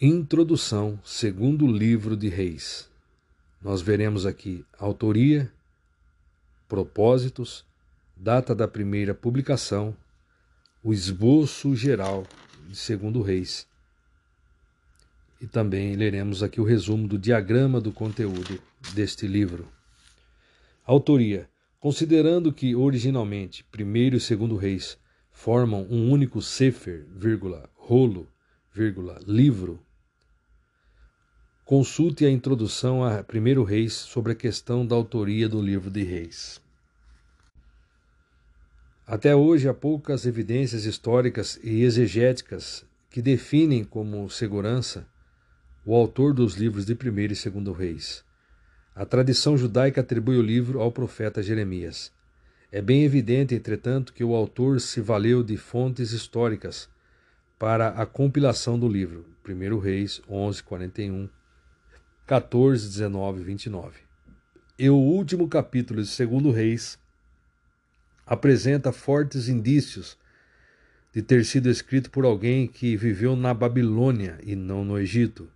Introdução, segundo livro de Reis. Nós veremos aqui autoria, propósitos, data da primeira publicação, o esboço geral de segundo Reis. E também leremos aqui o resumo do diagrama do conteúdo deste livro. Autoria. Considerando que originalmente primeiro e segundo Reis formam um único sefer, vírgula, rolo, vírgula, livro, consulte a introdução a 1 Reis sobre a questão da autoria do livro de Reis. Até hoje há poucas evidências históricas e exegéticas que definem como segurança o autor dos livros de 1 e 2 Reis. A tradição judaica atribui o livro ao profeta Jeremias. É bem evidente, entretanto, que o autor se valeu de fontes históricas para a compilação do livro. 1 Reis 11, 41, 14, 19 e 29. E o último capítulo de 2 Reis apresenta fortes indícios de ter sido escrito por alguém que viveu na Babilônia e não no Egito,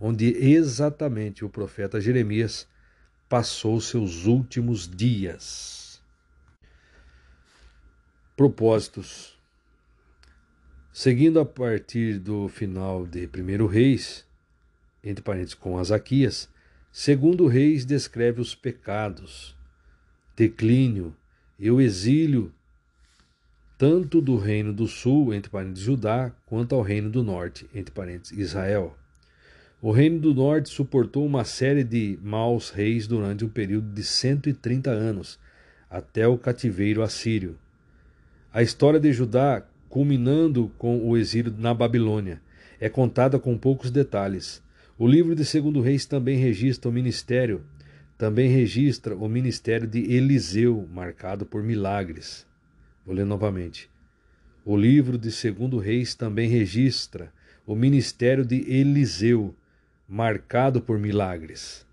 onde exatamente o profeta Jeremias passou seus últimos dias. Propósitos. Seguindo a partir do final de 1 Reis, entre parênteses com Azaquias, segundo Reis descreve os pecados, declínio e o exílio tanto do reino do sul, entre parênteses Judá, quanto ao reino do norte, entre parênteses Israel. O reino do norte suportou uma série de maus reis durante um período de 130 anos, até o cativeiro assírio. A história de Judá, culminando com o exílio na Babilônia, é contada com poucos detalhes. O livro de Segundo Reis também registra o ministério também registra o ministério de Eliseu, marcado por milagres. Vou ler novamente. O livro de Segundo Reis também registra o ministério de Eliseu, marcado por milagres.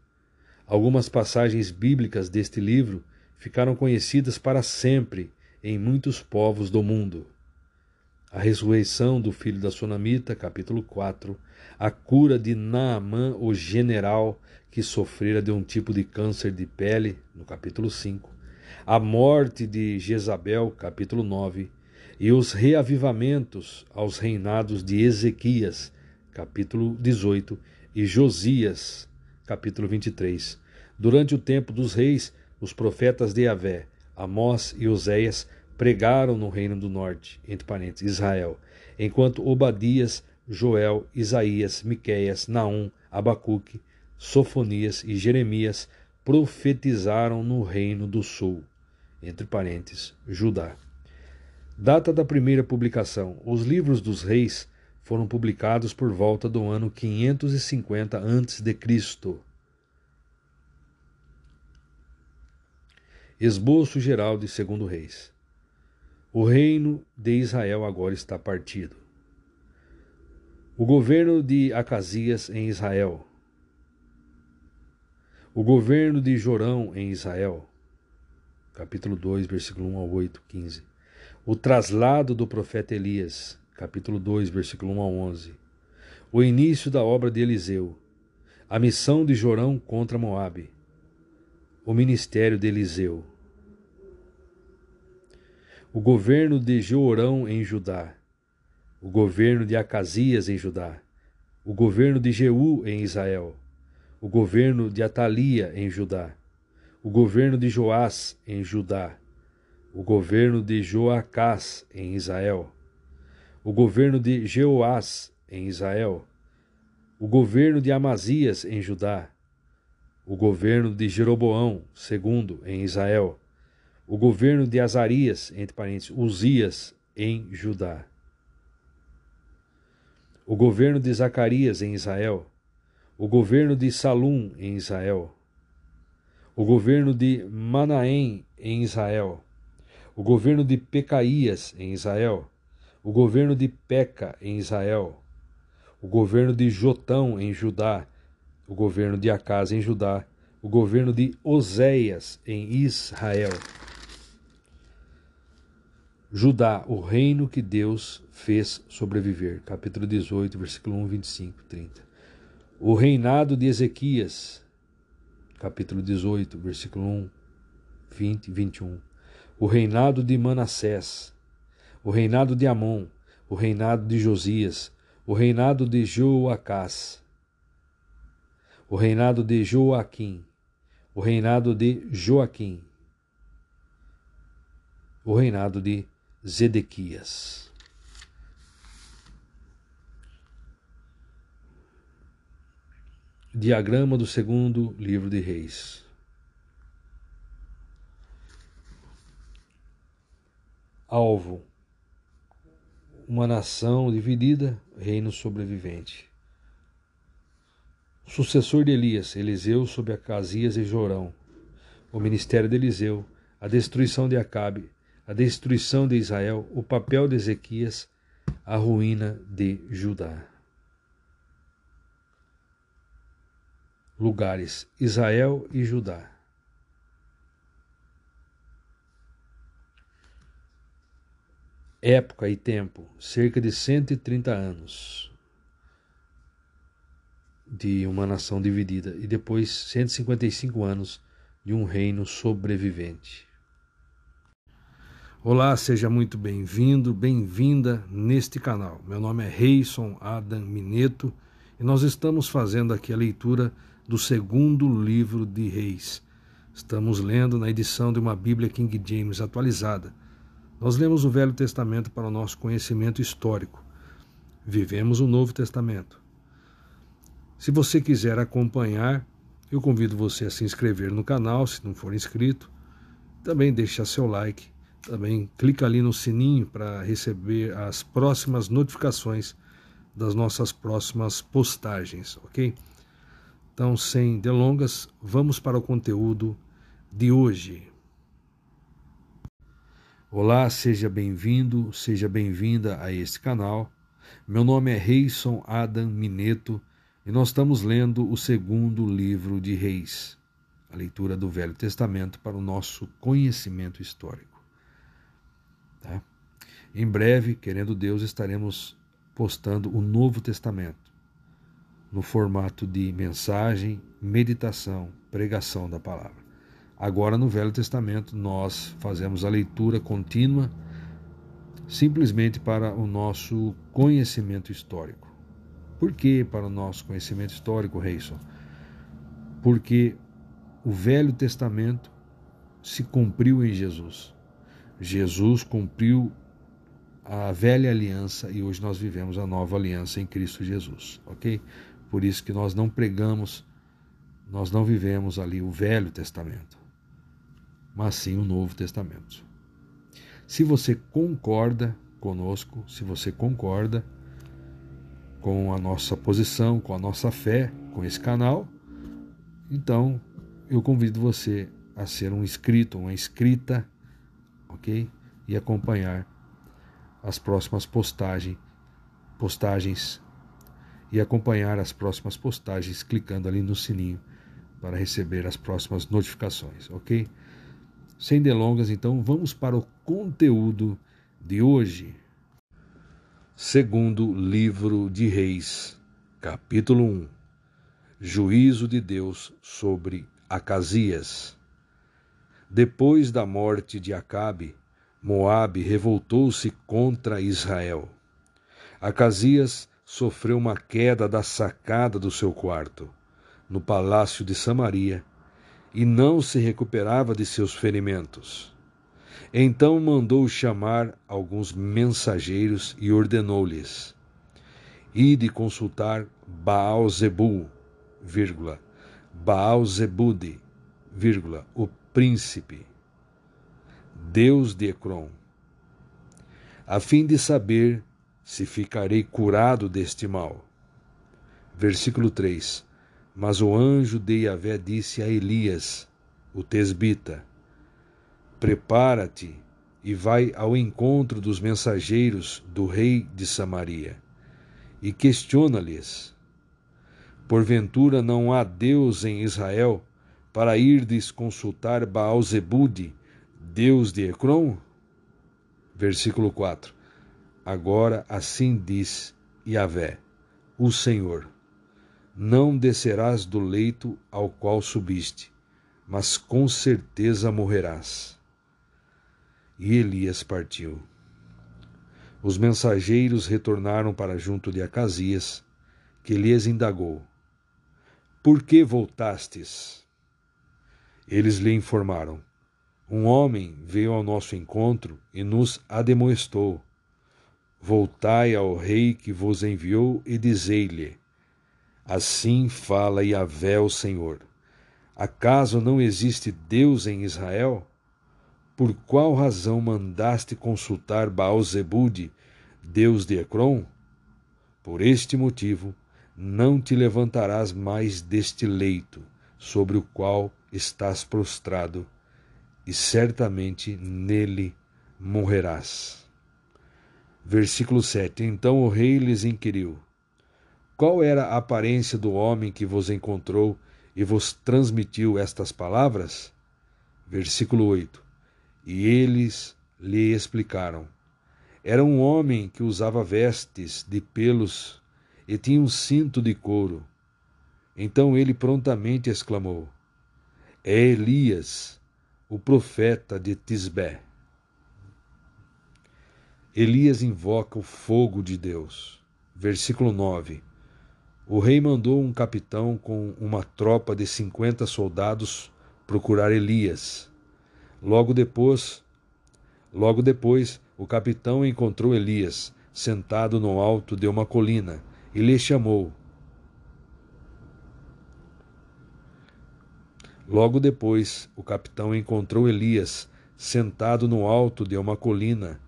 Algumas passagens bíblicas deste livro ficaram conhecidas para sempre em muitos povos do mundo. A ressurreição do filho da Sunamita, capítulo 4, a cura de Naamã, o general que sofrera de um tipo de câncer de pele, no capítulo 5, a morte de Jezabel, capítulo 9, e os reavivamentos aos reinados de Ezequias, capítulo 18, e Josias, capítulo 23. Durante o tempo dos reis, os profetas de Yahvé, Amós e Oséias, pregaram no reino do norte, entre parênteses, Israel, enquanto Obadias, Joel, Isaías, Miqueias, Naum, Abacuque, Sofonias e Jeremias profetizaram no reino do sul, entre parênteses, Judá. Data da primeira publicação. Os livros dos reis foram publicados por volta do ano 550 a.C. Esboço geral de Segundo Reis. O reino de Israel agora está partido. O governo de Acasias em Israel. O governo de Jorão em Israel. Capítulo 2, versículo 1 ao 8, 15. O traslado do profeta Elias. Capítulo 2, versículo 1 ao 11. O início da obra de Eliseu. A missão de Jorão contra Moabe. O ministério de Eliseu o governo de Jeorão em Judá, o governo de Acasias em Judá, o governo de Jeú em Israel, o governo de Atalia em Judá, o governo de Joás em Judá, o governo de Joacás em Israel, o governo de Jeoás em Israel, o governo de Amazias em Judá, o governo de Jeroboão II em Israel, o governo de Azarias, entre parênteses, Uzias, em Judá. O governo de Zacarias em Israel. O governo de Salum em Israel. O governo de Manaém em Israel. O governo de Pecaías em Israel. O governo de Peca em Israel. O governo de Jotão em Judá. O governo de Acas em Judá. O governo de Oséias em Israel Judá, o reino que Deus fez sobreviver. Capítulo 18, versículo 1, 25, 30. O reinado de Ezequias. Capítulo 18, versículo 1, 20 e 21. O reinado de Manassés. O reinado de Amon. O reinado de Josias. O reinado de Joacás. O reinado de Joaquim. O reinado de Joaquim o reinado de Zedequias. Diagrama do segundo livro de Reis. Alvo: uma nação dividida, reino sobrevivente. Sucessor de Elias, Eliseu sob Acasias e Jorão. O ministério de Eliseu, a destruição de Acabe, a destruição de Israel, o papel de Ezequias, a ruína de Judá. Lugares: Israel e Judá. Época e tempo: cerca de 130 anos de uma nação dividida e depois 155 anos de um reino sobrevivente. Olá, seja muito bem-vindo, bem-vinda neste canal. Meu nome é Reison Adam Mineto e nós estamos fazendo aqui a leitura do segundo livro de Reis. Estamos lendo na edição de uma Bíblia King James atualizada. Nós lemos o Velho Testamento para o nosso conhecimento histórico. Vivemos o Novo Testamento. Se você quiser acompanhar, eu convido você a se inscrever no canal, se não for inscrito. Também deixar seu like também clica ali no sininho para receber as próximas notificações das nossas próximas postagens, ok? Então, sem delongas, vamos para o conteúdo de hoje. Olá, seja bem-vindo, seja bem-vinda a este canal. Meu nome é Reison Adam Mineto e nós estamos lendo o segundo livro de Reis, a leitura do Velho Testamento para o nosso conhecimento histórico. Tá? Em breve, querendo Deus, estaremos postando o Novo Testamento no formato de mensagem, meditação, pregação da palavra. Agora, no Velho Testamento, nós fazemos a leitura contínua simplesmente para o nosso conhecimento histórico. Por que para o nosso conhecimento histórico, Reison? Porque o Velho Testamento se cumpriu em Jesus. Jesus cumpriu a velha aliança e hoje nós vivemos a nova aliança em Cristo Jesus, ok? Por isso que nós não pregamos, nós não vivemos ali o Velho Testamento, mas sim o Novo Testamento. Se você concorda conosco, se você concorda com a nossa posição, com a nossa fé, com esse canal, então eu convido você a ser um inscrito, uma inscrita ok? E acompanhar as próximas postagens, postagens e acompanhar as próximas postagens clicando ali no sininho para receber as próximas notificações, ok? Sem delongas, então, vamos para o conteúdo de hoje. Segundo livro de Reis, capítulo 1 Juízo de Deus sobre Acasias. Depois da morte de Acabe, Moabe revoltou-se contra Israel. Acasias sofreu uma queda da sacada do seu quarto, no palácio de Samaria, e não se recuperava de seus ferimentos. Então mandou chamar alguns mensageiros e ordenou-lhes: Ide consultar Baal-Zebul, Baal-Zebude, o príncipe, Deus de Ecrom, a fim de saber se ficarei curado deste mal. Versículo 3: Mas o anjo de Yahvé disse a Elias, o tesbita: Prepara-te e vai ao encontro dos mensageiros do rei de Samaria, e questiona-lhes: Porventura não há Deus em Israel para irdes consultar Baal-Zebude, deus de Ecrom? Versículo 4: Agora assim diz Yahvé, o Senhor: Não descerás do leito ao qual subiste, mas com certeza morrerás. E Elias partiu. Os mensageiros retornaram para junto de Acasias, que lhes indagou: Por que voltastes? Eles lhe informaram: Um homem veio ao nosso encontro e nos ademoestou. Voltai ao rei que vos enviou e dizei-lhe: Assim fala Yahvé o Senhor. Acaso não existe Deus em Israel? Por qual razão mandaste consultar Baal-Zebude, Deus de Ecrom? Por este motivo, não te levantarás mais deste leito sobre o qual estás prostrado, e certamente nele morrerás. Versículo 7: Então o rei lhes inquiriu: Qual era a aparência do homem que vos encontrou e vos transmitiu estas palavras? Versículo 8: E eles lhe explicaram: Era um homem que usava vestes de pelos e tinha um cinto de couro. Então ele prontamente exclamou: É Elias, o profeta de Tisbé. Elias invoca o fogo de Deus. Versículo 9. O rei mandou um capitão com uma tropa de cinquenta soldados procurar Elias. Logo depois, logo depois, o capitão encontrou Elias sentado no alto de uma colina e lhe chamou. Logo depois, o capitão encontrou Elias sentado no alto de uma colina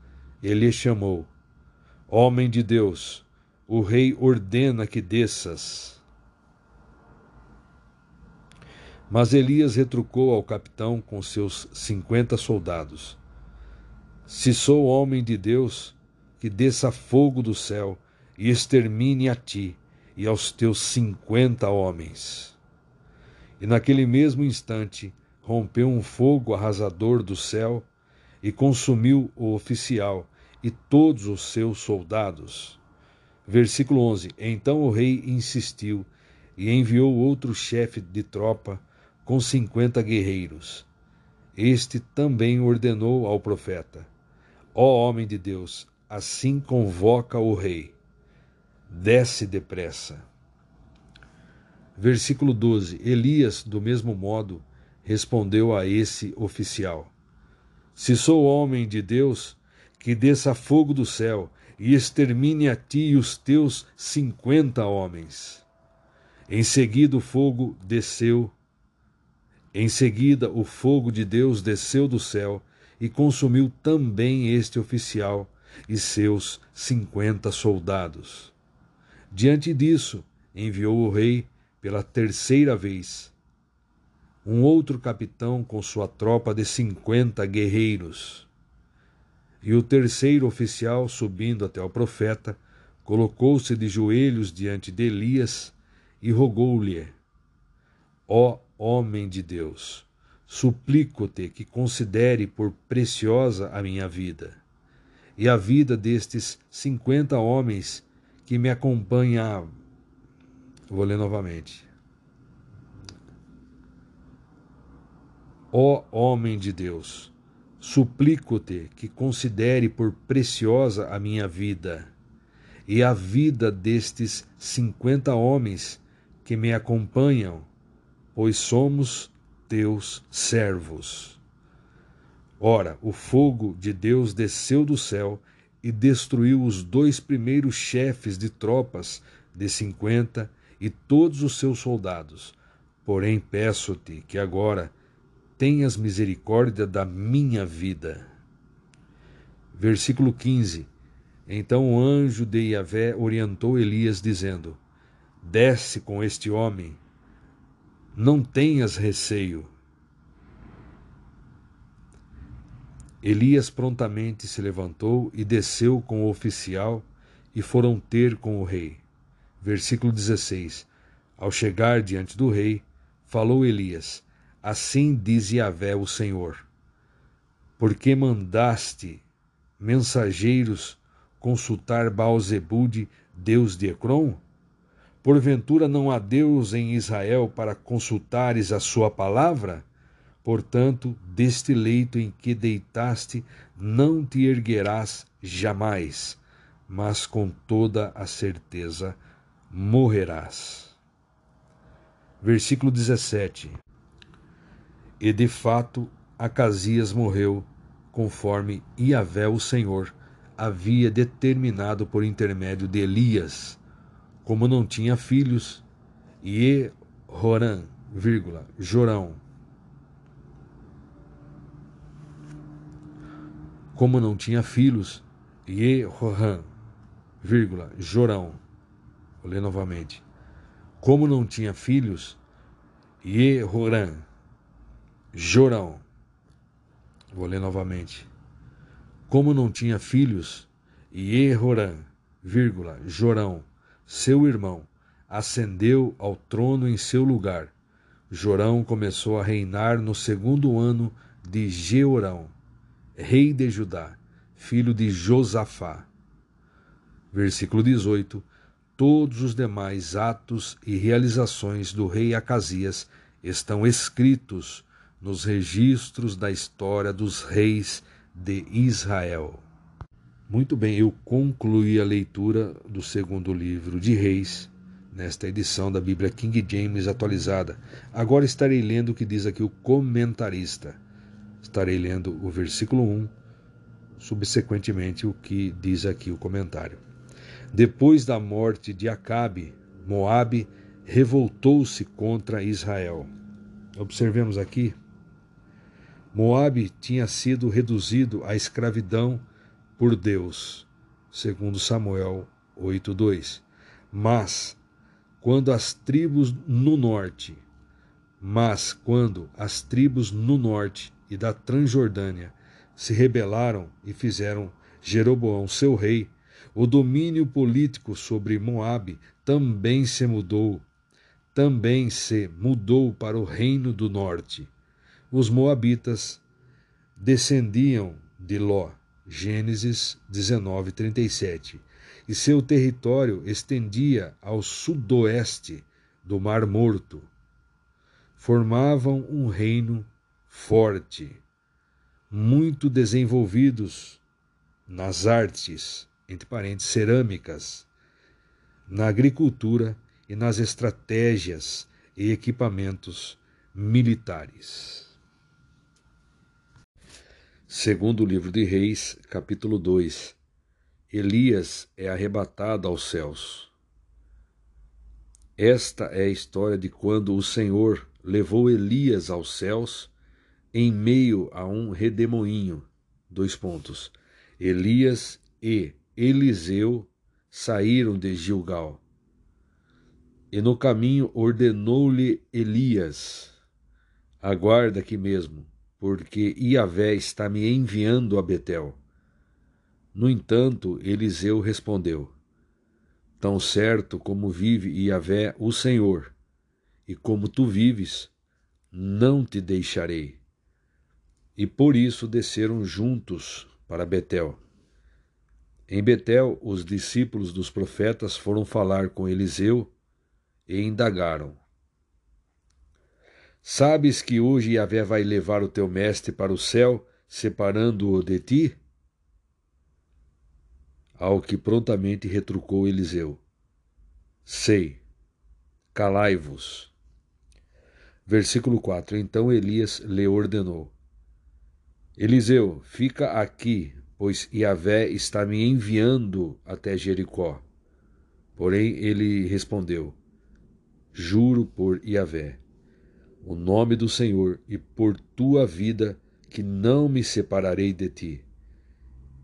e lhe chamou: Homem de Deus, o rei ordena que desças. Mas Elias retrucou ao capitão com seus cinquenta soldados: Se sou homem de Deus, que desça fogo do céu e extermine a ti e aos teus cinquenta homens. E naquele mesmo instante rompeu um fogo arrasador do céu e consumiu o oficial e todos os seus soldados. Versículo 11: Então o rei insistiu e enviou outro chefe de tropa com cinquenta guerreiros. Este também ordenou ao profeta: Ó homem de Deus, assim convoca o rei. Desce depressa. Versículo 12: Elias, do mesmo modo, respondeu a esse oficial: Se sou homem de Deus, que desça fogo do céu e extermine a ti e os teus cinquenta homens. Em seguida o fogo desceu. Em seguida o fogo de Deus desceu do céu e consumiu também este oficial e seus cinquenta soldados. Diante disso, enviou o rei pela terceira vez um outro capitão com sua tropa de cinquenta guerreiros. E o terceiro oficial, subindo até o profeta, colocou-se de joelhos diante de Elias e rogou-lhe: Ó homem de Deus, suplico-te que considere por preciosa a minha vida e a vida destes cinquenta homens que me acompanhavam. Vou ler novamente. Ó homem de Deus, Suplico-te que considere por preciosa a minha vida e a vida destes cinquenta homens que me acompanham, pois somos teus servos. Ora, o fogo de Deus desceu do céu e destruiu os dois primeiros chefes de tropas de cinquenta e todos os seus soldados. Porém, peço-te que agora tenhas misericórdia da minha vida. Versículo 15. Então o anjo de Yahvé orientou Elias, dizendo: Desce com este homem, não tenhas receio. Elias prontamente se levantou e desceu com o oficial e foram ter com o rei. Versículo 16. Ao chegar diante do rei, falou Elias: Assim diz Yahvé o Senhor: Porque mandaste mensageiros consultar Baalzebude, deus de Ecrom? Porventura não há Deus em Israel para consultares a sua palavra? Portanto, deste leito em que deitaste, não te erguerás jamais, mas com toda a certeza morrerás. Versículo 17. E de fato, Acasias morreu, conforme Iavé o Senhor havia determinado por intermédio de Elias, como não tinha filhos, e Roran, vírgula, Jorão, como não tinha filhos, Yehoram, vírgula, Jorão, vou ler novamente, como não tinha filhos, Yehoram, Jorão, vou ler novamente, como não tinha filhos, Yehoram, vírgula, Jorão, seu irmão, ascendeu ao trono em seu lugar. Jorão começou a reinar no segundo ano de Jeorão, rei de Judá, filho de Josafá. Versículo 18. Todos os demais atos e realizações do rei Acasias estão escritos nos registros da história dos reis de Israel. Muito bem, eu concluí a leitura do segundo livro de Reis, nesta edição da Bíblia King James atualizada. Agora estarei lendo o que diz aqui o comentarista. Estarei lendo o versículo 1, subsequentemente o que diz aqui o comentário. Depois da morte de Acabe, Moabe revoltou-se contra Israel. Observemos aqui Moabe tinha sido reduzido à escravidão por Deus, segundo Samuel 8:2. Mas quando as tribos no norte, mas quando as tribos no norte e da Transjordânia se rebelaram e fizeram Jeroboão seu rei, o domínio político sobre Moabe também se mudou, também se mudou para o reino do norte os Moabitas descendiam de Ló, Gênesis 19, 37, e seu território estendia ao sudoeste do Mar Morto. Formavam um reino forte, muito desenvolvidos nas artes, entre parênteses, cerâmicas, na agricultura e nas estratégias e equipamentos militares. Segundo o livro de Reis, capítulo 2. Elias é arrebatado aos céus. Esta é a história de quando o Senhor levou Elias aos céus em meio a um redemoinho. Dois pontos. Elias e Eliseu saíram de Gilgal. E no caminho ordenou-lhe Elias: Aguarda aqui mesmo porque Iavé está me enviando a Betel. No entanto, Eliseu respondeu: Tão certo como vive Iavé, o Senhor, e como tu vives, não te deixarei. E por isso desceram juntos para Betel. Em Betel, os discípulos dos profetas foram falar com Eliseu e indagaram: Sabes que hoje Yahvé vai levar o teu mestre para o céu, separando-o de ti? Ao que prontamente retrucou Eliseu: Sei, calai-vos. Versículo 4: Então Elias lhe ordenou: Eliseu, fica aqui, pois Yahvé está me enviando até Jericó. Porém ele respondeu: Juro por Yahvé o nome do Senhor e por tua vida que não me separarei de ti.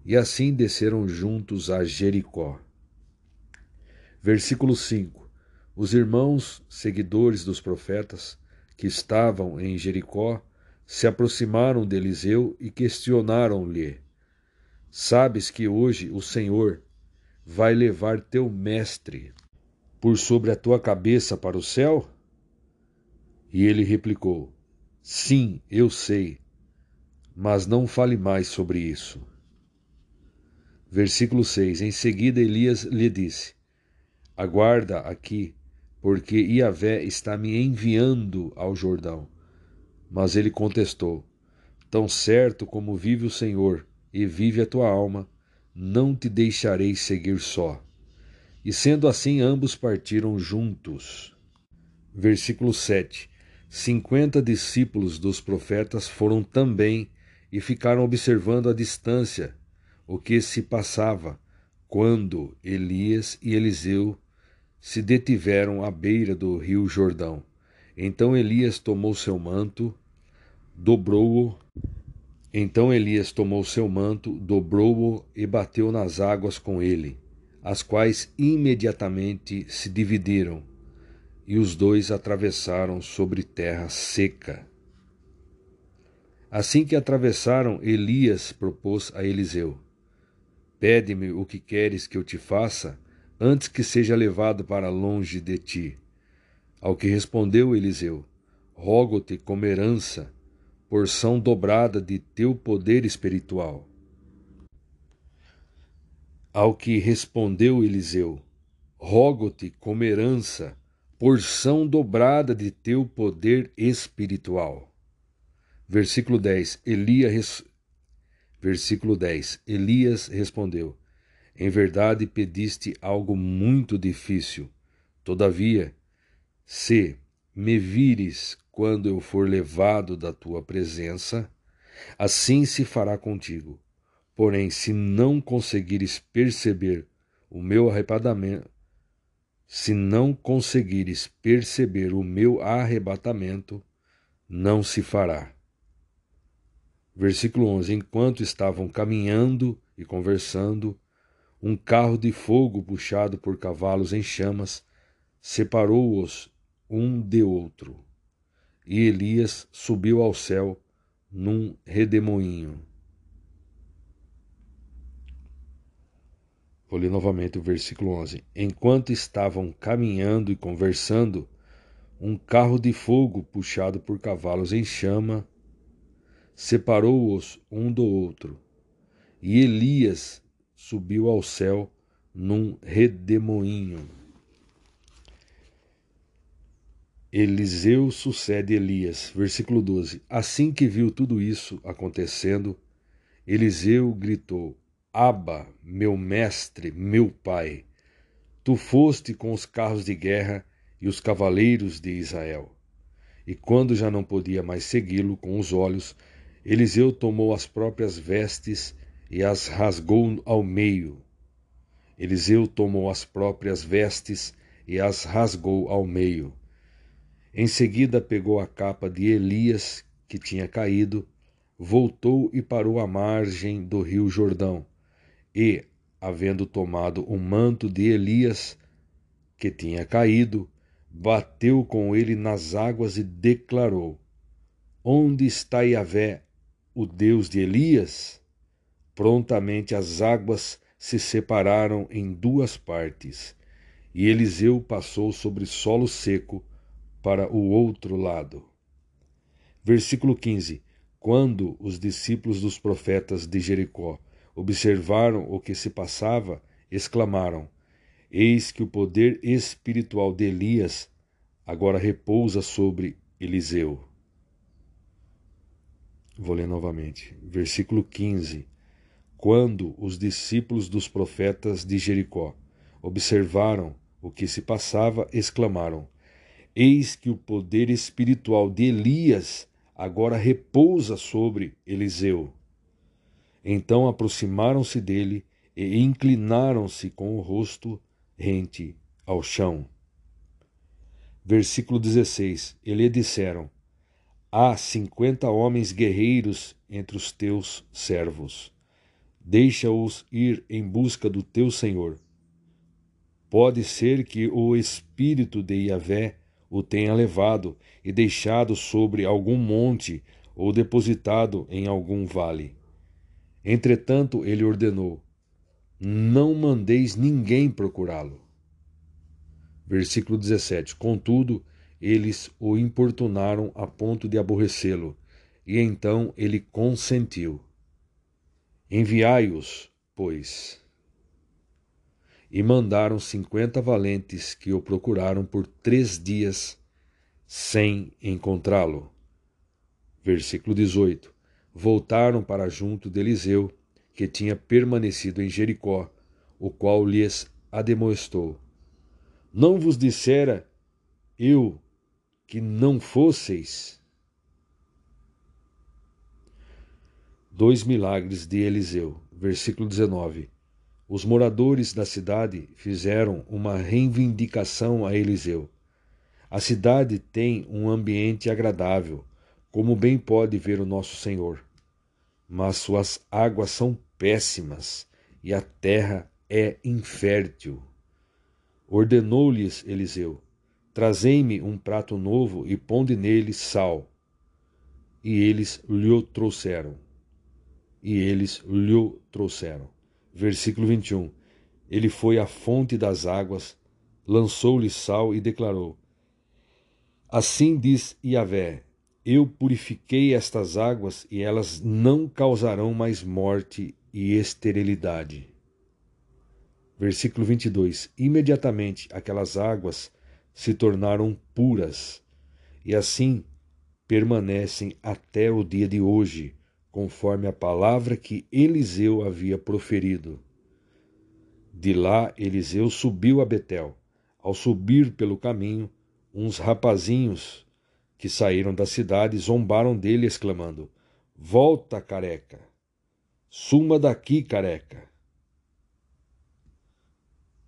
E assim desceram juntos a Jericó. Versículo 5: Os irmãos, seguidores dos profetas, que estavam em Jericó, se aproximaram de Eliseu e questionaram-lhe: Sabes que hoje o Senhor vai levar teu mestre por sobre a tua cabeça para o céu? E ele replicou: Sim, eu sei, mas não fale mais sobre isso. Versículo 6: Em seguida Elias lhe disse: Aguarda aqui, porque Iavé está me enviando ao Jordão. Mas ele contestou: Tão certo como vive o Senhor e vive a tua alma, não te deixarei seguir só. E sendo assim, ambos partiram juntos. Versículo 7: Cinquenta discípulos dos profetas foram também e ficaram observando à distância o que se passava quando Elias e Eliseu se detiveram à beira do rio Jordão. Então Elias tomou seu manto, dobrou-o. Então Elias tomou seu manto, dobrou-o e bateu nas águas com ele, as quais imediatamente se dividiram, e os dois atravessaram sobre terra seca. Assim que atravessaram, Elias propôs a Eliseu: Pede-me o que queres que eu te faça, antes que seja levado para longe de ti. Ao que respondeu Eliseu: Rogo-te como herança, porção dobrada de teu poder espiritual. Ao que respondeu Eliseu: Rogo-te como herança, porção dobrada de teu poder espiritual. Versículo 10. Elias, Versículo 10: Elias respondeu: Em verdade pediste algo muito difícil. Todavia, se me vires quando eu for levado da tua presença, assim se fará contigo. Porém, se não conseguires perceber o meu arrebatamento, se não conseguires perceber o meu arrebatamento, não se fará. Versículo 11: Enquanto estavam caminhando e conversando, um carro de fogo puxado por cavalos em chamas separou-os um de outro. E Elias subiu ao céu num redemoinho. Vou ler novamente o versículo 11. Enquanto estavam caminhando e conversando, um carro de fogo puxado por cavalos em chama separou-os um do outro. E Elias subiu ao céu num redemoinho. Eliseu sucede Elias. Versículo 12. Assim que viu tudo isso acontecendo, Eliseu gritou: Aba, meu mestre, meu pai, tu foste com os carros de guerra e os cavaleiros de Israel. E quando já não podia mais segui-lo com os olhos, Eliseu tomou as próprias vestes e as rasgou ao meio. Eliseu tomou as próprias vestes e as rasgou ao meio. Em seguida pegou a capa de Elias, que tinha caído, voltou e parou à margem do rio Jordão, e, havendo tomado o manto de Elias, que tinha caído, bateu com ele nas águas e declarou: Onde está Yahvé, o Deus de Elias, prontamente as águas se separaram em duas partes, e Eliseu passou sobre solo seco para o outro lado. Versículo 15: Quando os discípulos dos profetas de Jericó observaram o que se passava, exclamaram: Eis que o poder espiritual de Elias agora repousa sobre Eliseu. Vou ler novamente. Versículo 15. Quando os discípulos dos profetas de Jericó observaram o que se passava, exclamaram: Eis que o poder espiritual de Elias agora repousa sobre Eliseu. Então aproximaram-se dele e inclinaram-se com o rosto rente ao chão. Versículo 16. E lhe disseram: Há cinquenta homens guerreiros entre os teus servos. Deixa-os ir em busca do teu Senhor. Pode ser que o espírito de Yahvé o tenha levado e deixado sobre algum monte ou depositado em algum vale. Entretanto, ele ordenou: Não mandeis ninguém procurá-lo. Versículo 17: Contudo, eles o importunaram a ponto de aborrecê-lo, e então ele consentiu. Enviai-os, pois. E mandaram cinquenta valentes que o procuraram por três dias sem encontrá-lo. Versículo 18. Voltaram para junto de Eliseu, que tinha permanecido em Jericó, o qual lhes ademoestou. Não vos dissera eu que não fosseis? Dois milagres de Eliseu, versículo 19. Os moradores da cidade fizeram uma reivindicação a Eliseu. A cidade tem um ambiente agradável, como bem pode ver o nosso Senhor. Mas suas águas são péssimas e a terra é infértil. Ordenou-lhes Eliseu: Trazei-me um prato novo e ponde nele sal. E eles lhe trouxeram. E eles lhe trouxeram. Versículo 21. Ele foi à fonte das águas, lançou-lhe sal e declarou: Assim diz Yahvé: Eu purifiquei estas águas e elas não causarão mais morte e esterilidade. Versículo 22: Imediatamente aquelas águas se tornaram puras e assim permanecem até o dia de hoje, conforme a palavra que Eliseu havia proferido. De lá Eliseu subiu a Betel. Ao subir pelo caminho, uns rapazinhos que saíram da cidade zombaram dele, exclamando: Volta, careca! Suma daqui, careca!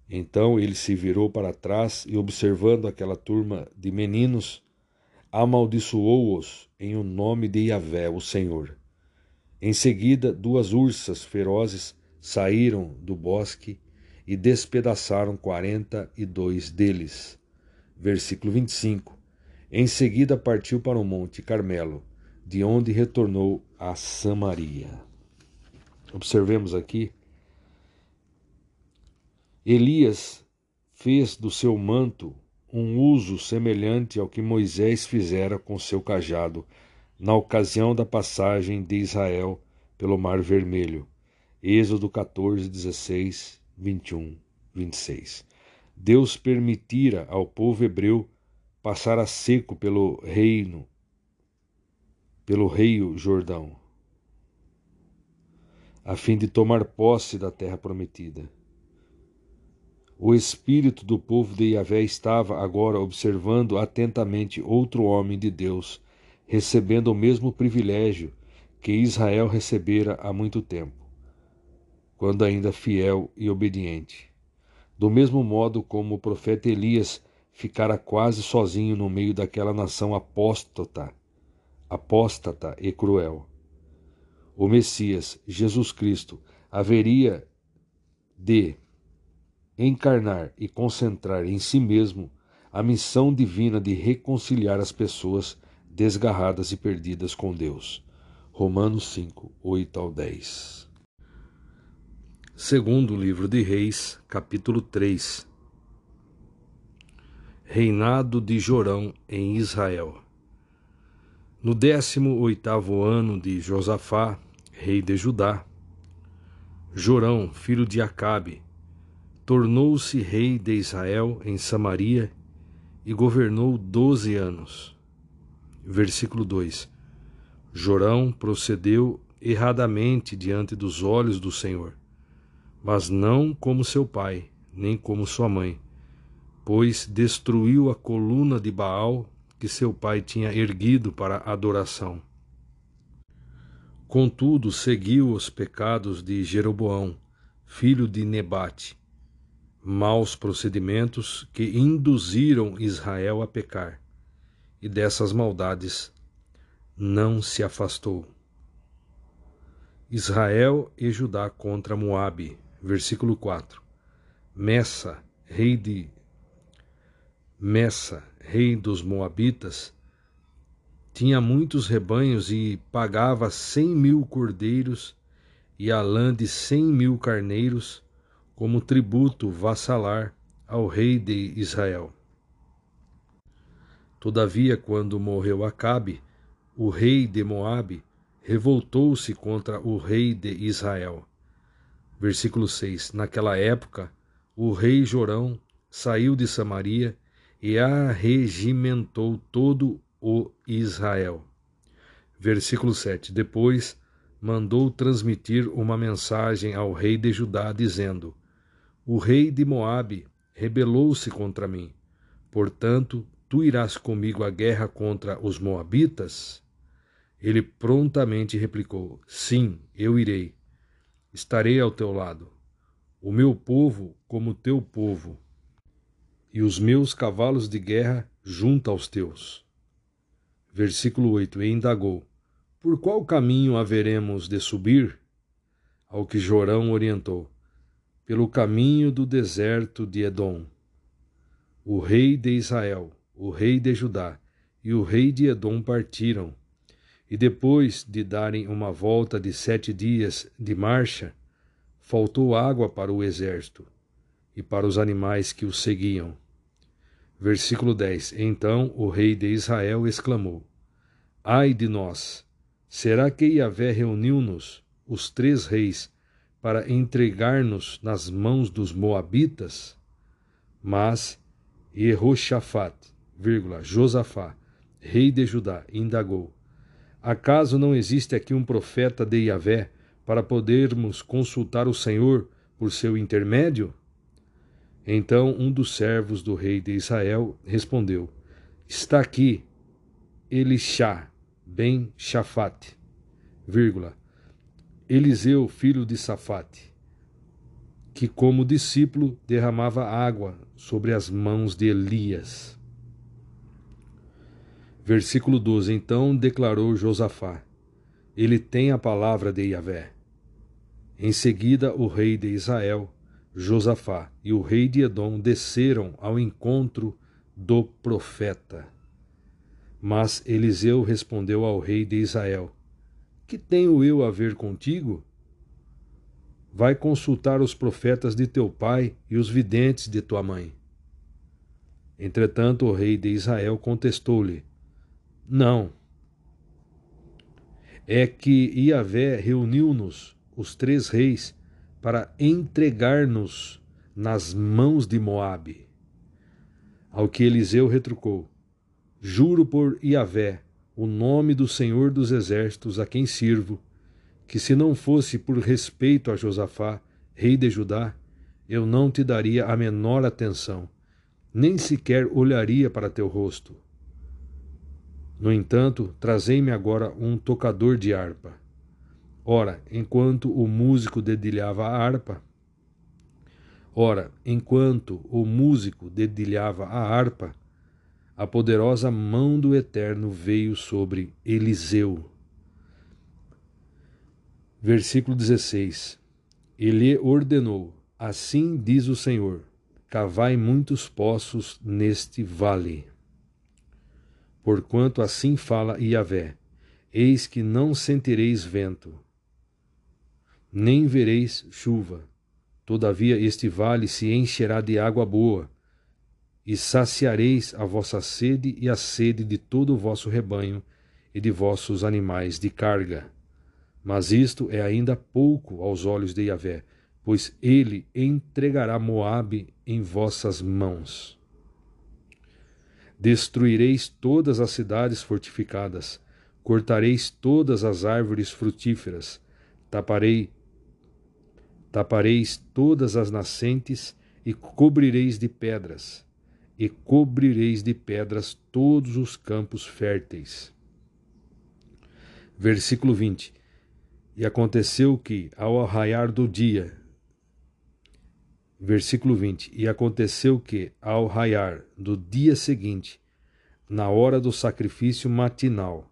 Então ele se virou para trás e, observando aquela turma de meninos, amaldiçoou-os em o nome de Yahvé, o Senhor. Em seguida, duas ursas ferozes saíram do bosque e despedaçaram quarenta e dois deles. Versículo 25. Em seguida partiu para o monte Carmelo, de onde retornou a Samaria. Observemos aqui Elias fez do seu manto um uso semelhante ao que Moisés fizera com seu cajado na ocasião da passagem de Israel pelo Mar Vermelho. Êxodo 14, 16, 21, 26. Deus permitira ao povo hebreu passar a seco pelo reino, pelo rio Jordão, a fim de tomar posse da terra prometida. O espírito do povo de Yahvé estava agora observando atentamente outro homem de Deus, recebendo o mesmo privilégio que Israel recebera há muito tempo, quando ainda fiel e obediente. Do mesmo modo como o profeta Elias ficara quase sozinho no meio daquela nação apóstata, apóstata e cruel. O Messias, Jesus Cristo, haveria de encarnar e concentrar em si mesmo a missão divina de reconciliar as pessoas desgarradas e perdidas com Deus. Romanos 5, 8 ao 10. Segundo livro de Reis, capítulo 3. Reinado de Jorão em Israel. No décimo oitavo ano de Josafá, rei de Judá, Jorão, filho de Acabe, tornou-se rei de Israel em Samaria e governou doze anos. Versículo 2: Jorão procedeu erradamente diante dos olhos do Senhor, mas não como seu pai, nem como sua mãe, pois destruiu a coluna de Baal que seu pai tinha erguido para adoração. Contudo, seguiu os pecados de Jeroboão, filho de Nebate, maus procedimentos que induziram Israel a pecar, e dessas maldades não se afastou. Israel e Judá contra Moabe, versículo 4. Messa, rei de Messa, rei dos Moabitas, tinha muitos rebanhos e pagava cem mil cordeiros e a lã de cem mil carneiros como tributo vassalar ao rei de Israel. Todavia, quando morreu Acabe, o rei de Moabe revoltou-se contra o rei de Israel. Versículo 6: Naquela época, o rei Jorão saiu de Samaria e arregimentou todo o Israel. Versículo 7: Depois mandou transmitir uma mensagem ao rei de Judá, dizendo: O rei de Moabe rebelou-se contra mim. Portanto, tu irás comigo à guerra contra os Moabitas? Ele prontamente replicou: Sim, eu irei. Estarei ao teu lado. O meu povo como teu povo, e os meus cavalos de guerra junto aos teus. Versículo 8: E indagou: por qual caminho haveremos de subir? Ao que Jorão orientou: Pelo caminho do deserto de Edom. O rei de Israel, o rei de Judá e o rei de Edom partiram, e depois de darem uma volta de sete dias de marcha, faltou água para o exército e para os animais que o seguiam. Versículo 10: Então o rei de Israel exclamou: Ai de nós! Será que Yahvé reuniu-nos, os três reis, para entregar-nos nas mãos dos Moabitas? Mas Jehoshaphat, vírgula, Josafá, rei de Judá, indagou: Acaso não existe aqui um profeta de Yahvé para podermos consultar o Senhor por seu intermédio? Então um dos servos do rei de Israel respondeu: Está aqui Elixá, ben Shafate, vírgula, Eliseu, filho de Safate, que como discípulo derramava água sobre as mãos de Elias. Versículo 12: Então declarou Josafá: Ele tem a palavra de Yahvé. Em seguida, o rei de Israel, Josafá, e o rei de Edom desceram ao encontro do profeta. Mas Eliseu respondeu ao rei de Israel: Que tenho eu a ver contigo? Vai consultar os profetas de teu pai e os videntes de tua mãe. Entretanto, o rei de Israel contestou-lhe: Não. É que Iavé reuniu-nos, os três reis, para entregar-nos nas mãos de Moabe. Ao que Eliseu retrucou: Juro por Iavé, o nome do Senhor dos Exércitos a quem sirvo, que se não fosse por respeito a Josafá, rei de Judá, eu não te daria a menor atenção, nem sequer olharia para teu rosto. No entanto, trazei-me agora um tocador de harpa. Ora, enquanto o músico dedilhava a harpa, ora, enquanto o músico dedilhava a harpa, a poderosa mão do Eterno veio sobre Eliseu. Versículo 16: Ele ordenou: Assim diz o Senhor: Cavai muitos poços neste vale. Porquanto assim fala Iavé: Eis que não sentireis vento, nem vereis chuva. Todavia este vale se encherá de água boa, e saciareis a vossa sede e a sede de todo o vosso rebanho e de vossos animais de carga. Mas isto é ainda pouco aos olhos de Yahvé, pois ele entregará Moabe em vossas mãos. Destruireis todas as cidades fortificadas, cortareis todas as árvores frutíferas, taparei tapareis todas as nascentes e cobrireis de pedras e cobrireis de pedras todos os campos férteis. Versículo 20. E aconteceu que, ao raiar do dia, versículo 20. E aconteceu que, ao raiar do dia seguinte, na hora do sacrifício matinal,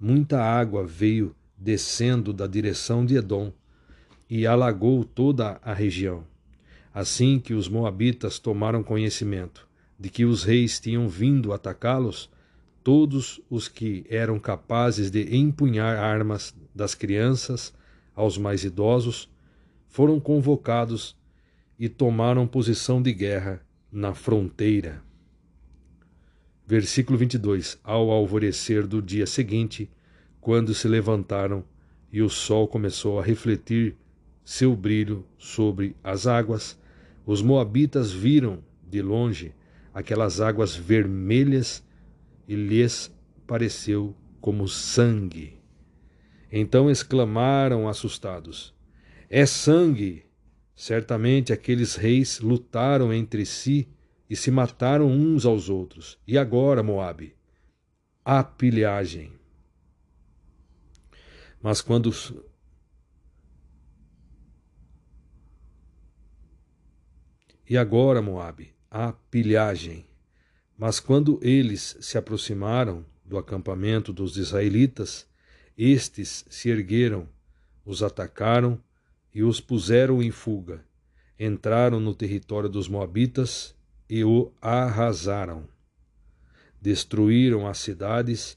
muita água veio descendo da direção de Edom e alagou toda a região. Assim que os moabitas tomaram conhecimento de que os reis tinham vindo atacá-los, todos os que eram capazes de empunhar armas, das crianças aos mais idosos, foram convocados e tomaram posição de guerra na fronteira. Versículo 22: Ao alvorecer do dia seguinte, quando se levantaram e o sol começou a refletir seu brilho sobre as águas. Os moabitas viram de longe aquelas águas vermelhas e lhes pareceu como sangue. Então exclamaram assustados: É sangue! Certamente aqueles reis lutaram entre si e se mataram uns aos outros. E agora, Moabe? A pilhagem. Mas quando E agora, Moabe, a pilhagem. Mas quando eles se aproximaram do acampamento dos israelitas, estes se ergueram, os atacaram e os puseram em fuga. Entraram no território dos Moabitas e o arrasaram. Destruíram as cidades,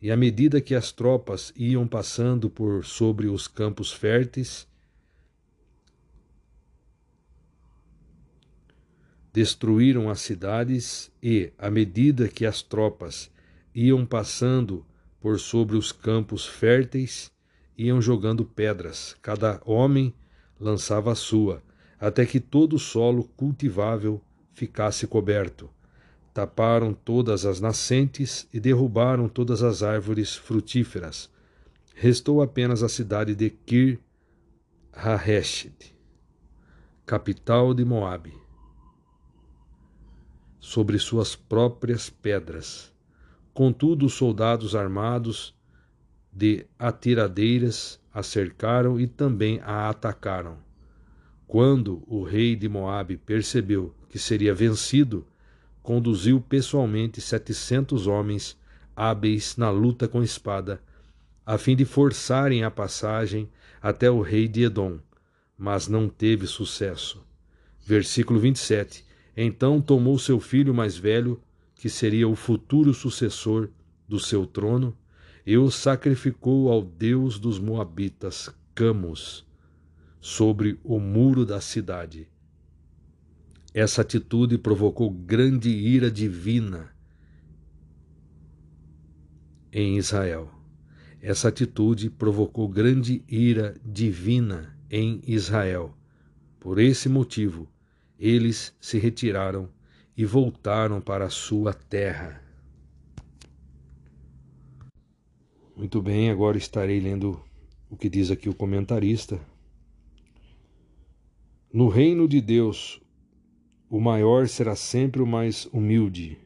e à medida que as tropas iam passando por sobre os campos férteis, destruíram as cidades e, à medida que as tropas iam passando por sobre os campos férteis, iam jogando pedras, cada homem lançava a sua, até que todo o solo cultivável ficasse coberto. Taparam todas as nascentes e derrubaram todas as árvores frutíferas. Restou apenas a cidade de Kir Hareshet, capital de Moabe, sobre suas próprias pedras. Contudo, os soldados armados de atiradeiras a cercaram e também a atacaram. Quando o rei de Moabe percebeu que seria vencido, conduziu pessoalmente setecentos homens hábeis na luta com espada, a fim de forçarem a passagem até o rei de Edom, mas não teve sucesso. Versículo 27. Então tomou seu filho mais velho, que seria o futuro sucessor do seu trono, e o sacrificou ao deus dos Moabitas, Camus, sobre o muro da cidade. Essa atitude provocou grande ira divina em Israel. Essa atitude provocou grande ira divina em Israel. Por esse motivo, eles se retiraram e voltaram para a sua terra. Muito bem, agora estarei lendo o que diz aqui o comentarista. No reino de Deus, o maior será sempre o mais humilde.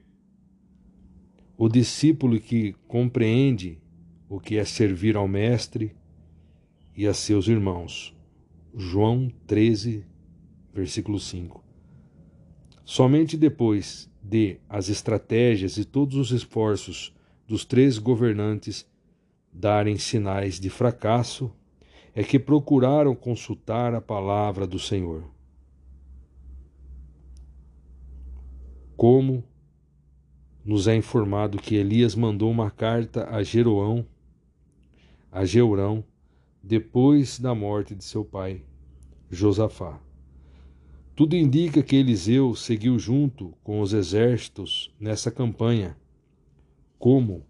O discípulo que compreende o que é servir ao Mestre e a seus irmãos. João 13, versículo 5. Somente depois de as estratégias e todos os esforços dos três governantes darem sinais de fracasso, é que procuraram consultar a palavra do Senhor. como nos é informado que Elias mandou uma carta a Jeroão, a Jeurão, depois da morte de seu pai, Josafá. Tudo indica que Eliseu seguiu junto com os exércitos nessa campanha, como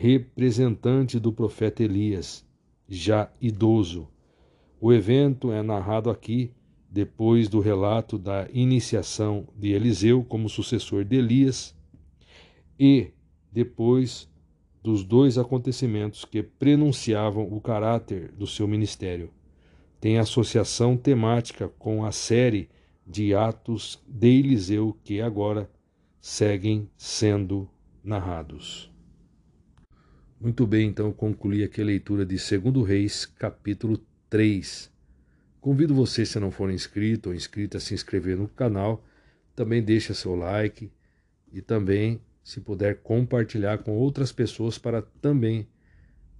representante do profeta Elias, já idoso. O evento é narrado aqui depois do relato da iniciação de Eliseu como sucessor de Elias e depois dos dois acontecimentos que prenunciavam o caráter do seu ministério. Tem associação temática com a série de atos de Eliseu que agora seguem sendo narrados. Muito bem, então concluí aqui a leitura de 2 Reis, capítulo 3. Convido você, se não for inscrito ou inscrita, a se inscrever no canal. Também deixa seu like e também, se puder, compartilhar com outras pessoas para também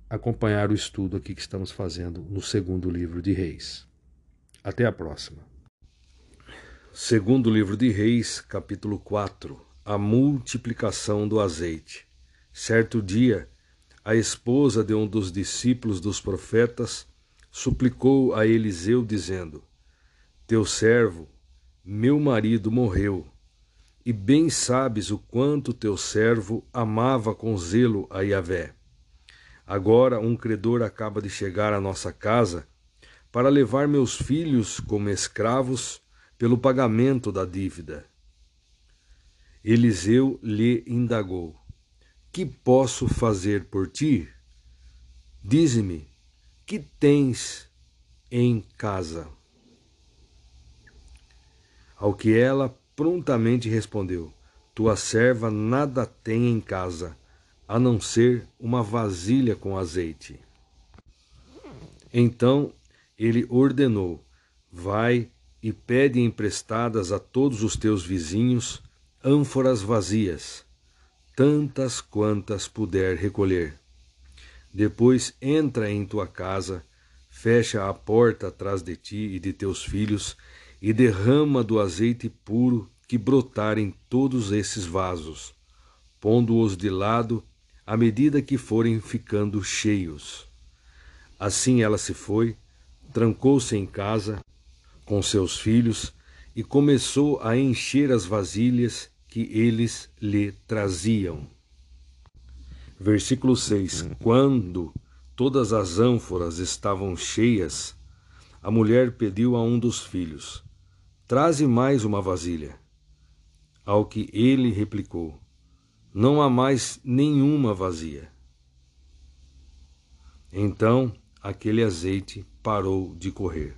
acompanhar o estudo aqui que estamos fazendo no segundo livro de Reis. Até a próxima. Segundo livro de Reis, capítulo 4 A multiplicação do azeite. Certo dia, a esposa de um dos discípulos dos profetas suplicou a Eliseu, dizendo: Teu servo, meu marido, morreu, e bem sabes o quanto teu servo amava com zelo a Yahvé. Agora um credor acaba de chegar à nossa casa para levar meus filhos como escravos pelo pagamento da dívida. Eliseu lhe indagou: Que posso fazer por ti? Dize-me, que tens em casa? Ao que ela prontamente respondeu: Tua serva nada tem em casa, a não ser uma vasilha com azeite. Então ele ordenou: Vai e pede emprestadas a todos os teus vizinhos ânforas vazias, tantas quantas puder recolher. Depois entra em tua casa, fecha a porta atrás de ti e de teus filhos, e derrama do azeite puro que brotar em todos esses vasos, pondo-os de lado à medida que forem ficando cheios. Assim ela se foi, trancou-se em casa com seus filhos e começou a encher as vasilhas que eles lhe traziam. Versículo 6: Quando todas as ânforas estavam cheias, a mulher pediu a um dos filhos: Traze mais uma vasilha. Ao que ele replicou: Não há mais nenhuma vazia. Então aquele azeite parou de correr.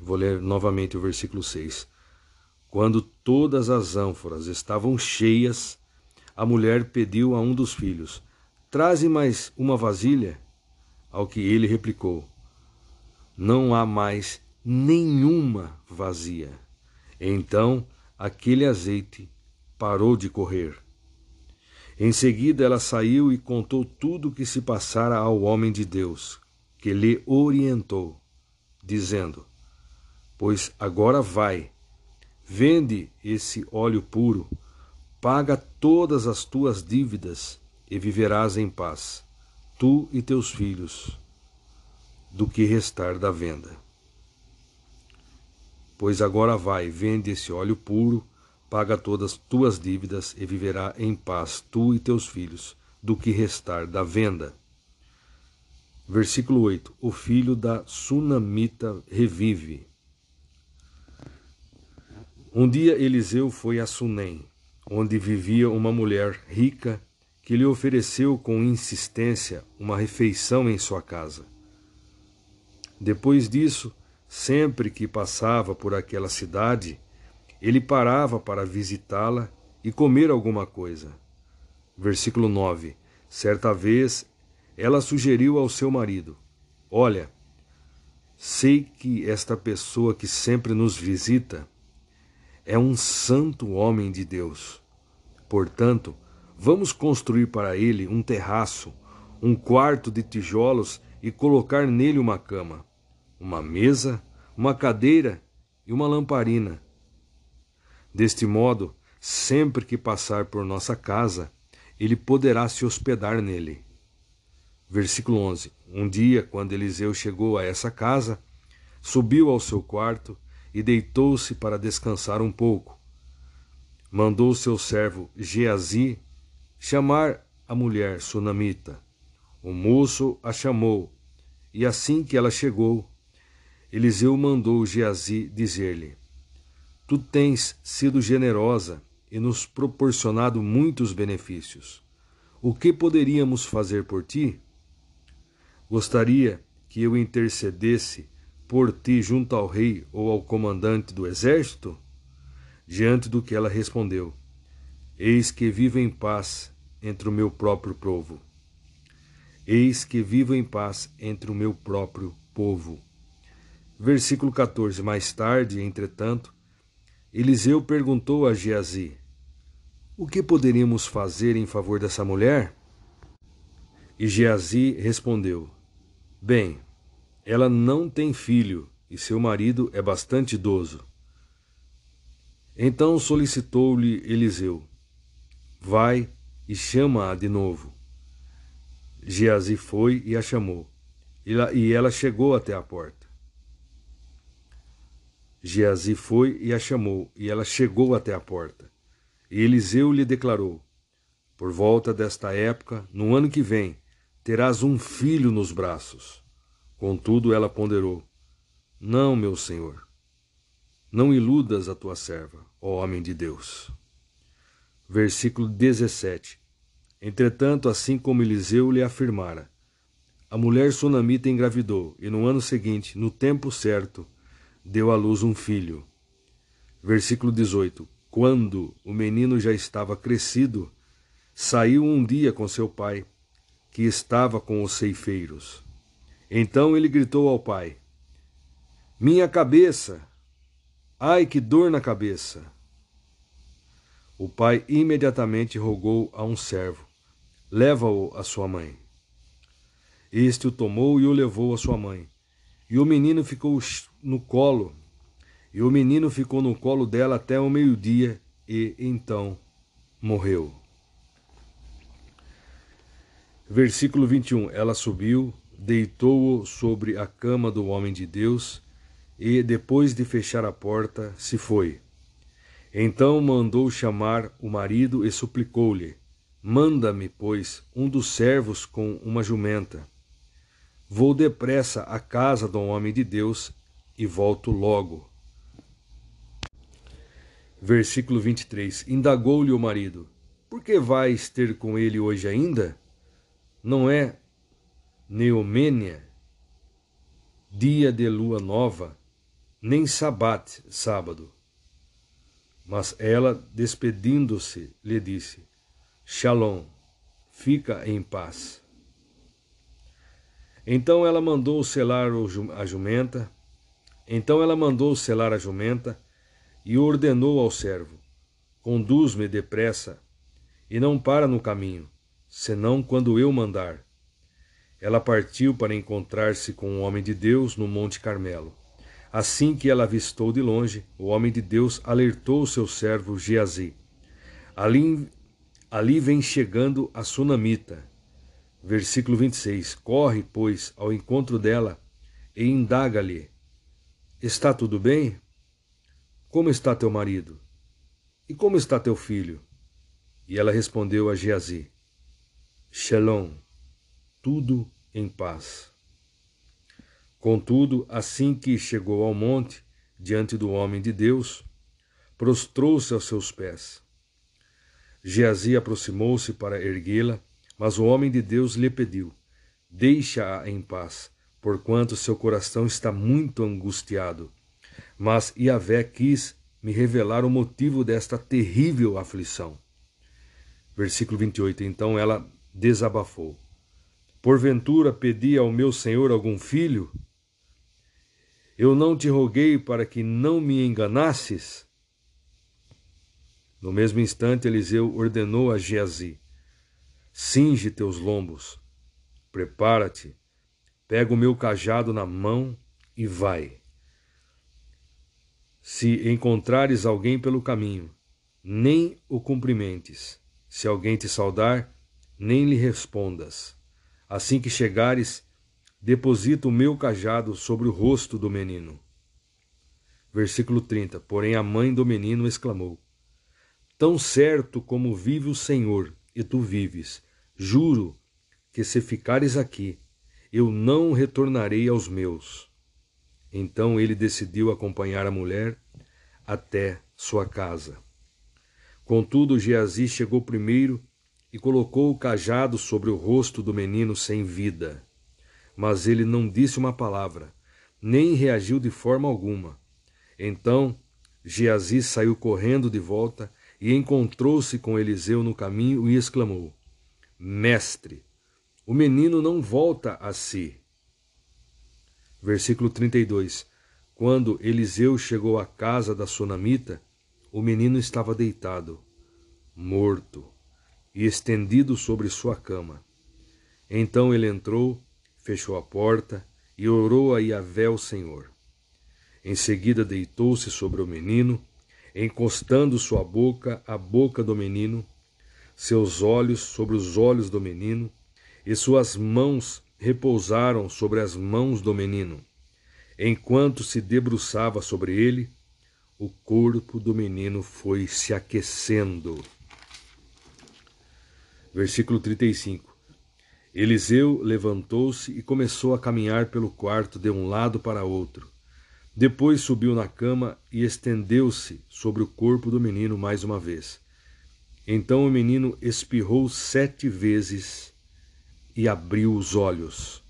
Vou ler novamente o versículo 6. Quando todas as ânforas estavam cheias, a mulher pediu a um dos filhos: Traze mais uma vasilha. Ao que ele replicou: Não há mais nenhuma vazia. Então aquele azeite parou de correr. Em seguida ela saiu e contou tudo o que se passara ao homem de Deus, que lhe orientou, dizendo: Pois agora vai, vende esse óleo puro, paga todas as tuas dívidas e viverás em paz, tu e teus filhos, do que restar da venda. Pois agora vai, vende esse óleo puro, paga todas tuas dívidas e viverá em paz, tu e teus filhos, do que restar da venda. Versículo 8: O filho da Sunamita revive. Um dia Eliseu foi a Sunem, onde vivia uma mulher rica que lhe ofereceu com insistência uma refeição em sua casa. Depois disso, sempre que passava por aquela cidade, ele parava para visitá-la e comer alguma coisa. Versículo 9. Certa vez ela sugeriu ao seu marido: Olha, sei que esta pessoa que sempre nos visita é um santo homem de Deus. Portanto, vamos construir para ele um terraço, um quarto de tijolos e colocar nele uma cama, uma mesa, uma cadeira e uma lamparina Deste modo, sempre que passar por nossa casa, ele poderá se hospedar nele. Versículo 11: Um dia, quando Eliseu chegou a essa casa, subiu ao seu quarto e deitou-se para descansar um pouco. Mandou seu servo Geazi chamar a mulher sunamita. O moço a chamou, e assim que ela chegou, Eliseu mandou Geazi dizer-lhe: Tu tens sido generosa e nos proporcionado muitos benefícios. O que poderíamos fazer por ti? Gostaria que eu intercedesse por ti junto ao rei ou ao comandante do exército? Diante do que ela respondeu: Eis que vivo em paz entre o meu próprio povo. Eis que vivo em paz entre o meu próprio povo. Versículo 14. Mais tarde, entretanto, Eliseu perguntou a Geazi: O que poderíamos fazer em favor dessa mulher? E Geazi respondeu: Bem, ela não tem filho e seu marido é bastante idoso. Então solicitou-lhe Eliseu: Vai e chama-a de novo. Geazi foi e a chamou, e ela chegou até a porta. Geazi foi e a chamou, e ela chegou até a porta. E Eliseu lhe declarou: Por volta desta época, no ano que vem, terás um filho nos braços. Contudo, ela ponderou: Não, meu senhor, não iludas a tua serva, ó homem de Deus. Versículo 17. Entretanto, assim como Eliseu lhe afirmara, a mulher sunamita engravidou e no ano seguinte, no tempo certo, deu à luz um filho. Versículo 18. Quando o menino já estava crescido, saiu um dia com seu pai, que estava com os ceifeiros. Então ele gritou ao pai: Minha cabeça! Ai, que dor na cabeça! O pai imediatamente rogou a um servo: Leva-o à sua mãe. Este o tomou e o levou à sua mãe. E o menino ficou no colo, e o menino ficou no colo dela até o meio-dia, e então morreu. Versículo 21. Ela subiu, deitou-o sobre a cama do homem de Deus, e, depois de fechar a porta, se foi. Então mandou chamar o marido e suplicou-lhe: Manda-me, pois, um dos servos com uma jumenta Vou depressa à casa do homem de Deus e volto logo. Versículo 23: Indagou-lhe o marido: Por que vais ter com ele hoje ainda? Não é Neomênia, dia de lua nova, nem sabate, sábado. Mas ela, despedindo-se, lhe disse: Shalom, fica em paz. Então ela mandou selar a jumenta. Então ela mandou selar a jumenta e ordenou ao servo: Conduz-me depressa e não para no caminho, senão quando eu mandar. Ela partiu para encontrar-se com o homem de Deus no Monte Carmelo. Assim que ela avistou de longe, o homem de Deus alertou seu servo Geazi. Ali, ali vem chegando a sunamita, Versículo 26. Corre, pois, ao encontro dela e indaga-lhe: Está tudo bem? Como está teu marido? E como está teu filho? E ela respondeu a Geazi: Shalom, tudo em paz. Contudo, assim que chegou ao monte, diante do homem de Deus, prostrou-se aos seus pés. Geazi aproximou-se para erguê-la, mas o homem de Deus lhe pediu: Deixa-a em paz, porquanto seu coração está muito angustiado. Mas Iavé quis me revelar o motivo desta terrível aflição. Versículo 28. Então ela desabafou. Porventura pedi ao meu senhor algum filho? Eu não te roguei para que não me enganasses? No mesmo instante, Eliseu ordenou a Geazi: Cinge teus lombos, prepara-te, pega o meu cajado na mão e vai. Se encontrares alguém pelo caminho, nem o cumprimentes. Se alguém te saudar, nem lhe respondas. Assim que chegares, deposita o meu cajado sobre o rosto do menino. Versículo 30. Porém a mãe do menino exclamou: Tão certo como vive o Senhor, e tu vives, Juro que se ficares aqui, eu não retornarei aos meus. Então ele decidiu acompanhar a mulher até sua casa. Contudo, Geazi chegou primeiro e colocou o cajado sobre o rosto do menino sem vida. Mas ele não disse uma palavra, nem reagiu de forma alguma. Então Geazi saiu correndo de volta e encontrou-se com Eliseu no caminho e exclamou: Mestre, o menino não volta a si. Versículo 32. Quando Eliseu chegou à casa da sunamita, o menino estava deitado, morto, e estendido sobre sua cama. Então ele entrou, fechou a porta e orou a Yahvé o Senhor. Em seguida deitou-se sobre o menino, encostando sua boca à boca do menino, seus olhos sobre os olhos do menino, e suas mãos repousaram sobre as mãos do menino. Enquanto se debruçava sobre ele, o corpo do menino foi se aquecendo. Versículo 35. Eliseu levantou-se e começou a caminhar pelo quarto de um lado para outro. Depois subiu na cama e estendeu-se sobre o corpo do menino mais uma vez. Então o menino espirrou sete vezes e abriu os olhos.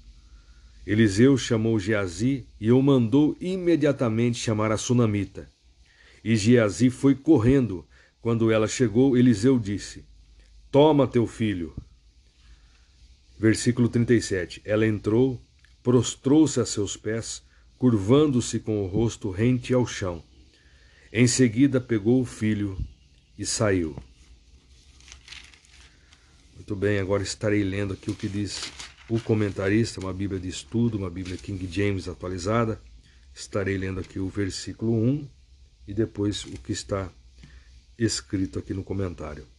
Eliseu chamou Geazi e o mandou imediatamente chamar a sunamita. E Geazi foi correndo. Quando ela chegou, Eliseu disse: Toma teu filho. Versículo 37. Ela entrou, prostrou-se a seus pés, curvando-se com o rosto rente ao chão. Em seguida pegou o filho e saiu. Muito bem, agora estarei lendo aqui o que diz o comentarista, uma Bíblia de estudo, uma Bíblia King James atualizada. Estarei lendo aqui o versículo 1 e depois o que está escrito aqui no comentário.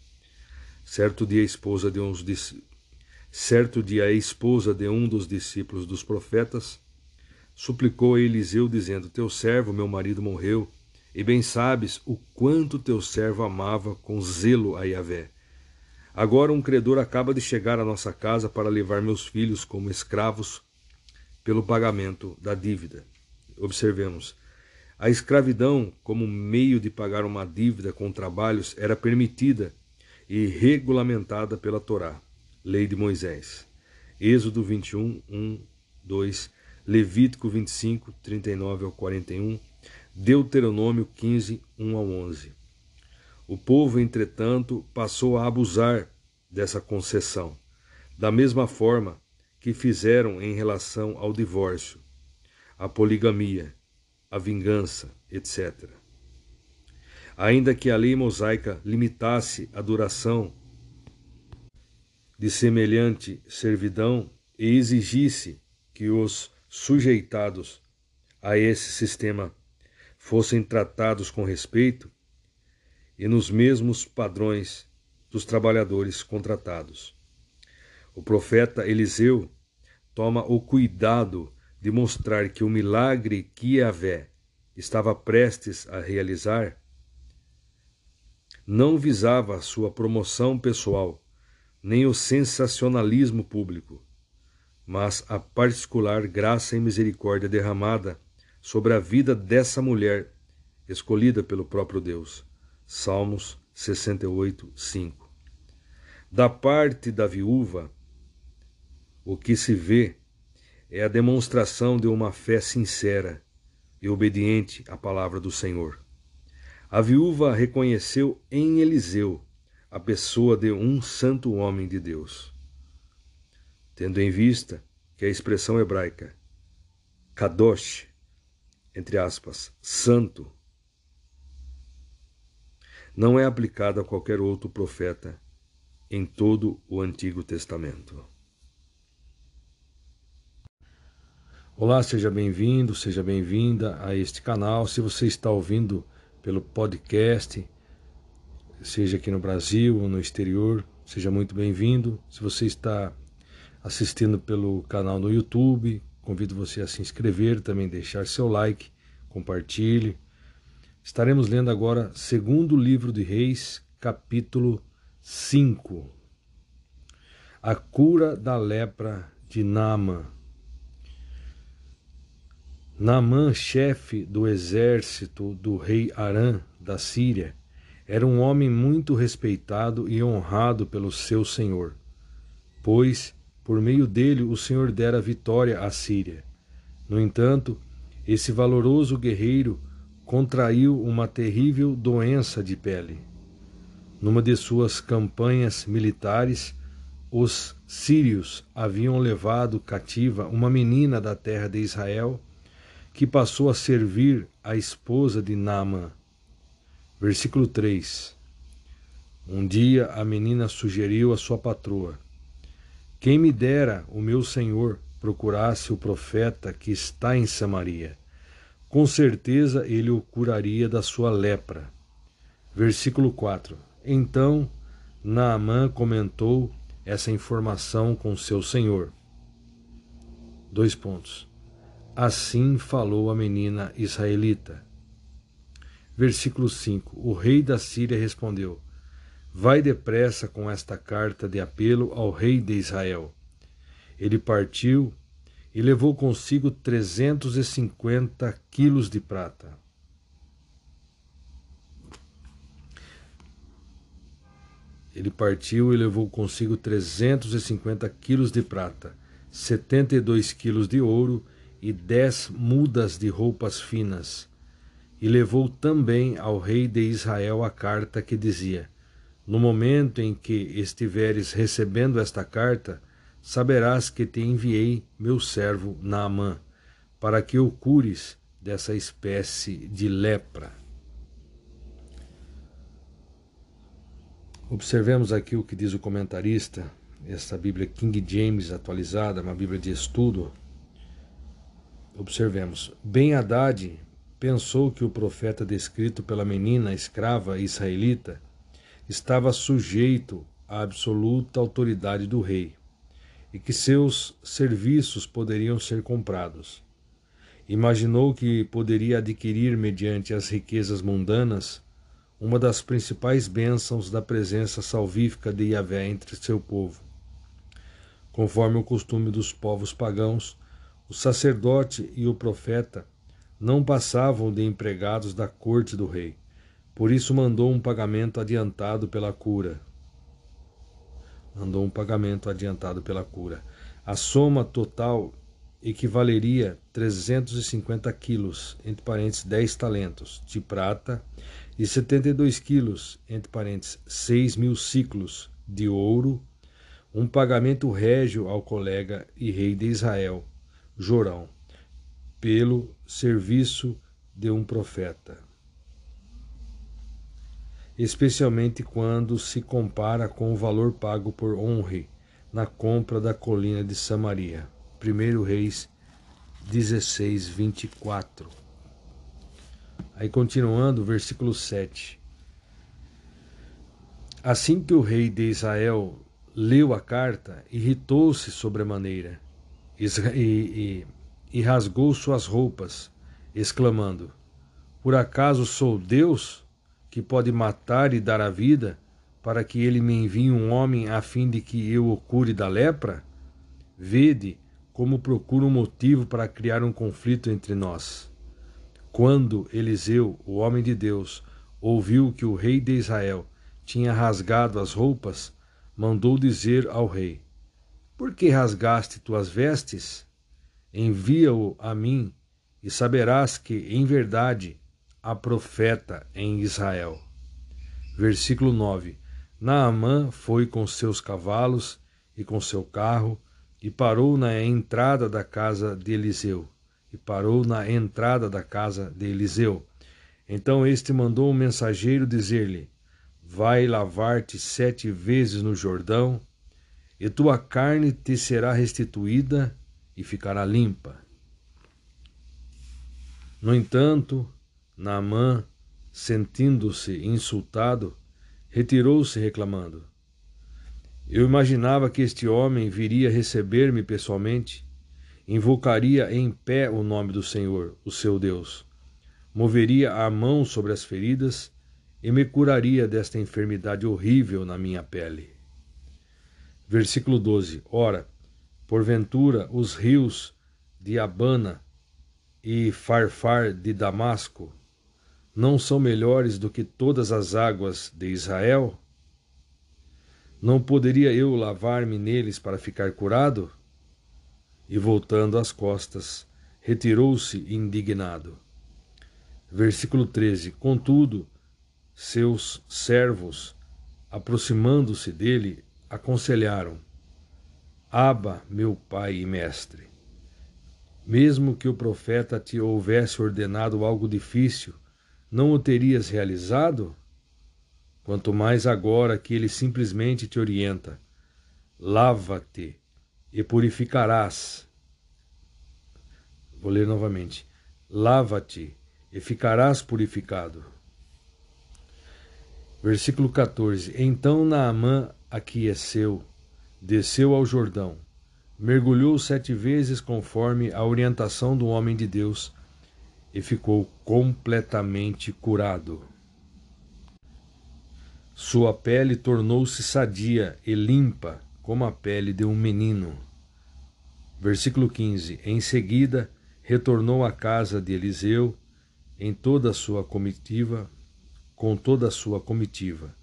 Certo dia a esposa de uns certo dia a esposa de um dos discípulos dos profetas suplicou a Eliseu dizendo: Teu servo, meu marido morreu, e bem sabes o quanto teu servo amava com zelo a Yahvé. Agora um credor acaba de chegar à nossa casa para levar meus filhos como escravos pelo pagamento da dívida. Observemos. A escravidão, como meio de pagar uma dívida com trabalhos, era permitida e regulamentada pela Torá, lei de Moisés. Êxodo 21, 1, 2, Levítico 25, 39 ao 41, Deuteronômio 15, 1 ao 11. O povo, entretanto, passou a abusar dessa concessão, da mesma forma que fizeram em relação ao divórcio, a poligamia, a vingança, etc. Ainda que a lei mosaica limitasse a duração de semelhante servidão e exigisse que os sujeitados a esse sistema fossem tratados com respeito, e nos mesmos padrões dos trabalhadores contratados. O profeta Eliseu toma o cuidado de mostrar que o milagre que Yahvé estava prestes a realizar não visava sua promoção pessoal, nem o sensacionalismo público, mas a particular graça e misericórdia derramada sobre a vida dessa mulher escolhida pelo próprio Deus. Salmos 68, 5. Da parte da viúva, o que se vê é a demonstração de uma fé sincera e obediente à palavra do Senhor. A viúva reconheceu em Eliseu a pessoa de um santo homem de Deus. Tendo em vista que a expressão hebraica kadosh, entre aspas, santo, não é aplicada a qualquer outro profeta em todo o Antigo Testamento. Olá, seja bem-vindo, seja bem-vinda a este canal. Se você está ouvindo pelo podcast, seja aqui no Brasil ou no exterior, seja muito bem-vindo. Se você está assistindo pelo canal no YouTube, convido você a se inscrever, também deixar seu like, compartilhe Estaremos lendo agora segundo livro de Reis, capítulo 5. A cura da lepra de Naamã. Naamã, chefe do exército do rei Arã da Síria, era um homem muito respeitado e honrado pelo seu senhor, pois por meio dele o senhor dera vitória à Síria. No entanto, esse valoroso guerreiro contraiu uma terrível doença de pele. Numa de suas campanhas militares, os sírios haviam levado cativa uma menina da terra de Israel, que passou a servir a esposa de Naamã. Versículo 3. Um dia a menina sugeriu à sua patroa: Quem me dera o meu senhor procurasse o profeta que está em Samaria com certeza ele o curaria da sua lepra. Versículo 4. Então Naamã comentou essa informação com seu senhor. Dois pontos. Assim falou a menina israelita. Versículo 5. O rei da Síria respondeu: Vai depressa com esta carta de apelo ao rei de Israel. Ele partiu e levou consigo trezentos e cinquenta quilos de prata. Ele partiu e levou consigo trezentos e cinquenta quilos de prata, setenta e dois quilos de ouro e dez mudas de roupas finas. E levou também ao rei de Israel a carta que dizia: No momento em que estiveres recebendo esta carta, saberás que te enviei meu servo Naamã, para que o cures dessa espécie de lepra. Observemos aqui o que diz o comentarista, esta Bíblia King James atualizada, uma Bíblia de estudo. Observemos. Ben Haddad pensou que o profeta descrito pela menina escrava israelita estava sujeito à absoluta autoridade do rei e que seus serviços poderiam ser comprados. Imaginou que poderia adquirir, mediante as riquezas mundanas, uma das principais bênçãos da presença salvífica de Yahvé entre seu povo. Conforme o costume dos povos pagãos, o sacerdote e o profeta não passavam de empregados da corte do rei. Por isso mandou um pagamento adiantado pela cura, mandou um pagamento adiantado pela cura. A soma total equivaleria 350 quilos, entre parênteses 10 talentos, de prata e 72 quilos, entre parênteses 6 mil ciclos, de ouro, um pagamento régio ao colega e rei de Israel, Jorão, pelo serviço de um profeta especialmente quando se compara com o valor pago por Honre na compra da colina de Samaria. 1 Reis 16, 24. Aí continuando, versículo 7. Assim que o rei de Israel leu a carta, irritou-se sobremaneira e, e, e rasgou suas roupas, exclamando: Por acaso sou Deus? que pode matar e dar a vida, para que ele me envie um homem a fim de que eu o cure da lepra? Vede como procura um motivo para criar um conflito entre nós. Quando Eliseu, o homem de Deus, ouviu que o rei de Israel tinha rasgado as roupas, mandou dizer ao rei: Por que rasgaste tuas vestes? Envia-o a mim, e saberás que, em verdade, a profeta em Israel. Versículo 9: Naamã foi com seus cavalos e com seu carro e parou na entrada da casa de Eliseu. E parou na entrada da casa de Eliseu. Então este mandou um mensageiro dizer-lhe: Vai lavar-te sete vezes no Jordão, e tua carne te será restituída e ficará limpa. No entanto, Naamã, sentindo-se insultado, retirou-se reclamando. Eu imaginava que este homem viria receber-me pessoalmente, invocaria em pé o nome do Senhor, o seu Deus, moveria a mão sobre as feridas e me curaria desta enfermidade horrível na minha pele. Versículo 12: Ora, porventura os rios de Abana e Farfar de Damasco não são melhores do que todas as águas de Israel? Não poderia eu lavar-me neles para ficar curado? E voltando as costas, retirou-se indignado. Versículo 13: Contudo, seus servos, aproximando-se dele, aconselharam: Aba, meu pai e mestre. Mesmo que o profeta te houvesse ordenado algo difícil, não o terias realizado? Quanto mais agora que ele simplesmente te orienta: lava-te e purificarás. Vou ler novamente: lava-te e ficarás purificado. Versículo 14: Então Naamã aqueceu, desceu ao Jordão, mergulhou sete vezes conforme a orientação do homem de Deus e ficou completamente curado. Sua pele tornou-se sadia e limpa como a pele de um menino. Versículo 15: Em seguida retornou à casa de Eliseu em toda a sua comitiva, com toda a sua comitiva.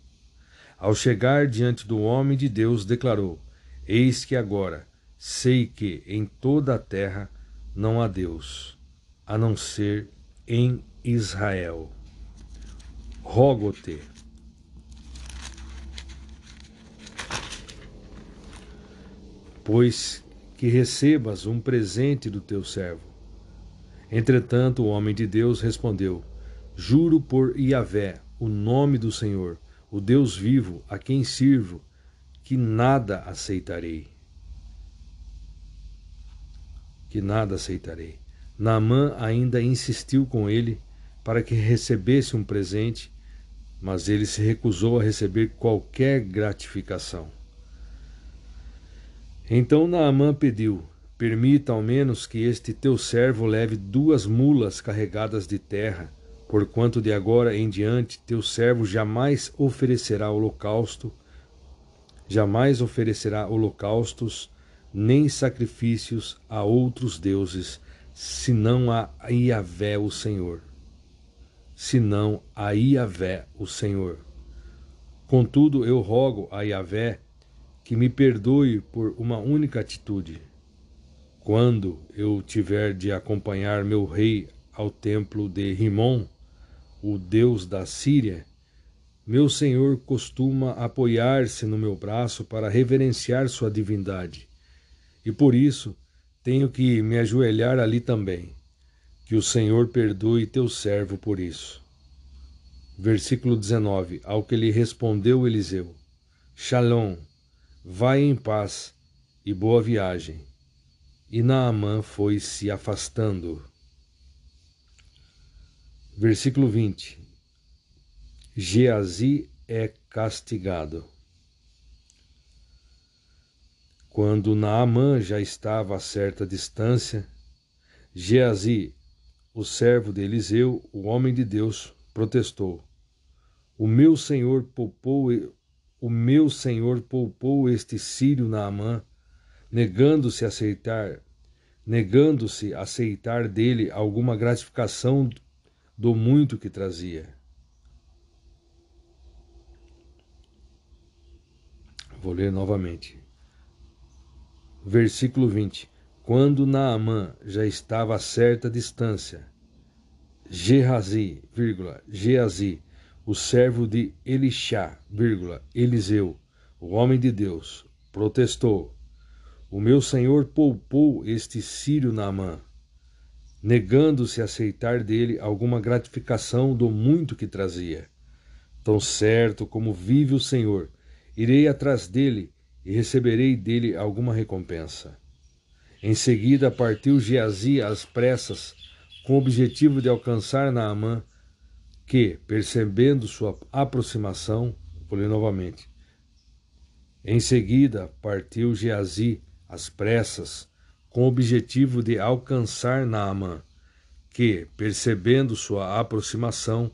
Ao chegar diante do homem de Deus, declarou: Eis que agora sei que em toda a terra não há Deus, a não ser em Israel. Rogo-te. Pois que recebas um presente do teu servo. Entretanto, o homem de Deus respondeu: Juro por Iavé, o nome do Senhor, o Deus vivo, a quem sirvo, que nada aceitarei. Que nada aceitarei. Naamã ainda insistiu com ele para que recebesse um presente, mas ele se recusou a receber qualquer gratificação. Então Naamã pediu: Permita ao menos que este teu servo leve duas mulas carregadas de terra porquanto de agora em diante teu servo jamais oferecerá holocausto, jamais oferecerá holocaustos, nem sacrifícios a outros deuses, senão a Iavé o Senhor. Senão a Iavé o Senhor. Contudo, eu rogo a Iavé que me perdoe por uma única atitude. Quando eu tiver de acompanhar meu rei ao templo de Rimon, o Deus da Síria, meu Senhor costuma apoiar-se no meu braço para reverenciar sua divindade. E por isso tenho que me ajoelhar ali também. Que o Senhor perdoe teu servo por isso. Versículo 19: Ao que lhe respondeu Eliseu: Shalom, vai em paz e boa viagem. E Naamã foi se afastando. Versículo 20: Geazi é castigado. Quando Naamã já estava a certa distância, Geazi, o servo de Eliseu, o homem de Deus, protestou: O meu senhor poupou, o meu senhor poupou este sírio Naamã, negando-se a aceitar, negando-se a aceitar dele alguma gratificação do muito que trazia. Vou ler novamente. Versículo 20. Quando Naamã já estava a certa distância, Gehazi, vírgula, Geazi, o servo de Elixá, vírgula, Eliseu, o homem de Deus, protestou: O meu senhor poupou este sírio Naamã negando-se a aceitar dele alguma gratificação do muito que trazia. Tão certo como vive o Senhor, irei atrás dele e receberei dele alguma recompensa. Em seguida partiu Geazi às pressas, com o objetivo de alcançar Naamã, que, percebendo sua aproximação, vou ler novamente. Em seguida partiu Geazi às pressas, com o objetivo de alcançar Naamã, que, percebendo sua aproximação,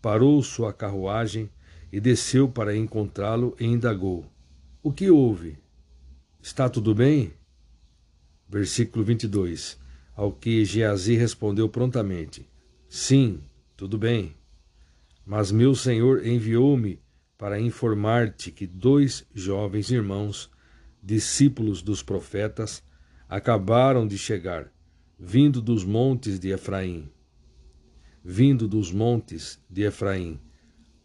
parou sua carruagem e desceu para encontrá-lo e indagou: O que houve? Está tudo bem? Versículo 22. Ao que Geazi respondeu prontamente: Sim, tudo bem. Mas meu senhor enviou-me para informar-te que dois jovens irmãos, discípulos dos profetas, acabaram de chegar, vindo dos montes de Efraim. Vindo dos montes de Efraim.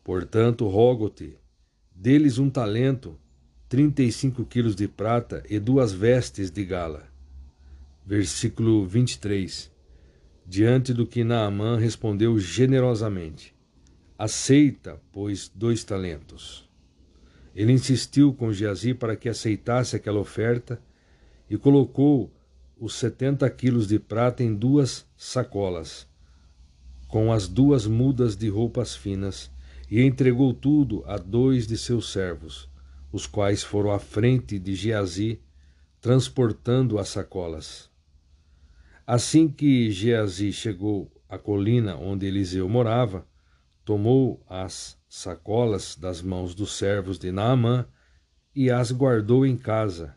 Portanto, rogo-te, deles um talento, trinta e cinco quilos de prata e duas vestes de gala. Versículo 23. Diante do que Naamã respondeu generosamente: Aceita, pois, dois talentos. Ele insistiu com Geazi para que aceitasse aquela oferta e colocou os setenta quilos de prata em duas sacolas, com as duas mudas de roupas finas, e entregou tudo a dois de seus servos, os quais foram à frente de Geazi, transportando as sacolas. Assim que Geazi chegou à colina onde Eliseu morava, tomou as sacolas das mãos dos servos de Naamã e as guardou em casa,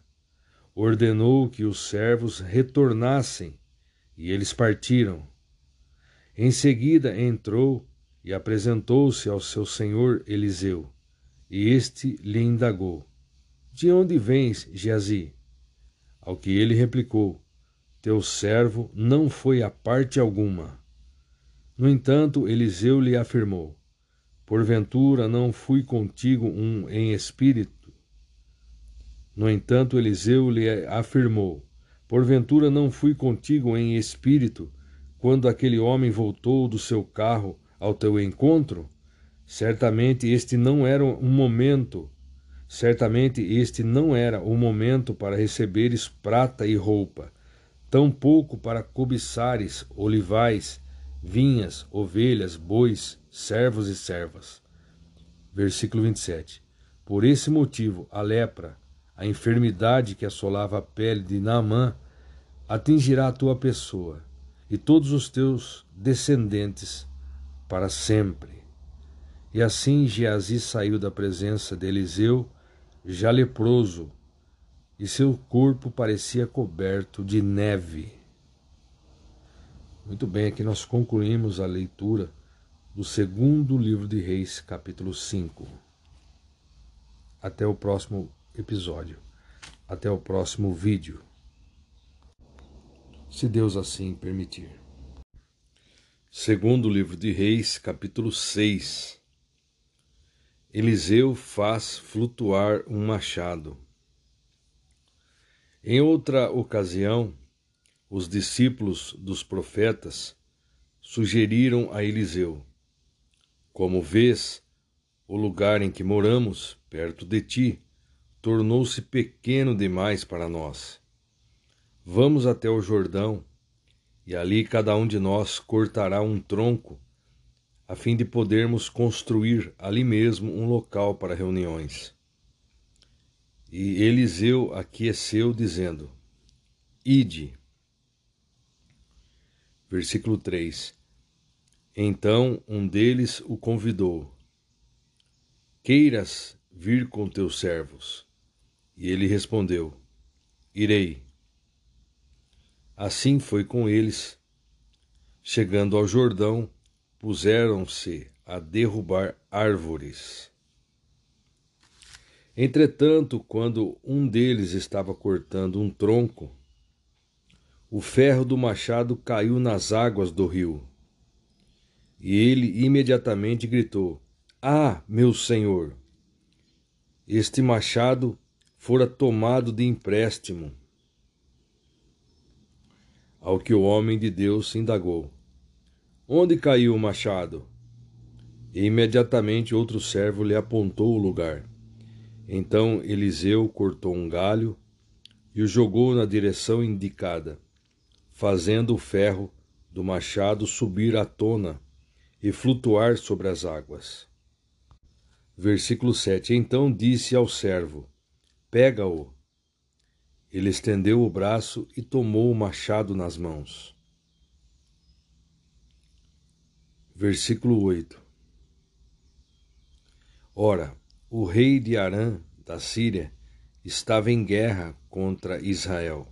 ordenou que os servos retornassem e eles partiram. Em seguida entrou e apresentou-se ao seu senhor Eliseu. E este lhe indagou: De onde vens, Geazi? Ao que ele replicou: Teu servo não foi a parte alguma. No entanto, Eliseu lhe afirmou: Porventura não fui contigo um em espírito? No entanto, Eliseu lhe afirmou: Porventura não fui contigo em espírito quando aquele homem voltou do seu carro ao teu encontro? Certamente este não era um momento, certamente este não era o momento para receberes prata e roupa, tampouco para cobiçares olivais vinhas, ovelhas, bois, servos e servas. Versículo 27. Por esse motivo, a lepra, a enfermidade que assolava a pele de Naamã, atingirá a tua pessoa e todos os teus descendentes para sempre. E assim Geazi saiu da presença de Eliseu, já leproso, e seu corpo parecia coberto de neve. Muito bem, aqui nós concluímos a leitura do segundo livro de Reis, capítulo 5. Até o próximo episódio. Até o próximo vídeo. Se Deus assim permitir. Segundo livro de Reis, capítulo 6. Eliseu faz flutuar um machado. Em outra ocasião, os discípulos dos profetas sugeriram a Eliseu: Como vês, o lugar em que moramos, perto de ti, tornou-se pequeno demais para nós. Vamos até o Jordão, e ali cada um de nós cortará um tronco, a fim de podermos construir ali mesmo um local para reuniões. E Eliseu aqueceu, dizendo: Ide. Versículo 3: Então um deles o convidou: Queiras vir com teus servos? E ele respondeu: Irei. Assim foi com eles. Chegando ao Jordão, puseram-se a derrubar árvores. Entretanto, quando um deles estava cortando um tronco, o ferro do machado caiu nas águas do rio. E ele imediatamente gritou: Ah, meu senhor! Este machado fora tomado de empréstimo. Ao que o homem de Deus indagou: Onde caiu o machado? E imediatamente outro servo lhe apontou o lugar. Então Eliseu cortou um galho e o jogou na direção indicada fazendo o ferro do machado subir à tona e flutuar sobre as águas. Versículo 7: Então disse ao servo: Pega-o. Ele estendeu o braço e tomou o machado nas mãos. Versículo 8: Ora, o rei de Arã, da Síria, estava em guerra contra Israel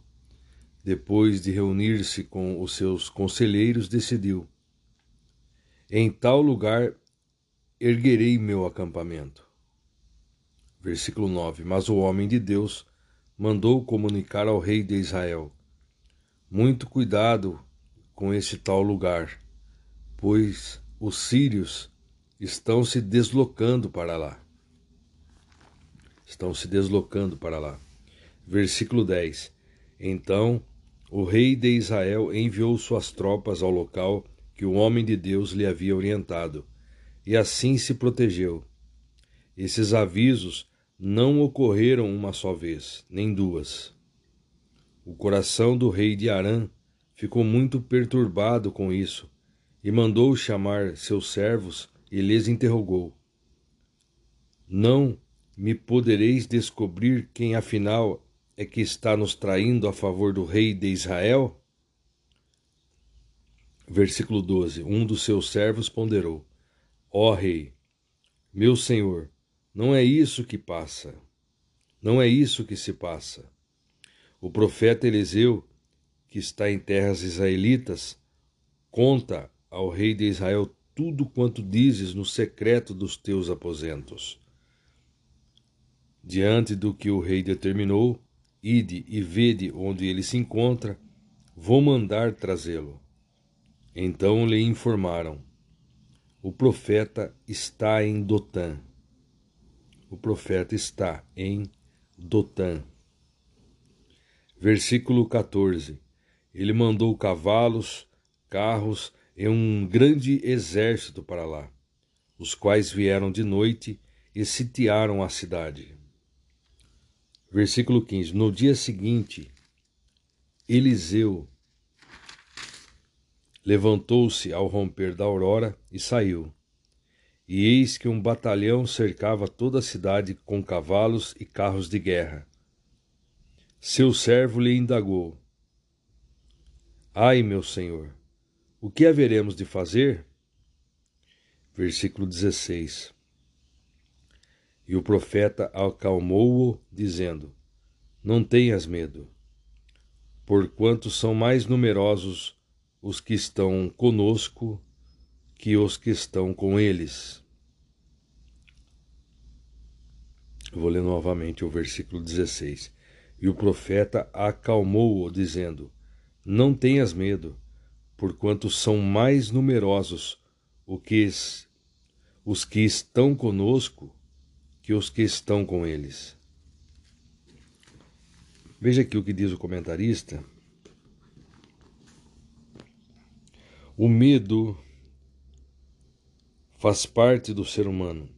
depois de reunir-se com os seus conselheiros, decidiu: Em tal lugar erguerei meu acampamento. Versículo 9: Mas o homem de Deus mandou comunicar ao rei de Israel: Muito cuidado com esse tal lugar, pois os sírios estão se deslocando para lá. Estão se deslocando para lá. Versículo 10: Então o rei de Israel enviou suas tropas ao local que o homem de Deus lhe havia orientado, e assim se protegeu. Esses avisos não ocorreram uma só vez, nem duas. O coração do rei de Arã ficou muito perturbado com isso, e mandou chamar seus servos e lhes interrogou: Não me podereis descobrir quem afinal é que está nos traindo a favor do rei de Israel? Versículo 12: Um dos seus servos ponderou: Ó rei, meu senhor, não é isso que passa. Não é isso que se passa. O profeta Eliseu, que está em terras israelitas, conta ao rei de Israel tudo quanto dizes no secreto dos teus aposentos. Diante do que o rei determinou, ide e vede onde ele se encontra, vou mandar trazê-lo. Então lhe informaram: o profeta está em Dotã. O profeta está em Dotã. Versículo 14. Ele mandou cavalos, carros e um grande exército para lá, os quais vieram de noite e sitiaram a cidade. Versículo 15: No dia seguinte, Eliseu levantou-se ao romper da aurora e saiu. E eis que um batalhão cercava toda a cidade com cavalos e carros de guerra. Seu servo lhe indagou: Ai, meu senhor, o que haveremos de fazer? Versículo 16. E o profeta acalmou-o, dizendo: Não tenhas medo, porquanto são mais numerosos os que estão conosco que os que estão com eles. Vou ler novamente o versículo 16. E o profeta acalmou-o, dizendo: Não tenhas medo, porquanto são mais numerosos os os que estão conosco que os que estão com eles. Veja aqui o que diz o comentarista. O medo faz parte do ser humano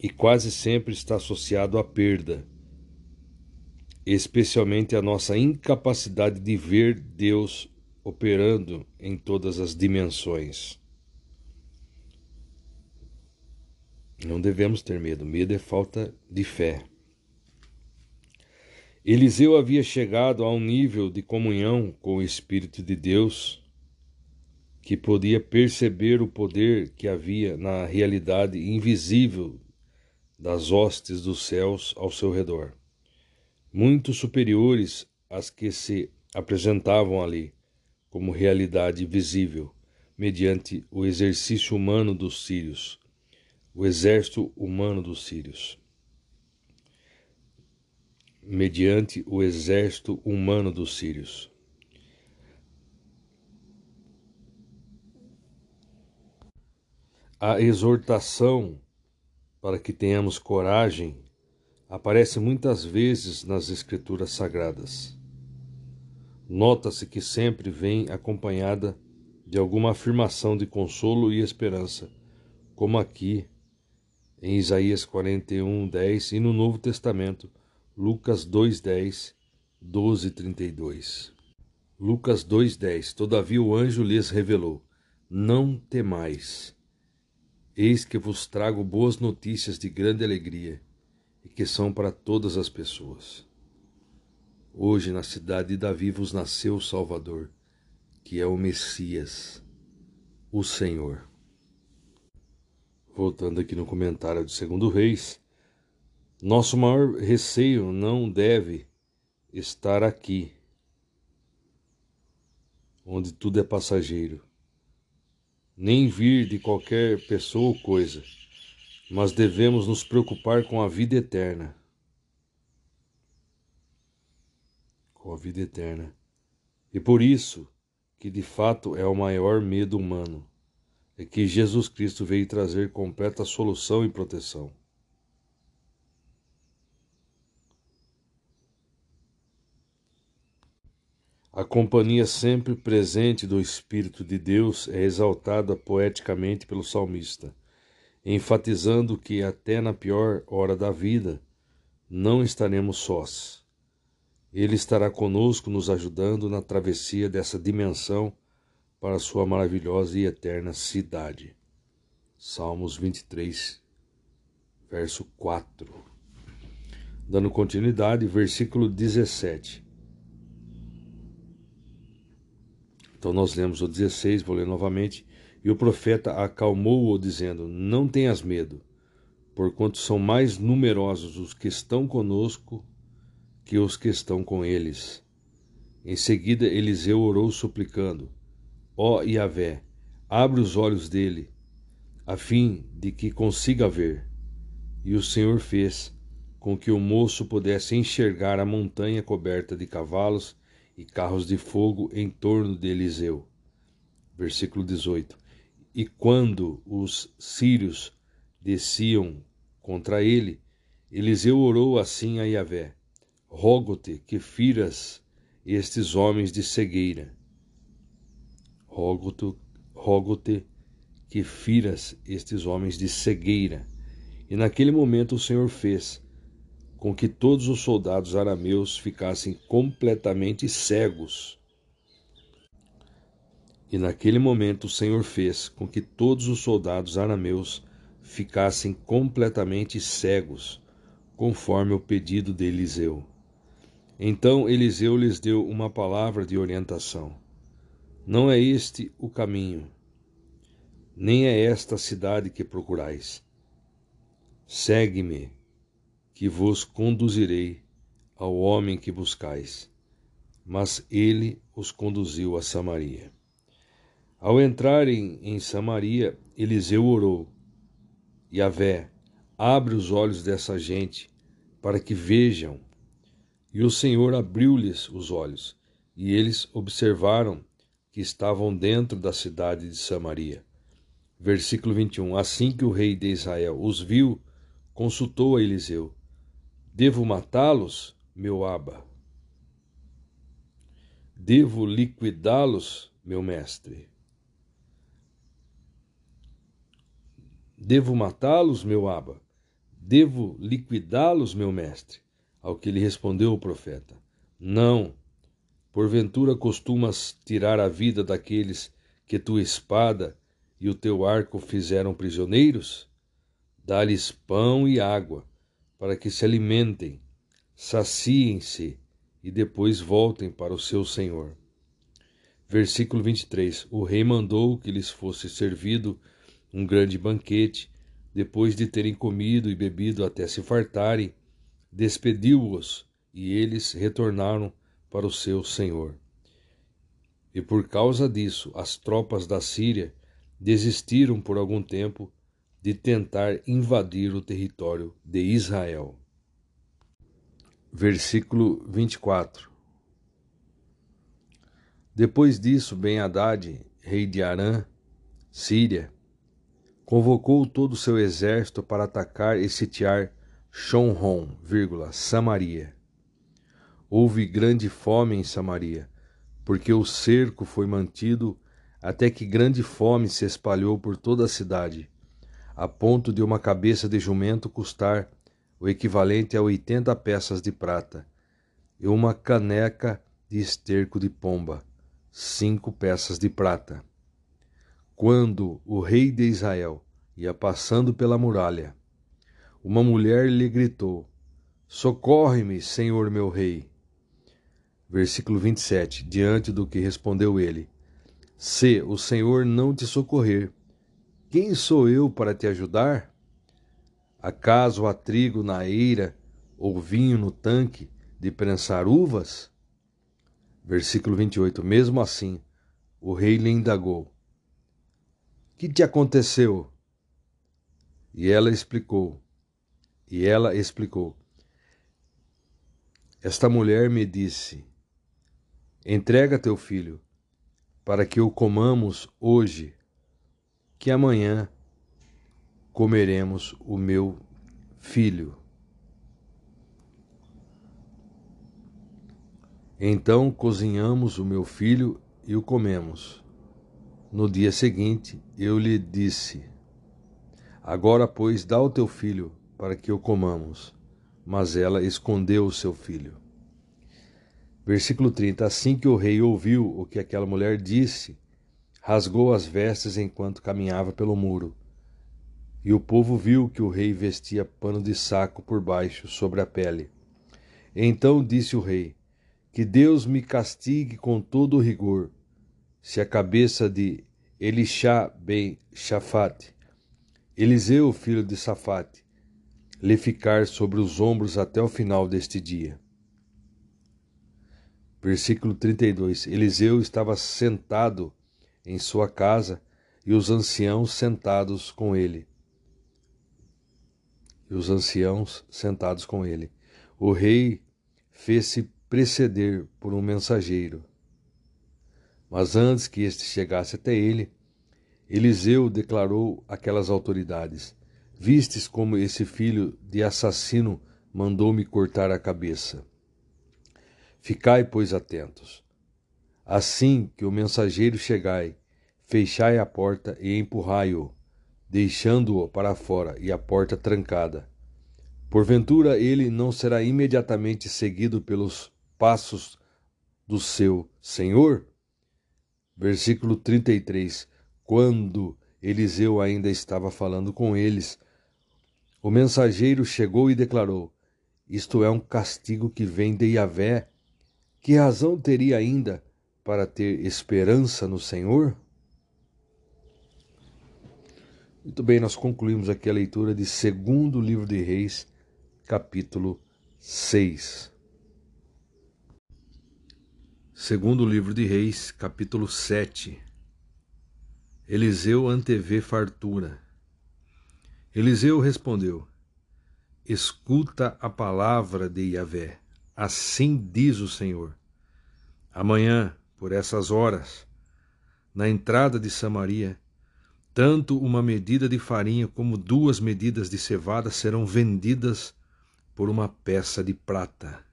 e quase sempre está associado à perda, especialmente a nossa incapacidade de ver Deus operando em todas as dimensões. Não devemos ter medo, medo é falta de fé. Eliseu havia chegado a um nível de comunhão com o Espírito de Deus que podia perceber o poder que havia na realidade invisível das hostes dos céus ao seu redor, muito superiores às que se apresentavam ali como realidade visível, mediante o exercício humano dos sírios, o exército humano dos sírios. Mediante o exército humano dos sírios. A exortação para que tenhamos coragem aparece muitas vezes nas Escrituras Sagradas. Nota-se que sempre vem acompanhada de alguma afirmação de consolo e esperança, como aqui em Isaías 41, 10 e no Novo Testamento, Lucas 2, 10, 12 e 32. Lucas 2, 10 Todavia o anjo lhes revelou: Não temais, eis que vos trago boas notícias de grande alegria e que são para todas as pessoas. Hoje, na cidade de Davi, vos nasceu o Salvador, que é o Messias, o Senhor. Voltando aqui no comentário de Segundo Reis, nosso maior receio não deve estar aqui, onde tudo é passageiro, nem vir de qualquer pessoa ou coisa, mas devemos nos preocupar com a vida eterna com a vida eterna. E por isso que de fato é o maior medo humano, é que Jesus Cristo veio trazer completa solução e proteção. A companhia sempre presente do Espírito de Deus é exaltada poeticamente pelo salmista, enfatizando que até na pior hora da vida não estaremos sós ele estará conosco, nos ajudando na travessia dessa dimensão para sua maravilhosa e eterna cidade. Salmos 23, verso 4. Dando continuidade, versículo 17. Então nós lemos o 16, vou ler novamente. E o profeta acalmou-o, dizendo: Não tenhas medo, porquanto são mais numerosos os que estão conosco que os que estão com eles. Em seguida, Eliseu orou suplicando: Ó oh, Yahvé, abre os olhos dele, a fim de que consiga ver. E o Senhor fez com que o moço pudesse enxergar a montanha coberta de cavalos e carros de fogo em torno de Eliseu. Versículo 18. E quando os sírios desciam contra ele, Eliseu orou assim a Yahvé: Rogo-te que firas estes homens de cegueira. Rogo-te rogo que firas estes homens de cegueira. E naquele momento o Senhor fez com que todos os soldados arameus ficassem completamente cegos. E naquele momento o Senhor fez com que todos os soldados arameus ficassem completamente cegos, conforme o pedido de Eliseu. Então Eliseu lhes deu uma palavra de orientação. Não é este o caminho, nem é esta a cidade que procurais. Segue-me, que vos conduzirei ao homem que buscais. Mas ele os conduziu a Samaria. Ao entrarem em Samaria, Eliseu orou: Yahvé, abre os olhos dessa gente, para que vejam. E o Senhor abriu-lhes os olhos, e eles observaram que estavam dentro da cidade de Samaria. Versículo 21. Assim que o rei de Israel os viu, consultou a Eliseu: Devo matá-los, meu aba? Devo liquidá-los, meu mestre? Devo matá-los, meu aba? Devo liquidá-los, meu mestre? Ao que lhe respondeu o profeta: Não. Porventura costumas tirar a vida daqueles que tua espada e o teu arco fizeram prisioneiros? Dá-lhes pão e água, para que se alimentem, saciem-se e depois voltem para o seu senhor. Versículo 23: O rei mandou que lhes fosse servido um grande banquete, depois de terem comido e bebido até se fartarem, despediu-os e eles retornaram para o seu senhor. E por causa disso, as tropas da Síria desistiram por algum tempo de tentar invadir o território de Israel. Versículo 24 Depois disso, Ben-Hadad, rei de Arã, Síria, convocou todo o seu exército para atacar e sitiar Shonron, Samaria. Houve grande fome em Samaria, porque o cerco foi mantido até que grande fome se espalhou por toda a cidade, a ponto de uma cabeça de jumento custar o equivalente a oitenta peças de prata, e uma caneca de esterco de pomba, cinco peças de prata. Quando o rei de Israel ia passando pela muralha, uma mulher lhe gritou: Socorre-me, Senhor meu rei. Versículo 27. Diante do que respondeu ele: Se o Senhor não te socorrer, quem sou eu para te ajudar? Acaso há trigo na eira ou vinho no tanque de prensar uvas? Versículo 28. Mesmo assim, o rei lhe indagou: que te aconteceu? E ela explicou. E ela explicou. Esta mulher me disse: Entrega teu filho, para que o comamos hoje, que amanhã comeremos o meu filho. Então cozinhamos o meu filho e o comemos. No dia seguinte, eu lhe disse: Agora, pois, dá o teu filho, para que o comamos. Mas ela escondeu o seu filho. Versículo 30: Assim que o rei ouviu o que aquela mulher disse, rasgou as vestes enquanto caminhava pelo muro. E o povo viu que o rei vestia pano de saco por baixo, sobre a pele. Então disse o rei: Que Deus me castigue com todo o rigor se a cabeça de Elisha ben Shafat, Eliseu, filho de Safate, lhe ficar sobre os ombros até o final deste dia. Versículo 32: Eliseu estava sentado em sua casa e os anciãos sentados com ele. E os anciãos sentados com ele. O rei fez-se preceder por um mensageiro. Mas antes que este chegasse até ele, Eliseu declarou àquelas autoridades: Vistes como esse filho de assassino mandou-me cortar a cabeça. Ficai, pois, atentos. Assim que o mensageiro chegai, fechai a porta e empurrai-o, deixando-o para fora e a porta trancada. Porventura ele não será imediatamente seguido pelos passos do seu Senhor? Versículo 33. Quando Eliseu ainda estava falando com eles, o mensageiro chegou e declarou: Isto é um castigo que vem de Yahvé que razão teria ainda para ter esperança no Senhor? Muito bem, nós concluímos aqui a leitura de segundo livro de Reis, capítulo 6. Segundo livro de Reis, capítulo 7. Eliseu antevê fartura. Eliseu respondeu: Escuta a palavra de Yahvé. Assim diz o Senhor: Amanhã, por essas horas, na entrada de Samaria, tanto uma medida de farinha como duas medidas de cevada serão vendidas por uma peça de prata.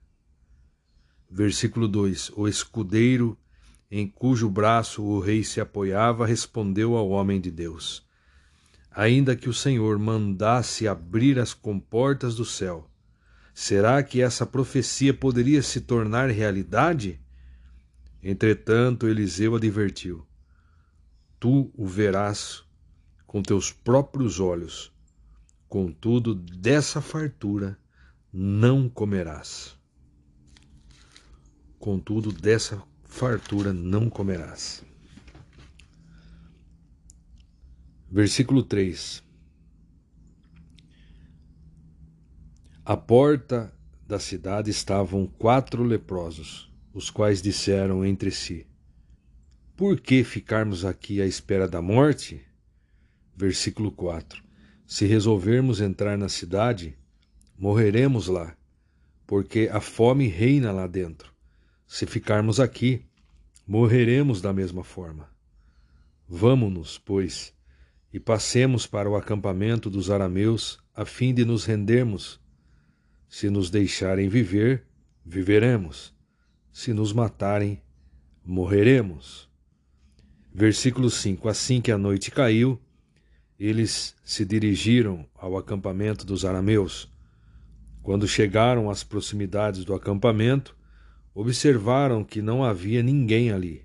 Versículo 2: O escudeiro em cujo braço o rei se apoiava respondeu ao homem de Deus: Ainda que o Senhor mandasse abrir as comportas do céu, Será que essa profecia poderia se tornar realidade? Entretanto, Eliseu advertiu: Tu o verás com teus próprios olhos, contudo, dessa fartura não comerás. Contudo, dessa fartura não comerás. Versículo 3 À porta da cidade estavam quatro leprosos, os quais disseram entre si: Por que ficarmos aqui à espera da morte? Versículo 4: Se resolvermos entrar na cidade, morreremos lá, porque a fome reina lá dentro. Se ficarmos aqui, morreremos da mesma forma. Vamo-nos, pois, e passemos para o acampamento dos arameus, a fim de nos rendermos se nos deixarem viver, viveremos. Se nos matarem, morreremos. Versículo 5: Assim que a noite caiu, eles se dirigiram ao acampamento dos arameus. Quando chegaram às proximidades do acampamento, observaram que não havia ninguém ali,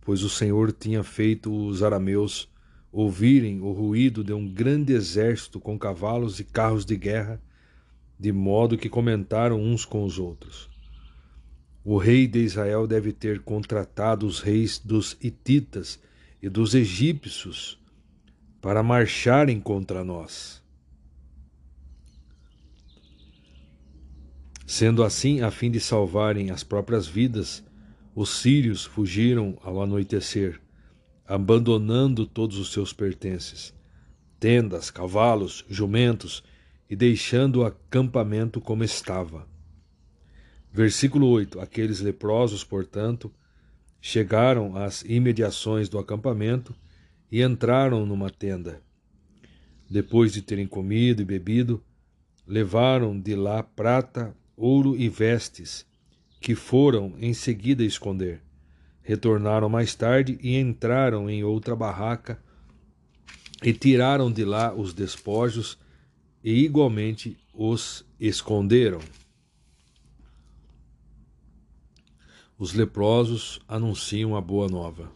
pois o Senhor tinha feito os arameus ouvirem o ruído de um grande exército com cavalos e carros de guerra de modo que comentaram uns com os outros. O rei de Israel deve ter contratado os reis dos Hititas e dos egípcios para marcharem contra nós. Sendo assim, a fim de salvarem as próprias vidas, os sírios fugiram ao anoitecer, abandonando todos os seus pertences: tendas, cavalos, jumentos e deixando o acampamento como estava. Versículo 8: Aqueles leprosos, portanto, chegaram às imediações do acampamento e entraram numa tenda. Depois de terem comido e bebido, levaram de lá prata, ouro e vestes, que foram em seguida esconder. Retornaram mais tarde e entraram em outra barraca e tiraram de lá os despojos e igualmente os esconderam. Os leprosos anunciam a boa nova.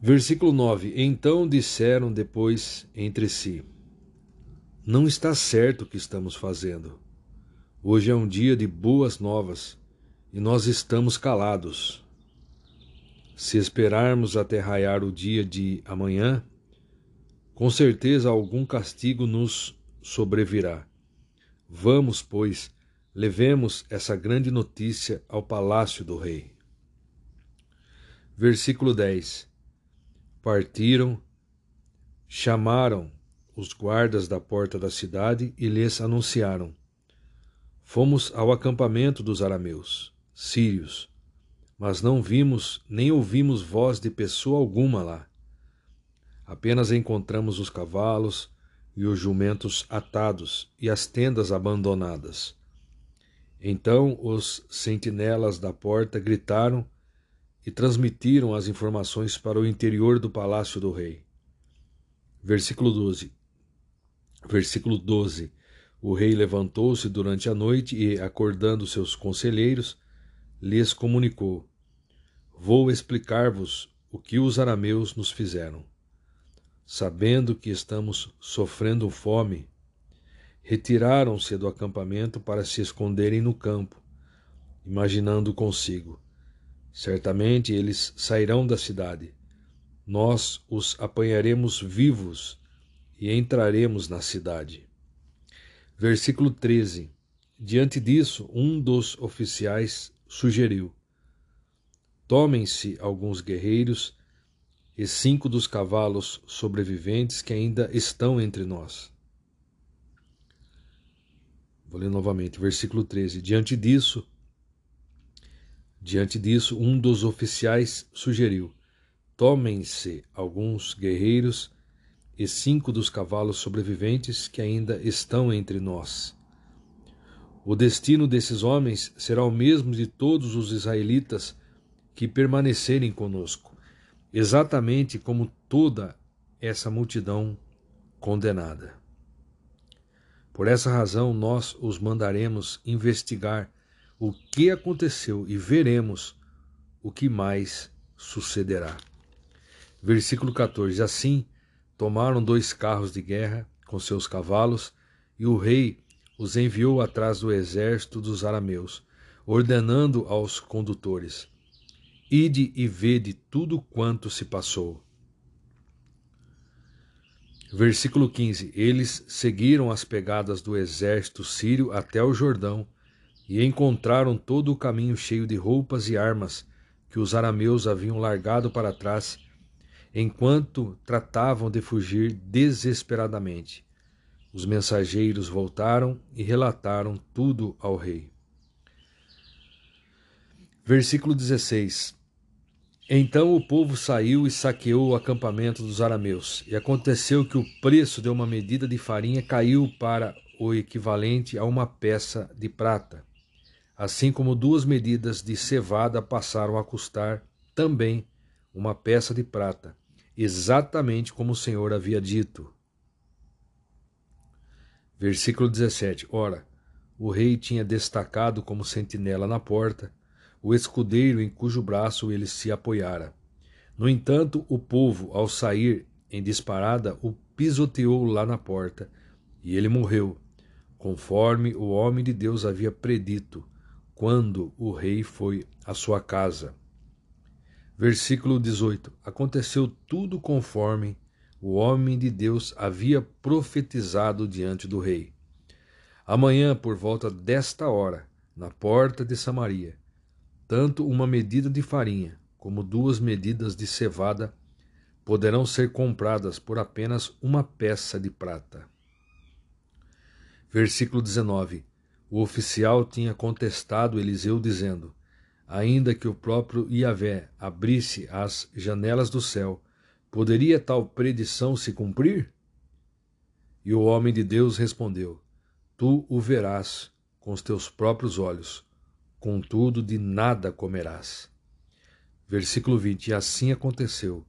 Versículo 9: Então disseram depois entre si: Não está certo o que estamos fazendo. Hoje é um dia de boas novas e nós estamos calados. Se esperarmos até raiar o dia de amanhã, com certeza algum castigo nos sobrevirá. Vamos, pois, levemos essa grande notícia ao palácio do rei. Versículo 10: Partiram, chamaram os guardas da porta da cidade e lhes anunciaram: Fomos ao acampamento dos arameus, sírios, mas não vimos nem ouvimos voz de pessoa alguma lá. Apenas encontramos os cavalos e os jumentos atados e as tendas abandonadas. Então os sentinelas da porta gritaram e transmitiram as informações para o interior do palácio do rei. Versículo 12. Versículo 12. O rei levantou-se durante a noite e, acordando seus conselheiros, lhes comunicou: Vou explicar-vos o que os arameus nos fizeram. Sabendo que estamos sofrendo fome, retiraram-se do acampamento para se esconderem no campo, imaginando consigo: certamente eles sairão da cidade. Nós os apanharemos vivos e entraremos na cidade. Versículo 13. Diante disso, um dos oficiais sugeriu: Tomem-se alguns guerreiros e cinco dos cavalos sobreviventes que ainda estão entre nós. Vou ler novamente, versículo 13. Diante disso, diante disso, um dos oficiais sugeriu: Tomem-se alguns guerreiros e cinco dos cavalos sobreviventes que ainda estão entre nós. O destino desses homens será o mesmo de todos os israelitas que permanecerem conosco, exatamente como toda essa multidão condenada. Por essa razão, nós os mandaremos investigar o que aconteceu e veremos o que mais sucederá. Versículo 14: Assim tomaram dois carros de guerra com seus cavalos, e o rei os enviou atrás do exército dos arameus, ordenando aos condutores: Ide e vede tudo quanto se passou. Versículo 15: Eles seguiram as pegadas do exército sírio até o Jordão e encontraram todo o caminho cheio de roupas e armas que os arameus haviam largado para trás, enquanto tratavam de fugir desesperadamente. Os mensageiros voltaram e relataram tudo ao rei. Versículo 16: então o povo saiu e saqueou o acampamento dos arameus. E aconteceu que o preço de uma medida de farinha caiu para o equivalente a uma peça de prata, assim como duas medidas de cevada passaram a custar também uma peça de prata, exatamente como o Senhor havia dito. Versículo 17: Ora, o rei tinha destacado como sentinela na porta o escudeiro em cujo braço ele se apoiara. No entanto, o povo, ao sair em disparada, o pisoteou lá na porta, e ele morreu, conforme o homem de Deus havia predito, quando o rei foi à sua casa. Versículo 18: Aconteceu tudo conforme o homem de Deus havia profetizado diante do rei. Amanhã, por volta desta hora, na porta de Samaria, tanto uma medida de farinha como duas medidas de cevada poderão ser compradas por apenas uma peça de prata. Versículo 19. O oficial tinha contestado Eliseu, dizendo: Ainda que o próprio Iavé abrisse as janelas do céu, poderia tal predição se cumprir? E o homem de Deus respondeu: Tu o verás com os teus próprios olhos contudo de nada comerás. Versículo 20: E assim aconteceu,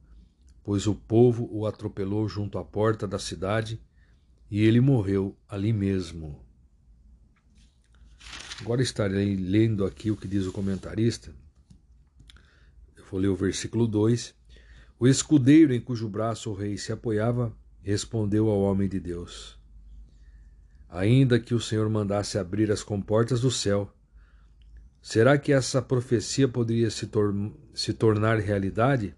pois o povo o atropelou junto à porta da cidade e ele morreu ali mesmo. Agora estarei lendo aqui o que diz o comentarista. Eu vou ler o versículo 2. O escudeiro em cujo braço o rei se apoiava respondeu ao homem de Deus: Ainda que o Senhor mandasse abrir as comportas do céu, Será que essa profecia poderia se, tor se tornar realidade?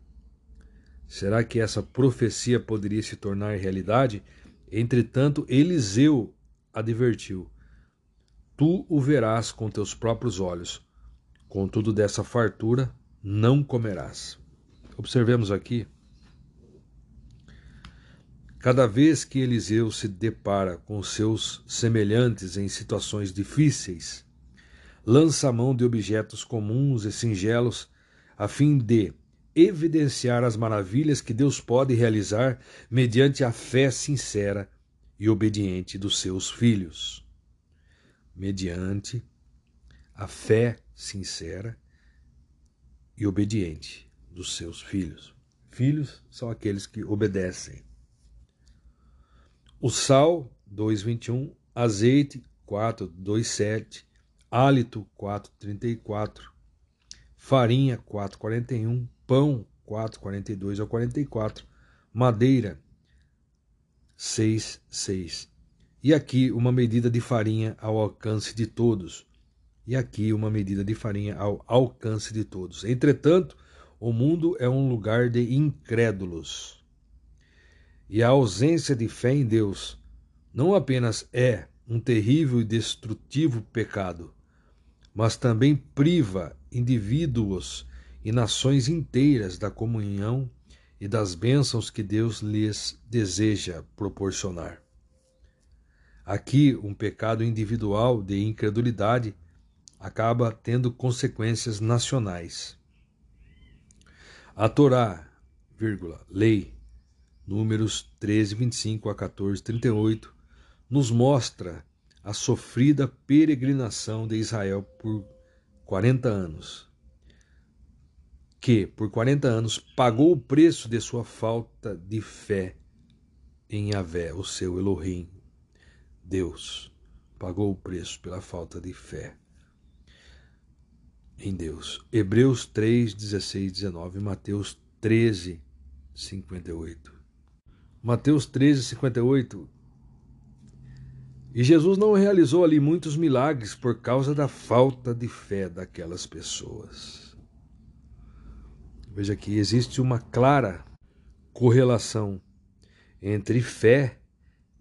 Será que essa profecia poderia se tornar realidade? Entretanto, Eliseu advertiu: tu o verás com teus próprios olhos. Contudo, dessa fartura não comerás. Observemos aqui. Cada vez que Eliseu se depara com seus semelhantes em situações difíceis, lança a mão de objetos comuns e singelos a fim de evidenciar as maravilhas que Deus pode realizar mediante a fé sincera e obediente dos seus filhos. Mediante a fé sincera e obediente dos seus filhos. Filhos são aqueles que obedecem. O sal, 2,21, azeite, 4,27, hálito, 4,34, farinha, 4,41, pão, 4,42 ao 44, madeira, 6, 6. E aqui uma medida de farinha ao alcance de todos. E aqui uma medida de farinha ao alcance de todos. Entretanto, o mundo é um lugar de incrédulos. E a ausência de fé em Deus não apenas é um terrível e destrutivo pecado, mas também priva indivíduos e nações inteiras da comunhão e das bênçãos que Deus lhes deseja proporcionar. Aqui, um pecado individual de incredulidade acaba tendo consequências nacionais. A Torá, vírgula, lei, números 13, 25 a 14, 38, nos mostra a sofrida peregrinação de Israel por 40 anos que, por 40 anos, pagou o preço de sua falta de fé em Yahvé, o seu Elohim, Deus. Pagou o preço pela falta de fé em Deus. Hebreus 3, 16, 19, Mateus 13, 58. Mateus 13, 58. E Jesus não realizou ali muitos milagres por causa da falta de fé daquelas pessoas. Veja que existe uma clara correlação entre fé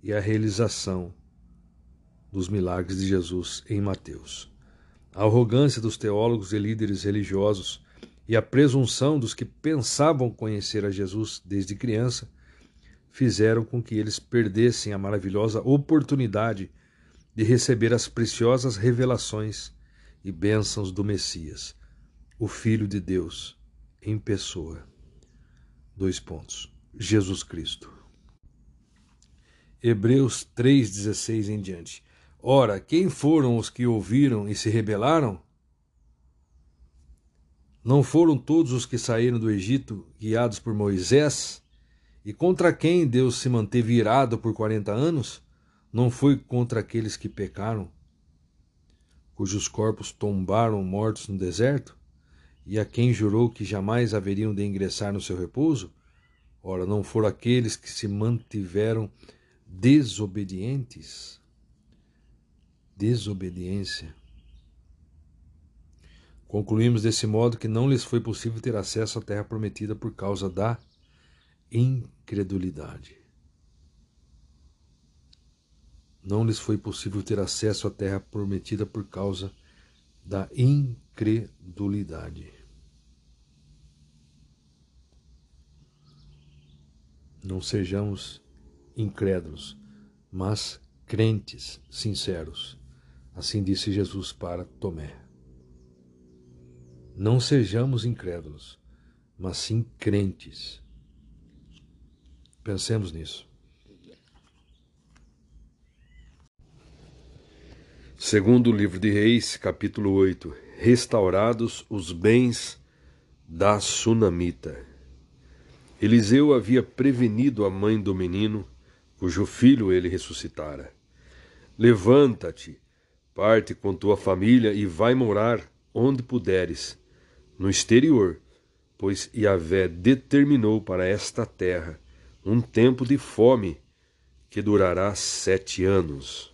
e a realização dos milagres de Jesus em Mateus. A arrogância dos teólogos e líderes religiosos e a presunção dos que pensavam conhecer a Jesus desde criança fizeram com que eles perdessem a maravilhosa oportunidade de receber as preciosas revelações e bênçãos do Messias, o Filho de Deus em pessoa. Dois pontos. Jesus Cristo. Hebreus 3,16 em diante. Ora, quem foram os que ouviram e se rebelaram? Não foram todos os que saíram do Egito guiados por Moisés? E contra quem Deus se manteve irado por quarenta anos? Não foi contra aqueles que pecaram, cujos corpos tombaram mortos no deserto? e a quem jurou que jamais haveriam de ingressar no seu repouso? Ora, não foram aqueles que se mantiveram desobedientes? Desobediência. Concluímos desse modo que não lhes foi possível ter acesso à terra prometida por causa da incredulidade. Não lhes foi possível ter acesso à terra prometida por causa da incredulidade. Não sejamos incrédulos, mas crentes sinceros. Assim disse Jesus para Tomé. Não sejamos incrédulos, mas sim crentes. Pensemos nisso. Segundo o livro de Reis, capítulo 8: Restaurados os bens da sunamita. Eliseu havia prevenido a mãe do menino, cujo filho ele ressuscitara. Levanta-te, parte com tua família e vai morar onde puderes, no exterior, pois Yahvé determinou para esta terra um tempo de fome que durará sete anos.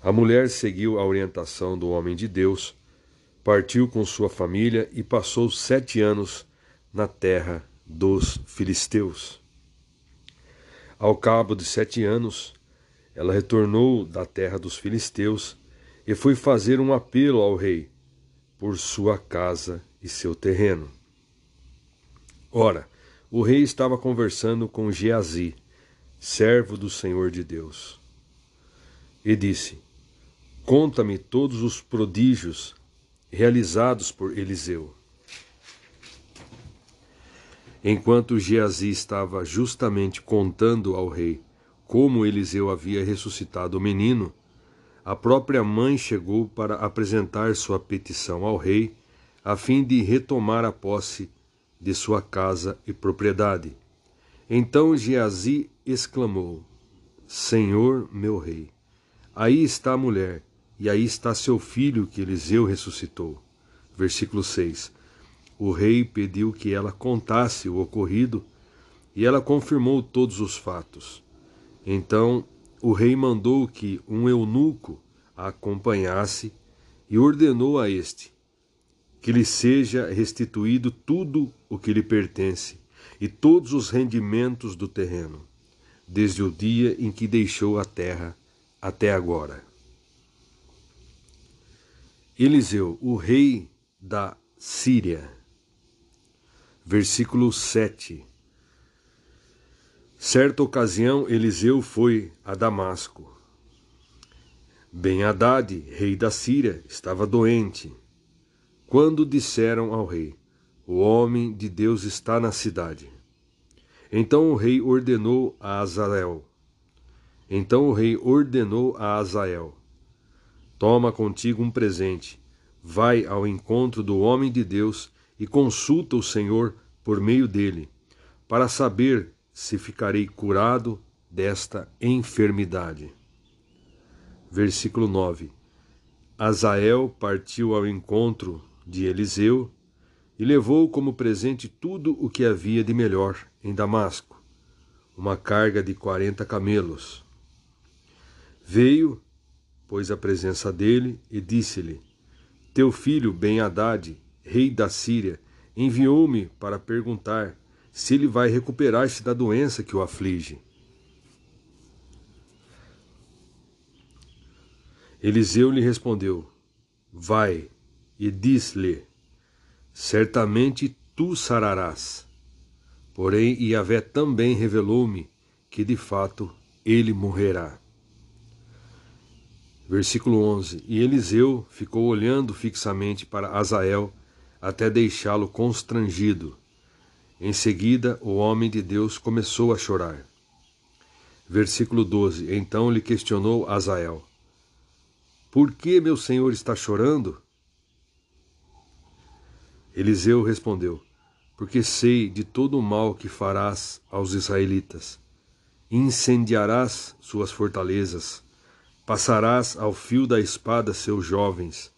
A mulher seguiu a orientação do homem de Deus, partiu com sua família e passou sete anos na terra dos filisteus. Ao cabo de sete anos, ela retornou da terra dos filisteus e foi fazer um apelo ao rei por sua casa e seu terreno. Ora, o rei estava conversando com Geazi, servo do Senhor de Deus, e disse: Conta-me todos os prodígios realizados por Eliseu. Enquanto Geazi estava justamente contando ao rei como Eliseu havia ressuscitado o menino, a própria mãe chegou para apresentar sua petição ao rei, a fim de retomar a posse de sua casa e propriedade. Então Geazi exclamou: Senhor meu rei, aí está a mulher, e aí está seu filho que Eliseu ressuscitou. Versículo 6. O rei pediu que ela contasse o ocorrido, e ela confirmou todos os fatos. Então o rei mandou que um eunuco a acompanhasse e ordenou a este que lhe seja restituído tudo o que lhe pertence e todos os rendimentos do terreno, desde o dia em que deixou a terra até agora. Eliseu, o rei da Síria. Versículo 7 Certa ocasião, Eliseu foi a Damasco. Ben-Hadad, rei da Síria, estava doente. Quando disseram ao rei: O homem de Deus está na cidade. Então o rei ordenou a Azael. Então o rei ordenou a Azael: Toma contigo um presente, vai ao encontro do homem de Deus e consulta o Senhor por meio dele, para saber se ficarei curado desta enfermidade. Versículo 9: Azael partiu ao encontro de Eliseu e levou como presente tudo o que havia de melhor em Damasco, uma carga de quarenta camelos. Veio, pois, à presença dele e disse-lhe: Teu filho Ben-Hadad, rei da Síria, enviou-me para perguntar se ele vai recuperar-se da doença que o aflige. Eliseu lhe respondeu: Vai e diz-lhe: Certamente tu sararás. Porém, Iavé também revelou-me que de fato ele morrerá. Versículo 11: E Eliseu ficou olhando fixamente para Azael até deixá-lo constrangido. Em seguida, o homem de Deus começou a chorar. Versículo 12: Então lhe questionou Azael: Por que meu senhor está chorando? Eliseu respondeu: Porque sei de todo o mal que farás aos israelitas. Incendiarás suas fortalezas, passarás ao fio da espada seus jovens,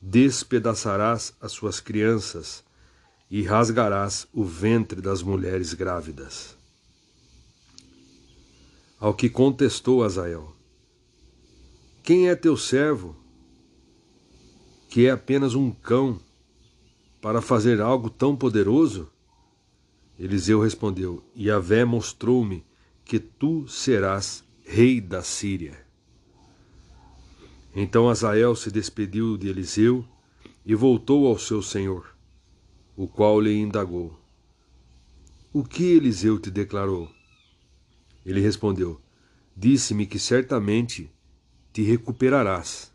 despedaçarás as suas crianças e rasgarás o ventre das mulheres grávidas. Ao que contestou Azael: Quem é teu servo, que é apenas um cão, para fazer algo tão poderoso? Eliseu respondeu: Yahvé mostrou-me que tu serás rei da Síria. Então Azael se despediu de Eliseu e voltou ao seu senhor o qual lhe indagou: O que Eliseu te declarou? Ele respondeu: Disse-me que certamente te recuperarás.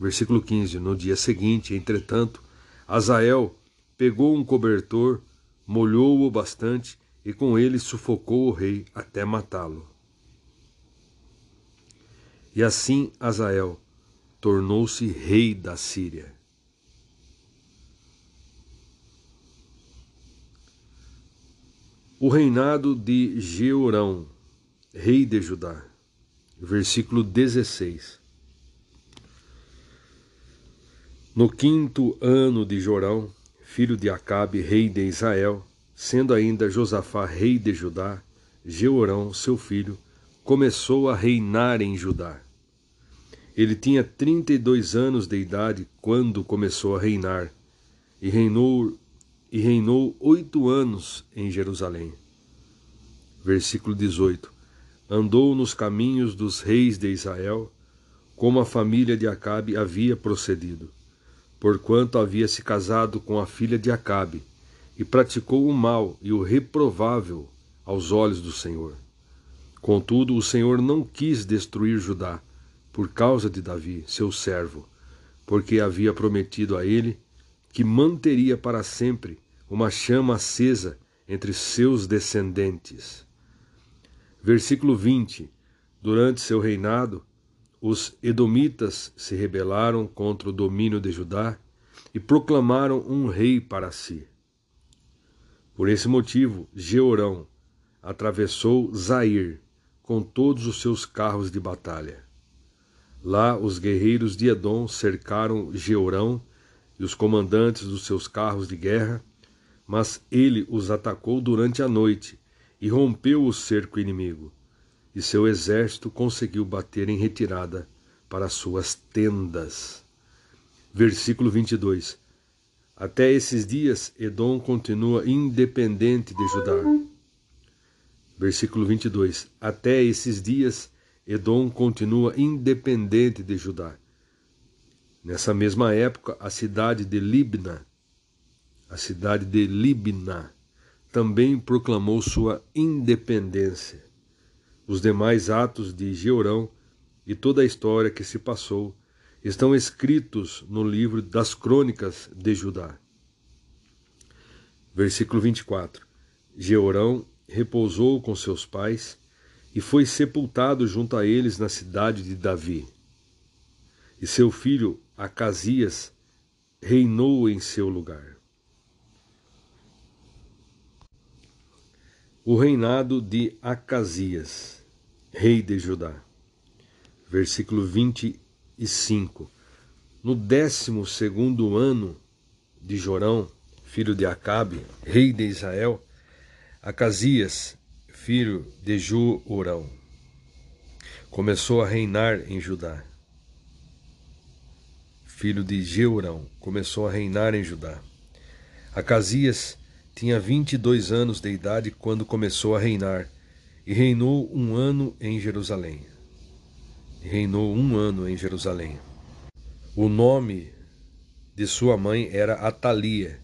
Versículo 15: No dia seguinte, entretanto, Azael pegou um cobertor, molhou-o bastante e com ele sufocou o rei até matá-lo. E assim Azael tornou-se rei da Síria. O reinado de Jeorão, rei de Judá. Versículo 16. No quinto ano de Jorão, filho de Acabe, rei de Israel, sendo ainda Josafá rei de Judá, Jeorão, seu filho, começou a reinar em Judá. Ele tinha trinta e dois anos de idade quando começou a reinar, e reinou e reinou oito anos em Jerusalém. Versículo 18: Andou nos caminhos dos reis de Israel, como a família de Acabe havia procedido, porquanto havia se casado com a filha de Acabe, e praticou o mal e o reprovável aos olhos do Senhor. Contudo, o Senhor não quis destruir Judá, por causa de Davi, seu servo, porque havia prometido a ele que manteria para sempre uma chama acesa entre seus descendentes. Versículo 20: Durante seu reinado, os Edomitas se rebelaram contra o domínio de Judá e proclamaram um rei para si. Por esse motivo, Jeorão atravessou Zair com todos os seus carros de batalha. Lá os guerreiros de Edom cercaram Jeorão e os comandantes dos seus carros de guerra, mas ele os atacou durante a noite e rompeu o cerco inimigo, e seu exército conseguiu bater em retirada para suas tendas. Versículo 22. Até esses dias, Edom continua independente de Judá. Versículo 22. Até esses dias, Edom continua independente de Judá. Nessa mesma época, a cidade de Libna, a cidade de Libna, também proclamou sua independência. Os demais atos de Georão e toda a história que se passou estão escritos no livro das crônicas de Judá. Versículo 24: Georão repousou com seus pais e foi sepultado junto a eles na cidade de Davi. E seu filho Acasias reinou em seu lugar. O reinado de Acasias, rei de Judá. Versículo 25. No décimo segundo ano de Jorão, filho de Acabe, rei de Israel, Acasias, filho de Jorão, começou a reinar em Judá. Filho de Jeurão, começou a reinar em Judá. Acasias tinha vinte e dois anos de idade quando começou a reinar, e reinou um ano em Jerusalém. Reinou um ano em Jerusalém. O nome de sua mãe era Atalia,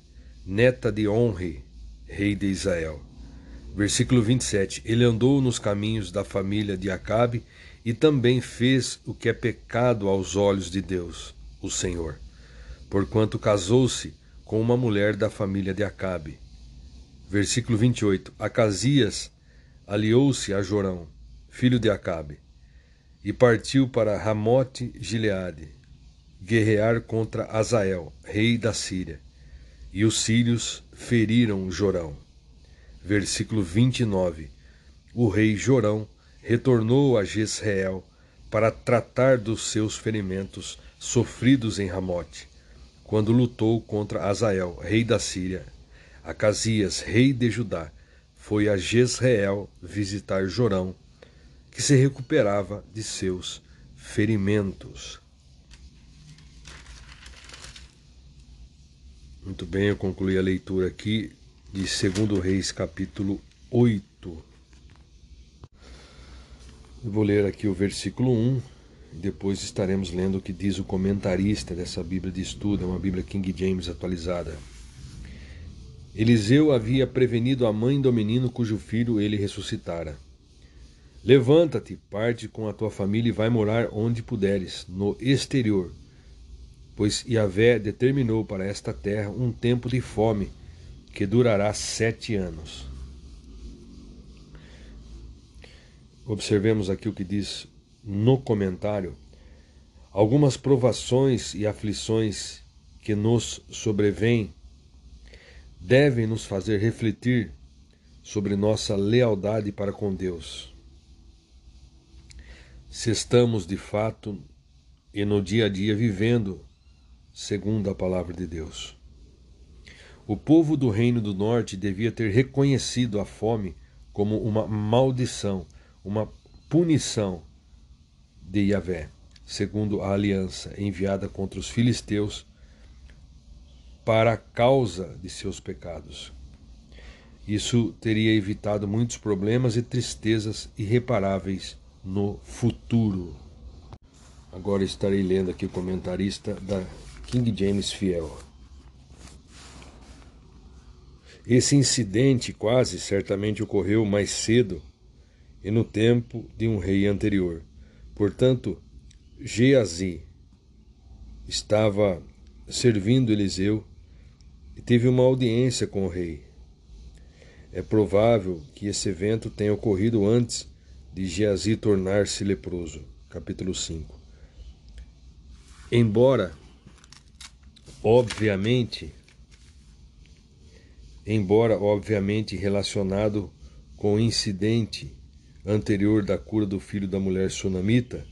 neta de Onre, rei de Israel. Versículo 27. Ele andou nos caminhos da família de Acabe e também fez o que é pecado aos olhos de Deus, o Senhor, porquanto casou-se com uma mulher da família de Acabe. Versículo 28. Acasias aliou-se a Jorão, filho de Acabe, e partiu para Ramote Gileade, guerrear contra Azael, rei da Síria. E os sírios feriram Jorão versículo 29. O rei Jorão retornou a Jezreel para tratar dos seus ferimentos sofridos em Ramote, quando lutou contra Azael, rei da Síria. Acasias, rei de Judá, foi a Jezreel visitar Jorão, que se recuperava de seus ferimentos. Muito bem, eu concluí a leitura aqui de 2 Reis, capítulo 8. Eu vou ler aqui o versículo 1 e depois estaremos lendo o que diz o comentarista dessa Bíblia de estudo, é uma Bíblia King James atualizada. Eliseu havia prevenido a mãe do menino cujo filho ele ressuscitara. Levanta-te, parte com a tua família e vai morar onde puderes, no exterior, pois Yahvé determinou para esta terra um tempo de fome que durará sete anos. Observemos aqui o que diz no comentário. Algumas provações e aflições que nos sobrevêm devem nos fazer refletir sobre nossa lealdade para com Deus. Se estamos de fato e no dia a dia vivendo segundo a palavra de Deus. O povo do Reino do Norte devia ter reconhecido a fome como uma maldição, uma punição de Yahvé, segundo a aliança enviada contra os filisteus para a causa de seus pecados. Isso teria evitado muitos problemas e tristezas irreparáveis no futuro. Agora estarei lendo aqui o comentarista da King James Fiel. Esse incidente quase certamente ocorreu mais cedo e no tempo de um rei anterior. Portanto, Geazi estava servindo Eliseu e teve uma audiência com o rei. É provável que esse evento tenha ocorrido antes de Geazi tornar-se leproso. Capítulo 5. Embora, obviamente, embora obviamente relacionado com o incidente anterior da cura do filho da mulher sunamita,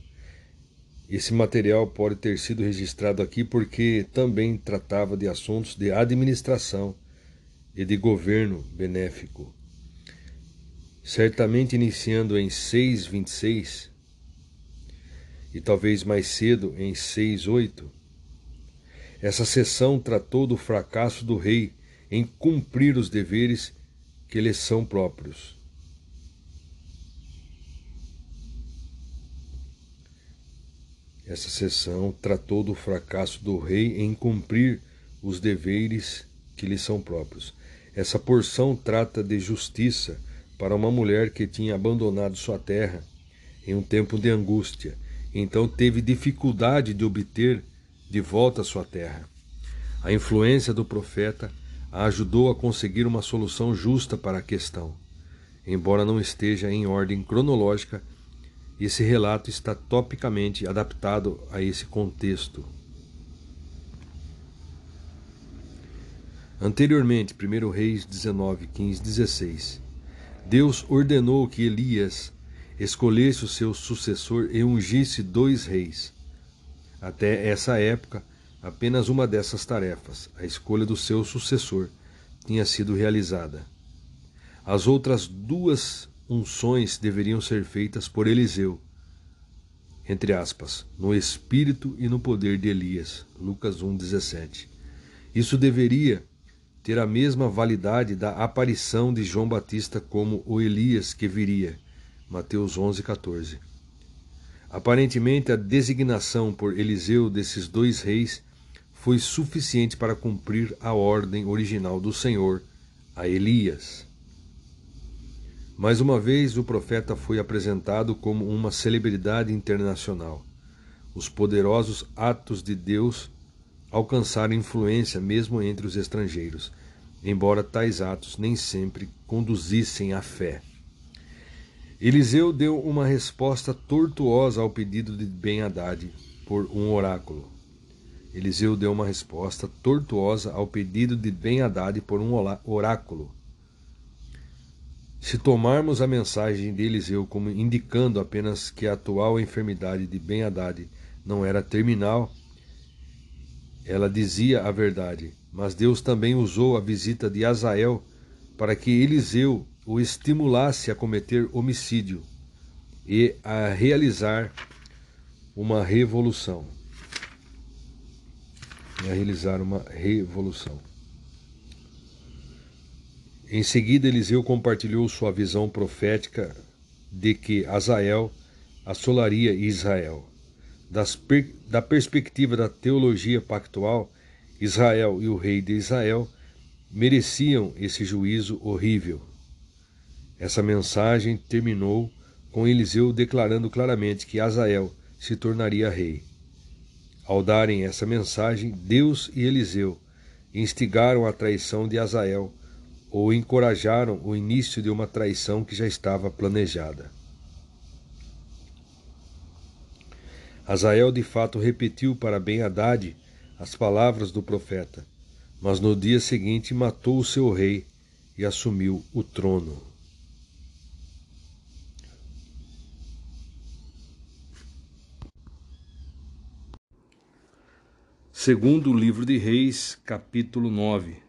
esse material pode ter sido registrado aqui porque também tratava de assuntos de administração e de governo benéfico. Certamente iniciando em 6:26 e talvez mais cedo em 6:8, essa sessão tratou do fracasso do rei em cumprir os deveres que lhes são próprios. Essa sessão tratou do fracasso do rei em cumprir os deveres que lhe são próprios. Essa porção trata de justiça para uma mulher que tinha abandonado sua terra em um tempo de angústia, então teve dificuldade de obter de volta sua terra. A influência do profeta a ajudou a conseguir uma solução justa para a questão. Embora não esteja em ordem cronológica, esse relato está topicamente adaptado a esse contexto. Anteriormente, 1 Reis 19, 15, 16, Deus ordenou que Elias escolhesse o seu sucessor e ungisse dois reis. Até essa época, Apenas uma dessas tarefas, a escolha do seu sucessor, tinha sido realizada. As outras duas unções deveriam ser feitas por Eliseu, entre aspas, no espírito e no poder de Elias. Lucas 1:17. Isso deveria ter a mesma validade da aparição de João Batista como o Elias que viria. Mateus 11:14. Aparentemente a designação por Eliseu desses dois reis foi suficiente para cumprir a ordem original do Senhor a Elias. Mais uma vez, o profeta foi apresentado como uma celebridade internacional. Os poderosos atos de Deus alcançaram influência mesmo entre os estrangeiros, embora tais atos nem sempre conduzissem à fé. Eliseu deu uma resposta tortuosa ao pedido de Ben-Hadad por um oráculo. Eliseu deu uma resposta tortuosa ao pedido de Ben-Hadad por um oráculo. Se tomarmos a mensagem de Eliseu como indicando apenas que a atual enfermidade de Ben-Hadad não era terminal, ela dizia a verdade, mas Deus também usou a visita de Azael para que Eliseu o estimulasse a cometer homicídio e a realizar uma revolução a realizar uma revolução. Em seguida, Eliseu compartilhou sua visão profética de que Azael assolaria Israel. Per da perspectiva da teologia pactual, Israel e o rei de Israel mereciam esse juízo horrível. Essa mensagem terminou com Eliseu declarando claramente que Azael se tornaria rei. Ao darem essa mensagem, Deus e Eliseu instigaram a traição de Azael ou encorajaram o início de uma traição que já estava planejada. Azael de fato repetiu para Ben-Hadad as palavras do profeta, mas no dia seguinte matou o seu rei e assumiu o trono. Segundo o livro de Reis, capítulo 9.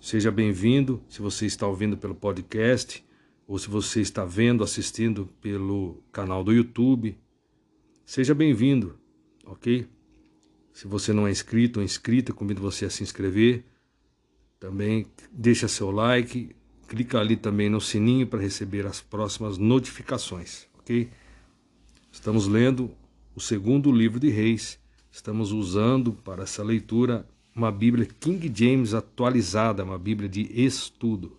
Seja bem-vindo, se você está ouvindo pelo podcast, ou se você está vendo, assistindo pelo canal do YouTube. Seja bem-vindo, ok? Se você não é inscrito ou inscrita, convido você a se inscrever. Também deixa seu like, clica ali também no sininho para receber as próximas notificações, ok? Estamos lendo o segundo livro de Reis. Estamos usando para essa leitura uma Bíblia King James atualizada, uma Bíblia de estudo.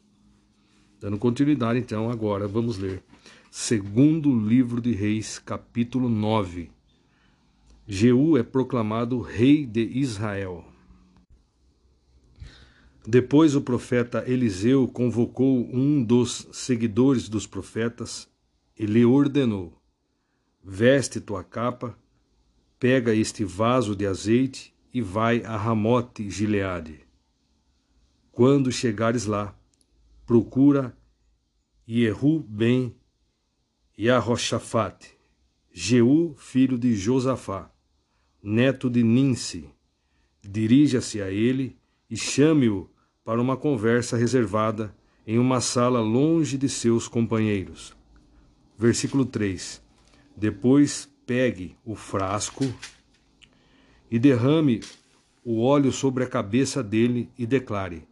Dando continuidade, então, agora vamos ler. Segundo livro de Reis, capítulo 9. Jeú é proclamado rei de Israel. Depois o profeta Eliseu convocou um dos seguidores dos profetas e lhe ordenou: Veste tua capa, pega este vaso de azeite e vai a Ramote Gileade. Quando chegares lá, procura Jehu ben Yahoshafate, Jeú, filho de Josafá, neto de Ninsi. Dirija-se a ele e chame-o para uma conversa reservada em uma sala longe de seus companheiros. Versículo 3. Depois pegue o frasco e derrame o óleo sobre a cabeça dele e declare: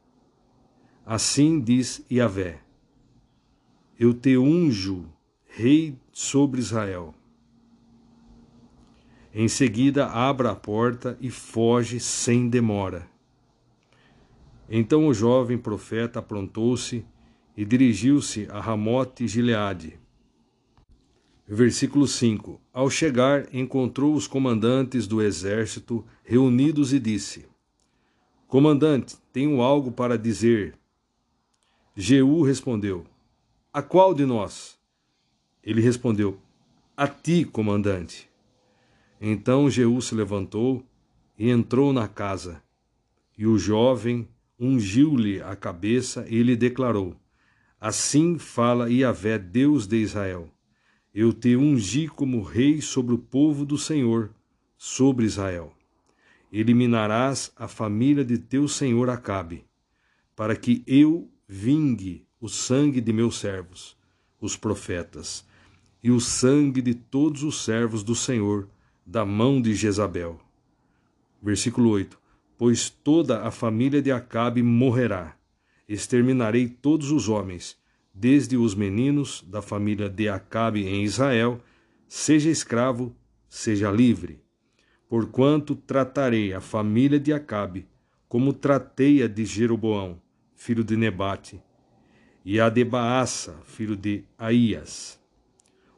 Assim diz Yahvé: Eu te unjo rei sobre Israel. Em seguida, abra a porta e foge sem demora. Então o jovem profeta aprontou-se e dirigiu-se a Ramote Gileade. Versículo 5: Ao chegar, encontrou os comandantes do exército reunidos e disse: Comandante, tenho algo para dizer. Jeú respondeu: A qual de nós? Ele respondeu: A ti, comandante. Então Jeú se levantou e entrou na casa. E o jovem ungiu-lhe a cabeça e lhe declarou: Assim fala Yahvé, Deus de Israel: Eu te ungi como rei sobre o povo do Senhor, sobre Israel. Eliminarás a família de teu senhor Acabe, para que eu vingue o sangue de meus servos, os profetas, e o sangue de todos os servos do Senhor, da mão de Jezabel. Versículo 8 pois toda a família de Acabe morrerá. Exterminarei todos os homens, desde os meninos da família de Acabe em Israel, seja escravo, seja livre. Porquanto tratarei a família de Acabe como tratei a de Jeroboão, filho de Nebate, e a de Baasa, filho de Aías.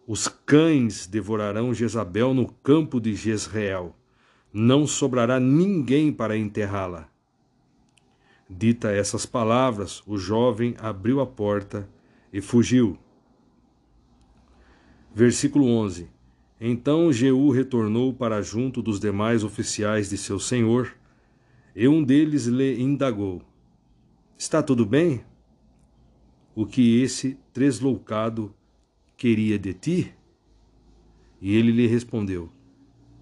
Os cães devorarão Jezabel no campo de Jezreel não sobrará ninguém para enterrá-la. Dita essas palavras, o jovem abriu a porta e fugiu. Versículo 11: Então Jeú retornou para junto dos demais oficiais de seu senhor, e um deles lhe indagou: Está tudo bem? O que esse tresloucado queria de ti? E ele lhe respondeu: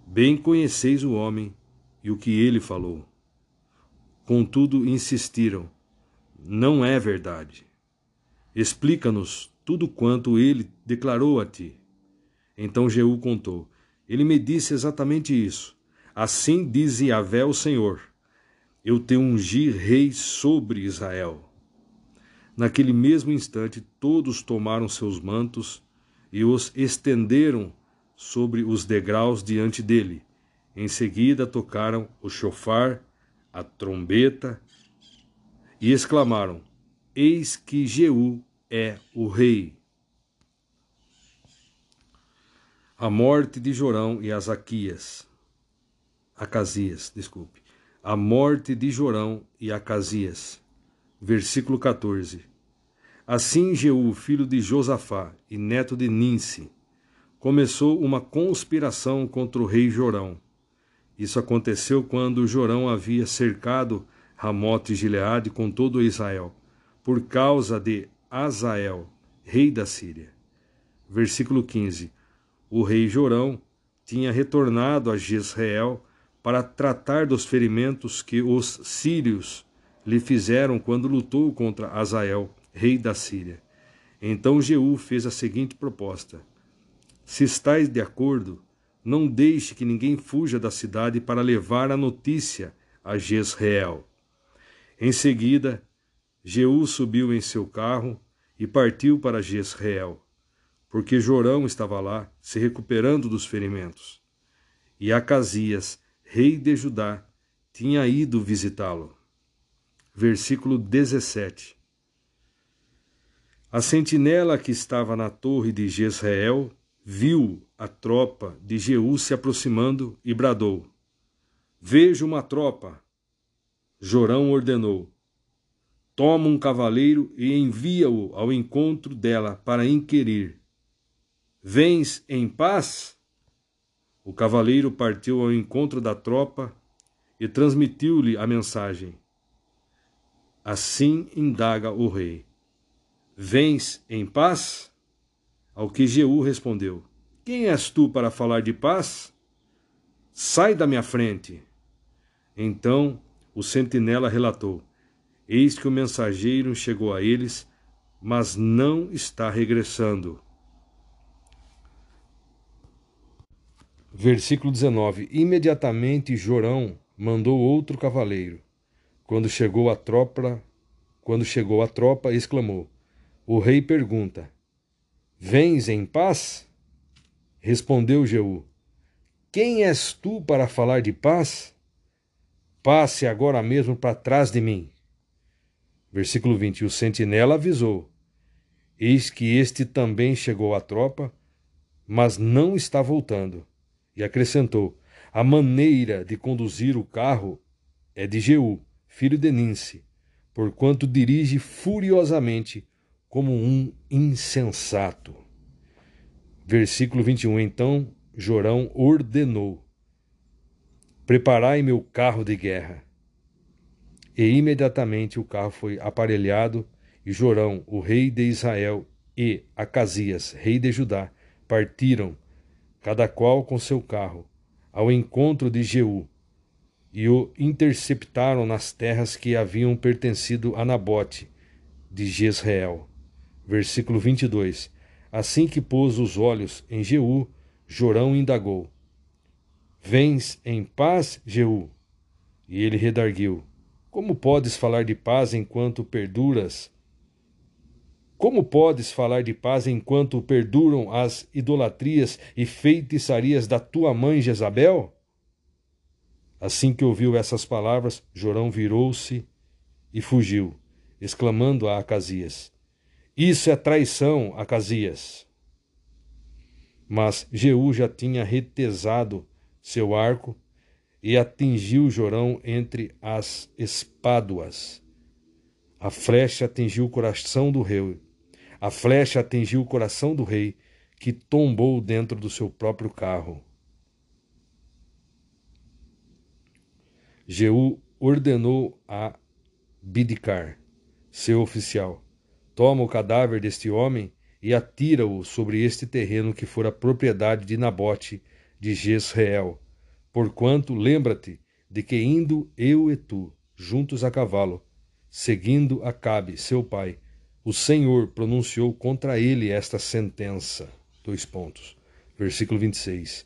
Bem conheceis o homem e o que ele falou. Contudo, insistiram: Não é verdade. Explica-nos tudo quanto ele declarou a ti. Então Jeú contou: Ele me disse exatamente isso. Assim diz Yahvé o Senhor: Eu te ungi rei sobre Israel. Naquele mesmo instante, todos tomaram seus mantos e os estenderam sobre os degraus diante dele. Em seguida tocaram o chofar, a trombeta e exclamaram: Eis que Jeú é o rei. A morte de Jorão e Azaquias. Acasias, desculpe. A morte de Jorão e Acasias. Versículo 14. Assim Jeú, filho de Josafá e neto de Ninsi, começou uma conspiração contra o rei Jorão. Isso aconteceu quando Jorão havia cercado Ramote e Gileade com todo Israel, por causa de Azael, rei da Síria. Versículo 15. O rei Jorão tinha retornado a Jezreel para tratar dos ferimentos que os sírios lhe fizeram quando lutou contra Azael, rei da Síria. Então Jeú fez a seguinte proposta: se estáis de acordo, não deixe que ninguém fuja da cidade para levar a notícia a Jezreel. Em seguida, Jeú subiu em seu carro e partiu para Jezreel, porque Jorão estava lá, se recuperando dos ferimentos. e Acasias, rei de Judá, tinha ido visitá-lo. Versículo 17. A sentinela que estava na torre de Jezreel viu a tropa de Jeú se aproximando e bradou: Vejo uma tropa. Jorão ordenou: Toma um cavaleiro e envia-o ao encontro dela para inquirir: Vens em paz? O cavaleiro partiu ao encontro da tropa e transmitiu-lhe a mensagem. Assim indaga o rei: Vens em paz? Ao que Jeú respondeu: Quem és tu para falar de paz? Sai da minha frente. Então o sentinela relatou: Eis que o mensageiro chegou a eles, mas não está regressando. Versículo 19: Imediatamente Jorão mandou outro cavaleiro. Quando chegou a tropa, quando chegou a tropa, exclamou: O rei pergunta: Vens em paz? Respondeu Jeú: Quem és tu para falar de paz? Passe agora mesmo para trás de mim. Versículo 20: O sentinela avisou: Eis que este também chegou à tropa, mas não está voltando. E acrescentou: A maneira de conduzir o carro é de Jeú, filho de Ninse, porquanto dirige furiosamente como um insensato. Versículo 21. Então Jorão ordenou: Preparai meu carro de guerra. E imediatamente o carro foi aparelhado, e Jorão, o rei de Israel, e Acasias, rei de Judá, partiram, cada qual com seu carro, ao encontro de Jeú, e o interceptaram nas terras que haviam pertencido a Nabote, de Jezreel versículo 22. Assim que pôs os olhos em Jeú, Jorão indagou: Vens em paz, Jeú? E ele redarguiu: Como podes falar de paz enquanto perduras? Como podes falar de paz enquanto perduram as idolatrias e feitiçarias da tua mãe Jezabel? Assim que ouviu essas palavras, Jorão virou-se e fugiu, exclamando a Acasias: isso é traição, Acasias. Mas Jeú já tinha retesado seu arco e atingiu Jorão entre as espáduas. A flecha atingiu o coração do rei. A flecha atingiu o coração do rei, que tombou dentro do seu próprio carro. Jeú ordenou a Bidcar, seu oficial, Toma o cadáver deste homem e atira-o sobre este terreno que fora propriedade de Nabote de Jezreel. Porquanto, lembra-te de que indo eu e tu, juntos a cavalo, seguindo Acabe, seu pai, o Senhor pronunciou contra ele esta sentença. Dois pontos. Versículo 26.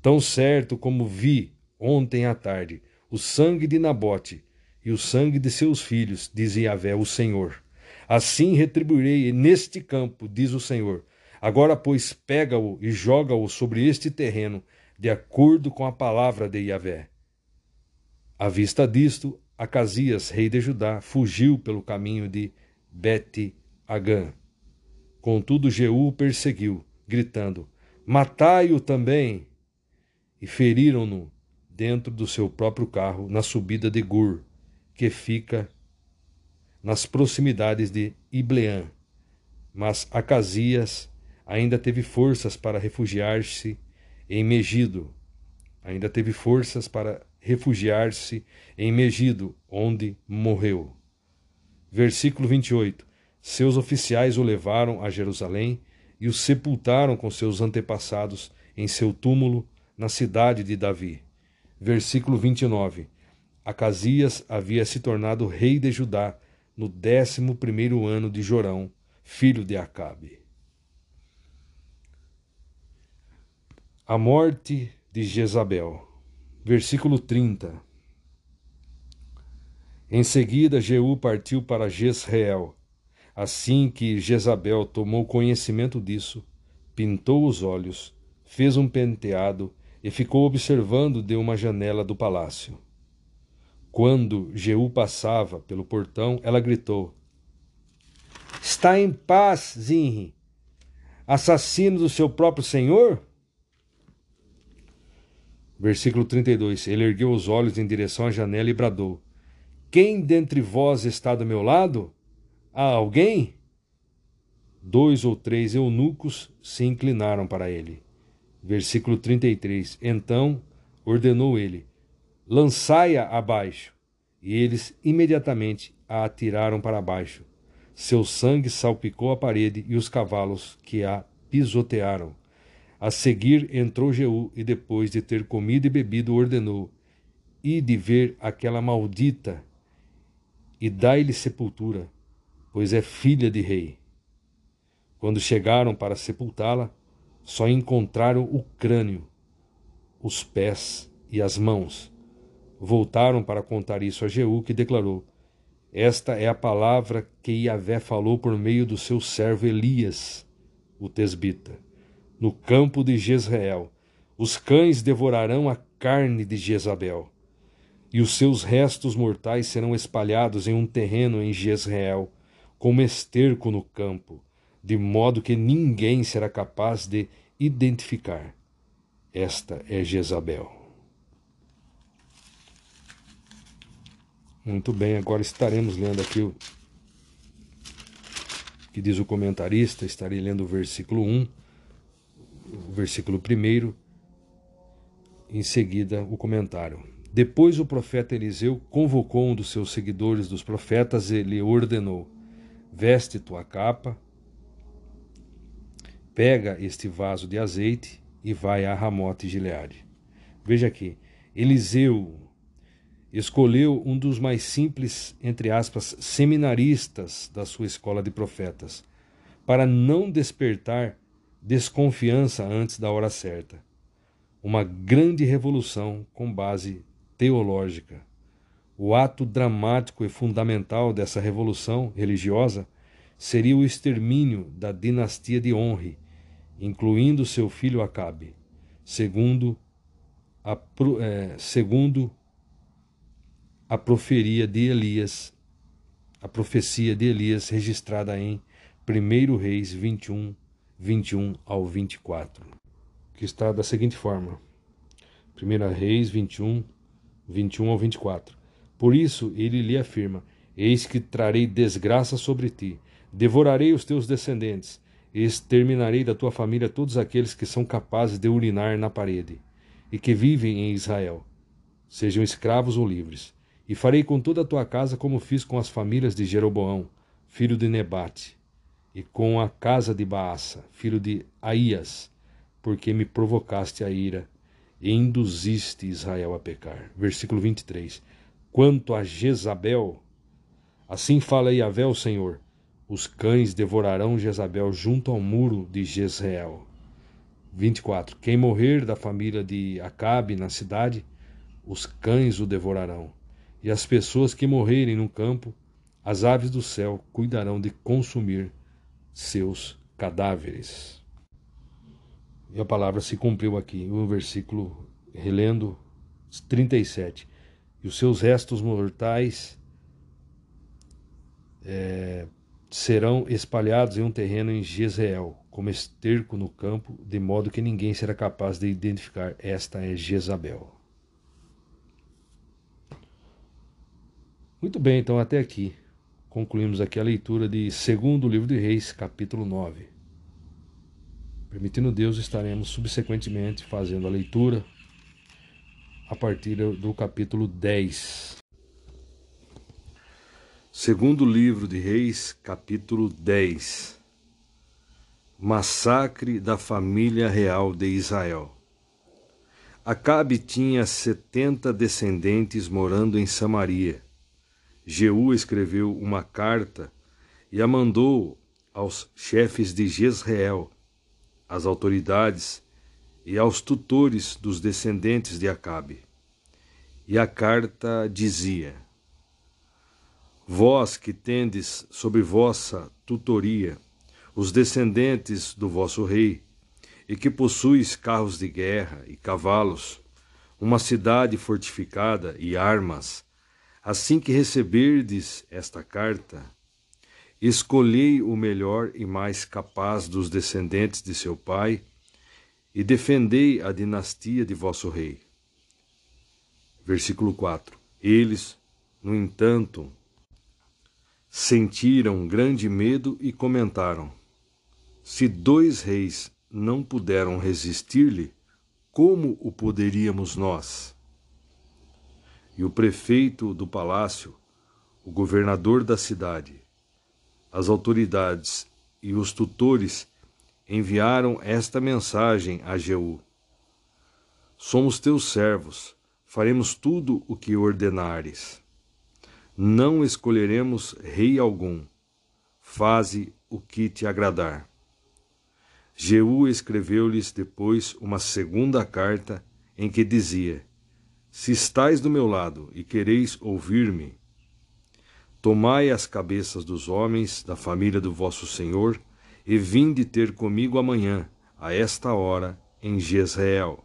Tão certo como vi ontem à tarde o sangue de Nabote e o sangue de seus filhos, diz Yahvé o Senhor Assim retribuirei neste campo, diz o Senhor. Agora, pois, pega-o e joga-o sobre este terreno, de acordo com a palavra de Yahvé. À vista disto, Acasias, rei de Judá, fugiu pelo caminho de Bet-Agã. Contudo, Jeú o perseguiu, gritando: Matai-o também! E feriram-no dentro do seu próprio carro, na subida de Gur, que fica nas proximidades de Ibleã. Mas Acasias ainda teve forças para refugiar-se em Megido. Ainda teve forças para refugiar-se em Megido, onde morreu. Versículo 28. Seus oficiais o levaram a Jerusalém e o sepultaram com seus antepassados em seu túmulo na cidade de Davi. Versículo 29. Acasias havia se tornado rei de Judá no décimo primeiro ano de Jorão, filho de Acabe. A morte de Jezabel. Versículo 30. Em seguida, Jeú partiu para Jezreel. Assim que Jezabel tomou conhecimento disso, pintou os olhos, fez um penteado e ficou observando de uma janela do palácio. Quando Jeú passava pelo portão, ela gritou: Está em paz, Zinri, assassino do seu próprio senhor? Versículo 32. Ele ergueu os olhos em direção à janela e bradou: Quem dentre vós está do meu lado? Há alguém? Dois ou três eunucos se inclinaram para ele. Versículo 33. Então ordenou ele: Lançai-a abaixo. E eles imediatamente a atiraram para baixo. Seu sangue salpicou a parede e os cavalos que a pisotearam. A seguir entrou Jeú e, depois de ter comido e bebido, ordenou: E de ver aquela maldita, e dai-lhe sepultura, pois é filha de rei. Quando chegaram para sepultá-la, só encontraram o crânio, os pés e as mãos. Voltaram para contar isso a Jeú, que declarou: Esta é a palavra que Iavé falou por meio do seu servo Elias, o tesbita. No campo de Jezreel, os cães devorarão a carne de Jezabel, e os seus restos mortais serão espalhados em um terreno em Jezreel, como esterco no campo de modo que ninguém será capaz de identificar. Esta é Jezabel. Muito bem, agora estaremos lendo aqui o que diz o comentarista, estarei lendo o versículo 1, o versículo 1, em seguida o comentário. Depois o profeta Eliseu convocou um dos seus seguidores dos profetas e lhe ordenou: Veste tua capa, pega este vaso de azeite e vai a Ramote Gileade. Veja aqui, Eliseu escolheu um dos mais simples, entre aspas, seminaristas da sua escola de profetas, para não despertar desconfiança antes da hora certa. Uma grande revolução com base teológica. O ato dramático e fundamental dessa revolução religiosa seria o extermínio da dinastia de Honre, incluindo seu filho Acabe, segundo a, é, segundo a proferia de Elias, a profecia de Elias registrada em 1 Reis 21, 21 ao 24, que está da seguinte forma: 1 Reis 21, 21 ao 24. Por isso ele lhe afirma: Eis que trarei desgraça sobre ti, Devorarei os teus descendentes, exterminarei da tua família todos aqueles que são capazes de urinar na parede, e que vivem em Israel, sejam escravos ou livres. E farei com toda a tua casa como fiz com as famílias de Jeroboão, filho de Nebate, e com a casa de Baasa, filho de Aías, porque me provocaste a ira e induziste Israel a pecar. Versículo 23. Quanto a Jezabel, assim fala Yahvé o Senhor, os cães devorarão Jezabel junto ao muro de Jezreel. 24. Quem morrer da família de Acabe na cidade, os cães o devorarão. E as pessoas que morrerem no campo, as aves do céu cuidarão de consumir seus cadáveres. E a palavra se cumpriu aqui, no versículo relendo 37. E os seus restos mortais é, serão espalhados em um terreno em Jezreel, como esterco no campo, de modo que ninguém será capaz de identificar esta é Jezabel. Muito bem, então até aqui. Concluímos aqui a leitura de segundo livro de Reis, capítulo 9. Permitindo Deus, estaremos subsequentemente fazendo a leitura a partir do capítulo 10. Segundo livro de Reis, capítulo 10. Massacre da família real de Israel. Acabe tinha setenta descendentes morando em Samaria. Jeú escreveu uma carta e a mandou aos chefes de Jezreel, às autoridades e aos tutores dos descendentes de Acabe. E a carta dizia: Vós que tendes sob vossa tutoria os descendentes do vosso rei, e que possuis carros de guerra e cavalos, uma cidade fortificada e armas, assim que receberdes esta carta, escolhei o melhor e mais capaz dos descendentes de seu pai e defendei a dinastia de vosso rei. Versículo 4. Eles, no entanto, sentiram grande medo e comentaram: Se dois reis não puderam resistir-lhe, como o poderíamos nós? E o prefeito do palácio, o governador da cidade, as autoridades e os tutores enviaram esta mensagem a Jeú: Somos teus servos, faremos tudo o que ordenares. Não escolheremos rei algum. Faze o que te agradar. Jeú escreveu-lhes depois uma segunda carta em que dizia: Se estais do meu lado e quereis ouvir-me, tomai as cabeças dos homens da família do vosso Senhor e vinde ter comigo amanhã, a esta hora, em Jezreel.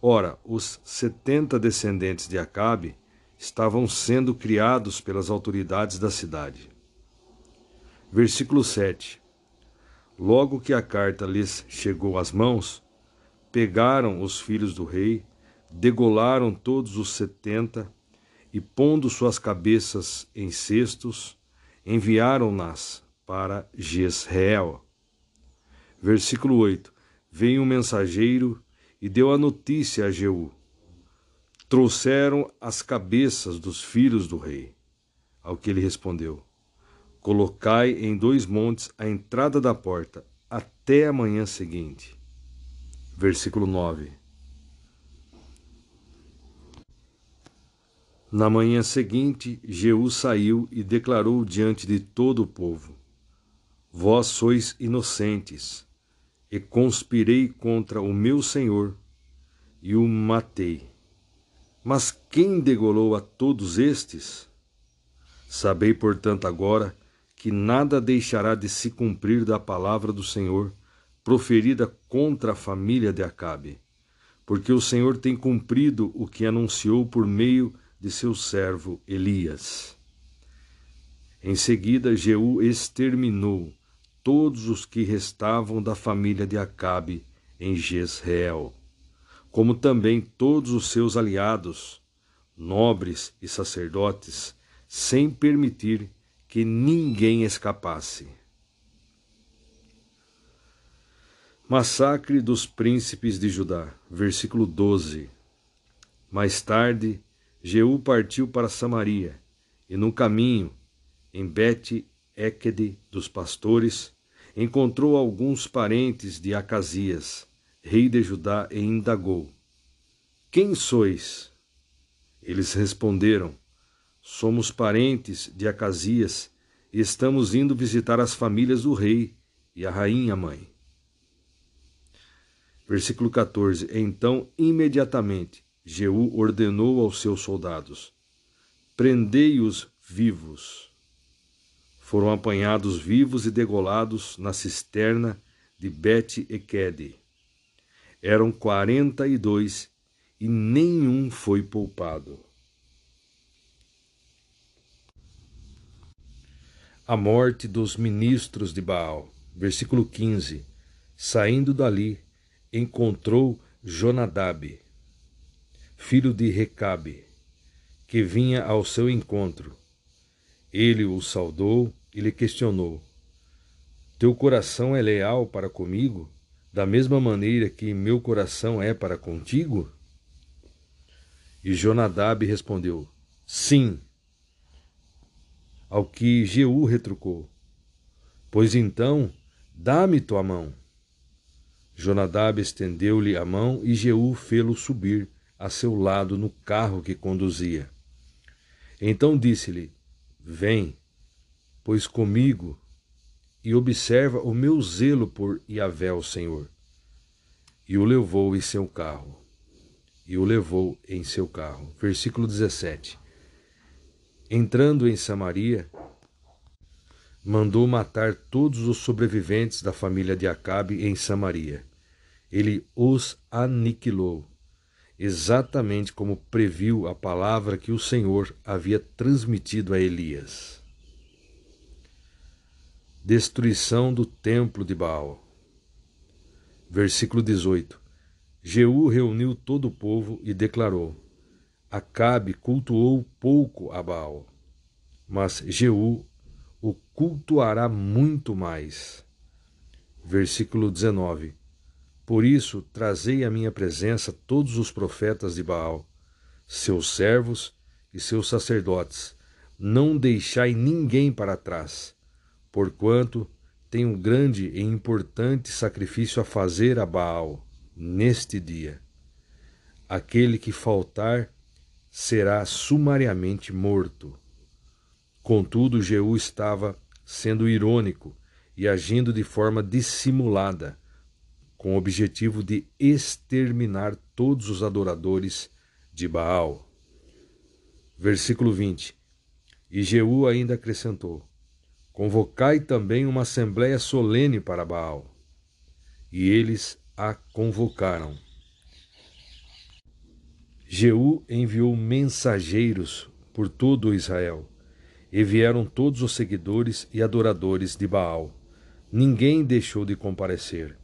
Ora, os setenta descendentes de Acabe estavam sendo criados pelas autoridades da cidade. Versículo 7 Logo que a carta lhes chegou às mãos, pegaram os filhos do rei, degolaram todos os setenta e, pondo suas cabeças em cestos, enviaram-nas para Jezreel. Versículo 8: Veio um mensageiro e deu a notícia a Jeú. Trouxeram as cabeças dos filhos do rei. Ao que ele respondeu: Colocai em dois montes a entrada da porta, até a manhã seguinte. Versículo 9. Na manhã seguinte, Jeú saiu e declarou diante de todo o povo: Vós sois inocentes, e conspirei contra o meu senhor e o matei. Mas quem degolou a todos estes? Sabei, portanto, agora que nada deixará de se cumprir da palavra do Senhor proferida contra a família de Acabe, porque o Senhor tem cumprido o que anunciou por meio de seu servo Elias. Em seguida, Jeú exterminou todos os que restavam da família de Acabe em Jezreel, como também todos os seus aliados, nobres e sacerdotes, sem permitir que ninguém escapasse. Massacre dos príncipes de Judá, versículo 12. Mais tarde, Jeú partiu para Samaria, e no caminho, em Bet-Ekede dos pastores, encontrou alguns parentes de Acasias, rei de Judá, e indagou: Quem sois? Eles responderam: Somos parentes de Acasias e estamos indo visitar as famílias do rei e a rainha mãe. Versículo 14: Então, imediatamente, Jeú ordenou aos seus soldados: Prendei-os vivos. Foram apanhados vivos e degolados na cisterna de Bet-Ekede. Eram quarenta e dois e nenhum foi poupado. A morte dos ministros de Baal. Versículo 15. Saindo dali, encontrou Jonadab, filho de Recabe, que vinha ao seu encontro. Ele o saudou e lhe questionou: Teu coração é leal para comigo, da mesma maneira que meu coração é para contigo? E Jonadab respondeu: Sim, ao que Jeú retrucou: Pois então, dá-me tua mão. Jonadab estendeu-lhe a mão e Jeú fê-lo subir a seu lado no carro que conduzia. Então disse-lhe: Vem, pois comigo, e observa o meu zelo por Yahvé, o Senhor. E o levou em seu carro. E o levou em seu carro. Versículo 17. Entrando em Samaria, mandou matar todos os sobreviventes da família de Acabe em Samaria, ele os aniquilou, exatamente como previu a palavra que o Senhor havia transmitido a Elias. Destruição do templo de Baal. Versículo 18. Jeú reuniu todo o povo e declarou: Acabe cultuou pouco a Baal, mas Jeú o cultuará muito mais. Versículo 19. Por isso, trazei à minha presença todos os profetas de Baal, seus servos e seus sacerdotes. Não deixai ninguém para trás, porquanto tenho um grande e importante sacrifício a fazer a Baal neste dia. Aquele que faltar será sumariamente morto. Contudo, Jeú estava sendo irônico e agindo de forma dissimulada com o objetivo de exterminar todos os adoradores de Baal. Versículo 20. E Jeú ainda acrescentou: Convocai também uma assembléia solene para Baal. E eles a convocaram. Jeú enviou mensageiros por todo Israel, e vieram todos os seguidores e adoradores de Baal. Ninguém deixou de comparecer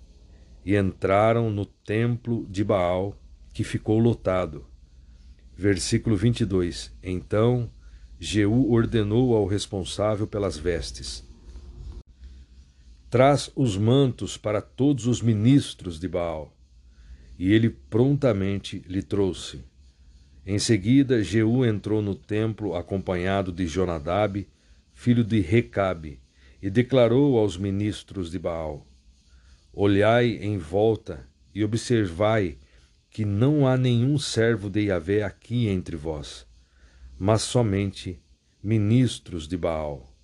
e entraram no templo de Baal, que ficou lotado. Versículo 22. Então Jeú ordenou ao responsável pelas vestes: Traz os mantos para todos os ministros de Baal. E ele prontamente lhe trouxe. Em seguida, Jeú entrou no templo acompanhado de Jonadab, filho de Recabe, e declarou aos ministros de Baal: Olhai em volta e observai que não há nenhum servo de Yahvé aqui entre vós, mas somente ministros de Baal.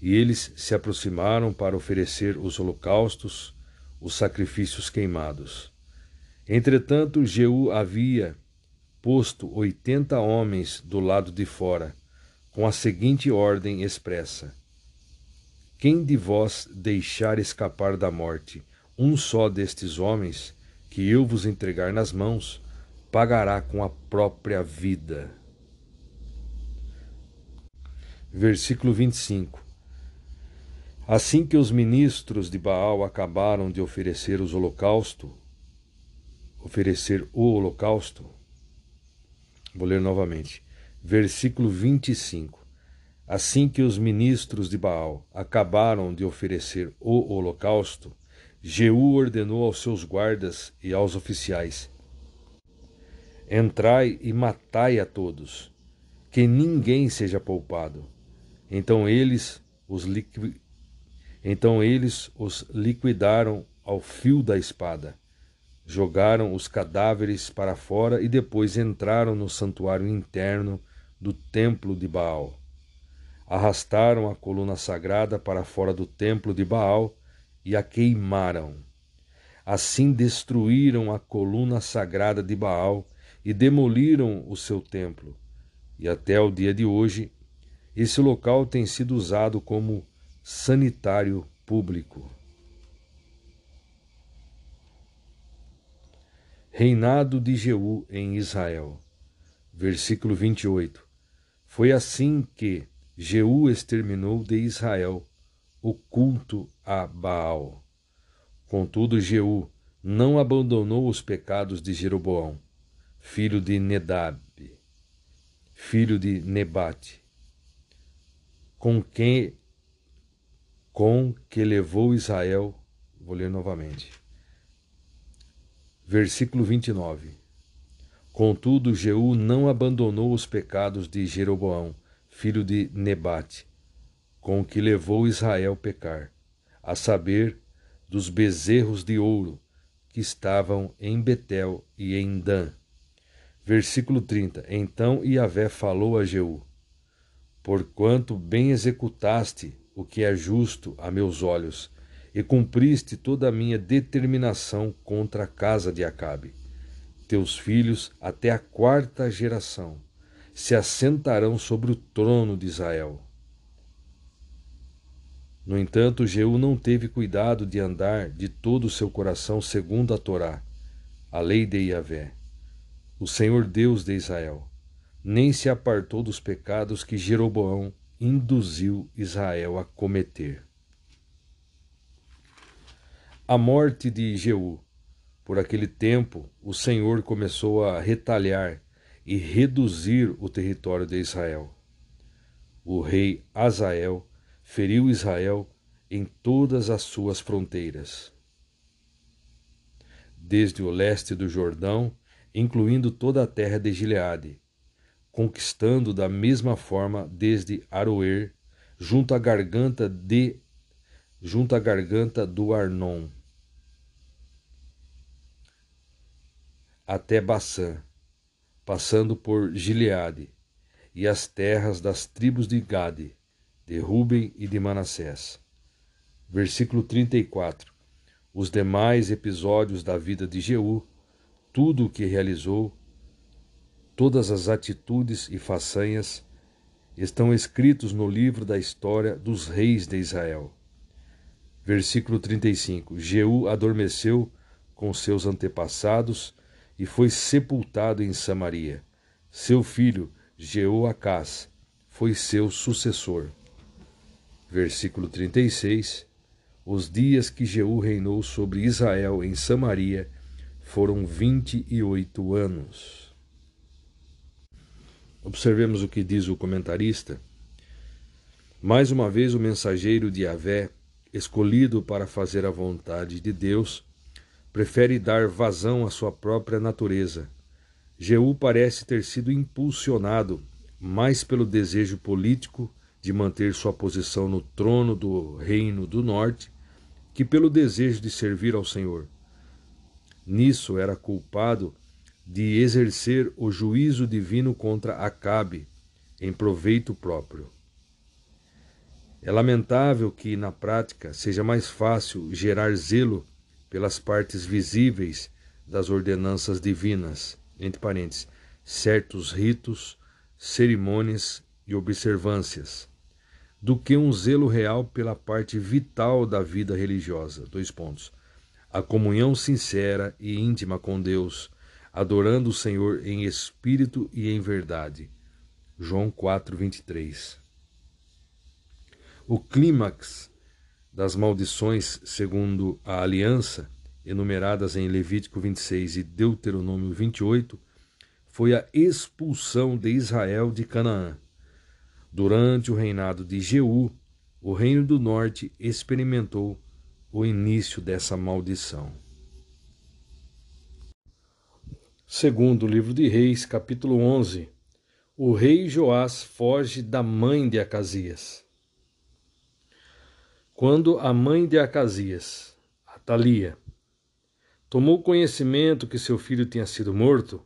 E eles se aproximaram para oferecer os holocaustos, os sacrifícios queimados. Entretanto, Jeú havia posto oitenta homens do lado de fora, com a seguinte ordem expressa: quem de vós deixar escapar da morte um só destes homens, que eu vos entregar nas mãos, pagará com a própria vida. Versículo 25 Assim que os ministros de Baal acabaram de oferecer os holocausto, oferecer o holocausto, vou ler novamente, versículo 25. Assim que os ministros de Baal acabaram de oferecer o holocausto, Jeú ordenou aos seus guardas e aos oficiais: Entrai e matai a todos, que ninguém seja poupado. Então eles os, liqui... então eles os liquidaram ao fio da espada. Jogaram os cadáveres para fora e depois entraram no santuário interno do templo de Baal arrastaram a coluna sagrada para fora do templo de Baal e a queimaram. Assim destruíram a coluna sagrada de Baal e demoliram o seu templo. E até o dia de hoje, esse local tem sido usado como sanitário público. Reinado de Jeú em Israel. Versículo 28. Foi assim que, Jeú exterminou de Israel o culto a Baal. Contudo, Jeú não abandonou os pecados de Jeroboão, filho de Nedab, filho de Nebate, com quem com que levou Israel, vou ler novamente. Versículo 29. Contudo, Jeú não abandonou os pecados de Jeroboão, filho de Nebate, com que levou Israel pecar, a saber, dos bezerros de ouro que estavam em Betel e em Dan. Versículo 30. Então Iavé falou a Jeú: Porquanto bem executaste o que é justo a meus olhos, e cumpriste toda a minha determinação contra a casa de Acabe, teus filhos até a quarta geração se assentarão sobre o trono de Israel. No entanto, Jeú não teve cuidado de andar de todo o seu coração segundo a Torá, a lei de Yahvé, o Senhor Deus de Israel, nem se apartou dos pecados que Jeroboão induziu Israel a cometer. A morte de Jeú. Por aquele tempo, o Senhor começou a retalhar e reduzir o território de Israel. O rei Azael feriu Israel em todas as suas fronteiras. Desde o leste do Jordão, incluindo toda a terra de Gileade, conquistando da mesma forma desde Aroer, junto à garganta de junto à garganta do Arnon, até Baçã, passando por Gileade e as terras das tribos de Gade, de Ruben e de Manassés. Versículo 34. Os demais episódios da vida de Jeú, tudo o que realizou, todas as atitudes e façanhas estão escritos no livro da história dos reis de Israel. Versículo 35. Jeú adormeceu com seus antepassados e foi sepultado em Samaria. Seu filho, Jeoacás, foi seu sucessor. Versículo 36. Os dias que Jeú reinou sobre Israel em Samaria foram vinte e oito anos. Observemos o que diz o comentarista. Mais uma vez, o mensageiro de Yahvé, escolhido para fazer a vontade de Deus, prefere dar vazão à sua própria natureza. Jeú parece ter sido impulsionado mais pelo desejo político de manter sua posição no trono do reino do norte que pelo desejo de servir ao Senhor. Nisso era culpado de exercer o juízo divino contra Acabe em proveito próprio. É lamentável que, na prática, seja mais fácil gerar zelo pelas partes visíveis das ordenanças divinas, entre parênteses, certos ritos, cerimônias e observâncias, do que um zelo real pela parte vital da vida religiosa. Dois pontos. A comunhão sincera e íntima com Deus, adorando o Senhor em espírito e em verdade. João 4, 23. O clímax das maldições segundo a aliança, enumeradas em Levítico 26 e Deuteronômio 28, foi a expulsão de Israel de Canaã. Durante o reinado de Jeú, o reino do norte experimentou o início dessa maldição. Segundo o livro de Reis, capítulo 11, o rei Joás foge da mãe de Acasias. Quando a mãe de Acasias, Atalia, tomou conhecimento que seu filho tinha sido morto,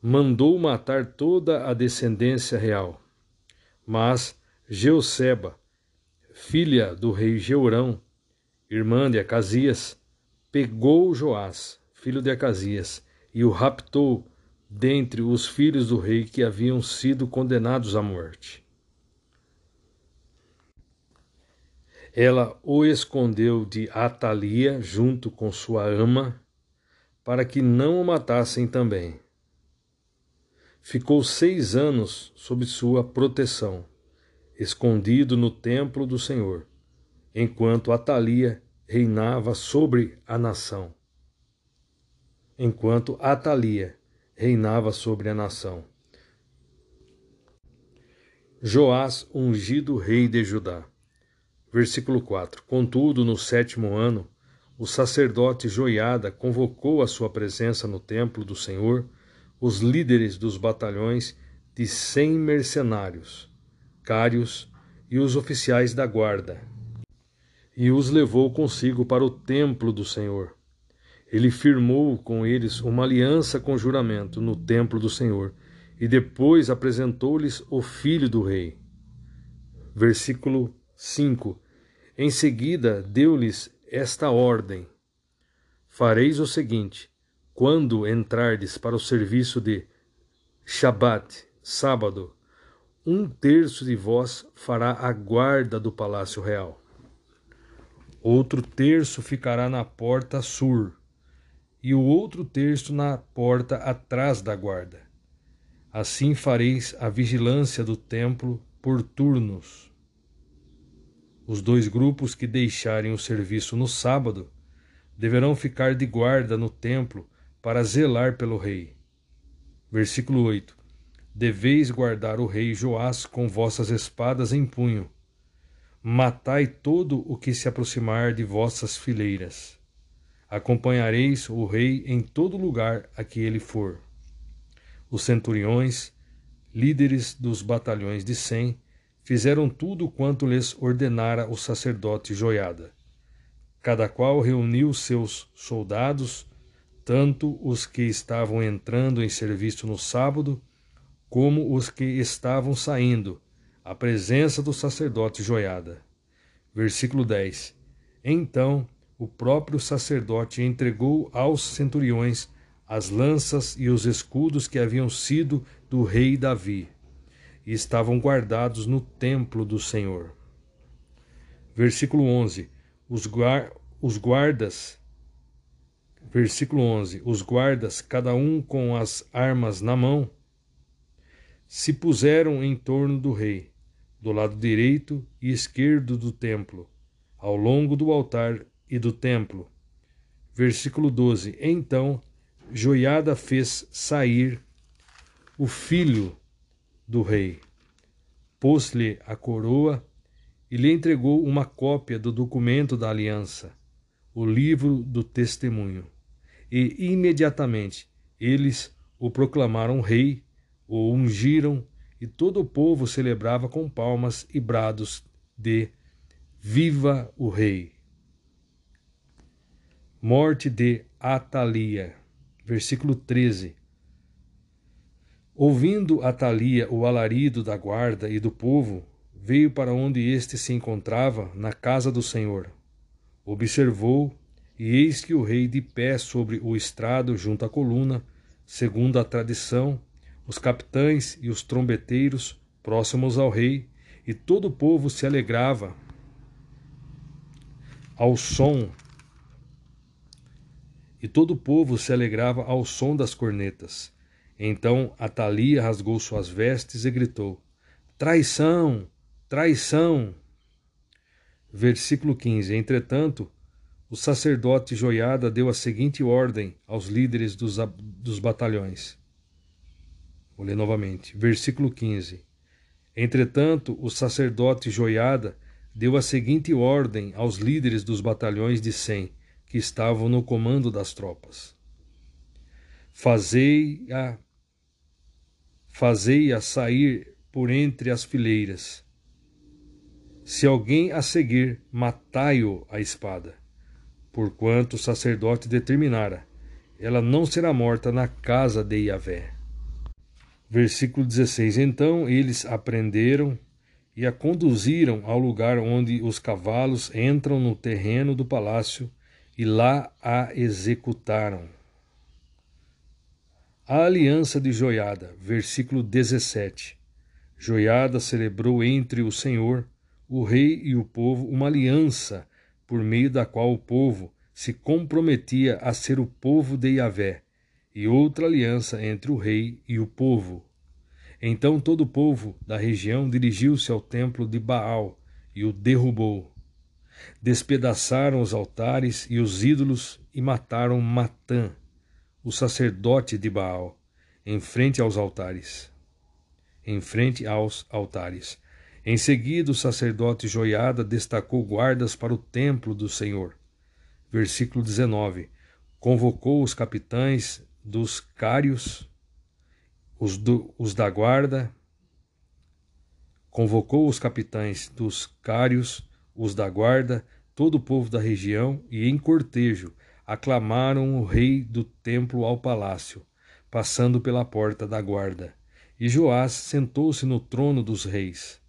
mandou matar toda a descendência real. Mas Jeuseba, filha do rei Jeurão, irmã de Acasias, pegou Joás, filho de Acasias, e o raptou dentre os filhos do rei que haviam sido condenados à morte. Ela o escondeu de Atalia junto com sua ama, para que não o matassem também. Ficou seis anos sob sua proteção, escondido no templo do Senhor, enquanto Atalia reinava sobre a nação. Enquanto Atalia reinava sobre a nação. Joás, ungido rei de Judá. Versículo 4: Contudo, no sétimo ano, o sacerdote Joiada convocou à sua presença no templo do Senhor os líderes dos batalhões de cem mercenários, cários e os oficiais da guarda, e os levou consigo para o templo do Senhor. Ele firmou com eles uma aliança com juramento no templo do Senhor, e depois apresentou-lhes o filho do rei. Versículo 5. Em seguida, deu-lhes esta ordem: Fareis o seguinte: quando entrardes para o serviço de Shabat, sábado, um terço de vós fará a guarda do palácio real. Outro terço ficará na porta sur, e o outro terço na porta atrás da guarda. Assim fareis a vigilância do templo por turnos. Os dois grupos que deixarem o serviço no sábado deverão ficar de guarda no templo para zelar pelo rei. Versículo 8: Deveis guardar o rei Joás com vossas espadas em punho. Matai todo o que se aproximar de vossas fileiras. Acompanhareis o rei em todo lugar a que ele for. Os centuriões, líderes dos batalhões de cem, fizeram tudo quanto lhes ordenara o sacerdote Joiada. Cada qual reuniu seus soldados tanto os que estavam entrando em serviço no sábado, como os que estavam saindo, à presença do sacerdote Joiada. Versículo 10. Então o próprio sacerdote entregou aos centuriões as lanças e os escudos que haviam sido do rei Davi, e estavam guardados no templo do Senhor. Versículo 11. Os, os guardas Versículo 11: Os guardas, cada um com as armas na mão, se puseram em torno do rei, do lado direito e esquerdo do templo, ao longo do altar e do templo. Versículo 12: Então Joiada fez sair o filho do rei, pôs-lhe a coroa e lhe entregou uma cópia do documento da aliança, o livro do testemunho e imediatamente eles o proclamaram rei, o ungiram, e todo o povo celebrava com palmas e brados de Viva o Rei! Morte de Atalia, versículo 13. Ouvindo Atalia o alarido da guarda e do povo, veio para onde este se encontrava, na casa do Senhor. Observou e eis que o rei de pé sobre o estrado junto à coluna, segundo a tradição, os capitães e os trombeteiros próximos ao rei, e todo o povo se alegrava ao som e todo o povo se alegrava ao som das cornetas. Então Atalia rasgou suas vestes e gritou: Traição! Traição! Versículo 15. Entretanto, o sacerdote Joiada deu a seguinte ordem aos líderes dos, dos batalhões. Vou ler novamente. Versículo 15. Entretanto, o sacerdote Joiada deu a seguinte ordem aos líderes dos batalhões de cem que estavam no comando das tropas: Fazei-a fazei-a sair por entre as fileiras. Se alguém a seguir, matai-o a espada porquanto o sacerdote determinara, ela não será morta na casa de Yahvé. Versículo 16: Então eles aprenderam e a conduziram ao lugar onde os cavalos entram no terreno do palácio e lá a executaram. A aliança de Joiada, versículo 17. Joiada celebrou entre o Senhor, o rei e o povo uma aliança por meio da qual o povo se comprometia a ser o povo de Yahvé, e outra aliança entre o rei e o povo. Então todo o povo da região dirigiu-se ao templo de Baal e o derrubou. Despedaçaram os altares e os ídolos e mataram Matã, o sacerdote de Baal, em frente aos altares. Em frente aos altares. Em seguida, o sacerdote Joiada destacou guardas para o templo do Senhor. Versículo 19. Convocou os capitães dos cários, os, do, os da guarda, convocou os capitães dos cários, os da guarda, todo o povo da região, e em cortejo aclamaram o rei do templo ao palácio, passando pela porta da guarda. E Joás sentou-se no trono dos reis.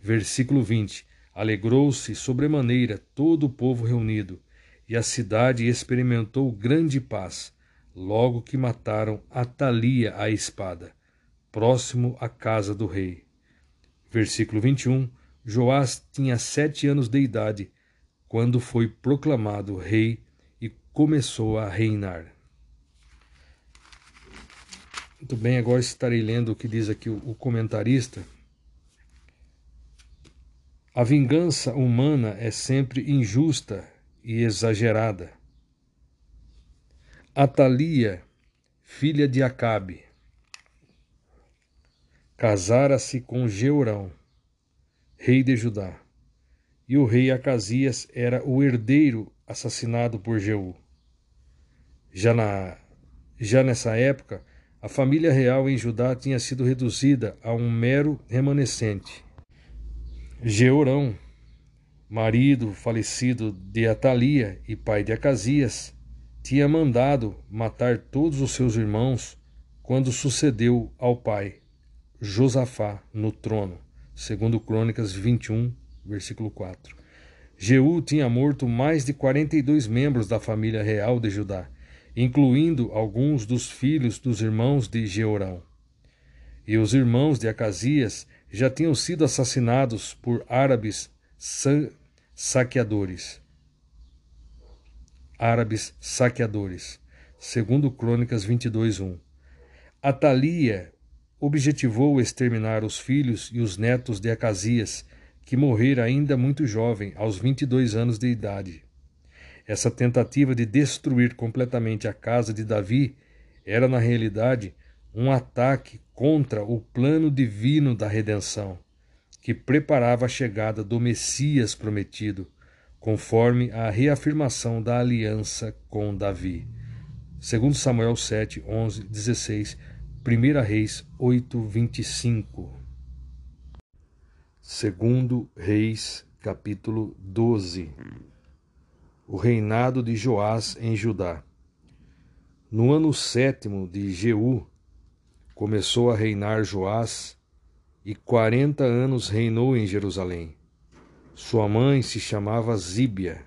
Versículo 20: Alegrou-se sobremaneira todo o povo reunido, e a cidade experimentou grande paz, logo que mataram Atalia a espada, próximo à casa do rei. Versículo 21: Joás tinha sete anos de idade quando foi proclamado rei começou a reinar. Muito bem, agora estarei lendo o que diz aqui o comentarista. A vingança humana é sempre injusta e exagerada. Atalia, filha de Acabe, casara-se com Jeurão, rei de Judá, e o rei Acasias era o herdeiro assassinado por Jeú. Já, na, já nessa época, a família real em Judá tinha sido reduzida a um mero remanescente. Jeorão, marido falecido de Atalia e pai de Acasias, tinha mandado matar todos os seus irmãos quando sucedeu ao pai, Josafá, no trono, segundo Crônicas 21, versículo 4. Jeú tinha morto mais de 42 membros da família real de Judá incluindo alguns dos filhos dos irmãos de Jeorão. E os irmãos de Acasias já tinham sido assassinados por árabes saqueadores. Árabes saqueadores, segundo Crônicas 22:1. Atalia objetivou exterminar os filhos e os netos de Acasias, que morrera ainda muito jovem, aos 22 anos de idade. Essa tentativa de destruir completamente a casa de Davi era, na realidade, um ataque contra o plano divino da redenção, que preparava a chegada do Messias prometido, conforme a reafirmação da aliança com Davi. Segundo Samuel 7, 11, 16, 1 Reis 8, 25. Segundo Reis, capítulo 12 o reinado de Joás em Judá. No ano sétimo de Jeú, começou a reinar Joás, e quarenta anos reinou em Jerusalém. Sua mãe se chamava Zíbia,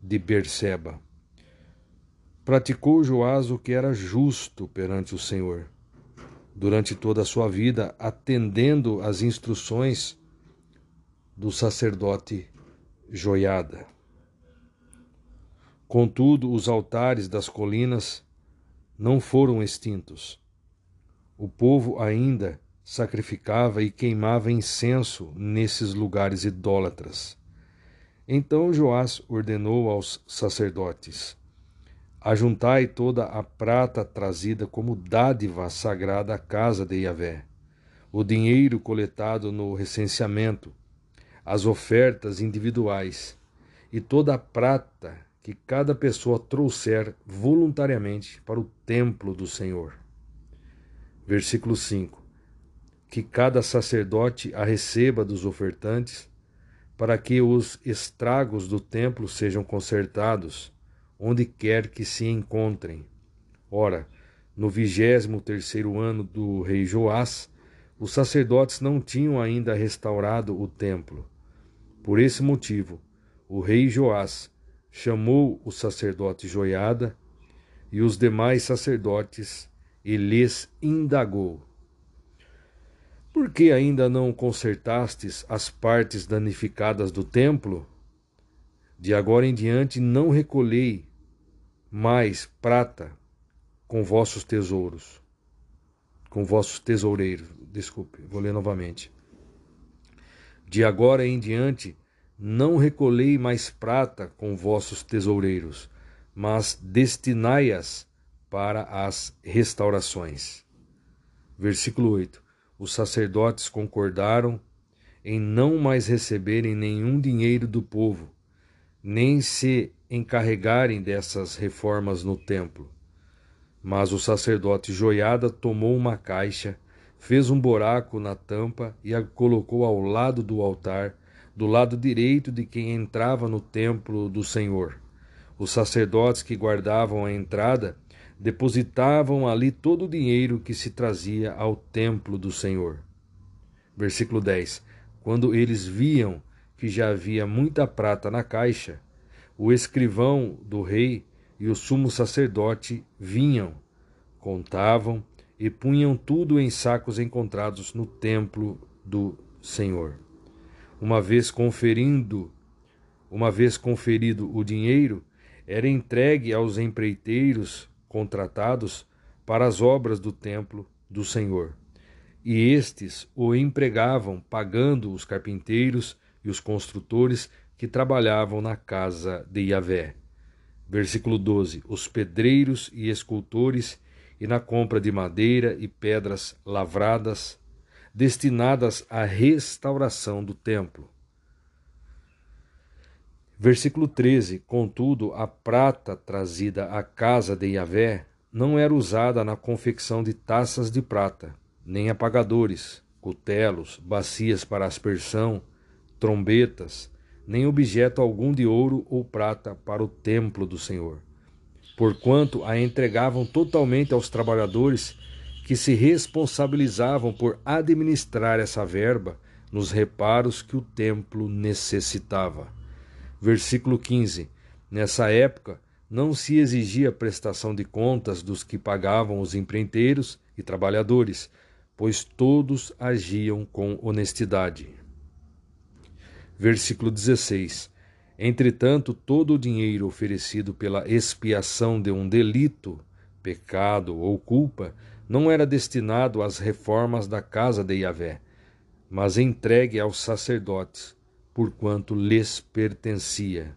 de Berseba. Praticou Joás o que era justo perante o Senhor, durante toda a sua vida, atendendo às instruções do sacerdote Joiada. Contudo, os altares das colinas não foram extintos. O povo ainda sacrificava e queimava incenso nesses lugares idólatras. Então Joás ordenou aos sacerdotes: Ajuntai toda a prata trazida como dádiva sagrada à casa de Yahvé, o dinheiro coletado no recenseamento, as ofertas individuais e toda a prata que cada pessoa trouxer voluntariamente para o templo do Senhor. Versículo 5: Que cada sacerdote a receba dos ofertantes, para que os estragos do templo sejam consertados, onde quer que se encontrem. Ora, no vigésimo terceiro ano do rei Joás, os sacerdotes não tinham ainda restaurado o templo. Por esse motivo, o rei Joás chamou o sacerdote Joiada e os demais sacerdotes e lhes indagou: Por que ainda não consertastes as partes danificadas do templo? De agora em diante não recolhei mais prata com vossos tesouros, com vossos tesoureiros. Desculpe, vou ler novamente. De agora em diante não recolhei mais prata com vossos tesoureiros, mas destinai-as para as restaurações. Versículo 8: Os sacerdotes concordaram em não mais receberem nenhum dinheiro do povo, nem se encarregarem dessas reformas no templo. Mas o sacerdote Joiada tomou uma caixa, fez um buraco na tampa e a colocou ao lado do altar do lado direito de quem entrava no templo do Senhor. Os sacerdotes que guardavam a entrada depositavam ali todo o dinheiro que se trazia ao templo do Senhor. Versículo 10: Quando eles viam que já havia muita prata na caixa, o escrivão do rei e o sumo sacerdote vinham, contavam e punham tudo em sacos encontrados no templo do Senhor uma vez conferindo uma vez conferido o dinheiro, era entregue aos empreiteiros contratados para as obras do templo do Senhor. E estes o empregavam, pagando os carpinteiros e os construtores que trabalhavam na casa de Yahvé. Versículo 12: Os pedreiros e escultores, e na compra de madeira e pedras lavradas, destinadas à restauração do templo. Versículo 13: Contudo, a prata trazida à casa de Yahvé não era usada na confecção de taças de prata, nem apagadores, cutelos, bacias para aspersão, trombetas, nem objeto algum de ouro ou prata para o templo do Senhor, porquanto a entregavam totalmente aos trabalhadores que se responsabilizavam por administrar essa verba nos reparos que o templo necessitava. Versículo 15. Nessa época, não se exigia prestação de contas dos que pagavam os empreiteiros e trabalhadores, pois todos agiam com honestidade. Versículo 16. Entretanto, todo o dinheiro oferecido pela expiação de um delito, pecado ou culpa não era destinado às reformas da casa de Yahvé, mas entregue aos sacerdotes, porquanto lhes pertencia.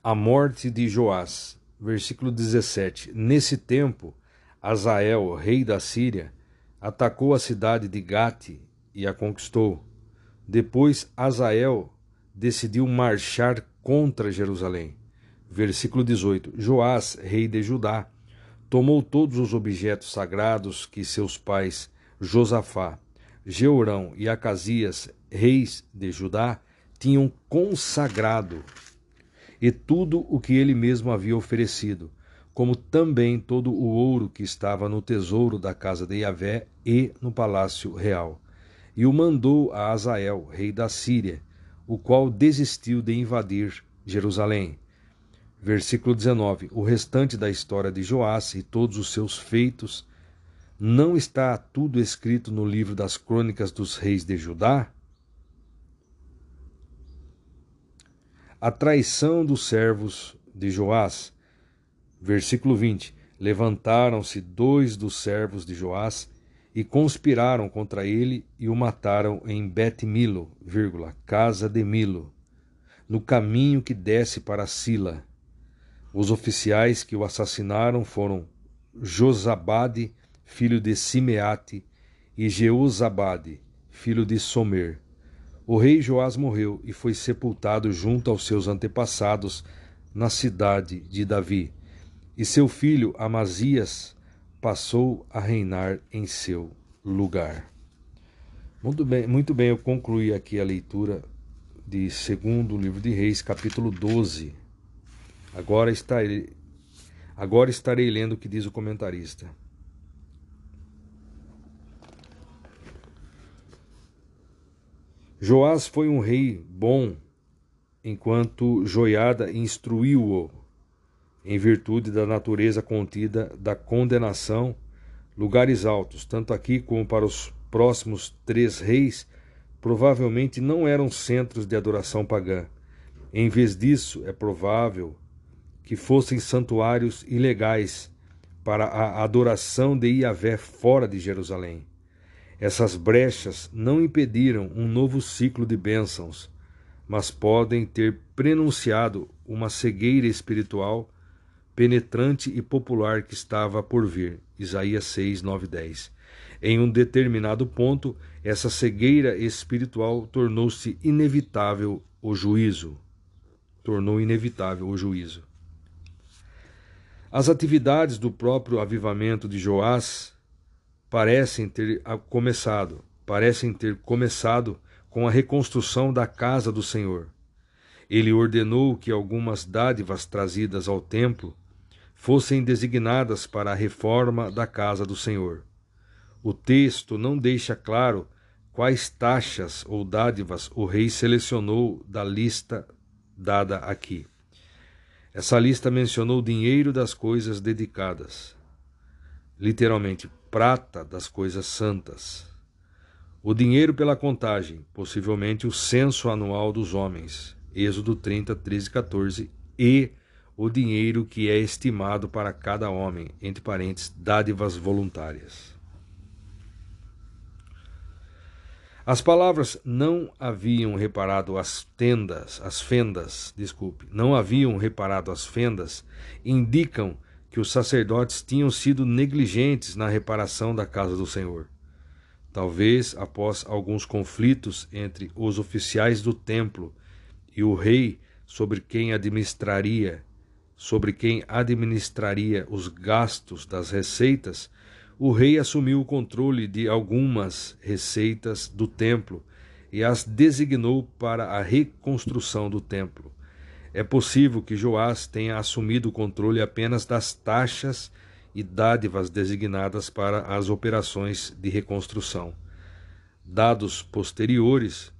A morte de Joás, versículo 17. Nesse tempo, Azael, rei da Síria, atacou a cidade de Gate e a conquistou. Depois, Azael decidiu marchar contra Jerusalém. Versículo 18: Joás, rei de Judá, tomou todos os objetos sagrados que seus pais Josafá, Jeurão e Acasias, reis de Judá, tinham consagrado e tudo o que ele mesmo havia oferecido, como também todo o ouro que estava no tesouro da casa de Yahvé e no palácio real. E o mandou a Azael, rei da Síria, o qual desistiu de invadir Jerusalém. Versículo 19. O restante da história de Joás e todos os seus feitos não está tudo escrito no livro das crônicas dos reis de Judá? a traição dos servos de Joás. Versículo 20: Levantaram-se dois dos servos de Joás e conspiraram contra ele e o mataram em Bet-Milo, casa de Milo, no caminho que desce para Sila. Os oficiais que o assassinaram foram Josabade, filho de Simeate, e Jeuzabade, filho de Somer. O rei Joás morreu e foi sepultado junto aos seus antepassados na cidade de Davi. E seu filho Amazias passou a reinar em seu lugar. Muito bem, muito bem, eu concluí aqui a leitura de segundo livro de Reis, capítulo 12. Agora estarei, agora estarei lendo o que diz o comentarista. Joás foi um rei bom, enquanto Joiada instruiu-o, em virtude da natureza contida da condenação, lugares altos, tanto aqui como para os próximos três reis, provavelmente não eram centros de adoração pagã. Em vez disso, é provável que fossem santuários ilegais para a adoração de Iavé fora de Jerusalém. Essas brechas não impediram um novo ciclo de bênçãos, mas podem ter prenunciado uma cegueira espiritual penetrante e popular que estava por vir. Isaías 6, 9, 10. Em um determinado ponto, essa cegueira espiritual tornou-se inevitável o juízo. Tornou inevitável o juízo. As atividades do próprio avivamento de Joás parecem ter começado, parecem ter começado com a reconstrução da casa do Senhor. Ele ordenou que algumas dádivas trazidas ao templo fossem designadas para a reforma da casa do Senhor. O texto não deixa claro quais taxas ou dádivas o rei selecionou da lista dada aqui. Essa lista mencionou o dinheiro das coisas dedicadas. Literalmente, prata das coisas santas. O dinheiro pela contagem, possivelmente o censo anual dos homens, Êxodo 30, 13 e 14, e o dinheiro que é estimado para cada homem, entre parênteses, dádivas voluntárias. As palavras não haviam reparado as tendas, as fendas, desculpe, não haviam reparado as fendas, indicam que os sacerdotes tinham sido negligentes na reparação da casa do Senhor. Talvez após alguns conflitos entre os oficiais do templo e o rei sobre quem administraria, sobre quem administraria os gastos das receitas, o rei assumiu o controle de algumas receitas do templo e as designou para a reconstrução do templo. É possível que Joás tenha assumido o controle apenas das taxas e dádivas designadas para as operações de reconstrução. Dados posteriores,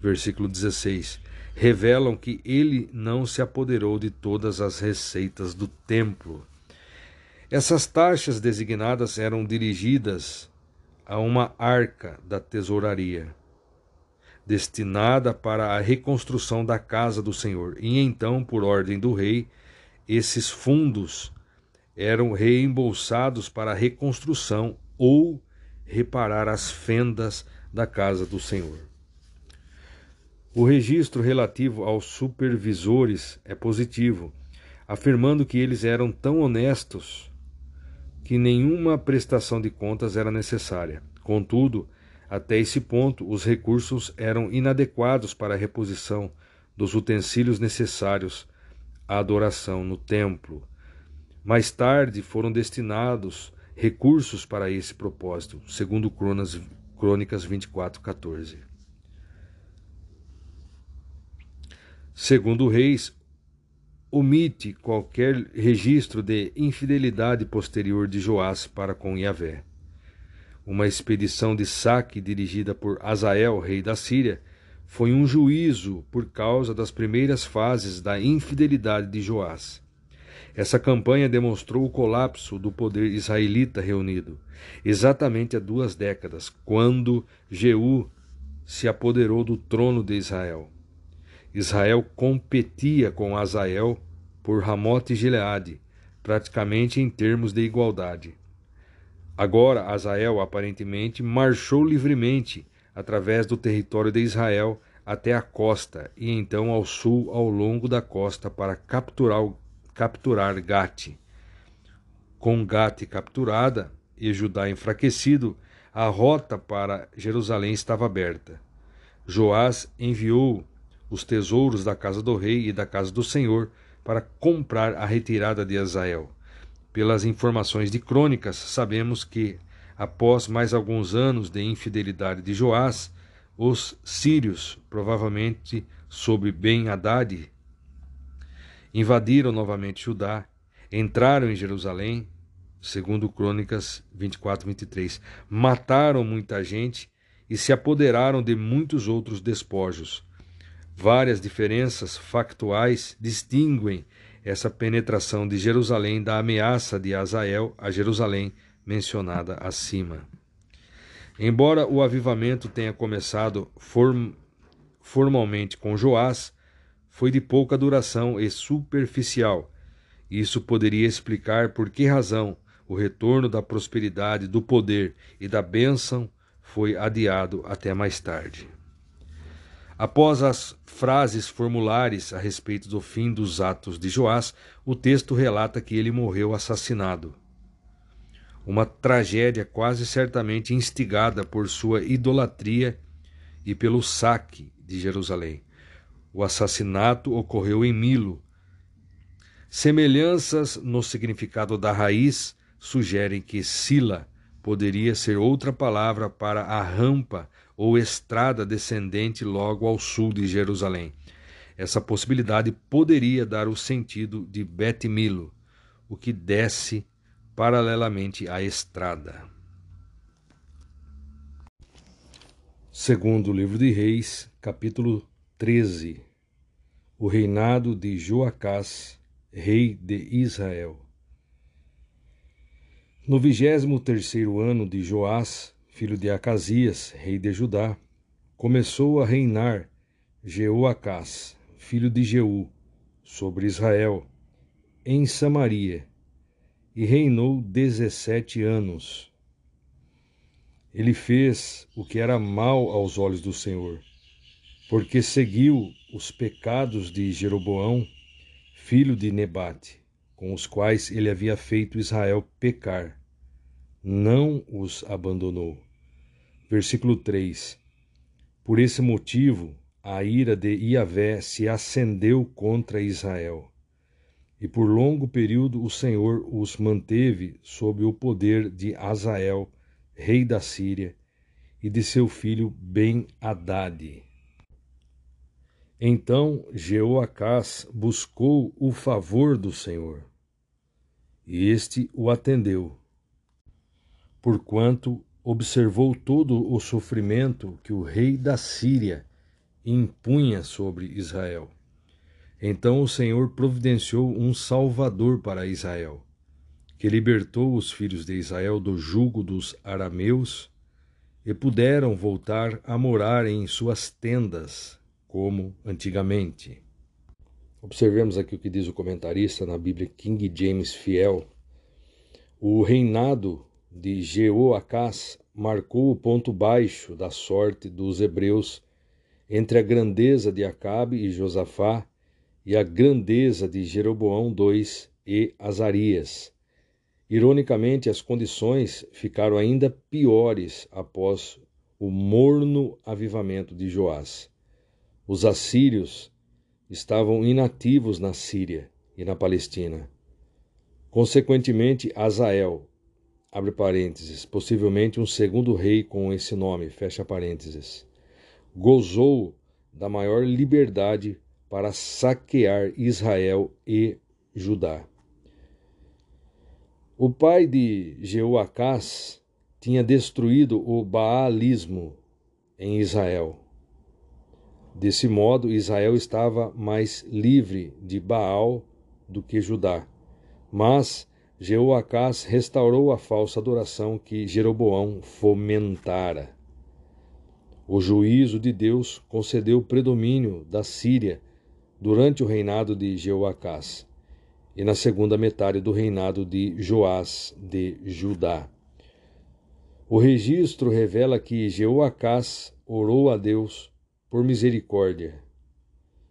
versículo 16, revelam que ele não se apoderou de todas as receitas do templo. Essas taxas designadas eram dirigidas a uma arca da tesouraria, destinada para a reconstrução da casa do Senhor. E então, por ordem do rei, esses fundos eram reembolsados para a reconstrução ou reparar as fendas da casa do Senhor. O registro relativo aos supervisores é positivo, afirmando que eles eram tão honestos que nenhuma prestação de contas era necessária. Contudo, até esse ponto, os recursos eram inadequados para a reposição dos utensílios necessários à adoração no templo. Mais tarde foram destinados recursos para esse propósito, segundo Cronas, Crônicas 24, 14. Segundo Reis omite qualquer registro de infidelidade posterior de Joás para com Yahvé. Uma expedição de saque dirigida por Azael, rei da Síria, foi um juízo por causa das primeiras fases da infidelidade de Joás. Essa campanha demonstrou o colapso do poder israelita reunido, exatamente há duas décadas, quando Jeú se apoderou do trono de Israel. Israel competia com Azael por Ramote e Gileade, praticamente em termos de igualdade. Agora Azael aparentemente marchou livremente através do território de Israel até a costa e então ao sul ao longo da costa para capturar, capturar Gate. Com Gate capturada e Judá enfraquecido, a rota para Jerusalém estava aberta. Joás enviou os tesouros da casa do rei e da casa do Senhor para comprar a retirada de Azael. Pelas informações de crônicas, sabemos que, após mais alguns anos de infidelidade de Joás, os sírios, provavelmente sob Ben-Hadad, invadiram novamente Judá, entraram em Jerusalém, segundo Crônicas 24, 23, mataram muita gente e se apoderaram de muitos outros despojos. Várias diferenças factuais distinguem essa penetração de Jerusalém da ameaça de Azael a Jerusalém mencionada acima. Embora o avivamento tenha começado form formalmente com Joás, foi de pouca duração e superficial. Isso poderia explicar por que razão o retorno da prosperidade, do poder e da bênção foi adiado até mais tarde. Após as frases formulares a respeito do fim dos atos de Joás, o texto relata que ele morreu assassinado. Uma tragédia quase certamente instigada por sua idolatria e pelo saque de Jerusalém. O assassinato ocorreu em Milo. Semelhanças no significado da raiz sugerem que Sila poderia ser outra palavra para a rampa ou estrada descendente logo ao sul de Jerusalém. Essa possibilidade poderia dar o sentido de Bet-Milo, o que desce paralelamente à estrada. Segundo o livro de Reis, capítulo 13. O reinado de Joacás, rei de Israel. No vigésimo terceiro ano de Joás, filho de Acasias, rei de Judá, começou a reinar Jeoacás, filho de Jeú, sobre Israel, em Samaria, e reinou dezessete anos. Ele fez o que era mal aos olhos do Senhor, porque seguiu os pecados de Jeroboão, filho de Nebate, com os quais ele havia feito Israel pecar. Não os abandonou. Versículo 3: Por esse motivo, a ira de Iavé se acendeu contra Israel. E por longo período o Senhor os manteve sob o poder de Azael, rei da Síria, e de seu filho Ben-Hadad. Então Jeoacás buscou o favor do Senhor, e este o atendeu, porquanto observou todo o sofrimento que o rei da Síria impunha sobre Israel. Então o Senhor providenciou um Salvador para Israel, que libertou os filhos de Israel do jugo dos arameus e puderam voltar a morar em suas tendas como antigamente. Observemos aqui o que diz o comentarista na Bíblia King James Fiel. O reinado de Jeoacás marcou o ponto baixo da sorte dos hebreus entre a grandeza de Acabe e Josafá e a grandeza de Jeroboão II e Azarias. Ironicamente, as condições ficaram ainda piores após o morno avivamento de Joás. Os assírios estavam inativos na Síria e na Palestina. Consequentemente, Azael, abre parênteses, possivelmente um segundo rei com esse nome, fecha parênteses, gozou da maior liberdade para saquear Israel e Judá. O pai de Jeoacás tinha destruído o baalismo em Israel Desse modo, Israel estava mais livre de Baal do que Judá. Mas Jeoacás restaurou a falsa adoração que Jeroboão fomentara. O juízo de Deus concedeu predomínio da Síria durante o reinado de Jeoacás e na segunda metade do reinado de Joás de Judá. O registro revela que Jeoacás orou a Deus por misericórdia.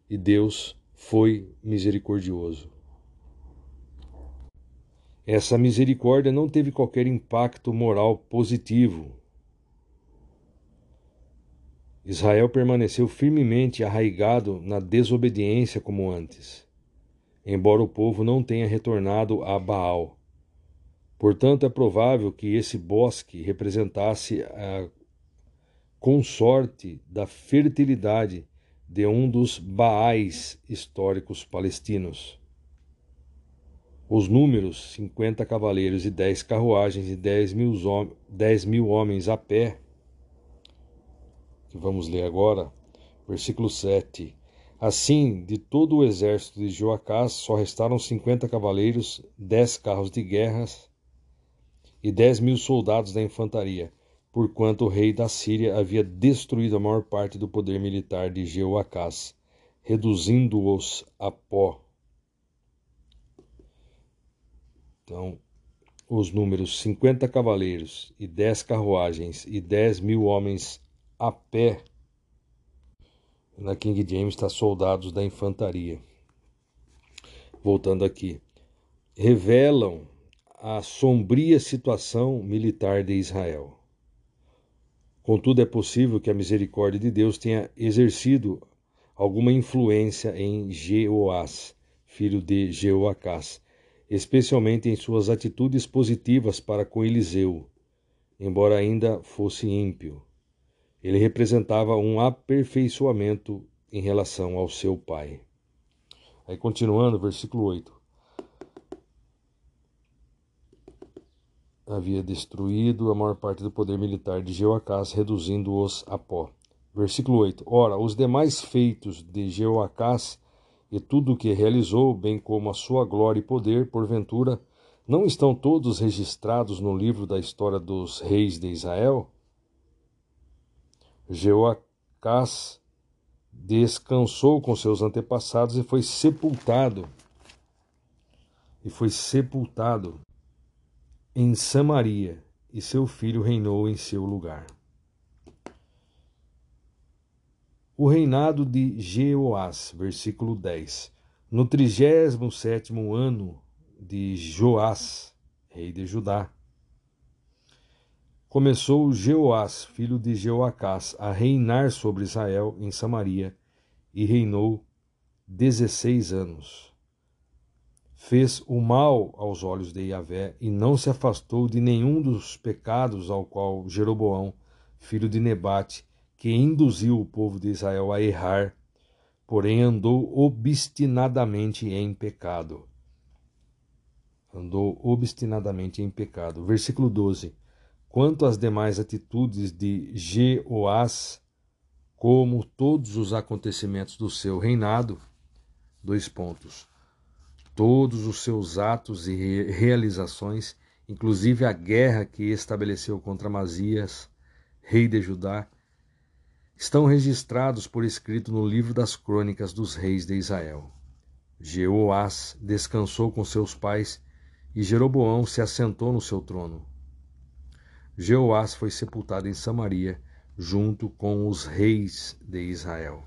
E Deus foi misericordioso. Essa misericórdia não teve qualquer impacto moral positivo. Israel permaneceu firmemente arraigado na desobediência como antes, embora o povo não tenha retornado a Baal. Portanto, é provável que esse bosque representasse a consorte da fertilidade de um dos Baais históricos palestinos. Os números 50 cavaleiros e 10 carruagens e 10 mil, 10 mil homens a pé, que vamos ler agora, versículo 7. Assim, de todo o exército de Joacás, só restaram 50 cavaleiros, 10 carros de guerras e 10 mil soldados da infantaria porquanto o rei da Síria havia destruído a maior parte do poder militar de Jeoacás, reduzindo-os a pó. Então, os números 50 cavaleiros e 10 carruagens e 10 mil homens a pé. Na King James está soldados da infantaria. Voltando aqui. Revelam a sombria situação militar de Israel. Contudo, é possível que a misericórdia de Deus tenha exercido alguma influência em Jeoás, filho de Jeoacás, especialmente em suas atitudes positivas para com Eliseu, embora ainda fosse ímpio. Ele representava um aperfeiçoamento em relação ao seu pai. Aí continuando, versículo 8. havia destruído a maior parte do poder militar de Jeoacás, reduzindo-os a pó. Versículo 8. Ora, os demais feitos de Jeoacás e tudo o que realizou, bem como a sua glória e poder, porventura, não estão todos registrados no livro da história dos reis de Israel? Jeoacás descansou com seus antepassados e foi sepultado. E foi sepultado em Samaria, e seu filho reinou em seu lugar. O reinado de Jeoás, versículo 10. No trigésimo sétimo ano de Joás, rei de Judá, começou Jeoás, filho de Jeoacás, a reinar sobre Israel em Samaria, e reinou dezesseis anos. Fez o mal aos olhos de Yahvé e não se afastou de nenhum dos pecados ao qual Jeroboão, filho de Nebate, que induziu o povo de Israel a errar, porém andou obstinadamente em pecado. Andou obstinadamente em pecado. Versículo 12. Quanto às demais atitudes de Jeoás, como todos os acontecimentos do seu reinado, dois pontos. Todos os seus atos e realizações, inclusive a guerra que estabeleceu contra Masias, rei de Judá, estão registrados por escrito no livro das crônicas dos reis de Israel. Jeoás descansou com seus pais e Jeroboão se assentou no seu trono. Jeoás foi sepultado em Samaria, junto com os reis de Israel.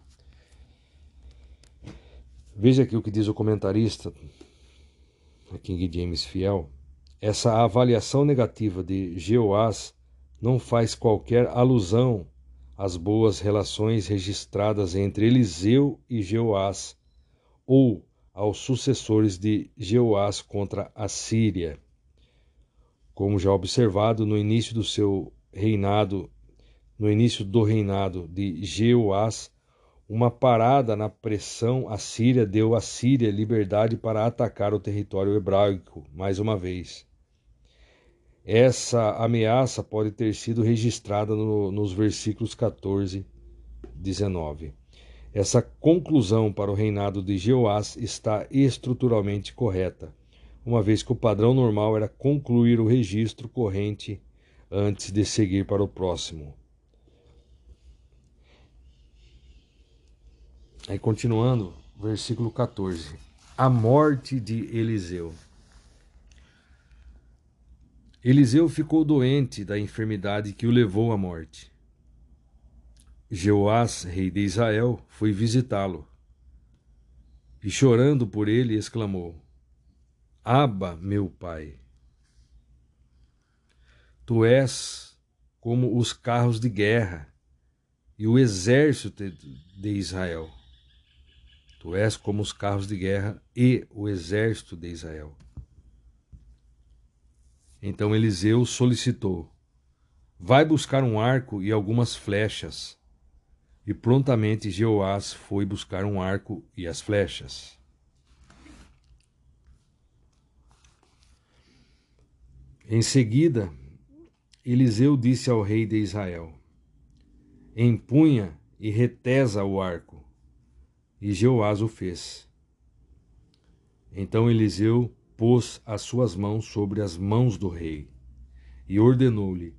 Veja aqui o que diz o comentarista, King James Fiel. Essa avaliação negativa de Jeoás não faz qualquer alusão às boas relações registradas entre Eliseu e Jeoás, ou aos sucessores de Jeoás contra a Síria. Como já observado no início do seu reinado, no início do reinado de Jeoás, uma parada na pressão assíria deu à Síria liberdade para atacar o território hebraico mais uma vez. Essa ameaça pode ter sido registrada no, nos versículos 14, 19. Essa conclusão para o reinado de Jeoás está estruturalmente correta uma vez que o padrão normal era concluir o registro corrente antes de seguir para o próximo. Aí continuando, versículo 14. A morte de Eliseu. Eliseu ficou doente da enfermidade que o levou à morte. Jeoás, rei de Israel, foi visitá-lo. E chorando por ele, exclamou: Aba, meu pai. Tu és como os carros de guerra e o exército de Israel. Tu és como os carros de guerra e o exército de Israel. Então Eliseu solicitou: Vai buscar um arco e algumas flechas. E prontamente Jeoás foi buscar um arco e as flechas. Em seguida, Eliseu disse ao rei de Israel: Empunha e retesa o arco. E Jeoás o fez. Então Eliseu pôs as suas mãos sobre as mãos do rei e ordenou-lhe: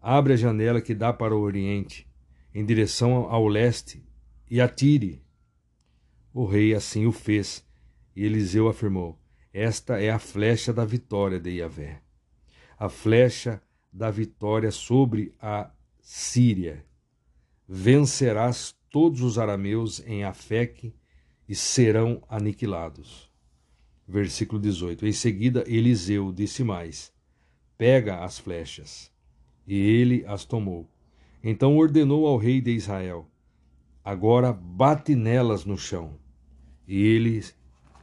Abre a janela que dá para o oriente, em direção ao leste, e atire. O rei assim o fez, e Eliseu afirmou: Esta é a flecha da vitória de Yahvé a flecha da vitória sobre a Síria. Vencerás todos os arameus em Afeque e serão aniquilados. Versículo 18. Em seguida, Eliseu disse mais: Pega as flechas. E ele as tomou. Então ordenou ao rei de Israel: Agora bate nelas no chão. E ele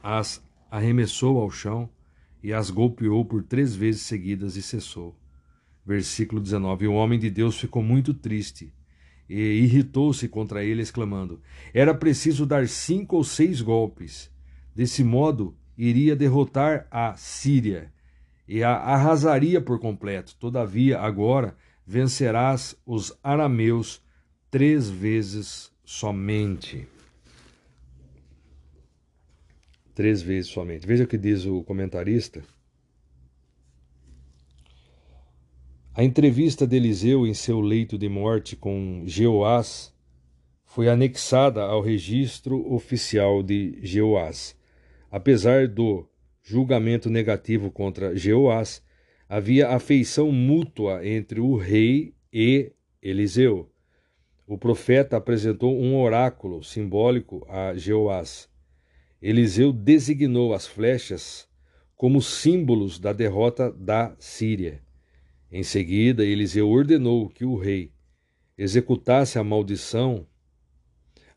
as arremessou ao chão e as golpeou por três vezes seguidas e cessou. Versículo 19: O homem de Deus ficou muito triste e irritou-se contra ele, exclamando: Era preciso dar cinco ou seis golpes. Desse modo, iria derrotar a Síria e a arrasaria por completo. Todavia, agora vencerás os arameus três vezes somente três vezes somente. Veja o que diz o comentarista. A entrevista de Eliseu em seu leito de morte com Jeoás foi anexada ao registro oficial de Jeoás. Apesar do julgamento negativo contra Jeoás, havia afeição mútua entre o rei e Eliseu. O profeta apresentou um oráculo simbólico a Jeoás. Eliseu designou as flechas como símbolos da derrota da Síria. Em seguida, Eliseu ordenou que o rei executasse a maldição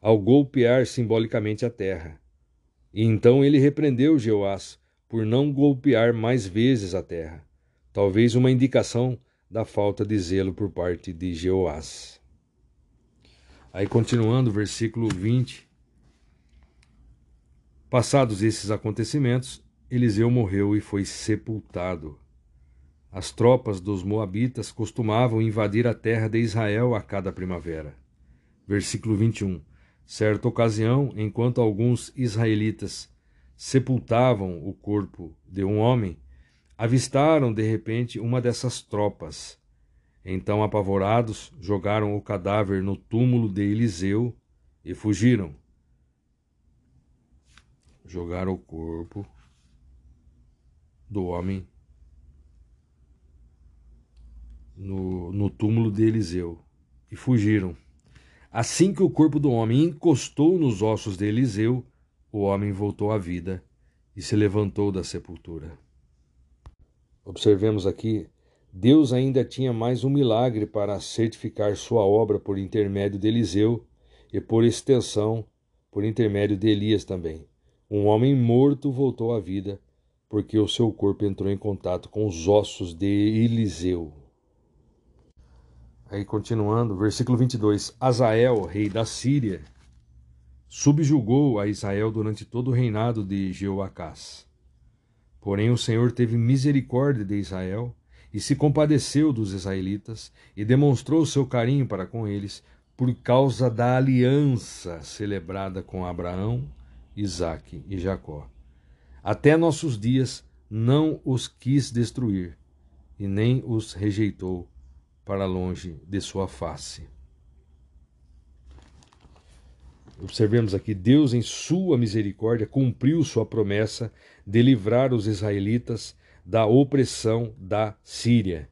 ao golpear simbolicamente a terra. E então ele repreendeu Jeoás por não golpear mais vezes a terra, talvez uma indicação da falta de zelo por parte de Jeoás. Aí continuando, versículo 20. Passados esses acontecimentos, Eliseu morreu e foi sepultado. As tropas dos Moabitas costumavam invadir a terra de Israel a cada primavera. Versículo 21. Certa ocasião, enquanto alguns israelitas sepultavam o corpo de um homem, avistaram de repente uma dessas tropas. Então, apavorados, jogaram o cadáver no túmulo de Eliseu e fugiram. Jogaram o corpo do homem no, no túmulo de Eliseu e fugiram. Assim que o corpo do homem encostou nos ossos de Eliseu, o homem voltou à vida e se levantou da sepultura. Observemos aqui, Deus ainda tinha mais um milagre para certificar sua obra por intermédio de Eliseu e, por extensão, por intermédio de Elias também. Um homem morto voltou à vida porque o seu corpo entrou em contato com os ossos de Eliseu. Aí continuando, versículo 22. Azael, rei da Síria, subjugou a Israel durante todo o reinado de Jeoacás. Porém o Senhor teve misericórdia de Israel e se compadeceu dos israelitas e demonstrou seu carinho para com eles por causa da aliança celebrada com Abraão, Isaque e Jacó. Até nossos dias não os quis destruir e nem os rejeitou para longe de sua face. Observemos aqui, Deus, em sua misericórdia, cumpriu sua promessa de livrar os israelitas da opressão da Síria.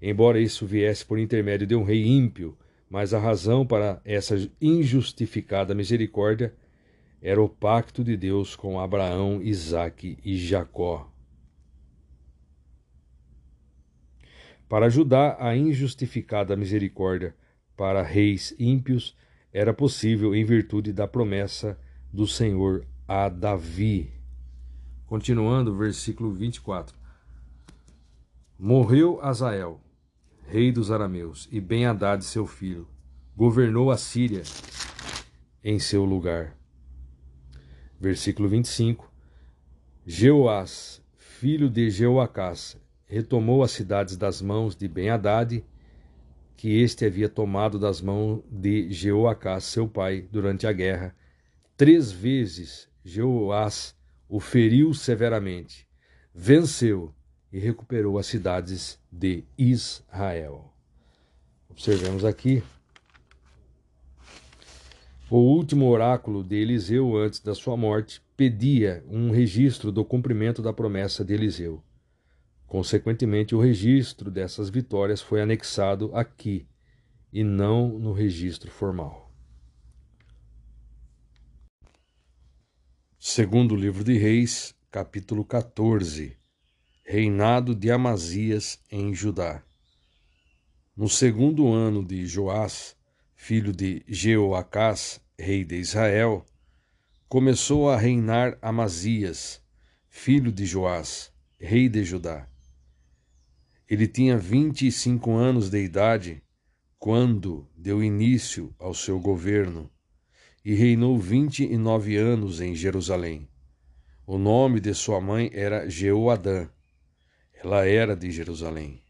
Embora isso viesse por intermédio de um rei ímpio, mas a razão para essa injustificada misericórdia era o pacto de Deus com Abraão, Isaque e Jacó. Para ajudar a injustificada misericórdia para reis ímpios, era possível em virtude da promessa do Senhor a Davi. Continuando, versículo 24. Morreu Azael, rei dos arameus, e Ben-Hadad, seu filho, governou a Síria em seu lugar. Versículo 25. Jeoás, filho de Jeoacás, retomou as cidades das mãos de Ben-Hadad, que este havia tomado das mãos de Jeoacás, seu pai, durante a guerra. Três vezes Jeoás o feriu severamente, venceu e recuperou as cidades de Israel. Observemos aqui o último oráculo de Eliseu antes da sua morte pedia um registro do cumprimento da promessa de Eliseu. Consequentemente, o registro dessas vitórias foi anexado aqui e não no registro formal. Segundo livro de Reis, capítulo 14. Reinado de Amazias em Judá. No segundo ano de Joás, filho de Jeoacás, rei de Israel, começou a reinar Amazias, filho de Joás, rei de Judá. Ele tinha vinte e cinco anos de idade quando deu início ao seu governo e reinou vinte e nove anos em Jerusalém. O nome de sua mãe era Jeoadã. Ela era de Jerusalém.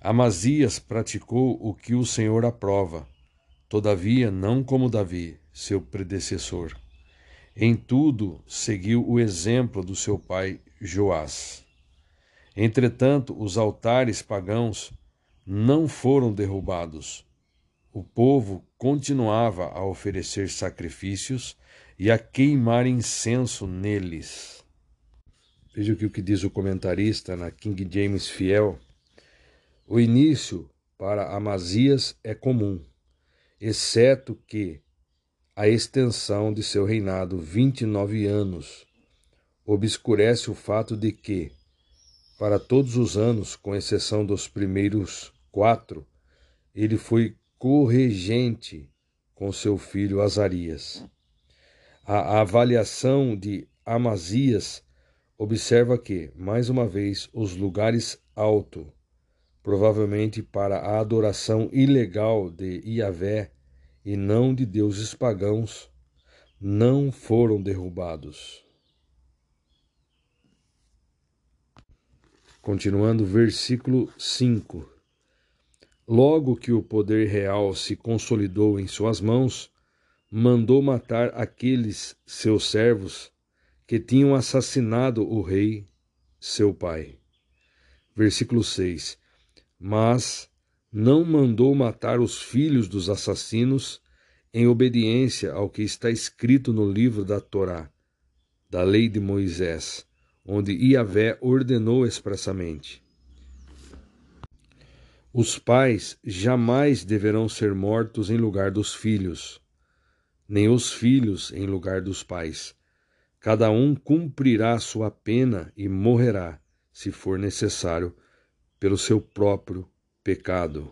Amazias praticou o que o Senhor aprova, todavia não como Davi, seu predecessor. Em tudo seguiu o exemplo do seu pai Joás. Entretanto, os altares pagãos não foram derrubados. O povo continuava a oferecer sacrifícios e a queimar incenso neles. Veja o que diz o comentarista na King James Fiel. O início para Amazias é comum, exceto que a extensão de seu reinado, 29 anos, obscurece o fato de que, para todos os anos, com exceção dos primeiros quatro, ele foi corregente com seu filho Azarias. A avaliação de Amazias observa que, mais uma vez, os lugares altos, provavelmente para a adoração ilegal de Iavé e não de deuses pagãos, não foram derrubados. Continuando, versículo 5. Logo que o poder real se consolidou em suas mãos, mandou matar aqueles seus servos que tinham assassinado o rei, seu pai. Versículo 6. Mas não mandou matar os filhos dos assassinos em obediência ao que está escrito no livro da Torá, da lei de Moisés, onde Iavé ordenou expressamente: os pais jamais deverão ser mortos em lugar dos filhos, nem os filhos em lugar dos pais. Cada um cumprirá sua pena e morrerá, se for necessário, pelo seu próprio pecado.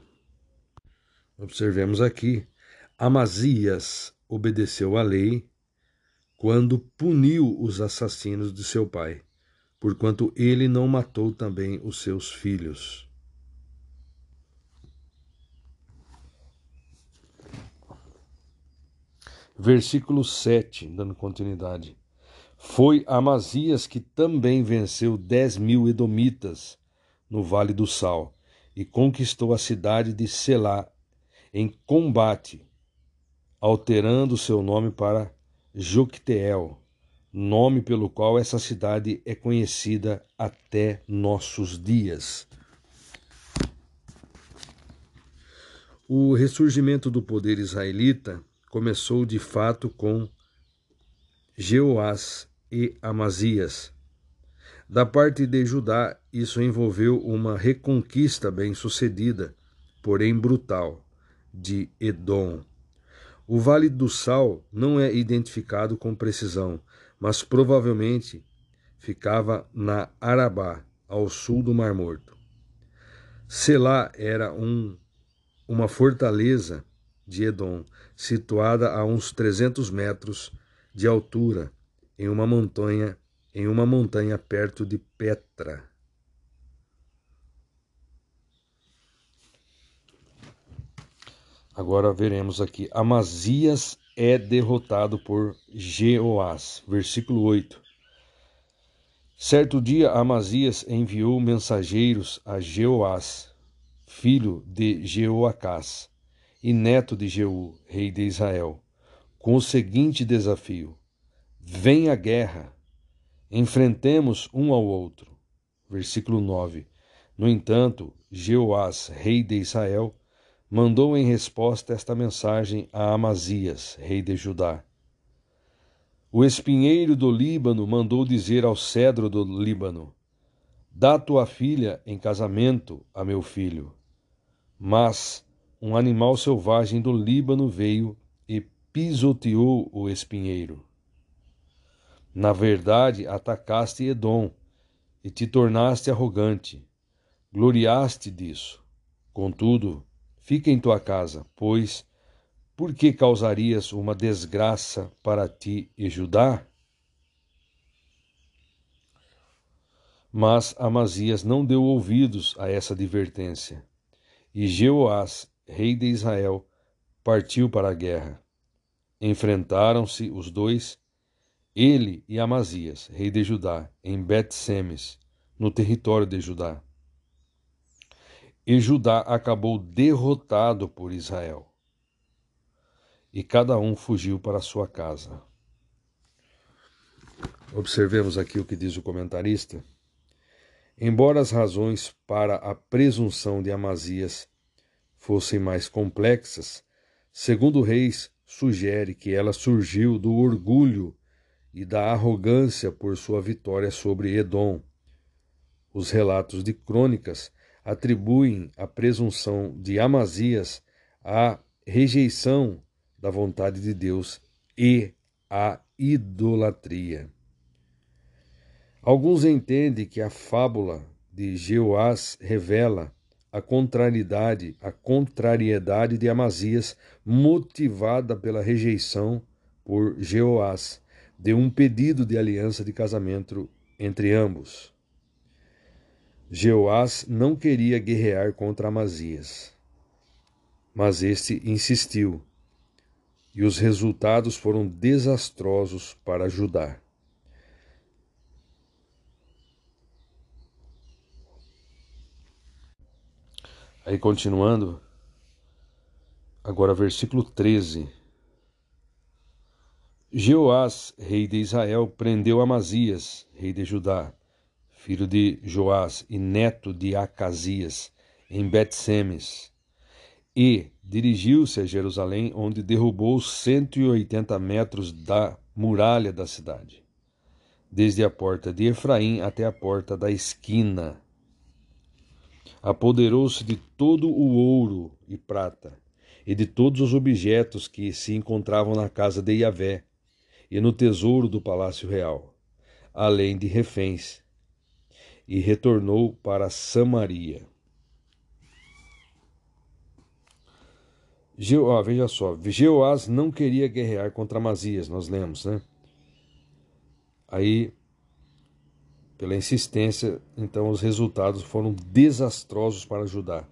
Observemos aqui: Amazias obedeceu à lei quando puniu os assassinos de seu pai, porquanto ele não matou também os seus filhos. Versículo 7, dando continuidade. Foi Amazias que também venceu dez mil edomitas no Vale do Sal e conquistou a cidade de Selá em combate, alterando seu nome para Jocteel, nome pelo qual essa cidade é conhecida até nossos dias. O ressurgimento do poder israelita começou de fato com Jeoás e Amazias. Da parte de Judá, isso envolveu uma reconquista bem-sucedida, porém brutal, de Edom. O Vale do Sal não é identificado com precisão, mas provavelmente ficava na Arabá, ao sul do Mar Morto. Selá era um, uma fortaleza de Edom, situada a uns 300 metros de altura em uma montanha, em uma montanha perto de Petra. Agora veremos aqui. Amazias é derrotado por Jeoás. Versículo 8. Certo dia Amazias enviou mensageiros a Jeoás, filho de Jeoacás, e neto de Jeú, rei de Israel, com o seguinte desafio: Vem a guerra, enfrentemos um ao outro. Versículo 9. No entanto, Jeoás, rei de Israel, mandou em resposta esta mensagem a Amazias, rei de Judá. O espinheiro do Líbano mandou dizer ao cedro do Líbano: Dá tua filha em casamento a meu filho. Mas um animal selvagem do Líbano veio e pisoteou o espinheiro. Na verdade, atacaste Edom e te tornaste arrogante. Gloriaste disso. Contudo, fica em tua casa, pois por que causarias uma desgraça para ti e Judá? Mas Amazias não deu ouvidos a essa advertência, e Jeoás rei de Israel, partiu para a guerra. Enfrentaram-se os dois, ele e Amazias, rei de Judá, em Bet-Semes, no território de Judá. E Judá acabou derrotado por Israel. E cada um fugiu para sua casa. Observemos aqui o que diz o comentarista. Embora as razões para a presunção de Amazias fossem mais complexas, segundo Reis sugere que ela surgiu do orgulho e da arrogância por sua vitória sobre Edom. Os relatos de crônicas atribuem a presunção de Amazias à rejeição da vontade de Deus e à idolatria. Alguns entendem que a fábula de Jeoás revela a contrariedade, a contrariedade de Amazias, motivada pela rejeição por Jeoás de um pedido de aliança de casamento entre ambos. Jeoás não queria guerrear contra Amazias, mas este insistiu, e os resultados foram desastrosos para Judá. Aí continuando, agora versículo 13. Jeoás, rei de Israel, prendeu Amazias, rei de Judá, filho de Joás e neto de Acasias, em Bet-Semes, e dirigiu-se a Jerusalém, onde derrubou 180 metros da muralha da cidade, desde a porta de Efraim até a porta da esquina. Apoderou-se de todo o ouro e prata, e de todos os objetos que se encontravam na casa de Iavé e no tesouro do palácio real, além de reféns, e retornou para Samaria. Veja só, Jeoás não queria guerrear contra Amazias, nós lemos, né? Aí pela insistência, então os resultados foram desastrosos para Judá.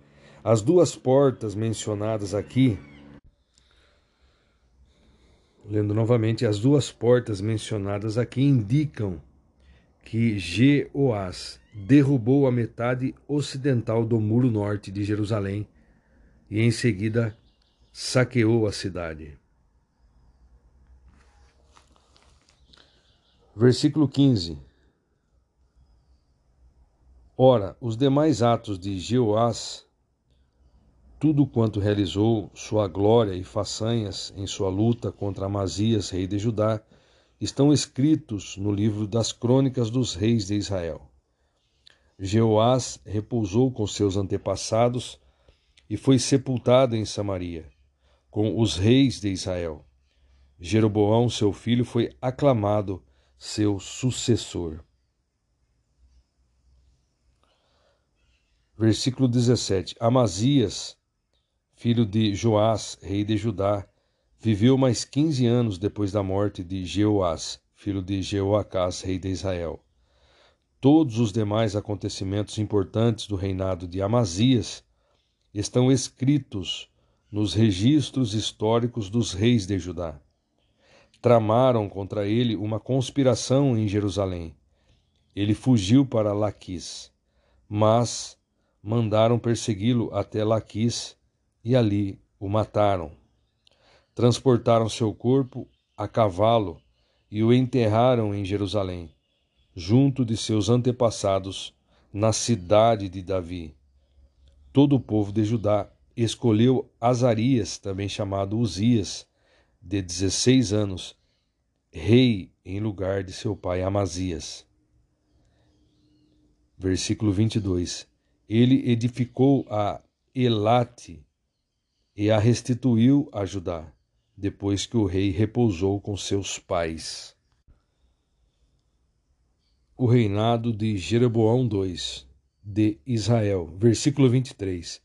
As duas portas mencionadas aqui, lendo novamente, as duas portas mencionadas aqui indicam que Jeoás derrubou a metade ocidental do muro norte de Jerusalém e em seguida saqueou a cidade. Versículo 15. Ora, os demais atos de Jeoás, tudo quanto realizou, sua glória e façanhas em sua luta contra Amazias, rei de Judá, estão escritos no livro das crônicas dos reis de Israel. Jeoás repousou com seus antepassados e foi sepultado em Samaria, com os reis de Israel. Jeroboão, seu filho, foi aclamado seu sucessor. Versículo 17: Amazias, filho de Joás, rei de Judá, viveu mais quinze anos depois da morte de Jeoás, filho de Jeoacás, rei de Israel. Todos os demais acontecimentos importantes do reinado de Amazias estão escritos nos registros históricos dos reis de Judá. Tramaram contra ele uma conspiração em Jerusalém. Ele fugiu para Laquis, mas mandaram persegui-lo até Laquis e ali o mataram. Transportaram seu corpo a cavalo e o enterraram em Jerusalém, junto de seus antepassados, na cidade de Davi. Todo o povo de Judá escolheu Azarias, também chamado Uzias, de dezesseis anos, rei em lugar de seu pai Amazias. Versículo 22 ele edificou a Elate e a restituiu a Judá, depois que o rei repousou com seus pais. O reinado de Jeroboão II de Israel, versículo 23.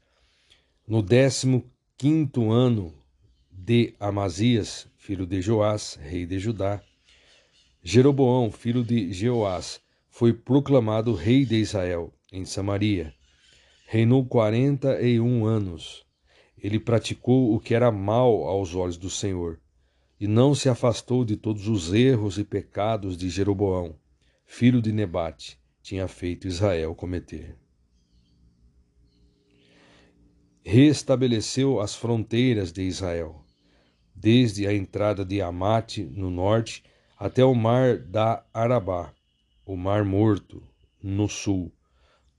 No décimo quinto ano de Amazias, filho de Joás, rei de Judá, Jeroboão, filho de Jeoás, foi proclamado rei de Israel em Samaria Reinou quarenta e um anos. Ele praticou o que era mal aos olhos do Senhor, e não se afastou de todos os erros e pecados de Jeroboão, filho de Nebate, tinha feito Israel cometer. Restabeleceu as fronteiras de Israel, desde a entrada de Amate, no norte, até o mar da Arabá, o Mar Morto, no sul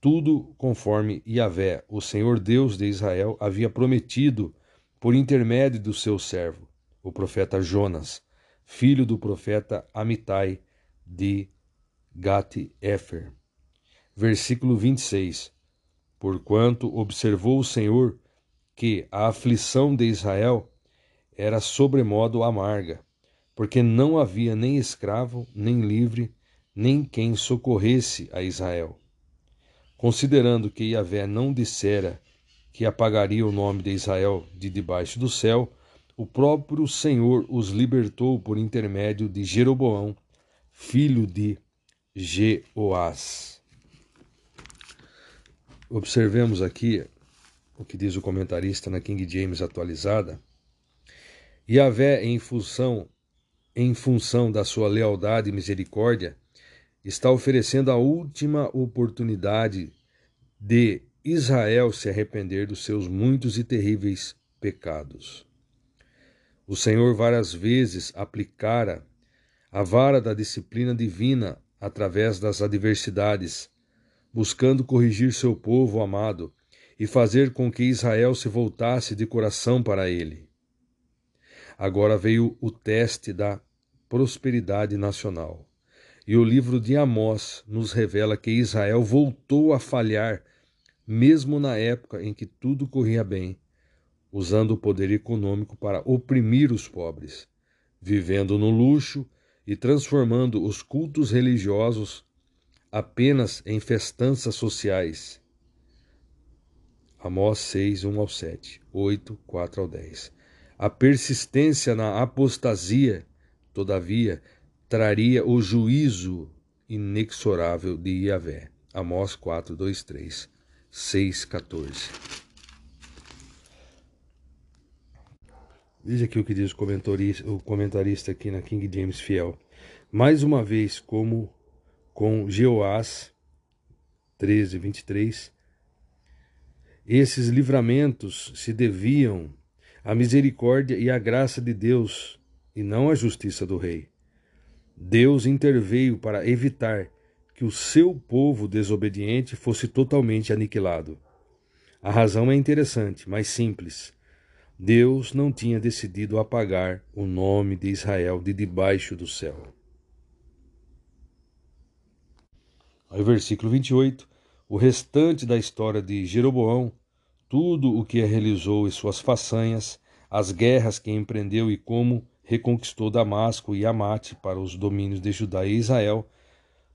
tudo conforme Yahvé, o Senhor Deus de Israel, havia prometido por intermédio do seu servo, o profeta Jonas, filho do profeta Amitai de Gate-Efer. Versículo 26. Porquanto observou o Senhor que a aflição de Israel era sobremodo amarga, porque não havia nem escravo, nem livre, nem quem socorresse a Israel. Considerando que Yahvé não dissera que apagaria o nome de Israel de debaixo do céu, o próprio Senhor os libertou por intermédio de Jeroboão, filho de Jeoás. Observemos aqui o que diz o comentarista na King James atualizada. Yahvé, em função, em função da sua lealdade e misericórdia, está oferecendo a última oportunidade de Israel se arrepender dos seus muitos e terríveis pecados. O Senhor várias vezes aplicara a vara da disciplina divina através das adversidades, buscando corrigir seu povo amado e fazer com que Israel se voltasse de coração para ele. Agora veio o teste da prosperidade nacional. E o livro de Amós nos revela que Israel voltou a falhar, mesmo na época em que tudo corria bem, usando o poder econômico para oprimir os pobres, vivendo no luxo e transformando os cultos religiosos apenas em festanças sociais. Amós 6, 1 ao 7, 8, 4 ao 10. A persistência na apostasia, todavia, traria o juízo inexorável de Yahvé. Amós 4, 2, 3, 6, 14. Veja aqui o que diz o comentarista, o comentarista aqui na King James Fiel. Mais uma vez, como com Jeoás 13, 23, esses livramentos se deviam à misericórdia e à graça de Deus e não à justiça do rei. Deus interveio para evitar que o seu povo desobediente fosse totalmente aniquilado. A razão é interessante, mas simples. Deus não tinha decidido apagar o nome de Israel de debaixo do céu. Aí, versículo 28, o restante da história de Jeroboão, tudo o que realizou e suas façanhas, as guerras que empreendeu e como reconquistou Damasco e Amate para os domínios de Judá e Israel.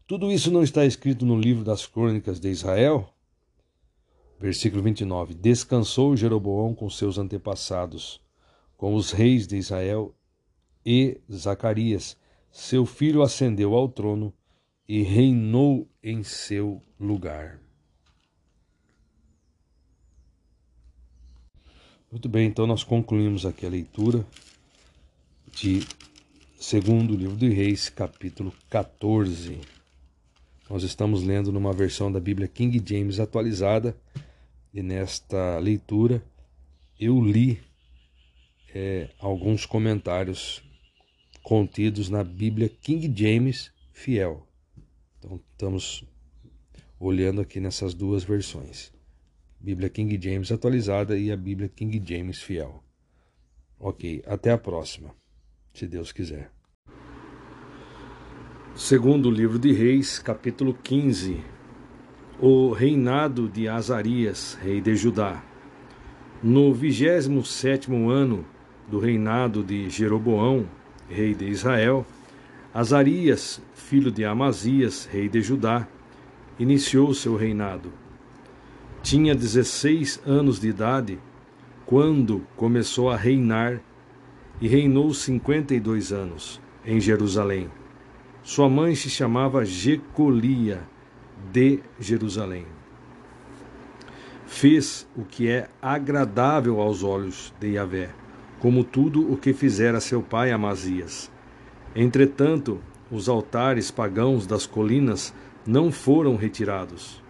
Tudo isso não está escrito no livro das crônicas de Israel? Versículo 29. Descansou Jeroboão com seus antepassados, com os reis de Israel, e Zacarias, seu filho, ascendeu ao trono e reinou em seu lugar. Muito bem, então nós concluímos aqui a leitura de segundo livro de Reis, capítulo 14. Nós estamos lendo numa versão da Bíblia King James atualizada e nesta leitura eu li é, alguns comentários contidos na Bíblia King James fiel. Então estamos olhando aqui nessas duas versões. Bíblia King James atualizada e a Bíblia King James fiel. Ok, até a próxima se Deus quiser. Segundo livro de Reis, capítulo 15. O reinado de Azarias, rei de Judá. No vigésimo sétimo ano do reinado de Jeroboão, rei de Israel, Azarias, filho de Amazias, rei de Judá, iniciou seu reinado. Tinha 16 anos de idade quando começou a reinar e reinou cinquenta e dois anos em Jerusalém. Sua mãe se chamava Jecolia de Jerusalém. Fez o que é agradável aos olhos de Yahvé, como tudo o que fizera seu pai Amazias. Entretanto, os altares pagãos das colinas não foram retirados.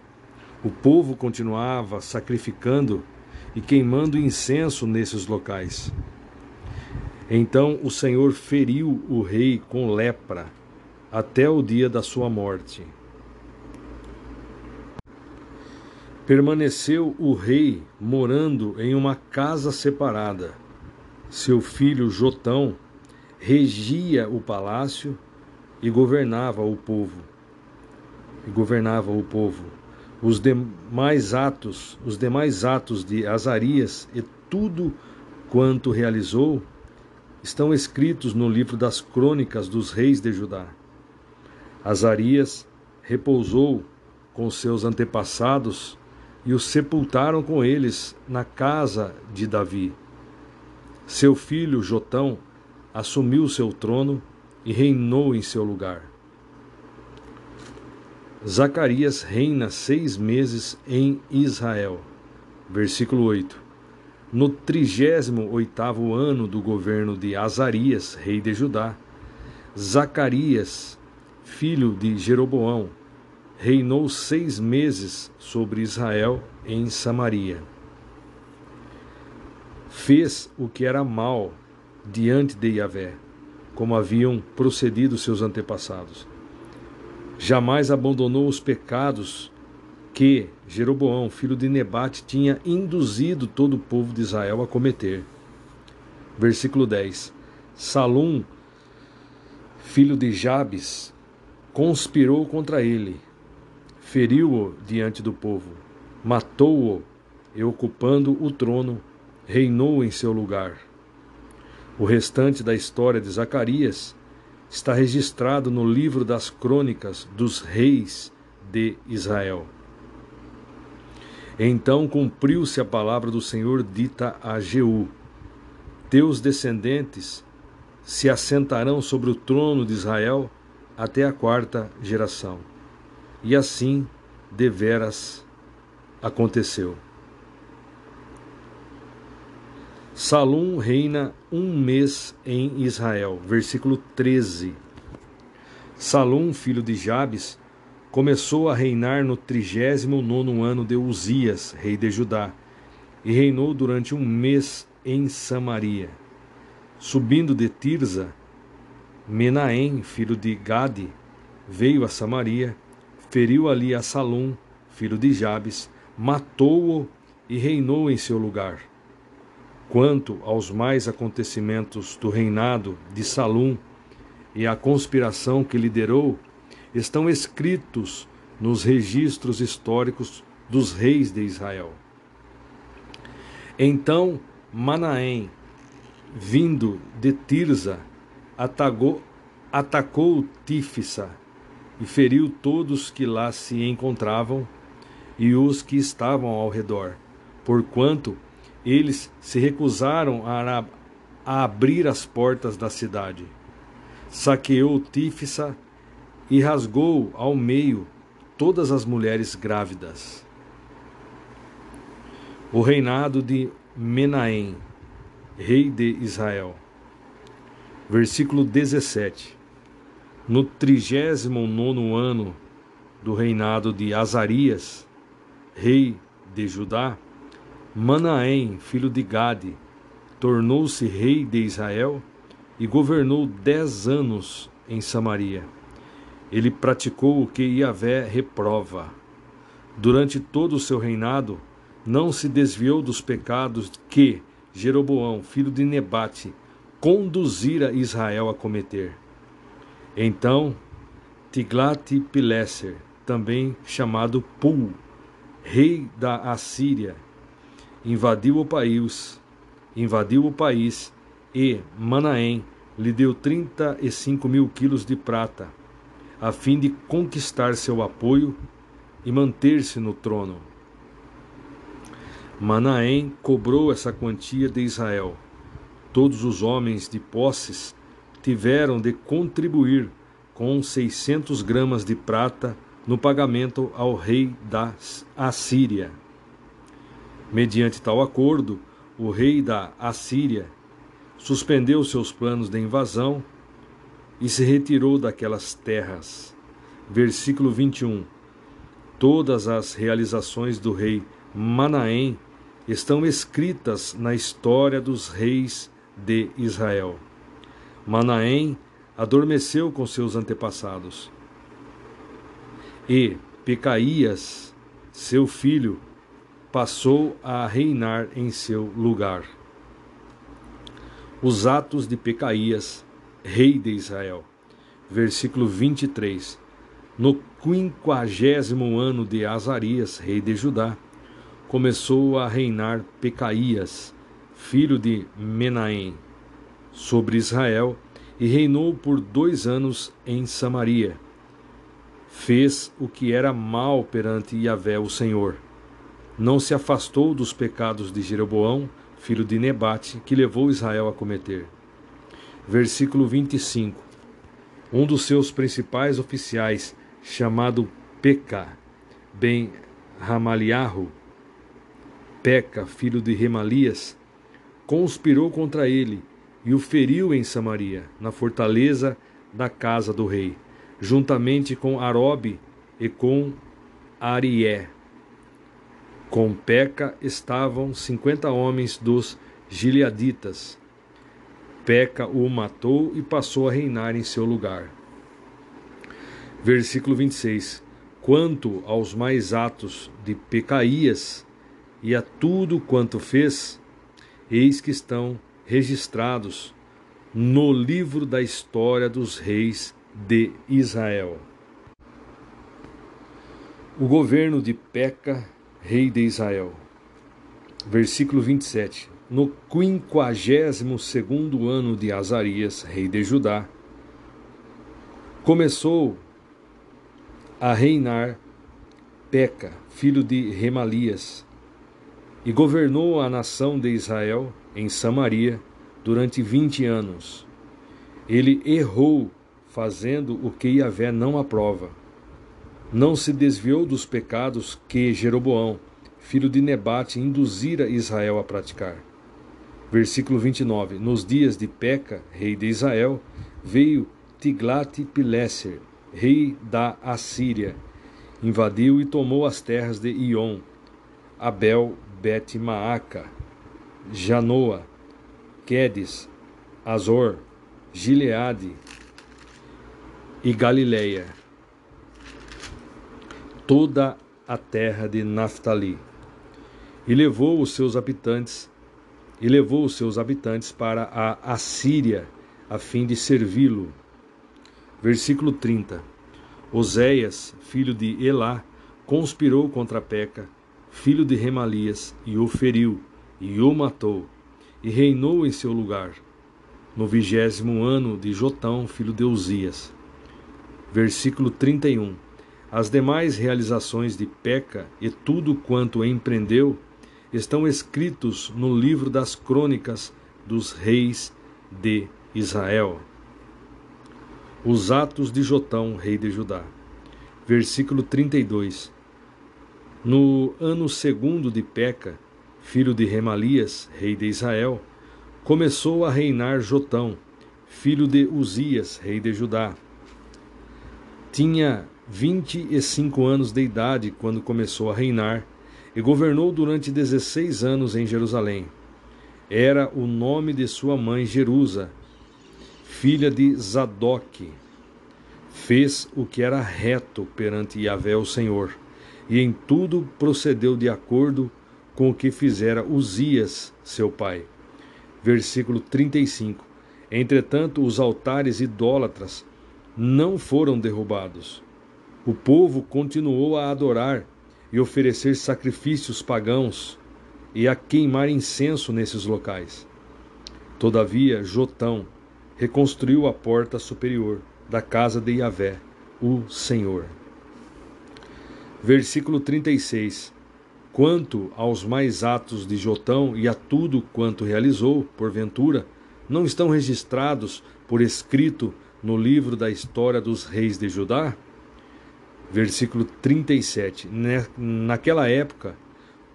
O povo continuava sacrificando e queimando incenso nesses locais. Então o Senhor feriu o rei com lepra até o dia da sua morte. Permaneceu o rei morando em uma casa separada. Seu filho Jotão regia o palácio e governava o povo. E governava o povo. Os demais atos, os demais atos de Azarias e tudo quanto realizou estão escritos no livro das crônicas dos reis de Judá. Azarias repousou com seus antepassados e o sepultaram com eles na casa de Davi. Seu filho Jotão assumiu seu trono e reinou em seu lugar. Zacarias reina seis meses em Israel. Versículo 8. No trigésimo oitavo ano do governo de Azarias, rei de Judá, Zacarias, filho de Jeroboão, reinou seis meses sobre Israel em Samaria. Fez o que era mal diante de Yahvé, como haviam procedido seus antepassados. Jamais abandonou os pecados que Jeroboão, filho de Nebate, tinha induzido todo o povo de Israel a cometer. Versículo 10. Salum, filho de Jabes, conspirou contra ele feriu-o diante do povo, matou-o e, ocupando o trono, reinou em seu lugar. O restante da história de Zacarias está registrado no livro das crônicas dos reis de Israel. Então cumpriu-se a palavra do Senhor dita a Jeú: Teus descendentes se assentarão sobre o trono de Israel até a quarta geração. E assim deveras aconteceu. Salum reina um mês em Israel. Versículo 13. Salum, filho de Jabes, começou a reinar no trigésimo nono ano de Uzias, rei de Judá, e reinou durante um mês em Samaria. Subindo de Tirza, Menahem, filho de Gade, veio a Samaria feriu ali a Salum, filho de Jabes, matou-o e reinou em seu lugar. Quanto aos mais acontecimentos do reinado de Salum e a conspiração que liderou, estão escritos nos registros históricos dos reis de Israel. Então Manaém, vindo de Tirza, atacou, atacou Tífisa e feriu todos que lá se encontravam e os que estavam ao redor, porquanto eles se recusaram a, a abrir as portas da cidade. Saqueou Tífisa e rasgou ao meio todas as mulheres grávidas. O reinado de Menahem, rei de Israel. Versículo 17 no trigésimo nono ano do reinado de Azarias, rei de Judá, Manaém, filho de Gade, tornou-se rei de Israel e governou dez anos em Samaria. Ele praticou o que Iavé reprova. Durante todo o seu reinado, não se desviou dos pecados que Jeroboão, filho de Nebate, conduzira Israel a cometer. Então, Tiglat-Pileser, também chamado Pul, rei da Assíria, invadiu o país, invadiu o país e Manaém lhe deu 35 mil quilos de prata, a fim de conquistar seu apoio e manter-se no trono. Manaém cobrou essa quantia de Israel. Todos os homens de posses tiveram de contribuir com 600 gramas de prata no pagamento ao rei da Assíria. Mediante tal acordo, o rei da Assíria suspendeu seus planos de invasão e se retirou daquelas terras. Versículo 21. Todas as realizações do rei Manaém estão escritas na história dos reis de Israel. Manaém adormeceu com seus antepassados. E Pecaías, seu filho, passou a reinar em seu lugar. Os atos de Pecaías, rei de Israel. Versículo 23. No quinquagésimo ano de Azarias, rei de Judá, começou a reinar Pecaías, filho de Menahem, sobre Israel, e reinou por dois anos em Samaria. Fez o que era mal perante Yahvé, o Senhor não se afastou dos pecados de Jeroboão, filho de Nebate, que levou Israel a cometer. Versículo 25. Um dos seus principais oficiais, chamado Peca, ben Ramaliarro, Peca, filho de Remalias, conspirou contra ele e o feriu em Samaria, na fortaleza da casa do rei, juntamente com Arobe e com Arié, com Peca estavam cinquenta homens dos Gileaditas. Peca o matou e passou a reinar em seu lugar. Versículo 26. Quanto aos mais atos de Pecaías e a tudo quanto fez, eis que estão registrados no livro da história dos reis de Israel. O governo de Peca rei de Israel. Versículo 27. No quinquagésimo segundo ano de Azarias, rei de Judá, começou a reinar Peca, filho de Remalias, e governou a nação de Israel em Samaria durante vinte anos. Ele errou, fazendo o que Yahvé não aprova não se desviou dos pecados que Jeroboão, filho de Nebate, induzira Israel a praticar. Versículo 29. Nos dias de Peca, rei de Israel, veio Tiglat-Pileser, rei da Assíria, invadiu e tomou as terras de Ion, Abel, Bet-Maaca, Janoa, Quedes, Azor, Gileade e Galileia toda a terra de Naphtali, e levou os seus habitantes e levou os seus habitantes para a Assíria a fim de servi-lo. Versículo 30. Oséias, filho de Elá, conspirou contra Peca, filho de Remalias, e o feriu, e o matou, e reinou em seu lugar, no vigésimo ano de Jotão, filho de Uzias. Versículo 31. As demais realizações de Peca e tudo quanto empreendeu estão escritos no livro das crônicas dos reis de Israel. Os atos de Jotão, rei de Judá. Versículo 32. No ano segundo de Peca, filho de Remalias, rei de Israel, começou a reinar Jotão, filho de Uzias, rei de Judá. Tinha vinte e cinco anos de idade quando começou a reinar e governou durante dezesseis anos em Jerusalém. Era o nome de sua mãe Jerusa, filha de Zadok. Fez o que era reto perante Yahvé o Senhor, e em tudo procedeu de acordo com o que fizera Uzias, seu pai. Versículo 35. Entretanto, os altares idólatras não foram derrubados o povo continuou a adorar e oferecer sacrifícios pagãos e a queimar incenso nesses locais. Todavia, Jotão reconstruiu a porta superior da casa de Yahvé, o Senhor. Versículo 36. Quanto aos mais atos de Jotão e a tudo quanto realizou, porventura, não estão registrados por escrito no livro da história dos reis de Judá? versículo 37. Naquela época,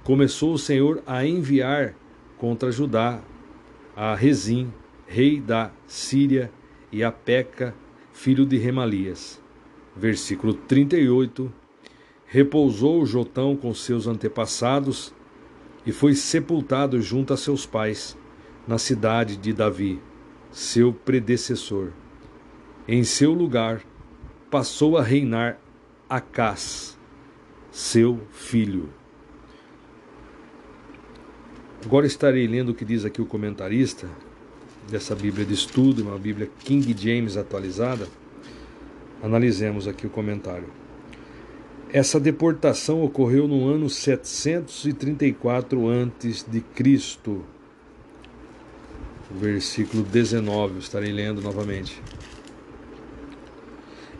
começou o Senhor a enviar contra Judá a Rezim, rei da Síria, e a Peca, filho de Remalias. Versículo 38. Repousou Jotão com seus antepassados e foi sepultado junto a seus pais, na cidade de Davi, seu predecessor. Em seu lugar passou a reinar Acás, seu filho. Agora estarei lendo o que diz aqui o comentarista dessa Bíblia de estudo, uma Bíblia King James atualizada. Analisemos aqui o comentário. Essa deportação ocorreu no ano 734 antes de Cristo. Versículo 19, estarei lendo novamente.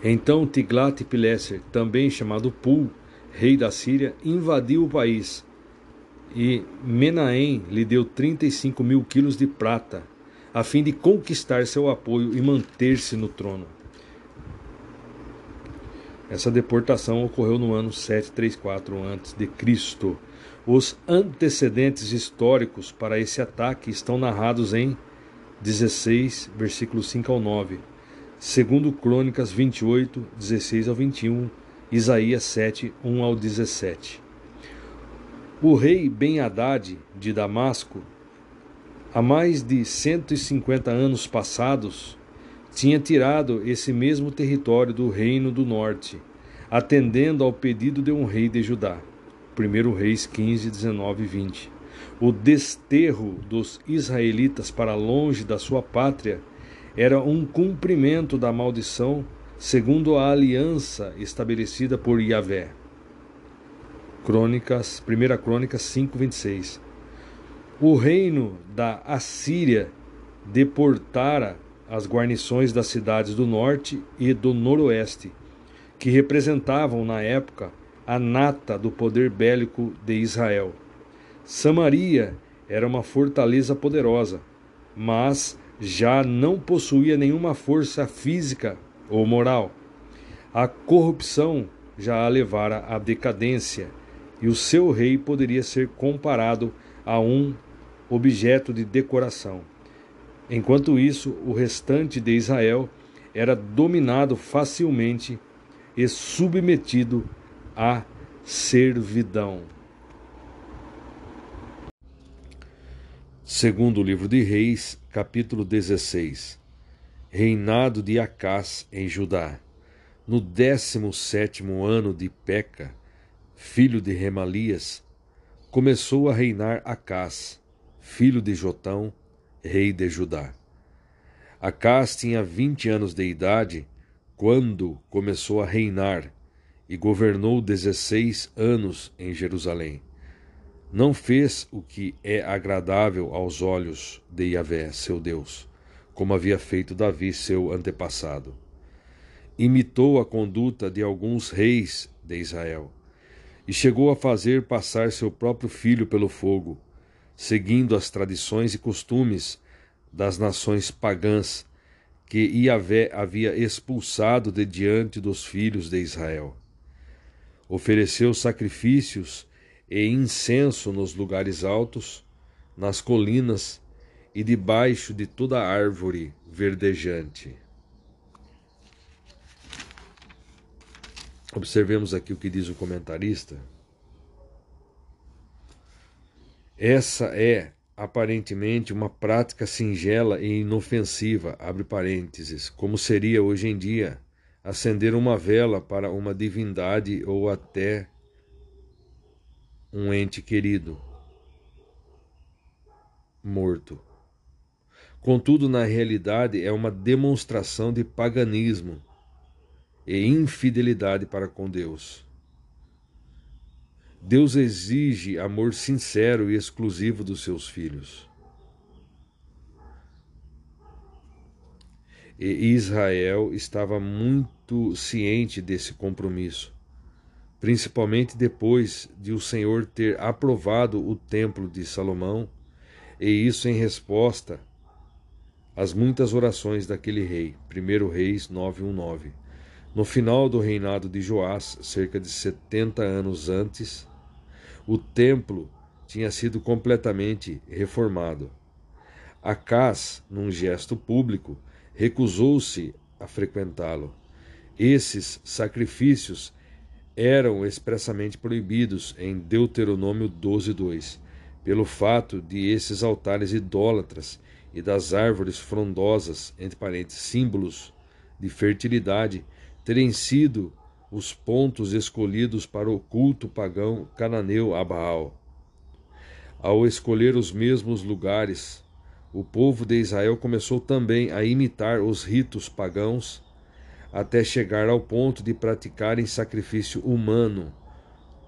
Então Tiglat-Pileser, também chamado Pul, rei da Síria, invadiu o país e Menahem lhe deu 35 mil quilos de prata, a fim de conquistar seu apoio e manter-se no trono. Essa deportação ocorreu no ano 734 a.C. Os antecedentes históricos para esse ataque estão narrados em 16, versículos 5 ao 9 segundo Crônicas 28, 16 ao 21, Isaías 7, 1 ao 17. O rei Ben-Hadad de Damasco, há mais de 150 anos passados, tinha tirado esse mesmo território do reino do norte, atendendo ao pedido de um rei de Judá. 1 Reis 15, 19 e 20. O desterro dos israelitas para longe da sua pátria era um cumprimento da maldição segundo a aliança estabelecida por Yahvé. Crônicas, 1 Crônicas 5:26. O reino da Assíria deportara as guarnições das cidades do norte e do noroeste, que representavam na época a nata do poder bélico de Israel. Samaria era uma fortaleza poderosa, mas já não possuía nenhuma força física ou moral. A corrupção já a levara à decadência, e o seu rei poderia ser comparado a um objeto de decoração. Enquanto isso, o restante de Israel era dominado facilmente e submetido à servidão. Segundo o livro de Reis, capítulo 16. Reinado de Acás em Judá. No décimo sétimo ano de Peca, filho de Remalias, começou a reinar Acás, filho de Jotão, rei de Judá. Acás tinha vinte anos de idade quando começou a reinar e governou dezesseis anos em Jerusalém não fez o que é agradável aos olhos de Yahvé, seu Deus, como havia feito Davi, seu antepassado. Imitou a conduta de alguns reis de Israel e chegou a fazer passar seu próprio filho pelo fogo, seguindo as tradições e costumes das nações pagãs que Yahvé havia expulsado de diante dos filhos de Israel. Ofereceu sacrifícios e incenso nos lugares altos, nas colinas e debaixo de toda árvore verdejante. Observemos aqui o que diz o comentarista. Essa é aparentemente uma prática singela e inofensiva, abre parênteses, como seria hoje em dia acender uma vela para uma divindade ou até um ente querido morto. Contudo, na realidade, é uma demonstração de paganismo e infidelidade para com Deus. Deus exige amor sincero e exclusivo dos seus filhos. E Israel estava muito ciente desse compromisso principalmente depois de o Senhor ter aprovado o templo de Salomão, e isso em resposta às muitas orações daquele rei. 1 Reis 9:19. No final do reinado de Joás, cerca de 70 anos antes, o templo tinha sido completamente reformado. Acás, num gesto público, recusou-se a frequentá-lo. Esses sacrifícios eram expressamente proibidos em Deuteronômio 12:2, pelo fato de esses altares idólatras e das árvores frondosas, entre parênteses, símbolos de fertilidade, terem sido os pontos escolhidos para o culto pagão cananeu a Baal. Ao escolher os mesmos lugares, o povo de Israel começou também a imitar os ritos pagãos até chegar ao ponto de praticarem sacrifício humano,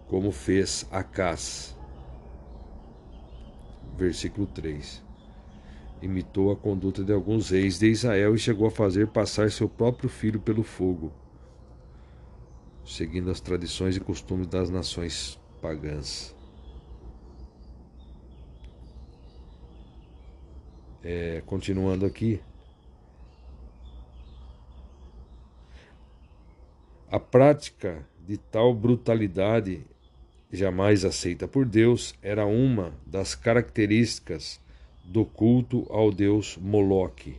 como fez Acás. Versículo 3. Imitou a conduta de alguns reis de Israel e chegou a fazer passar seu próprio filho pelo fogo, seguindo as tradições e costumes das nações pagãs. É, continuando aqui, A prática de tal brutalidade, jamais aceita por Deus, era uma das características do culto ao deus Moloque,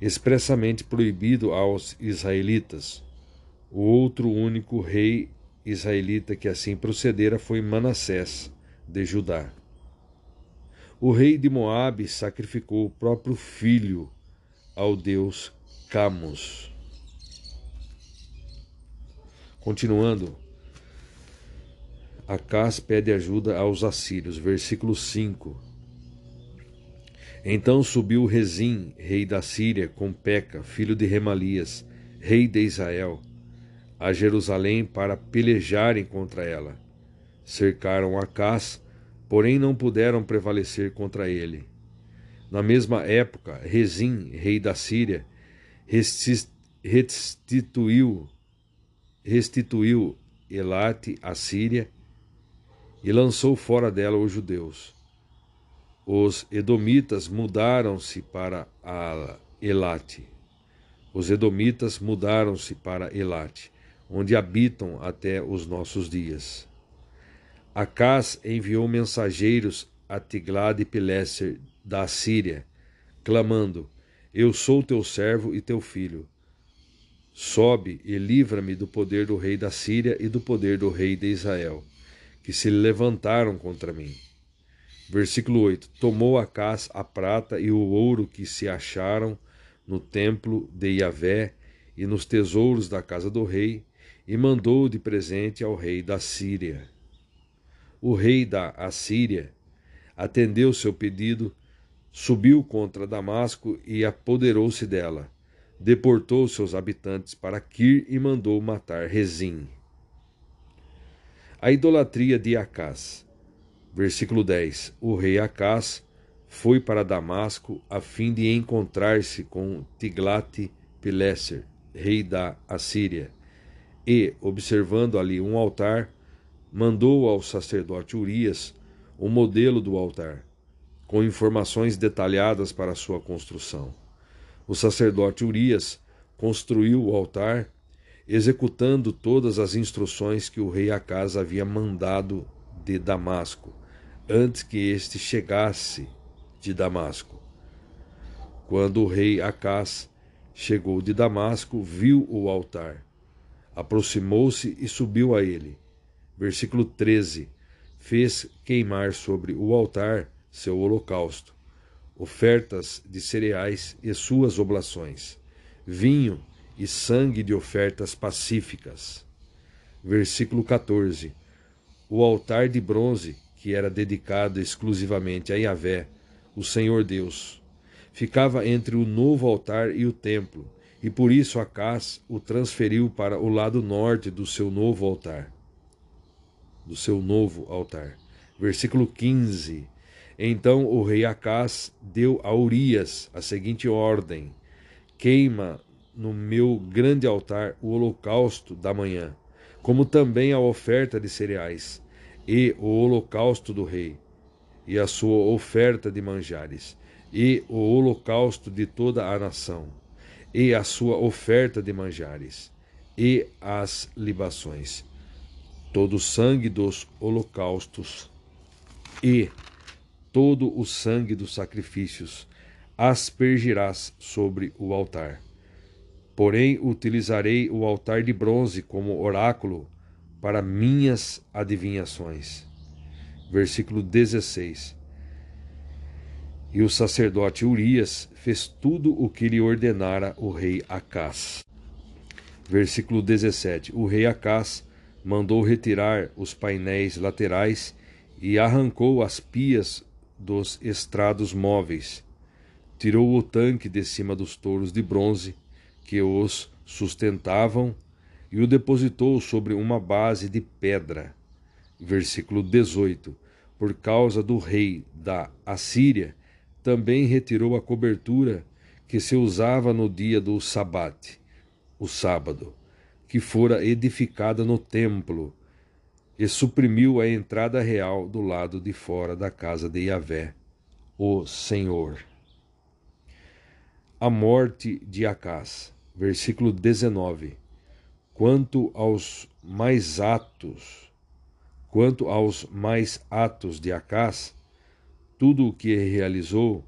expressamente proibido aos israelitas. O outro único rei israelita que assim procedera foi Manassés, de Judá. O rei de Moabe sacrificou o próprio filho ao deus Camus. Continuando, Acás pede ajuda aos assírios, versículo 5. Então subiu Rezim, rei da Síria, com Peca, filho de Remalias, rei de Israel, a Jerusalém para pelejarem contra ela. Cercaram Acás, porém não puderam prevalecer contra ele. Na mesma época, Rezim, rei da Síria, restituiu restituiu Elate à Síria e lançou fora dela os judeus. Os edomitas mudaram-se para Elate. Os edomitas mudaram-se para Elate, onde habitam até os nossos dias. Acás enviou mensageiros a Tiglade-Pileser da Síria, clamando: Eu sou teu servo e teu filho. Sobe e livra-me do poder do rei da Síria e do poder do rei de Israel, que se levantaram contra mim. Versículo 8: Tomou Acás a prata e o ouro que se acharam no templo de Yahvé e nos tesouros da casa do rei, e mandou de presente ao rei da Síria. O rei da Assíria atendeu seu pedido, subiu contra Damasco e apoderou-se dela deportou seus habitantes para Kir e mandou matar Rezim. A idolatria de Acás. Versículo 10. O rei Acás foi para Damasco a fim de encontrar-se com Tiglat-Pileser, rei da Assíria, e, observando ali um altar, mandou ao sacerdote Urias o modelo do altar, com informações detalhadas para sua construção. O sacerdote Urias construiu o altar, executando todas as instruções que o rei Acas havia mandado de Damasco, antes que este chegasse de Damasco. Quando o rei Acas chegou de Damasco, viu o altar, aproximou-se e subiu a ele. Versículo 13: Fez queimar sobre o altar seu holocausto ofertas de cereais e suas oblações, vinho e sangue de ofertas pacíficas. Versículo 14. O altar de bronze, que era dedicado exclusivamente a Yahvé, o Senhor Deus, ficava entre o novo altar e o templo, e por isso Acás o transferiu para o lado norte do seu novo altar. Do seu novo altar. Versículo 15 então o rei Acás deu a Urias a seguinte ordem: Queima no meu grande altar o holocausto da manhã, como também a oferta de cereais, e o holocausto do rei, e a sua oferta de manjares, e o holocausto de toda a nação, e a sua oferta de manjares, e as libações, todo o sangue dos holocaustos, e todo o sangue dos sacrifícios aspergirás sobre o altar. Porém, utilizarei o altar de bronze como oráculo para minhas adivinhações. Versículo 16. E o sacerdote Urias fez tudo o que lhe ordenara o rei Acás. Versículo 17. O rei Acás mandou retirar os painéis laterais e arrancou as pias dos estrados móveis. Tirou o tanque de cima dos touros de bronze que os sustentavam e o depositou sobre uma base de pedra. Versículo 18. Por causa do rei da Assíria, também retirou a cobertura que se usava no dia do sabate, o sábado, que fora edificada no templo, e suprimiu a entrada real do lado de fora da casa de Yahvé, o Senhor. A morte de Acás, versículo 19. Quanto aos mais atos, quanto aos mais atos de Acás, tudo o que realizou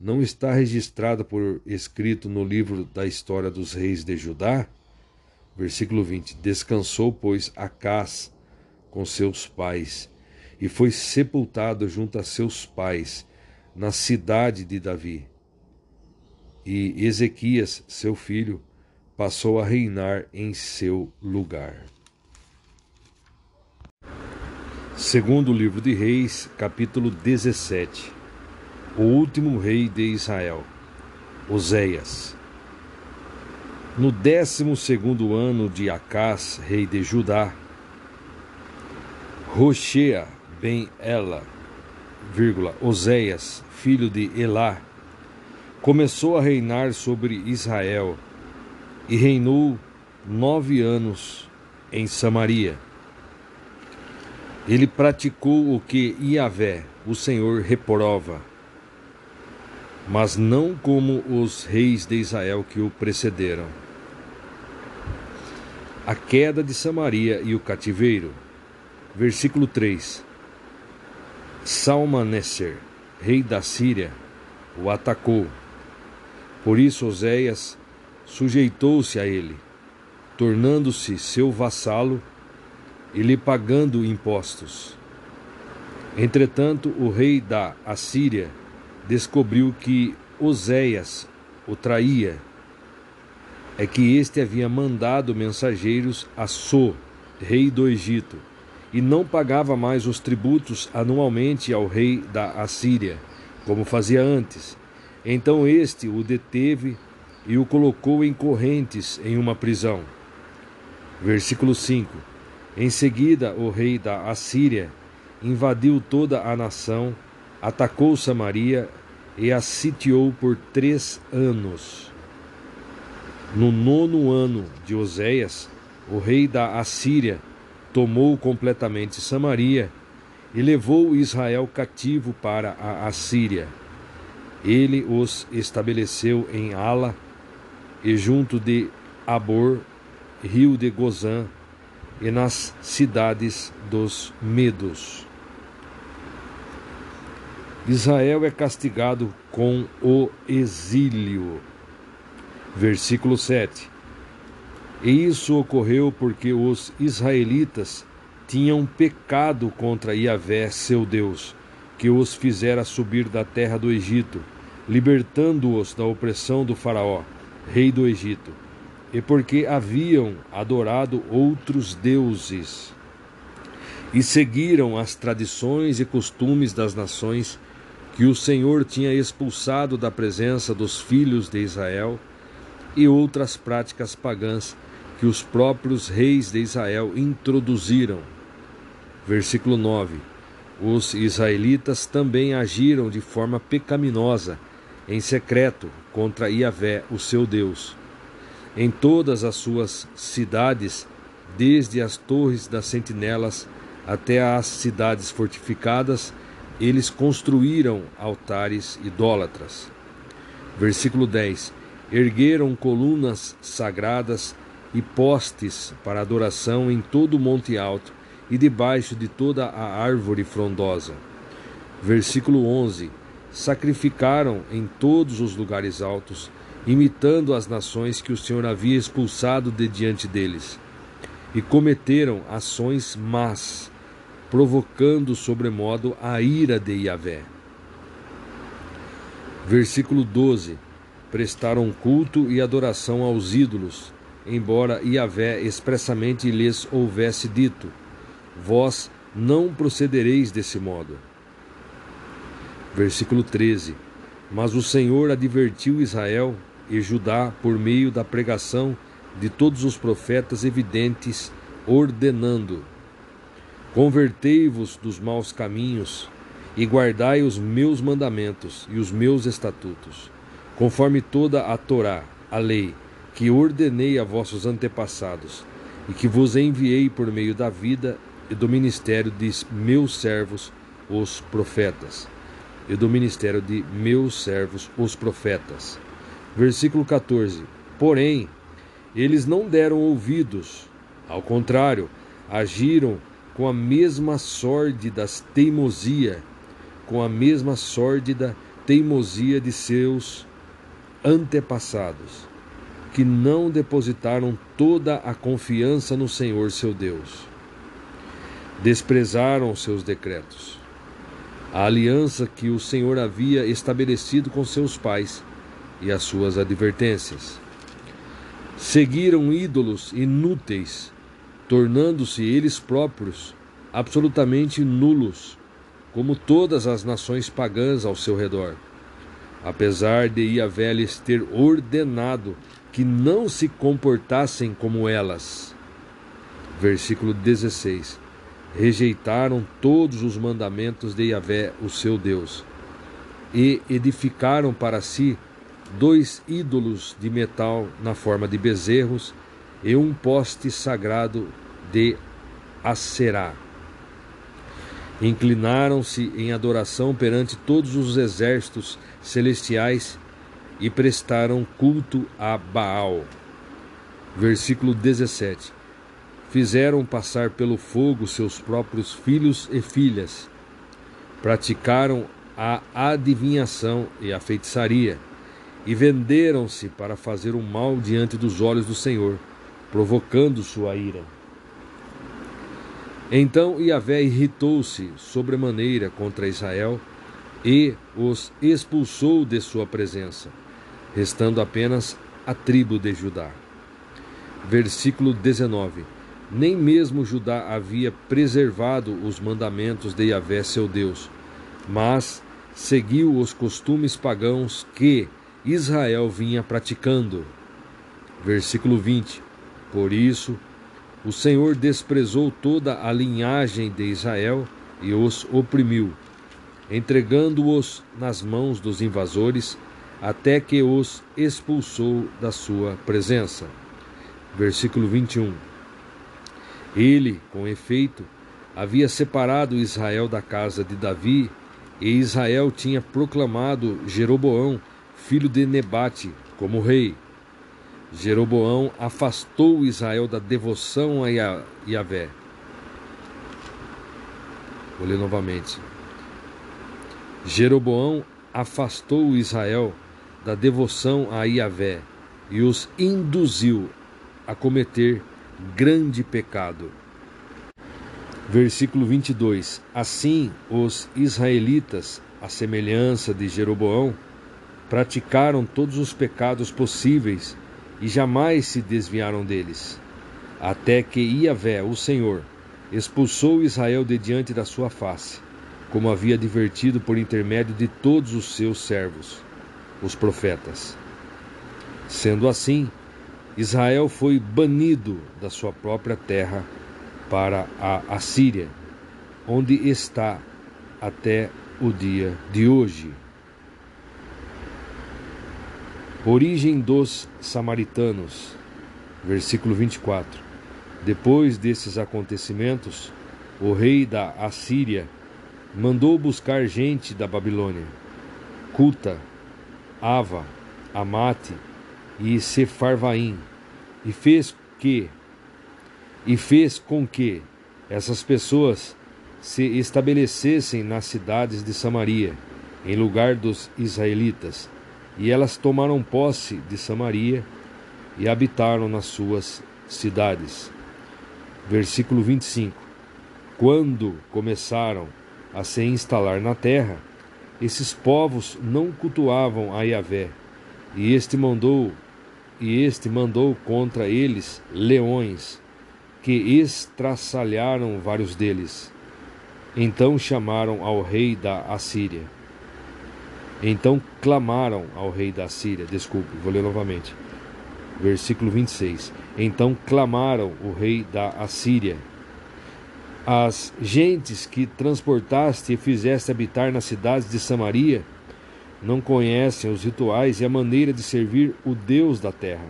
não está registrado por escrito no livro da história dos reis de Judá? Versículo 20: Descansou, pois, Acás com seus pais e foi sepultado junto a seus pais na cidade de Davi. E Ezequias, seu filho, passou a reinar em seu lugar. Segundo livro de Reis, capítulo 17 o último rei de Israel, Oséias. No décimo segundo ano de Acás, rei de Judá, Rochea ben Ela, vírgula, Oséias, filho de Elá, começou a reinar sobre Israel e reinou nove anos em Samaria. Ele praticou o que Iavé, o Senhor, reprova mas não como os reis de Israel que o precederam. A queda de Samaria e o cativeiro. Versículo 3. Salmaneser, rei da Síria, o atacou. Por isso Oséias sujeitou-se a ele, tornando-se seu vassalo e lhe pagando impostos. Entretanto, o rei da Assíria descobriu que Oséias o traía, é que este havia mandado mensageiros a So, rei do Egito, e não pagava mais os tributos anualmente ao rei da Assíria, como fazia antes. Então este o deteve e o colocou em correntes em uma prisão. Versículo 5: Em seguida, o rei da Assíria invadiu toda a nação atacou Samaria e a sitiou por três anos. No nono ano de Oséias, o rei da Assíria tomou completamente Samaria e levou Israel cativo para a Assíria. Ele os estabeleceu em Ala e junto de Abor, rio de Gozã, e nas cidades dos Medos. Israel é castigado com o exílio. Versículo 7. E isso ocorreu porque os israelitas tinham pecado contra Yahvé, seu Deus, que os fizera subir da terra do Egito, libertando-os da opressão do Faraó, rei do Egito, e porque haviam adorado outros deuses e seguiram as tradições e costumes das nações que o Senhor tinha expulsado da presença dos filhos de Israel e outras práticas pagãs que os próprios reis de Israel introduziram. Versículo 9: Os israelitas também agiram de forma pecaminosa, em secreto, contra Iavé, o seu Deus. Em todas as suas cidades, desde as torres das sentinelas até as cidades fortificadas, eles construíram altares idólatras. Versículo 10: Ergueram colunas sagradas e postes para adoração em todo o monte alto e debaixo de toda a árvore frondosa. Versículo 11: Sacrificaram em todos os lugares altos, imitando as nações que o Senhor havia expulsado de diante deles, e cometeram ações más provocando sobremodo a ira de Yahvé. Versículo 12: Prestaram culto e adoração aos ídolos, embora Yahvé expressamente lhes houvesse dito: Vós não procedereis desse modo. Versículo 13: Mas o Senhor advertiu Israel e Judá por meio da pregação de todos os profetas evidentes, ordenando: Convertei-vos dos maus caminhos e guardai os meus mandamentos e os meus estatutos, conforme toda a Torá, a lei, que ordenei a vossos antepassados, e que vos enviei por meio da vida e do ministério de meus servos, os profetas. E do ministério de meus servos, os profetas. Versículo 14: Porém, eles não deram ouvidos, ao contrário, agiram com a mesma sórdida teimosia, com a mesma sórdida teimosia de seus antepassados, que não depositaram toda a confiança no Senhor seu Deus. Desprezaram seus decretos, a aliança que o Senhor havia estabelecido com seus pais e as suas advertências. Seguiram ídolos inúteis, tornando-se eles próprios absolutamente nulos, como todas as nações pagãs ao seu redor. Apesar de Iavé lhes ter ordenado que não se comportassem como elas. Versículo 16. Rejeitaram todos os mandamentos de Iavé, o seu Deus, e edificaram para si dois ídolos de metal na forma de bezerros e um poste sagrado de Aserá. Inclinaram-se em adoração perante todos os exércitos celestiais e prestaram culto a Baal. Versículo 17. Fizeram passar pelo fogo seus próprios filhos e filhas. Praticaram a adivinhação e a feitiçaria e venderam-se para fazer o mal diante dos olhos do Senhor, provocando sua ira. Então Iavé irritou-se sobremaneira contra Israel e os expulsou de sua presença, restando apenas a tribo de Judá. Versículo 19: Nem mesmo Judá havia preservado os mandamentos de Iavé seu Deus, mas seguiu os costumes pagãos que, Israel vinha praticando. Versículo 20: Por isso, o Senhor desprezou toda a linhagem de Israel e os oprimiu, entregando-os nas mãos dos invasores, até que os expulsou da sua presença. Versículo 21. Ele, com efeito, havia separado Israel da casa de Davi, e Israel tinha proclamado Jeroboão filho de Nebate, como rei. Jeroboão afastou Israel da devoção a Yahvé. Vou ler novamente. Jeroboão afastou Israel da devoção a Yahvé e os induziu a cometer grande pecado. Versículo 22: Assim os israelitas, à semelhança de Jeroboão, praticaram todos os pecados possíveis e jamais se desviaram deles, até que Iavé, o Senhor, expulsou Israel de diante da sua face, como havia advertido por intermédio de todos os seus servos, os profetas. Sendo assim, Israel foi banido da sua própria terra para a Assíria, onde está até o dia de hoje. Origem dos samaritanos, versículo 24. Depois desses acontecimentos, o rei da Assíria mandou buscar gente da Babilônia, Cuta, Ava, Amate e Sefarvaim, e fez que e fez com que essas pessoas se estabelecessem nas cidades de Samaria, em lugar dos israelitas e elas tomaram posse de Samaria e habitaram nas suas cidades. Versículo 25: Quando começaram a se instalar na terra, esses povos não cultuavam a Yahvé, e este mandou e este mandou contra eles leões, que estraçalharam vários deles. Então chamaram ao rei da Assíria. Então clamaram ao rei da Síria. Desculpe, vou ler novamente. Versículo 26. Então clamaram o rei da Assíria. As gentes que transportaste e fizeste habitar nas cidades de Samaria não conhecem os rituais e a maneira de servir o Deus da terra.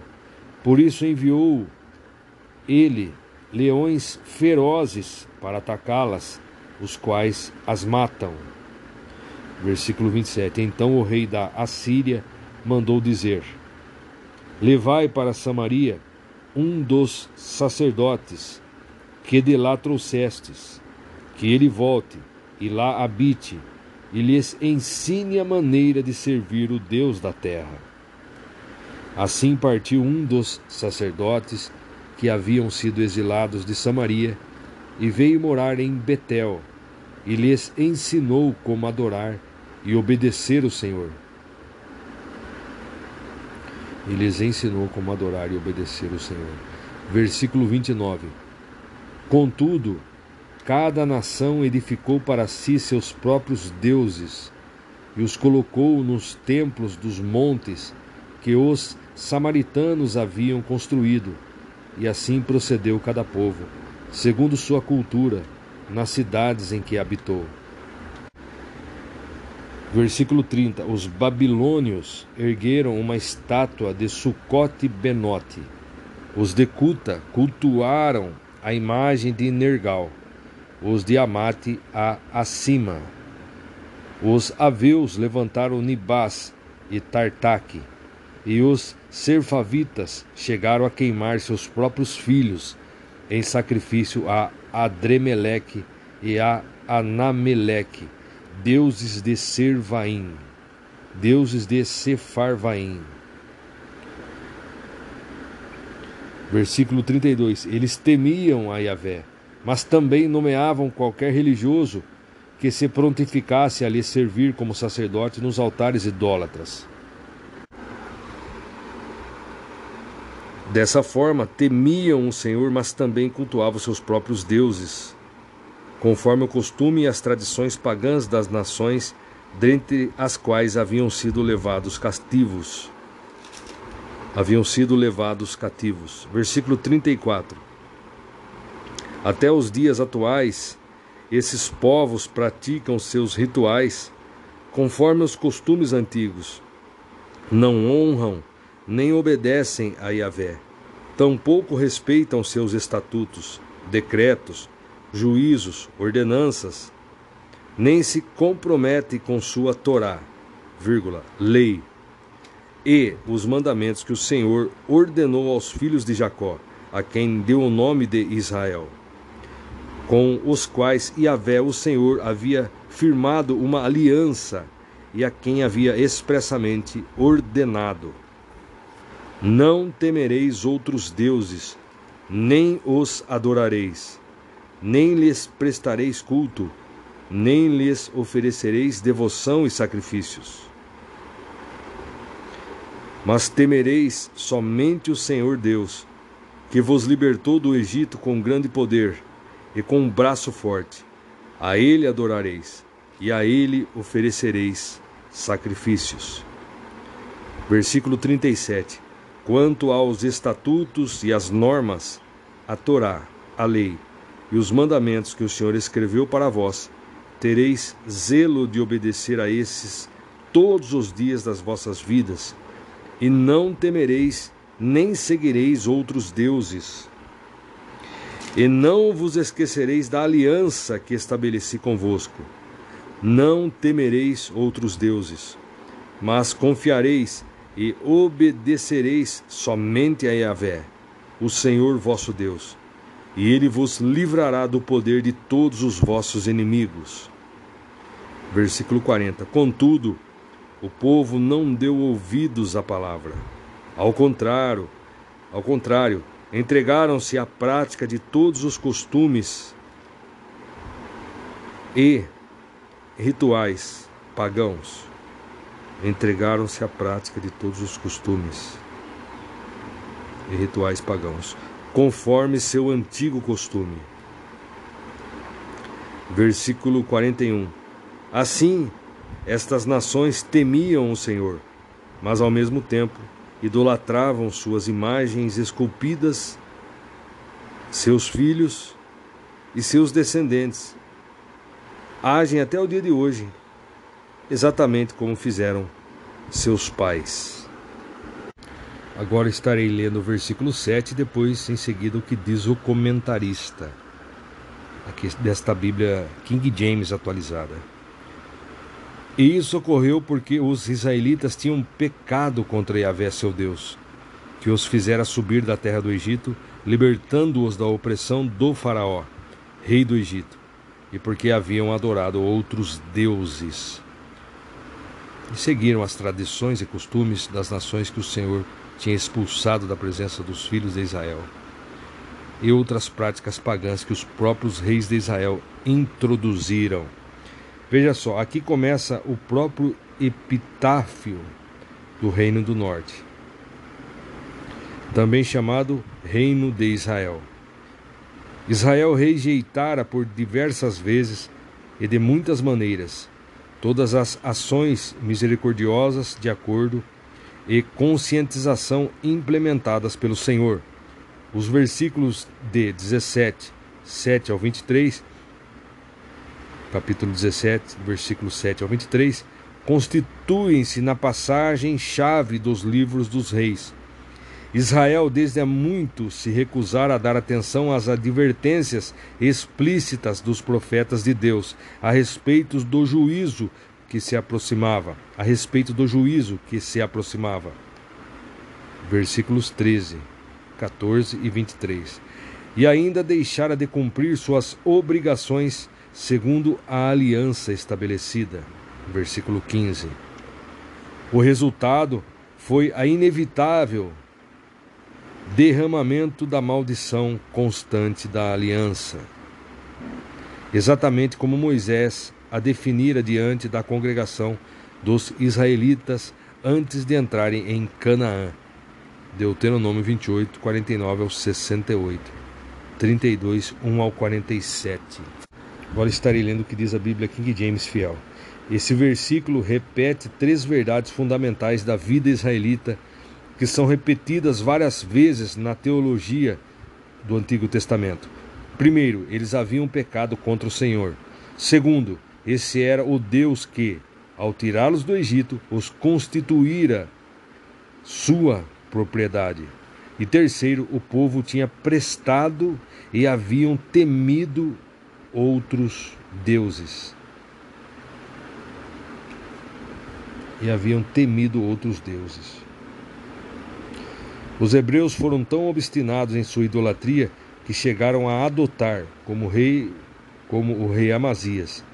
Por isso enviou ele leões ferozes para atacá-las, os quais as matam. Versículo 27. Então o rei da Assíria mandou dizer: Levai para Samaria um dos sacerdotes que de lá trouxestes, que ele volte e lá habite, e lhes ensine a maneira de servir o Deus da terra. Assim partiu um dos sacerdotes que haviam sido exilados de Samaria e veio morar em Betel, e lhes ensinou como adorar e obedecer o Senhor. E lhes ensinou como adorar e obedecer o Senhor. Versículo 29. Contudo, cada nação edificou para si seus próprios deuses e os colocou nos templos dos montes que os samaritanos haviam construído, e assim procedeu cada povo, segundo sua cultura, nas cidades em que habitou. Versículo 30: Os babilônios ergueram uma estátua de Sucote Benote. Os de Cuta cultuaram a imagem de Nergal. Os de Amate a Acima. Os aveus levantaram Nibás e Tartaque. E os serfavitas chegaram a queimar seus próprios filhos em sacrifício a Adremeleque e a Anameleque deuses de Servaim, deuses de Sefarvaim. Versículo 32: Eles temiam a Yahvé, mas também nomeavam qualquer religioso que se prontificasse a lhe servir como sacerdote nos altares idólatras. Dessa forma, temiam o Senhor, mas também cultuavam seus próprios deuses conforme o costume e as tradições pagãs das nações, dentre as quais haviam sido levados cativos. Haviam sido levados cativos. Versículo 34. Até os dias atuais, esses povos praticam seus rituais conforme os costumes antigos. Não honram nem obedecem a Yahvé. Tampouco respeitam seus estatutos, decretos, juízos, ordenanças, nem se compromete com sua Torá, vírgula, lei, e os mandamentos que o Senhor ordenou aos filhos de Jacó, a quem deu o nome de Israel, com os quais Yahvé, o Senhor, havia firmado uma aliança e a quem havia expressamente ordenado: Não temereis outros deuses, nem os adorareis nem lhes prestareis culto, nem lhes oferecereis devoção e sacrifícios. Mas temereis somente o Senhor Deus, que vos libertou do Egito com grande poder e com um braço forte. A ele adorareis, e a ele oferecereis sacrifícios. Versículo 37. Quanto aos estatutos e às normas, a Torá, a lei, e os mandamentos que o Senhor escreveu para vós, tereis zelo de obedecer a esses todos os dias das vossas vidas, e não temereis nem seguireis outros deuses. E não vos esquecereis da aliança que estabeleci convosco. Não temereis outros deuses, mas confiareis e obedecereis somente a Yahvé, o Senhor vosso Deus e ele vos livrará do poder de todos os vossos inimigos. Versículo 40. Contudo, o povo não deu ouvidos à palavra. Ao contrário, ao contrário, entregaram-se à prática de todos os costumes e rituais pagãos. Entregaram-se à prática de todos os costumes e rituais pagãos conforme seu antigo costume. Versículo 41. Assim, estas nações temiam o Senhor, mas ao mesmo tempo idolatravam suas imagens esculpidas, seus filhos e seus descendentes. Agem até o dia de hoje exatamente como fizeram seus pais. Agora estarei lendo o versículo 7 e depois em seguida o que diz o comentarista aqui desta Bíblia King James atualizada. E isso ocorreu porque os israelitas tinham pecado contra Yahvé, seu Deus, que os fizera subir da terra do Egito, libertando-os da opressão do Faraó, rei do Egito, e porque haviam adorado outros deuses e seguiram as tradições e costumes das nações que o Senhor tinha expulsado da presença dos filhos de Israel, e outras práticas pagãs que os próprios reis de Israel introduziram. Veja só, aqui começa o próprio epitáfio do Reino do Norte, também chamado Reino de Israel. Israel rejeitara por diversas vezes e de muitas maneiras todas as ações misericordiosas de acordo e conscientização implementadas pelo Senhor. Os versículos de 17, 7 ao 23, capítulo 17, versículo 7 ao 23, constituem-se na passagem chave dos livros dos reis Israel desde há muito se recusara a dar atenção às advertências explícitas dos profetas de Deus a respeito do juízo que se aproximava, a respeito do juízo que se aproximava. Versículos 13, 14 e 23. E ainda deixara de cumprir suas obrigações segundo a aliança estabelecida. Versículo 15. O resultado foi a inevitável derramamento da maldição constante da aliança. Exatamente como Moisés a definira diante da congregação dos israelitas antes de entrarem em Canaã. Deuteronômio 28, 49 ao 68, 32, 1 ao 47. Agora estarei lendo o que diz a Bíblia King James Fiel. Esse versículo repete três verdades fundamentais da vida israelita que são repetidas várias vezes na teologia do Antigo Testamento. Primeiro, eles haviam pecado contra o Senhor. Segundo, esse era o Deus que, ao tirá-los do Egito, os constituíra sua propriedade. E terceiro, o povo tinha prestado e haviam temido outros deuses. E haviam temido outros deuses. Os hebreus foram tão obstinados em sua idolatria que chegaram a adotar como rei como o rei Amazias,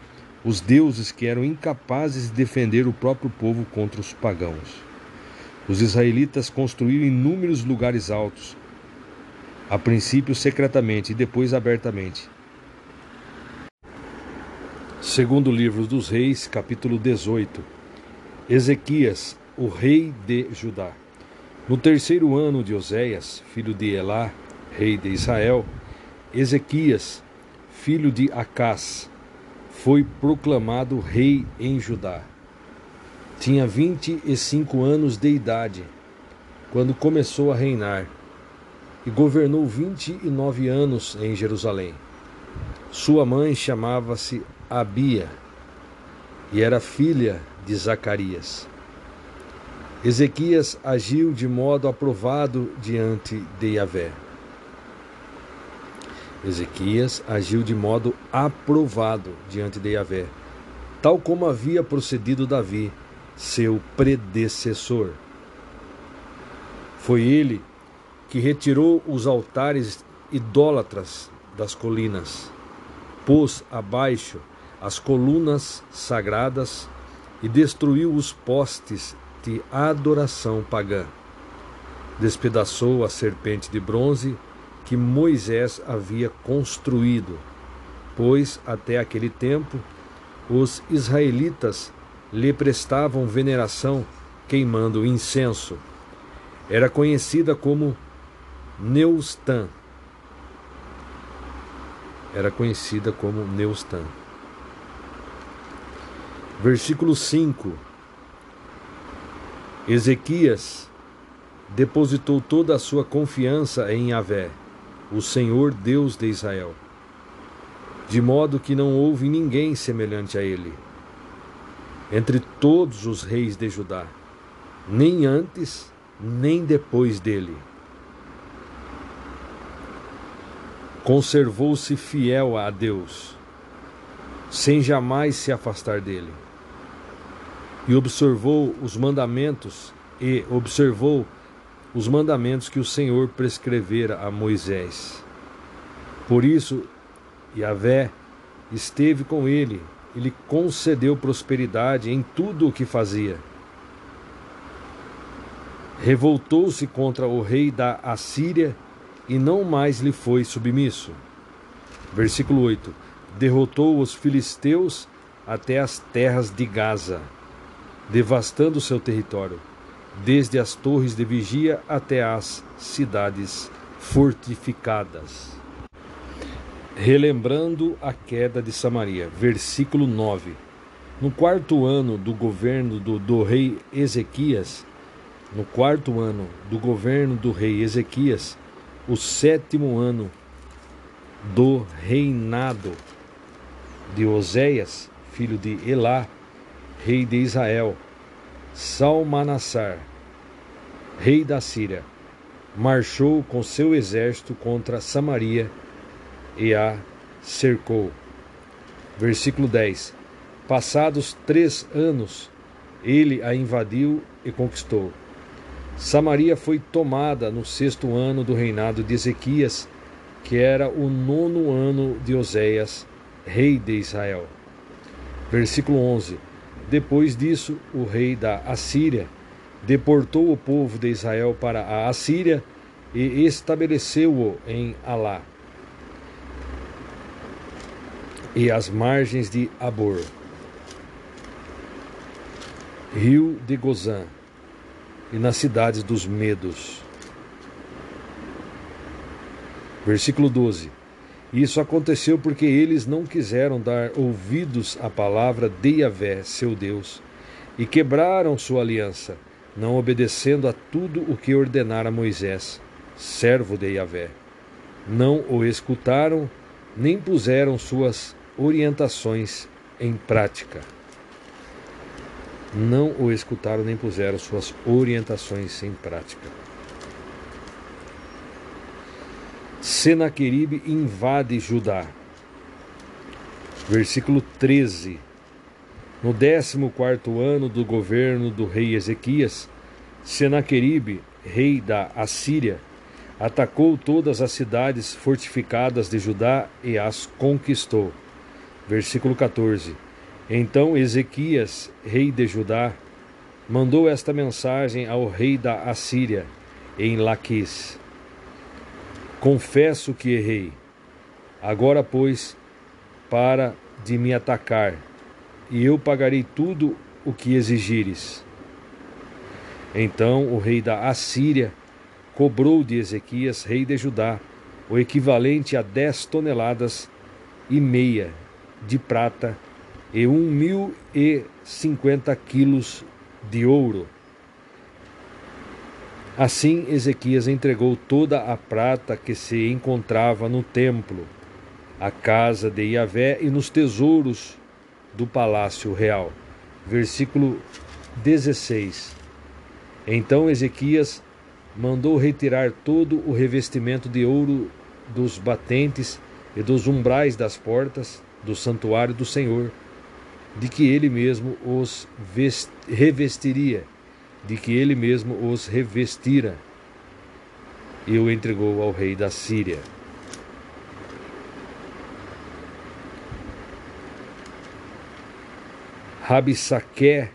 os deuses que eram incapazes de defender o próprio povo contra os pagãos. Os israelitas construíram inúmeros lugares altos, a princípio secretamente e depois abertamente. Segundo livro dos Reis, capítulo 18. Ezequias, o rei de Judá. No terceiro ano de Oséias, filho de Elá, rei de Israel, Ezequias, filho de Acás, foi proclamado rei em Judá. Tinha vinte e cinco anos de idade quando começou a reinar e governou vinte e nove anos em Jerusalém. Sua mãe chamava-se Abia e era filha de Zacarias. Ezequias agiu de modo aprovado diante de Yahvé. Ezequias agiu de modo aprovado diante de Yahvé, tal como havia procedido Davi, seu predecessor. Foi ele que retirou os altares idólatras das colinas, pôs abaixo as colunas sagradas e destruiu os postes de adoração pagã. Despedaçou a serpente de bronze que Moisés havia construído, pois até aquele tempo os israelitas lhe prestavam veneração queimando incenso. Era conhecida como Neustan. Era conhecida como Neustan. Versículo 5. Ezequias depositou toda a sua confiança em Yahvé, o Senhor Deus de Israel, de modo que não houve ninguém semelhante a ele, entre todos os reis de Judá, nem antes, nem depois dele. Conservou-se fiel a Deus, sem jamais se afastar dele e observou os mandamentos e observou os mandamentos que o Senhor prescrevera a Moisés. Por isso, Yahvé esteve com ele e lhe concedeu prosperidade em tudo o que fazia. Revoltou-se contra o rei da Assíria e não mais lhe foi submisso. Versículo 8: Derrotou os filisteus até as terras de Gaza devastando seu território, desde as torres de vigia até as cidades fortificadas. Relembrando a queda de Samaria, versículo 9. No quarto ano do governo do, do rei Ezequias, no quarto ano do governo do rei Ezequias, o sétimo ano do reinado de Oséias, filho de Elá, rei de Israel, Salmanassar, rei da Síria, marchou com seu exército contra Samaria e a cercou. Versículo 10: Passados três anos, ele a invadiu e conquistou. Samaria foi tomada no sexto ano do reinado de Ezequias, que era o nono ano de Oséias, rei de Israel. Versículo 11: depois disso, o rei da Assíria deportou o povo de Israel para a Assíria e estabeleceu-o em Alá e as margens de Abor, rio de Gozã, e nas cidades dos Medos. Versículo 12. Isso aconteceu porque eles não quiseram dar ouvidos à palavra de Yahvé, seu Deus, e quebraram sua aliança, não obedecendo a tudo o que ordenara Moisés, servo de Yahvé. Não o escutaram, nem puseram suas orientações em prática. Não o escutaram nem puseram suas orientações em prática. Senaqueribe invade Judá. Versículo 13. No 14 ano do governo do rei Ezequias, Senaqueribe, rei da Assíria, atacou todas as cidades fortificadas de Judá e as conquistou. Versículo 14. Então Ezequias, rei de Judá, mandou esta mensagem ao rei da Assíria, em Laquis Confesso que errei. Agora, pois, para de me atacar, e eu pagarei tudo o que exigires. Então o rei da Assíria cobrou de Ezequias, rei de Judá, o equivalente a dez toneladas e meia de prata e um mil e cinquenta quilos de ouro Assim Ezequias entregou toda a prata que se encontrava no templo, a casa de Iavé e nos tesouros do palácio real. Versículo 16. Então Ezequias mandou retirar todo o revestimento de ouro dos batentes e dos umbrais das portas do santuário do Senhor, de que ele mesmo os revestiria de que ele mesmo os revestira e o entregou ao rei da Síria. Rabissaqué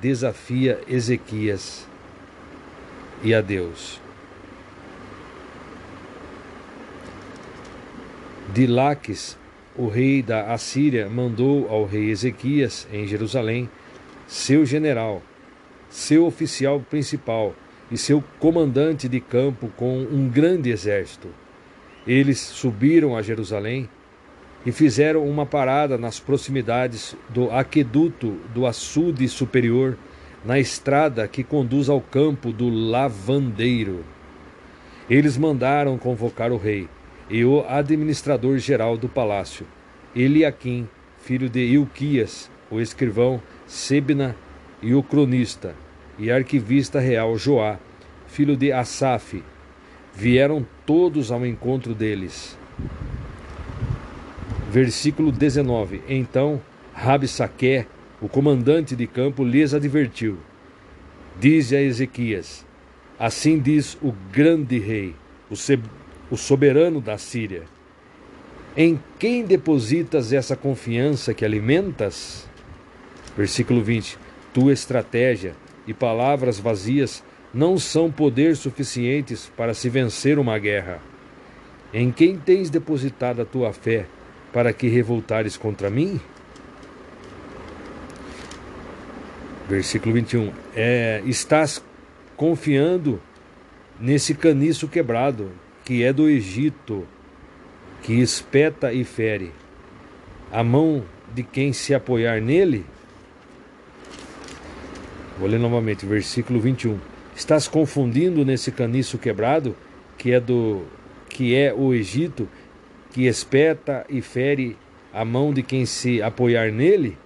desafia Ezequias e a Deus. Dilaques, o rei da Assíria, mandou ao rei Ezequias, em Jerusalém, seu general, seu oficial principal e seu comandante de campo com um grande exército. Eles subiram a Jerusalém e fizeram uma parada nas proximidades do aqueduto do açude superior, na estrada que conduz ao campo do lavandeiro. Eles mandaram convocar o rei e o administrador geral do palácio, Eliaquim, filho de Ilquias, o escrivão Sebna e o cronista, e arquivista real Joá, filho de Asaf. Vieram todos ao encontro deles. Versículo 19. Então Rabsaque, o comandante de campo, lhes advertiu: Diz a Ezequias: Assim diz o grande rei, o soberano da Síria: Em quem depositas essa confiança que alimentas? Versículo 20: Tua estratégia e palavras vazias não são poder suficientes para se vencer uma guerra. Em quem tens depositado a tua fé para que revoltares contra mim? Versículo 21. É, estás confiando nesse caniço quebrado, que é do Egito, que espeta e fere. A mão de quem se apoiar nele? Vou ler novamente, versículo 21. Estás confundindo nesse caniço quebrado, que é do que é o Egito, que espeta e fere a mão de quem se apoiar nele?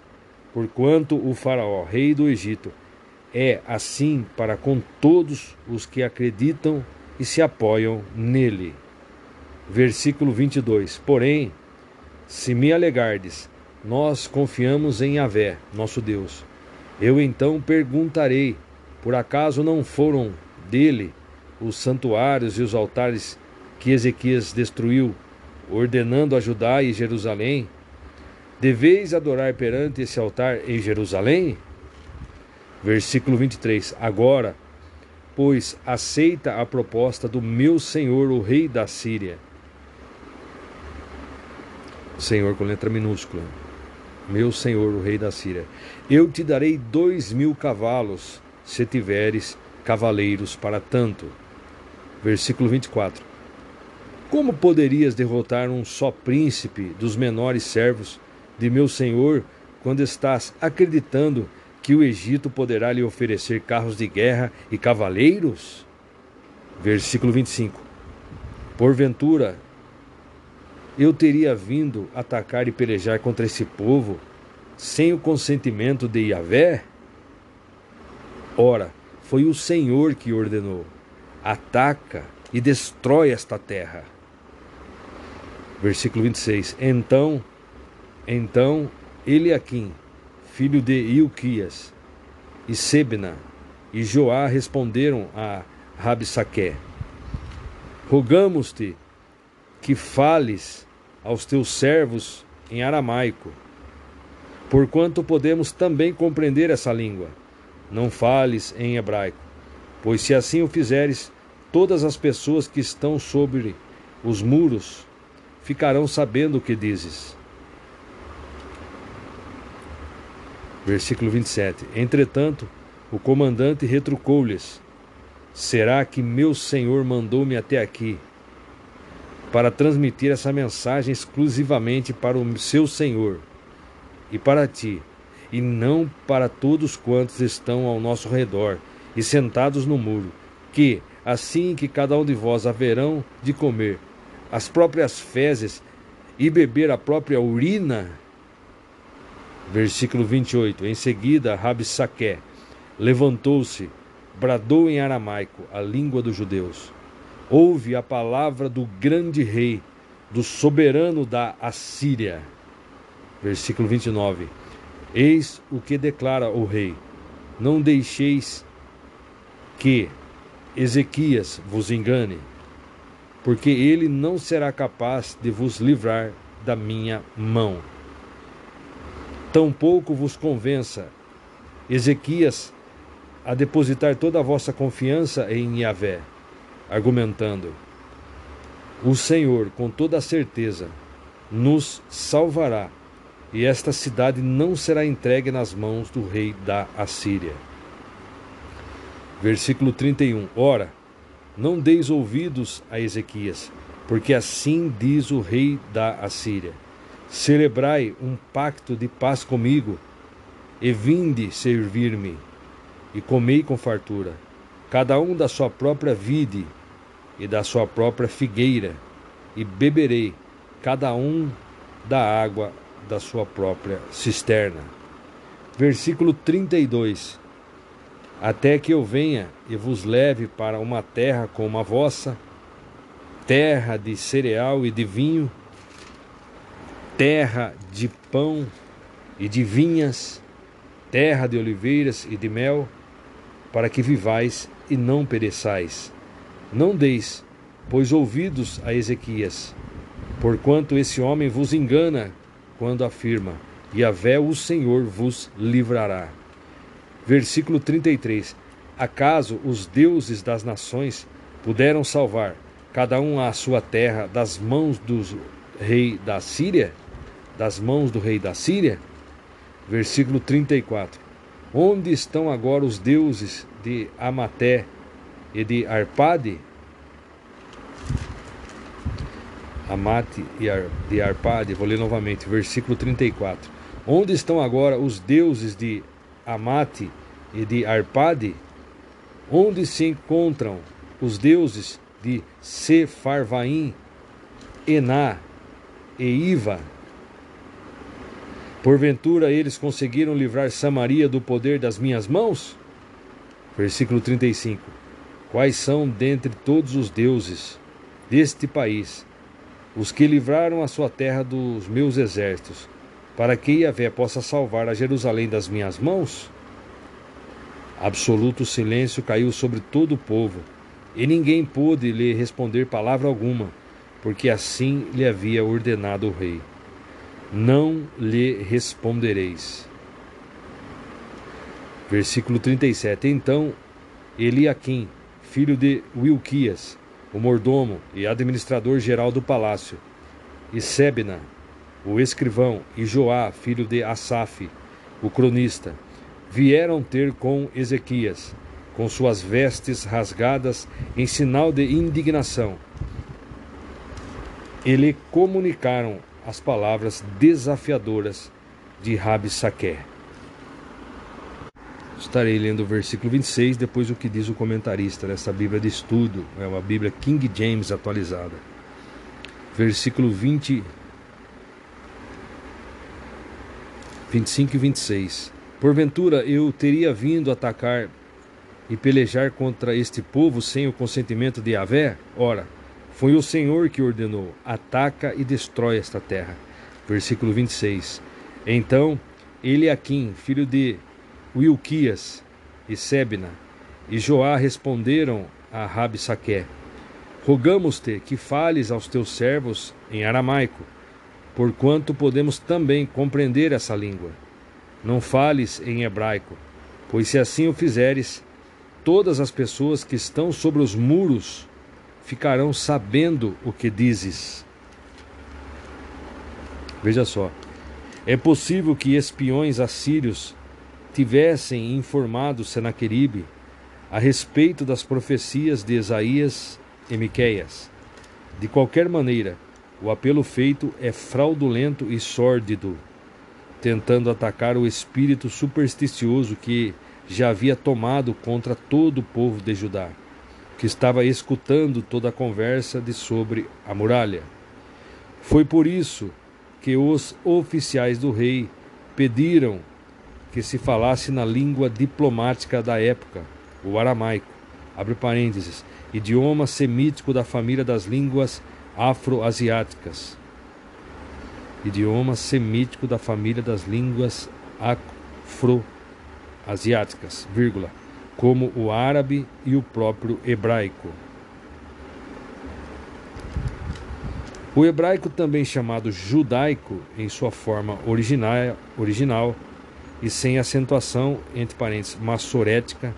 Porquanto o Faraó, rei do Egito, é assim para com todos os que acreditam e se apoiam nele. Versículo 22. Porém, se me alegardes, nós confiamos em Yahvé, nosso Deus. Eu então perguntarei: por acaso não foram dele os santuários e os altares que Ezequias destruiu ordenando a Judá e Jerusalém: Deveis adorar perante esse altar em Jerusalém? Versículo 23. Agora, pois, aceita a proposta do meu senhor, o rei da Síria. Senhor com letra minúscula. Meu senhor, o rei da Síria. Eu te darei dois mil cavalos, se tiveres cavaleiros para tanto. Versículo 24. Como poderias derrotar um só príncipe dos menores servos de meu senhor quando estás acreditando que o Egito poderá lhe oferecer carros de guerra e cavaleiros? Versículo 25. Porventura, eu teria vindo atacar e pelejar contra esse povo sem o consentimento de Yahvé? Ora, foi o Senhor que ordenou: ataca e destrói esta terra. Versículo 26. Então, então Eliaquim, filho de Ilquias, e Sebna e Joá responderam a Rabsaque: Rogamos-te que fales aos teus servos em aramaico, porquanto podemos também compreender essa língua. Não fales em hebraico, pois se assim o fizeres, todas as pessoas que estão sobre os muros ficarão sabendo o que dizes. Versículo 27. Entretanto, o comandante retrucou-lhes: Será que meu senhor mandou-me até aqui para transmitir essa mensagem exclusivamente para o seu senhor e para ti, e não para todos quantos estão ao nosso redor e sentados no muro, que, assim que cada um de vós haverão de comer as próprias fezes e beber a própria urina? Versículo 28. Em seguida, Rabsaque levantou-se, bradou em aramaico, a língua dos judeus. Ouve a palavra do grande rei, do soberano da Assíria. Versículo 29. Eis o que declara o rei: Não deixeis que Ezequias vos engane porque ele não será capaz de vos livrar da minha mão. Tampouco vos convença, Ezequias, a depositar toda a vossa confiança em Yahvé, argumentando: O Senhor, com toda a certeza, nos salvará, e esta cidade não será entregue nas mãos do rei da Assíria. Versículo 31. Ora, não deis ouvidos a Ezequias, porque assim diz o rei da Assíria: Celebrai um pacto de paz comigo, e vinde servir-me, e comei com fartura, cada um da sua própria vide e da sua própria figueira, e beberei, cada um da água da sua própria cisterna. Versículo 32: Até que eu venha e vos leve para uma terra como a vossa, terra de cereal e de vinho, terra de pão e de vinhas, terra de oliveiras e de mel, para que vivais e não pereçais. Não deis, pois, ouvidos a Ezequias, porquanto esse homem vos engana quando afirma: Yahvé, o Senhor, vos livrará. Versículo 33. Acaso os deuses das nações puderam salvar cada um a sua terra das mãos do rei da Síria? das mãos do rei da Síria? Versículo 34. Onde estão agora os deuses de Amaté e de Arpade? Amate e Ar, de Arpade, vou ler novamente, versículo 34. Onde estão agora os deuses de Amate e de Arpade? Onde se encontram os deuses de Sefarvaim, Ená e Iva? Porventura eles conseguiram livrar Samaria do poder das minhas mãos? Versículo 35. Quais são dentre todos os deuses deste país os que livraram a sua terra dos meus exércitos, para que Yahvé possa salvar a Jerusalém das minhas mãos? Absoluto silêncio caiu sobre todo o povo, e ninguém pôde lhe responder palavra alguma, porque assim lhe havia ordenado o rei não lhe respondereis. Versículo 37. Então Eliaquim, filho de Wilquias, o mordomo e administrador geral do palácio, e Sebna, o escrivão, e Joá, filho de Asaf, o cronista, vieram ter com Ezequias, com suas vestes rasgadas em sinal de indignação. E lhe comunicaram as palavras desafiadoras de Rabi Saqué. Estarei lendo o versículo 26, depois o que diz o comentarista nessa Bíblia de estudo, é uma Bíblia King James atualizada. Versículo 20, 25 e 26. Porventura eu teria vindo atacar e pelejar contra este povo sem o consentimento de Yahvé? Ora, foi o Senhor que ordenou: ataca e destrói esta terra. Versículo 26. Então Eliaquim, filho de Wilquias e Sebna, e Joá responderam a Rabsaqué: Rogamos-te que fales aos teus servos em aramaico, porquanto podemos também compreender essa língua. Não fales em hebraico, pois se assim o fizeres, todas as pessoas que estão sobre os muros ficarão sabendo o que dizes. Veja só. É possível que espiões assírios tivessem informado Senaqueribe a respeito das profecias de Isaías e Miqueias. De qualquer maneira, o apelo feito é fraudulento e sórdido, tentando atacar o espírito supersticioso que já havia tomado contra todo o povo de Judá que estava escutando toda a conversa de sobre a muralha. Foi por isso que os oficiais do rei pediram que se falasse na língua diplomática da época, o aramaico, abre parênteses, idioma semítico da família das línguas afro-asiáticas. Idioma semítico da família das línguas afro-asiáticas, vírgula como o árabe e o próprio hebraico. O hebraico, também chamado judaico em sua forma original, original e sem acentuação, entre parênteses, massorética,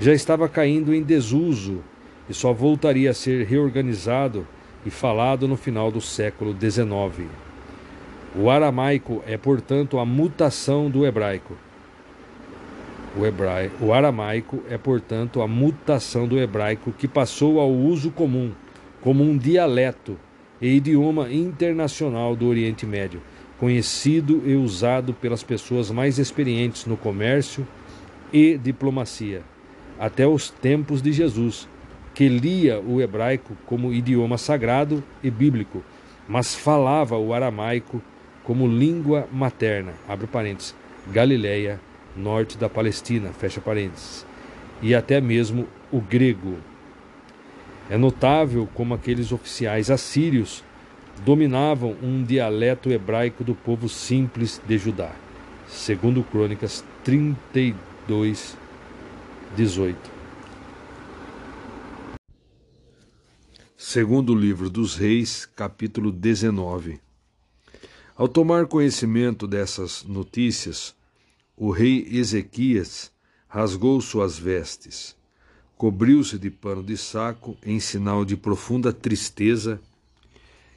já estava caindo em desuso e só voltaria a ser reorganizado e falado no final do século XIX. O aramaico é, portanto, a mutação do hebraico o, hebraico, o aramaico é, portanto, a mutação do hebraico que passou ao uso comum, como um dialeto e idioma internacional do Oriente Médio, conhecido e usado pelas pessoas mais experientes no comércio e diplomacia, até os tempos de Jesus, que lia o hebraico como idioma sagrado e bíblico, mas falava o aramaico como língua materna, abre parênteses, Galileia, norte da Palestina, fecha parênteses, e até mesmo o grego. É notável como aqueles oficiais assírios dominavam um dialeto hebraico do povo simples de Judá. Segundo Crônicas 32, 18. Segundo livro dos Reis, capítulo 19. Ao tomar conhecimento dessas notícias, o rei Ezequias rasgou suas vestes cobriu-se de pano de saco em sinal de profunda tristeza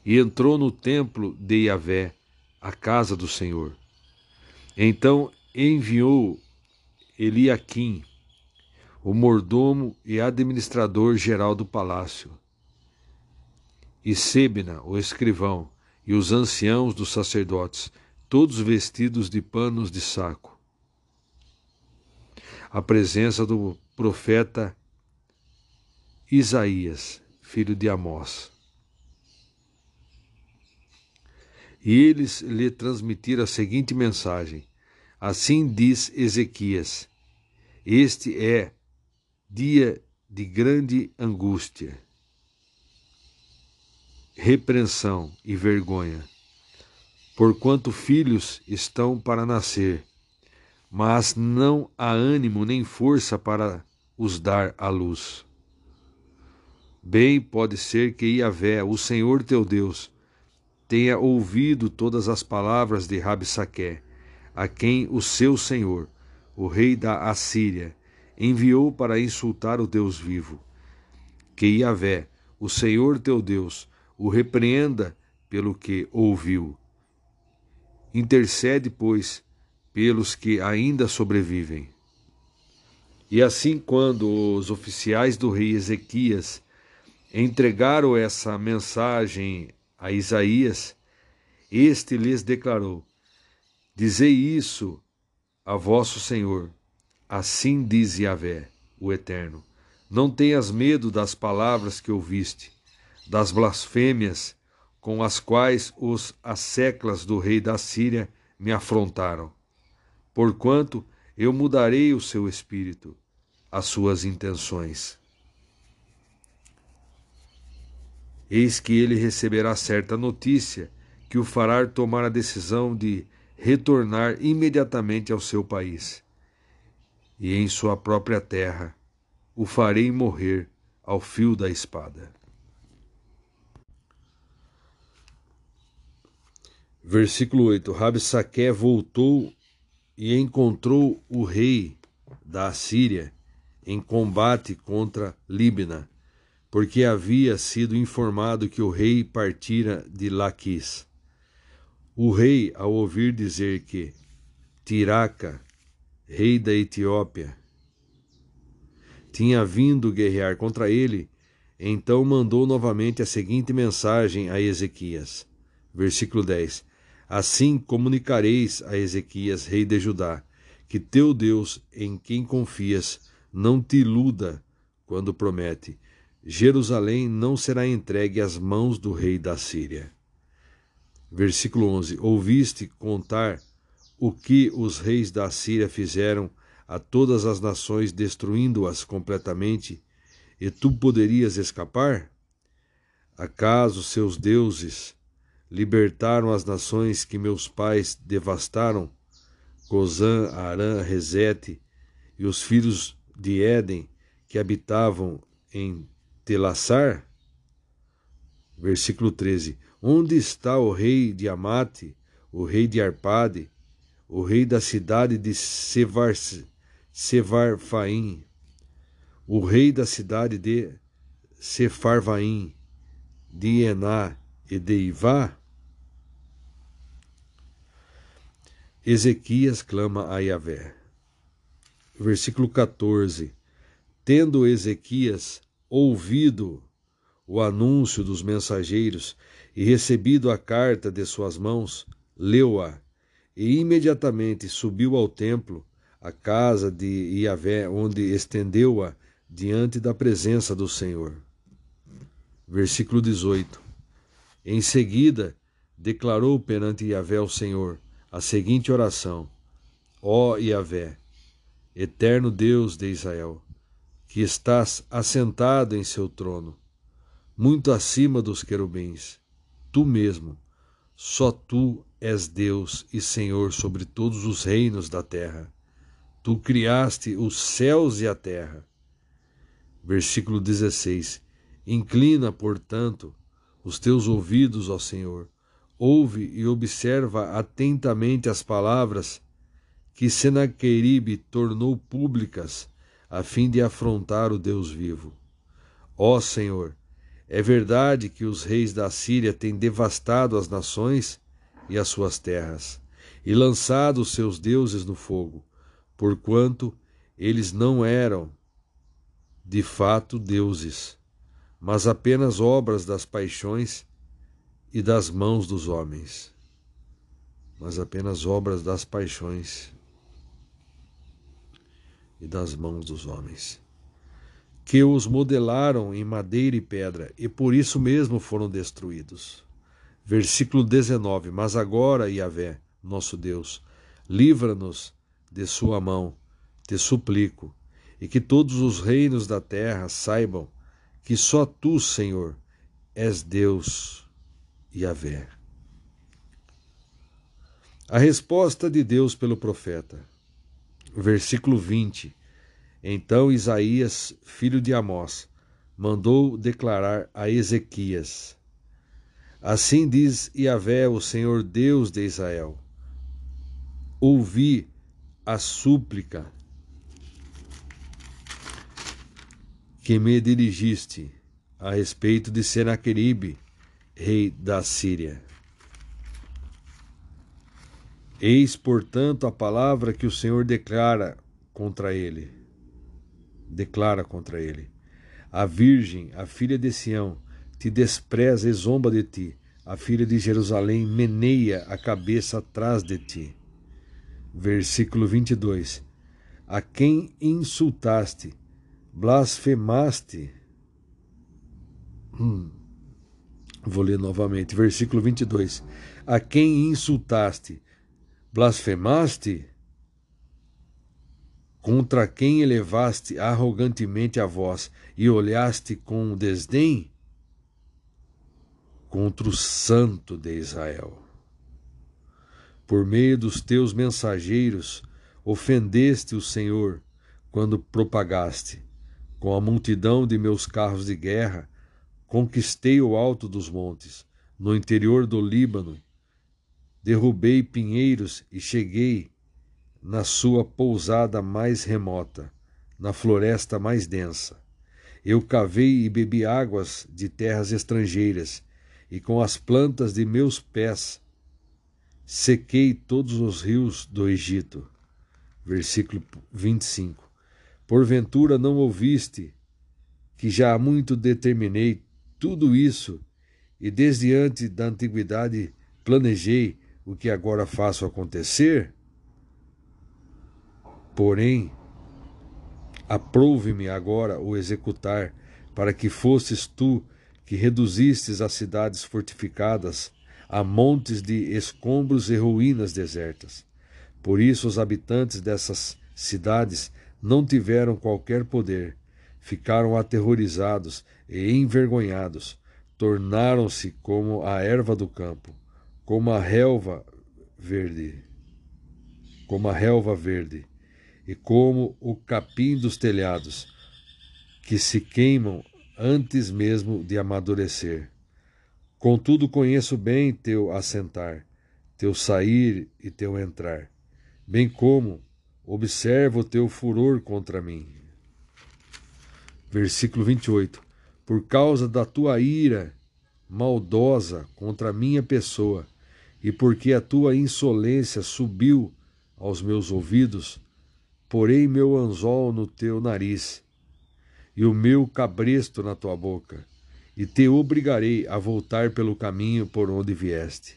e entrou no templo de Yahvé, a casa do Senhor. Então enviou Eliaquim, o mordomo e administrador geral do palácio, e Sebna, o escrivão, e os anciãos dos sacerdotes, todos vestidos de panos de saco. A presença do profeta Isaías, filho de Amós. E eles lhe transmitiram a seguinte mensagem: Assim diz Ezequias: Este é dia de grande angústia, repreensão e vergonha, porquanto filhos estão para nascer, mas não há ânimo nem força para os dar à luz. Bem pode ser que Iavé, o Senhor teu Deus, tenha ouvido todas as palavras de Rabsaqué, a quem o seu senhor, o rei da Assíria, enviou para insultar o Deus vivo. Que Iavé, o Senhor teu Deus, o repreenda pelo que ouviu. Intercede, pois, pelos que ainda sobrevivem. E assim, quando os oficiais do rei Ezequias entregaram essa mensagem a Isaías, este lhes declarou: Dizei isso a vosso Senhor, assim diz Yahvé, o Eterno. Não tenhas medo das palavras que ouviste, das blasfêmias com as quais os asseclas do rei da Síria me afrontaram. Porquanto eu mudarei o seu espírito, as suas intenções. Eis que ele receberá certa notícia que o fará tomar a decisão de retornar imediatamente ao seu país. E em sua própria terra o farei morrer ao fio da espada. Versículo 8: Rabsaque voltou e encontrou o rei da Assíria em combate contra Líbina porque havia sido informado que o rei partira de Laquis. O rei, ao ouvir dizer que Tiraca, rei da Etiópia, tinha vindo guerrear contra ele, então mandou novamente a seguinte mensagem a Ezequias. Versículo 10: Assim comunicareis a Ezequias, rei de Judá, que teu Deus, em quem confias, não te iluda quando promete Jerusalém não será entregue às mãos do rei da Síria. Versículo 11: Ouviste contar o que os reis da Síria fizeram a todas as nações, destruindo-as completamente, e tu poderias escapar? Acaso seus deuses libertaram as nações que meus pais devastaram? Cozã, Arã, Rezete e os filhos de Éden que habitavam em Telassar, versículo 13: Onde está o rei de Amate, o rei de Arpade, o rei da cidade de Sevar, Sevarfaim, o rei da cidade de Sefarvaim, de Ená e de Ivá? Ezequias clama a Yahvé. Versículo 14: Tendo Ezequias ouvido o anúncio dos mensageiros E recebido a carta de suas mãos, leu-a, e imediatamente subiu ao templo, à casa de Iavé, onde estendeu-a diante da presença do Senhor. Versículo 18. Em seguida, declarou perante Iavé ao Senhor a seguinte oração: Ó Iavé, eterno Deus de Israel, que estás assentado em seu trono, muito acima dos querubins, tu mesmo, só tu és Deus e Senhor sobre todos os reinos da terra. Tu criaste os céus e a terra. Versículo 16. Inclina, portanto, os teus ouvidos ao Senhor, ouve e observa atentamente as palavras que Senaqueribe tornou públicas a fim de afrontar o Deus vivo. Ó Senhor, é verdade que os reis da Síria têm devastado as nações e as suas terras, e lançado os seus deuses no fogo, porquanto eles não eram de fato deuses, mas apenas obras das paixões e das mãos dos homens. Mas apenas obras das paixões e das mãos dos homens, que os modelaram em madeira e pedra, e por isso mesmo foram destruídos. Versículo 19: Mas agora, Yahvé, nosso Deus, livra-nos de sua mão, te suplico, e que todos os reinos da terra saibam que só tu, Senhor, és Deus, Yahvé. A resposta de Deus pelo profeta. Versículo 20. Então Isaías, filho de Amós, mandou declarar a Ezequias: Assim diz Yahvé, o Senhor Deus de Israel: Ouvi a súplica que me dirigiste a respeito de Senaqueribe, rei da Síria. Eis, portanto, a palavra que o Senhor declara contra ele. Declara contra ele. A virgem, a filha de Sião, te despreza e zomba de ti. A filha de Jerusalém meneia a cabeça atrás de ti. Versículo 22. A quem insultaste, blasfemaste. Hum. Vou ler novamente. Versículo 22. A quem insultaste, Blasfemaste? Contra quem elevaste arrogantemente a voz e olhaste com desdém? Contra o Santo de Israel. Por meio dos teus mensageiros, ofendeste o Senhor quando propagaste. Com a multidão de meus carros de guerra, conquistei o alto dos montes, no interior do Líbano Derrubei pinheiros e cheguei na sua pousada mais remota, na floresta mais densa. Eu cavei e bebi águas de terras estrangeiras, e com as plantas de meus pés sequei todos os rios do Egito. Versículo 25. Porventura não ouviste que já há muito determinei tudo isso, e desde antes da antiguidade planejei o que agora faço acontecer, porém, aprouve-me agora o executar, para que fosses tu que reduzistes as cidades fortificadas a montes de escombros e ruínas desertas. Por isso os habitantes dessas cidades não tiveram qualquer poder, ficaram aterrorizados e envergonhados, tornaram-se como a erva do campo como a relva verde, como a relva verde, e como o capim dos telhados, que se queimam antes mesmo de amadurecer. Contudo, conheço bem teu assentar, teu sair e teu entrar, bem como observo teu furor contra mim. Versículo 28. Por causa da tua ira maldosa contra minha pessoa, e porque a tua insolência subiu aos meus ouvidos, porei meu anzol no teu nariz e o meu cabresto na tua boca, e te obrigarei a voltar pelo caminho por onde vieste.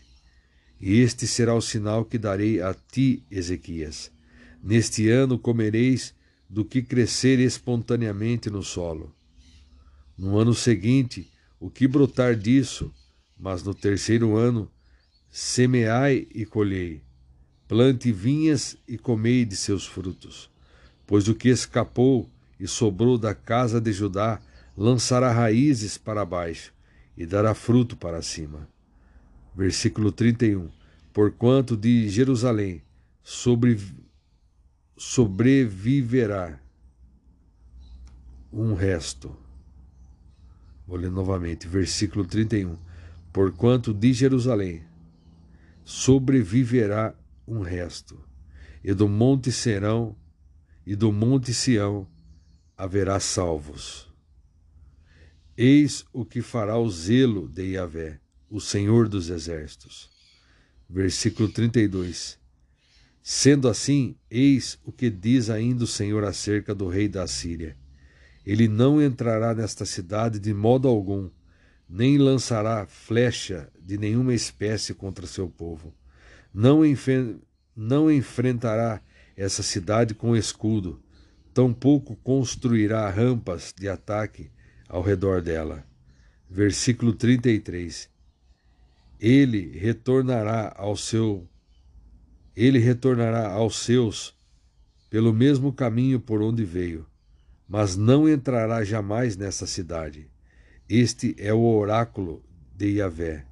E este será o sinal que darei a ti, Ezequias. Neste ano comereis do que crescer espontaneamente no solo. No ano seguinte, o que brotar disso, mas no terceiro ano, semeai e colhei. Plante vinhas e comei de seus frutos. Pois o que escapou e sobrou da casa de Judá lançará raízes para baixo e dará fruto para cima. Versículo 31. Porquanto de Jerusalém sobre, sobreviverá um resto. Vou ler novamente, versículo 31. Porquanto de Jerusalém sobreviverá um resto, e do monte Serão e do monte Sião haverá salvos. Eis o que fará o zelo de Yahvé, o Senhor dos Exércitos. Versículo 32. Sendo assim, eis o que diz ainda o Senhor acerca do rei da Síria. Ele não entrará nesta cidade de modo algum, nem lançará flecha de nenhuma espécie contra seu povo. Não, não enfrentará essa cidade com escudo, tampouco construirá rampas de ataque ao redor dela. Versículo 33. Ele retornará ao seu ele retornará aos seus pelo mesmo caminho por onde veio, mas não entrará jamais nessa cidade. Este é o oráculo de Yahvé.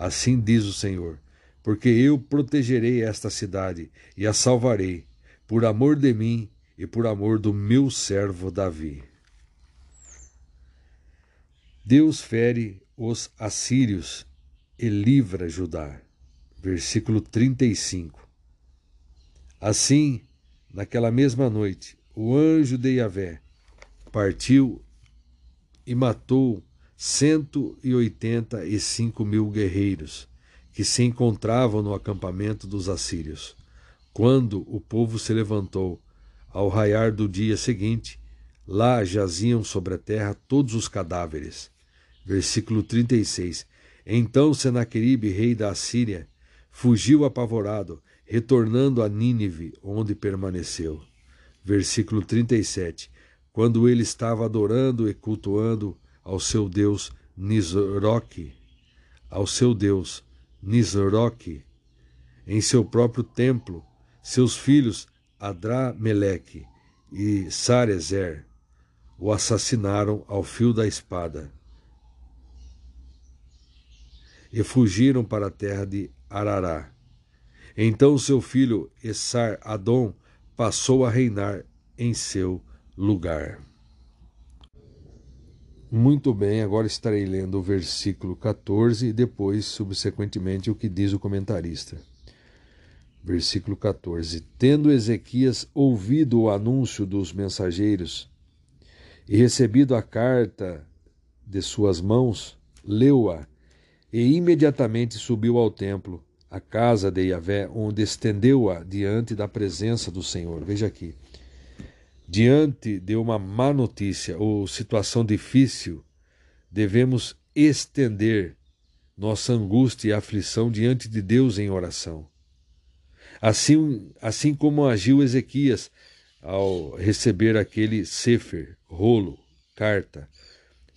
Assim diz o Senhor: porque eu protegerei esta cidade e a salvarei, por amor de mim e por amor do meu servo Davi. Deus fere os assírios e livra Judá. Versículo 35. Assim, naquela mesma noite, o anjo de Yahvé partiu e matou cento e oitenta e cinco mil guerreiros que se encontravam no acampamento dos assírios. Quando o povo se levantou ao raiar do dia seguinte, lá jaziam sobre a terra todos os cadáveres. Versículo 36. Então Senaqueribe, rei da Assíria, fugiu apavorado, retornando a Nínive, onde permaneceu. Versículo 37. Quando ele estava adorando e cultuando ao seu Deus Nisroque, ao seu Deus Nisroque, em seu próprio templo, seus filhos Adrameleque e Sarezer o assassinaram ao fio da espada e fugiram para a terra de Arará. Então seu filho Essar Adom passou a reinar em seu lugar. Muito bem, agora estarei lendo o versículo 14 e depois, subsequentemente, o que diz o comentarista. Versículo 14: Tendo Ezequias ouvido o anúncio dos mensageiros e recebido a carta de suas mãos, leu-a e imediatamente subiu ao templo, à casa de Yahvé, onde estendeu-a diante da presença do Senhor. Veja aqui. Diante de uma má notícia ou situação difícil, devemos estender nossa angústia e aflição diante de Deus em oração. Assim, assim como agiu Ezequias ao receber aquele sefer, rolo, carta,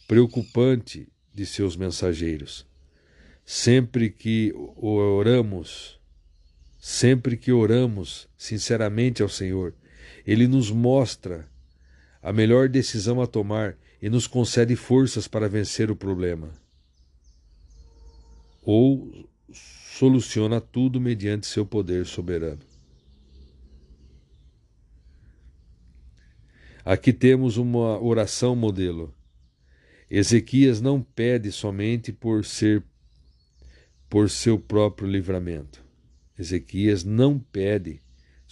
preocupante de seus mensageiros. Sempre que oramos, sempre que oramos sinceramente ao Senhor, Ele nos mostra a melhor decisão a tomar e nos concede forças para vencer o problema. Ou soluciona tudo mediante seu poder soberano. Aqui temos uma oração modelo. Ezequias não pede somente por ser por seu próprio livramento. Ezequias não pede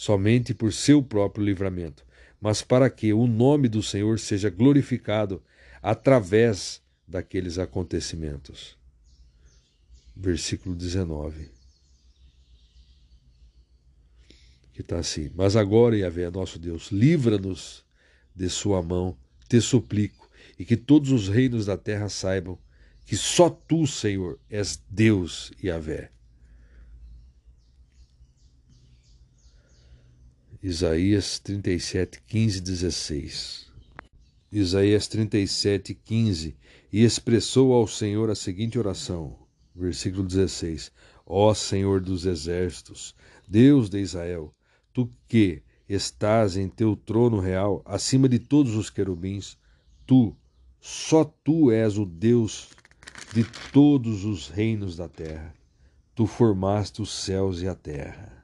somente por seu próprio livramento, mas para que o nome do Senhor seja glorificado através daqueles acontecimentos. Versículo 19. Que está assim: Mas agora, Yahvé, nosso Deus, livra-nos de Sua mão, te suplico, e que todos os reinos da terra saibam que só tu, Senhor, és Deus Yahvé. Isaías 37, 15, 16. Isaías 37, 15. E expressou ao Senhor a seguinte oração, versículo 16: Ó Senhor dos exércitos, Deus de Israel, tu que estás em teu trono real, acima de todos os querubins, tu, só tu és o Deus de todos os reinos da terra. Tu formaste os céus e a terra.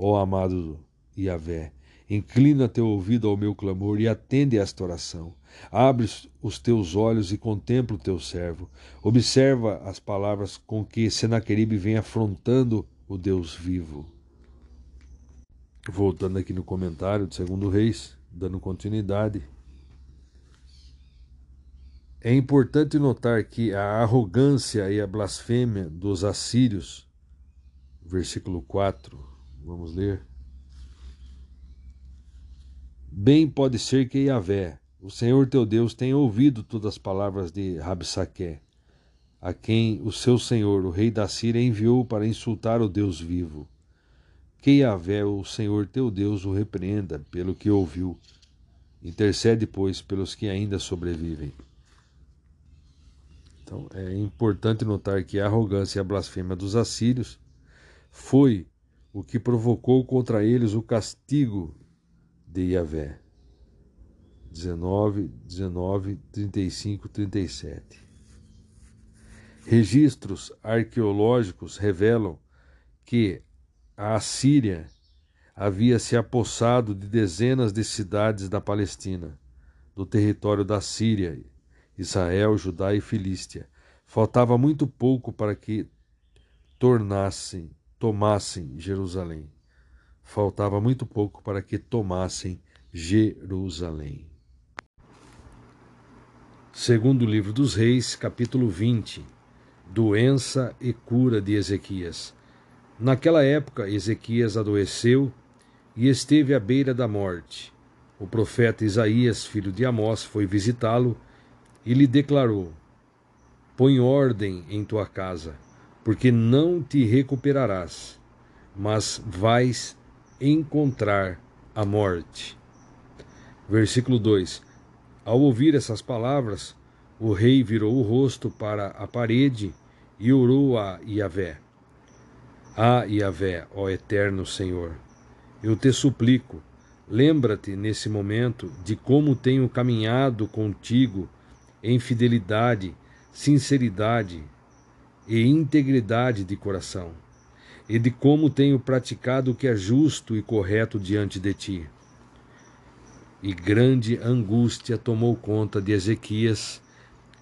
Ó amado Yahvé, inclina teu ouvido ao meu clamor e atende esta oração. Abre os teus olhos e contempla o teu servo. Observa as palavras com que Senaqueribe vem afrontando o Deus vivo. Voltando aqui no comentário do segundo Reis, dando continuidade. É importante notar que a arrogância e a blasfêmia dos assírios, versículo 4, Vamos ler. Bem pode ser que Yahvé, o Senhor teu Deus, tenha ouvido todas as palavras de Rabsaque, a quem o seu senhor, o rei da Síria, enviou para insultar o Deus vivo. Que Yahvé, o Senhor teu Deus, o repreenda pelo que ouviu. Intercede, pois, pelos que ainda sobrevivem. Então, é importante notar que a arrogância e a blasfêmia dos assírios foi o que provocou contra eles o castigo de Yahvé. 19, 19, 35, 37. Registros arqueológicos revelam que a Assíria havia se apossado de dezenas de cidades da Palestina, do território da Síria, Israel, Judá e Filístia. Faltava muito pouco para que tornassem tomassem Jerusalém. Faltava muito pouco para que tomassem Jerusalém. Segundo livro dos Reis, capítulo 20. Doença e cura de Ezequias. Naquela época, Ezequias adoeceu e esteve à beira da morte. O profeta Isaías, filho de Amós, foi visitá-lo e lhe declarou: Põe ordem em tua casa porque não te recuperarás, mas vais encontrar a morte. Versículo 2: Ao ouvir essas palavras, o rei virou o rosto para a parede e orou a Iavé. Ah, Iavé, ó eterno Senhor, eu te suplico, lembra-te nesse momento de como tenho caminhado contigo em fidelidade, sinceridade, e integridade de coração, e de como tenho praticado o que é justo e correto diante de ti. E grande angústia tomou conta de Ezequias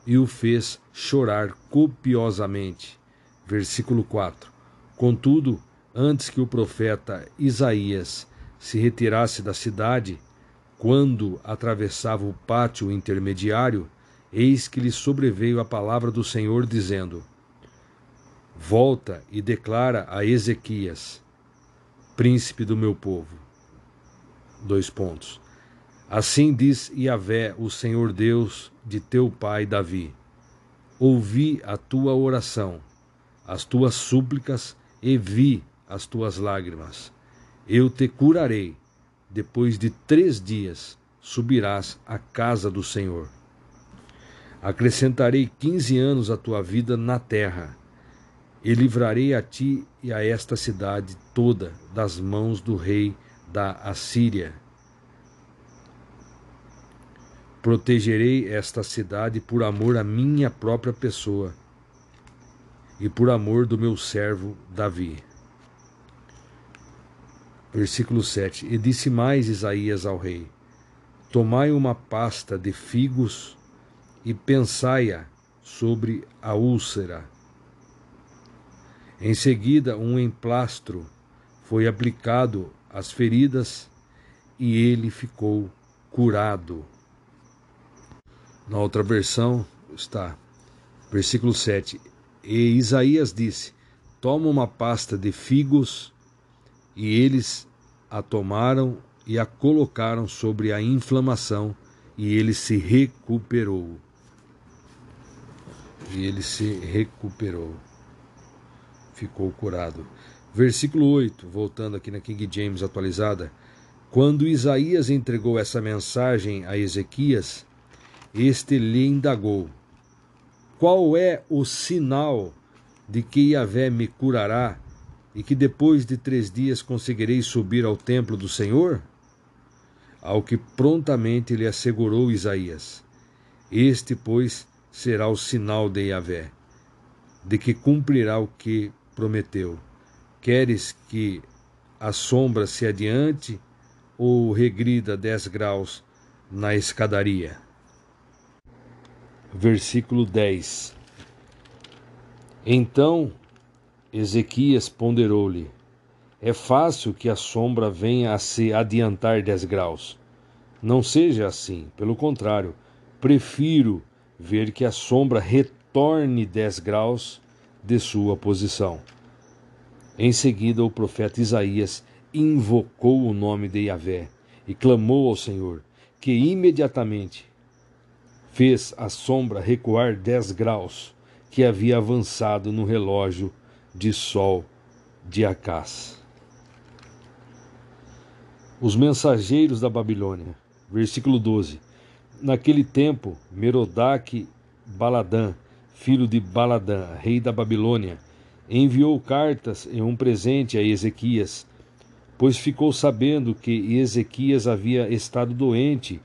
e o fez chorar copiosamente. Versículo 4. Contudo, antes que o profeta Isaías se retirasse da cidade, quando atravessava o pátio intermediário, eis que lhe sobreveio a palavra do Senhor, dizendo: volta e declara a Ezequias, príncipe do meu povo. Dois pontos. Assim diz Yahvé, o Senhor Deus de teu pai Davi: Ouvi a tua oração, as tuas súplicas e vi as tuas lágrimas. Eu te curarei. Depois de três dias subirás à casa do Senhor. Acrescentarei quinze anos à tua vida na terra e livrarei a ti e a esta cidade toda das mãos do rei da Assíria. Protegerei esta cidade por amor à minha própria pessoa e por amor do meu servo Davi. Versículo 7: E disse mais Isaías ao rei: Tomai uma pasta de figos e pensai-a sobre a úlcera em seguida, um emplastro foi aplicado às feridas e ele ficou curado. Na outra versão está, versículo 7. E Isaías disse: Toma uma pasta de figos, e eles a tomaram e a colocaram sobre a inflamação, e ele se recuperou. E ele se recuperou. Ficou curado. Versículo 8, voltando aqui na King James atualizada. Quando Isaías entregou essa mensagem a Ezequias, este lhe indagou: Qual é o sinal de que Yahvé me curará e que depois de três dias conseguirei subir ao templo do Senhor? Ao que prontamente lhe assegurou Isaías: Este, pois, será o sinal de Yahvé, de que cumprirá o que prometeu. Queres que a sombra se adiante ou regrida dez graus na escadaria? Versículo 10 Então Ezequias ponderou-lhe: É fácil que a sombra venha a se adiantar dez graus. Não seja assim, pelo contrário, prefiro ver que a sombra retorne dez graus de sua posição. Em seguida, o profeta Isaías invocou o nome de Yahvé e clamou ao Senhor, que imediatamente fez a sombra recuar dez graus que havia avançado no relógio de sol de Acás. Os mensageiros da Babilônia, versículo 12. Naquele tempo, Merodach Baladã, filho de Baladã, rei da Babilônia, enviou cartas e um presente a Ezequias, pois ficou sabendo que Ezequias havia estado doente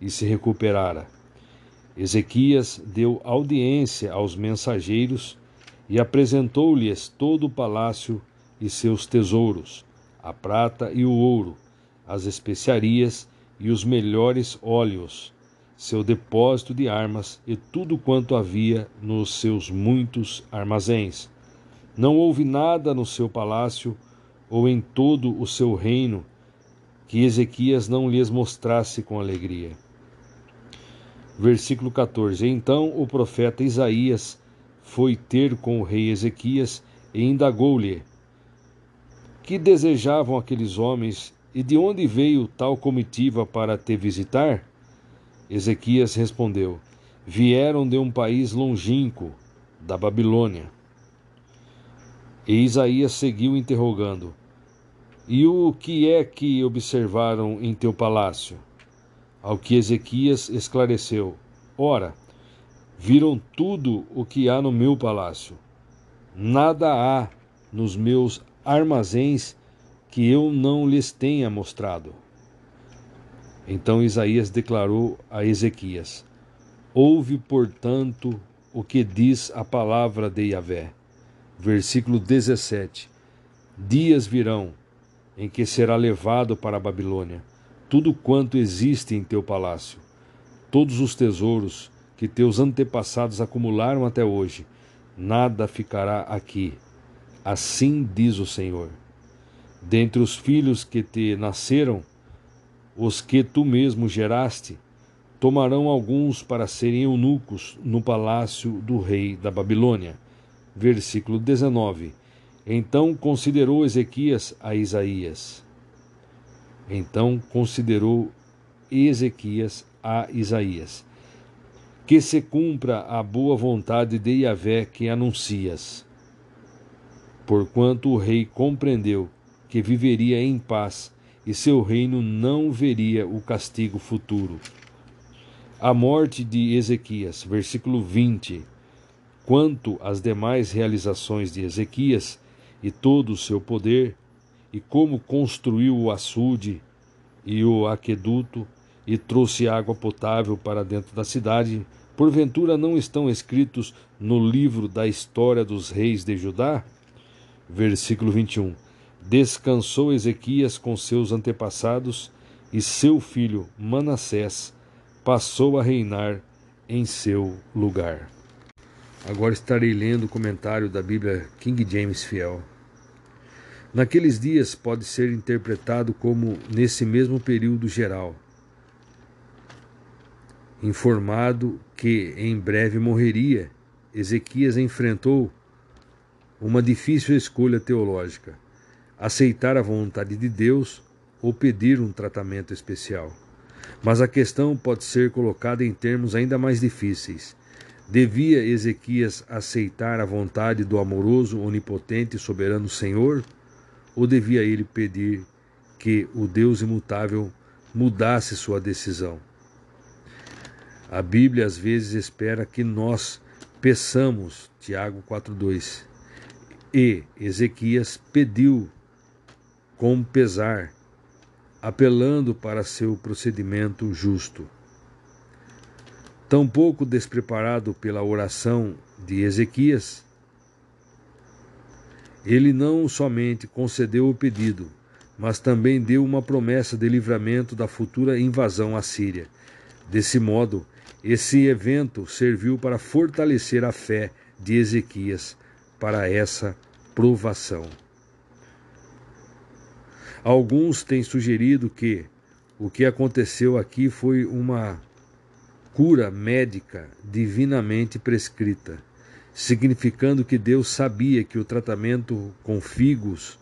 e se recuperara. Ezequias deu audiência aos mensageiros e apresentou-lhes todo o palácio e seus tesouros, a prata e o ouro, as especiarias e os melhores óleos, seu depósito de armas e tudo quanto havia nos seus muitos armazéns. Não houve nada no seu palácio ou em todo o seu reino que Ezequias não lhes mostrasse com alegria. Versículo 14: Então o profeta Isaías foi ter com o rei Ezequias e indagou-lhe: Que desejavam aqueles homens e de onde veio tal comitiva para te visitar? Ezequias respondeu: Vieram de um país longínquo, da Babilônia. E Isaías seguiu interrogando: E o que é que observaram em teu palácio? Ao que Ezequias esclareceu: Ora, viram tudo o que há no meu palácio. Nada há nos meus armazéns que eu não lhes tenha mostrado. Então Isaías declarou a Ezequias: Ouve, portanto, o que diz a palavra de Yahvé. Versículo 17: Dias virão em que será levado para a Babilônia tudo quanto existe em teu palácio, todos os tesouros, que teus antepassados acumularam até hoje, nada ficará aqui. Assim diz o Senhor. Dentre os filhos que te nasceram, os que tu mesmo geraste, tomarão alguns para serem eunucos no palácio do rei da Babilônia. Versículo 19. Então considerou Ezequias a Isaías. Então considerou Ezequias a Isaías que se cumpra a boa vontade de Yahvé que anuncias. Porquanto o rei compreendeu que viveria em paz e seu reino não veria o castigo futuro. A morte de Ezequias, versículo 20. Quanto às demais realizações de Ezequias e todo o seu poder, e como construiu o açude e o aqueduto, e trouxe água potável para dentro da cidade, porventura não estão escritos no livro da história dos reis de Judá? Versículo 21. Descansou Ezequias com seus antepassados, e seu filho Manassés passou a reinar em seu lugar. Agora estarei lendo o comentário da Bíblia King James Fiel. Naqueles dias pode ser interpretado como nesse mesmo período geral Informado que em breve morreria, Ezequias enfrentou uma difícil escolha teológica: aceitar a vontade de Deus ou pedir um tratamento especial. Mas a questão pode ser colocada em termos ainda mais difíceis. Devia Ezequias aceitar a vontade do amoroso, onipotente e soberano Senhor? Ou devia ele pedir que o Deus imutável mudasse sua decisão? A Bíblia às vezes espera que nós peçamos, Tiago 4:2. E Ezequias pediu com pesar, apelando para seu procedimento justo. Tão pouco despreparado pela oração de Ezequias, ele não somente concedeu o pedido, mas também deu uma promessa de livramento da futura invasão assíria. Desse modo, esse evento serviu para fortalecer a fé de Ezequias para essa provação. Alguns têm sugerido que o que aconteceu aqui foi uma cura médica divinamente prescrita, significando que Deus sabia que o tratamento com figos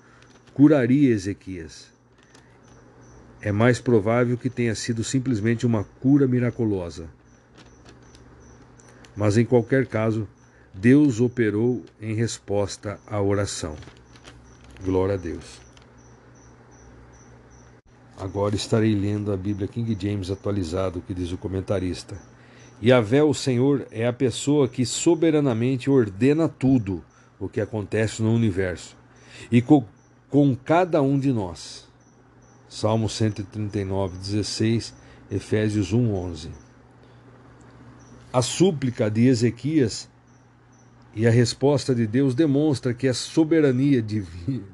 curaria Ezequias. É mais provável que tenha sido simplesmente uma cura miraculosa. Mas em qualquer caso, Deus operou em resposta à oração. Glória a Deus. Agora estarei lendo a Bíblia King James atualizado, que diz o comentarista. Yahvé, o Senhor, é a pessoa que soberanamente ordena tudo o que acontece no universo e com, com cada um de nós. Salmo 139, 16, Efésios 1, 11. A súplica de Ezequias e a resposta de Deus demonstra que a soberania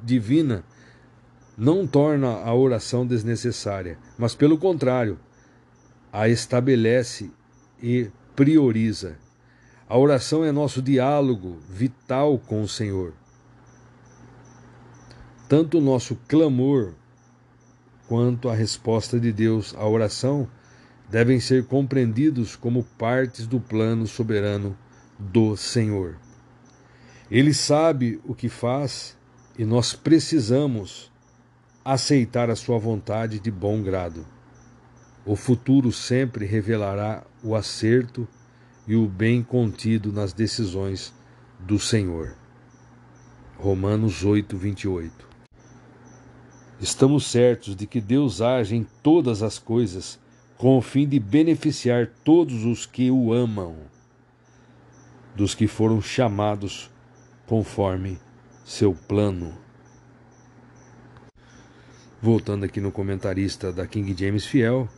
divina não torna a oração desnecessária, mas pelo contrário, a estabelece e prioriza. A oração é nosso diálogo vital com o Senhor. Tanto o nosso clamor quanto a resposta de Deus à oração devem ser compreendidos como partes do plano soberano do Senhor. Ele sabe o que faz e nós precisamos aceitar a sua vontade de bom grado. O futuro sempre revelará o acerto e o bem contido nas decisões do Senhor. Romanos 8, 28. Estamos certos de que Deus age em todas as coisas com o fim de beneficiar todos os que o amam, dos que foram chamados conforme seu plano. Voltando aqui no comentarista da King James Fiel,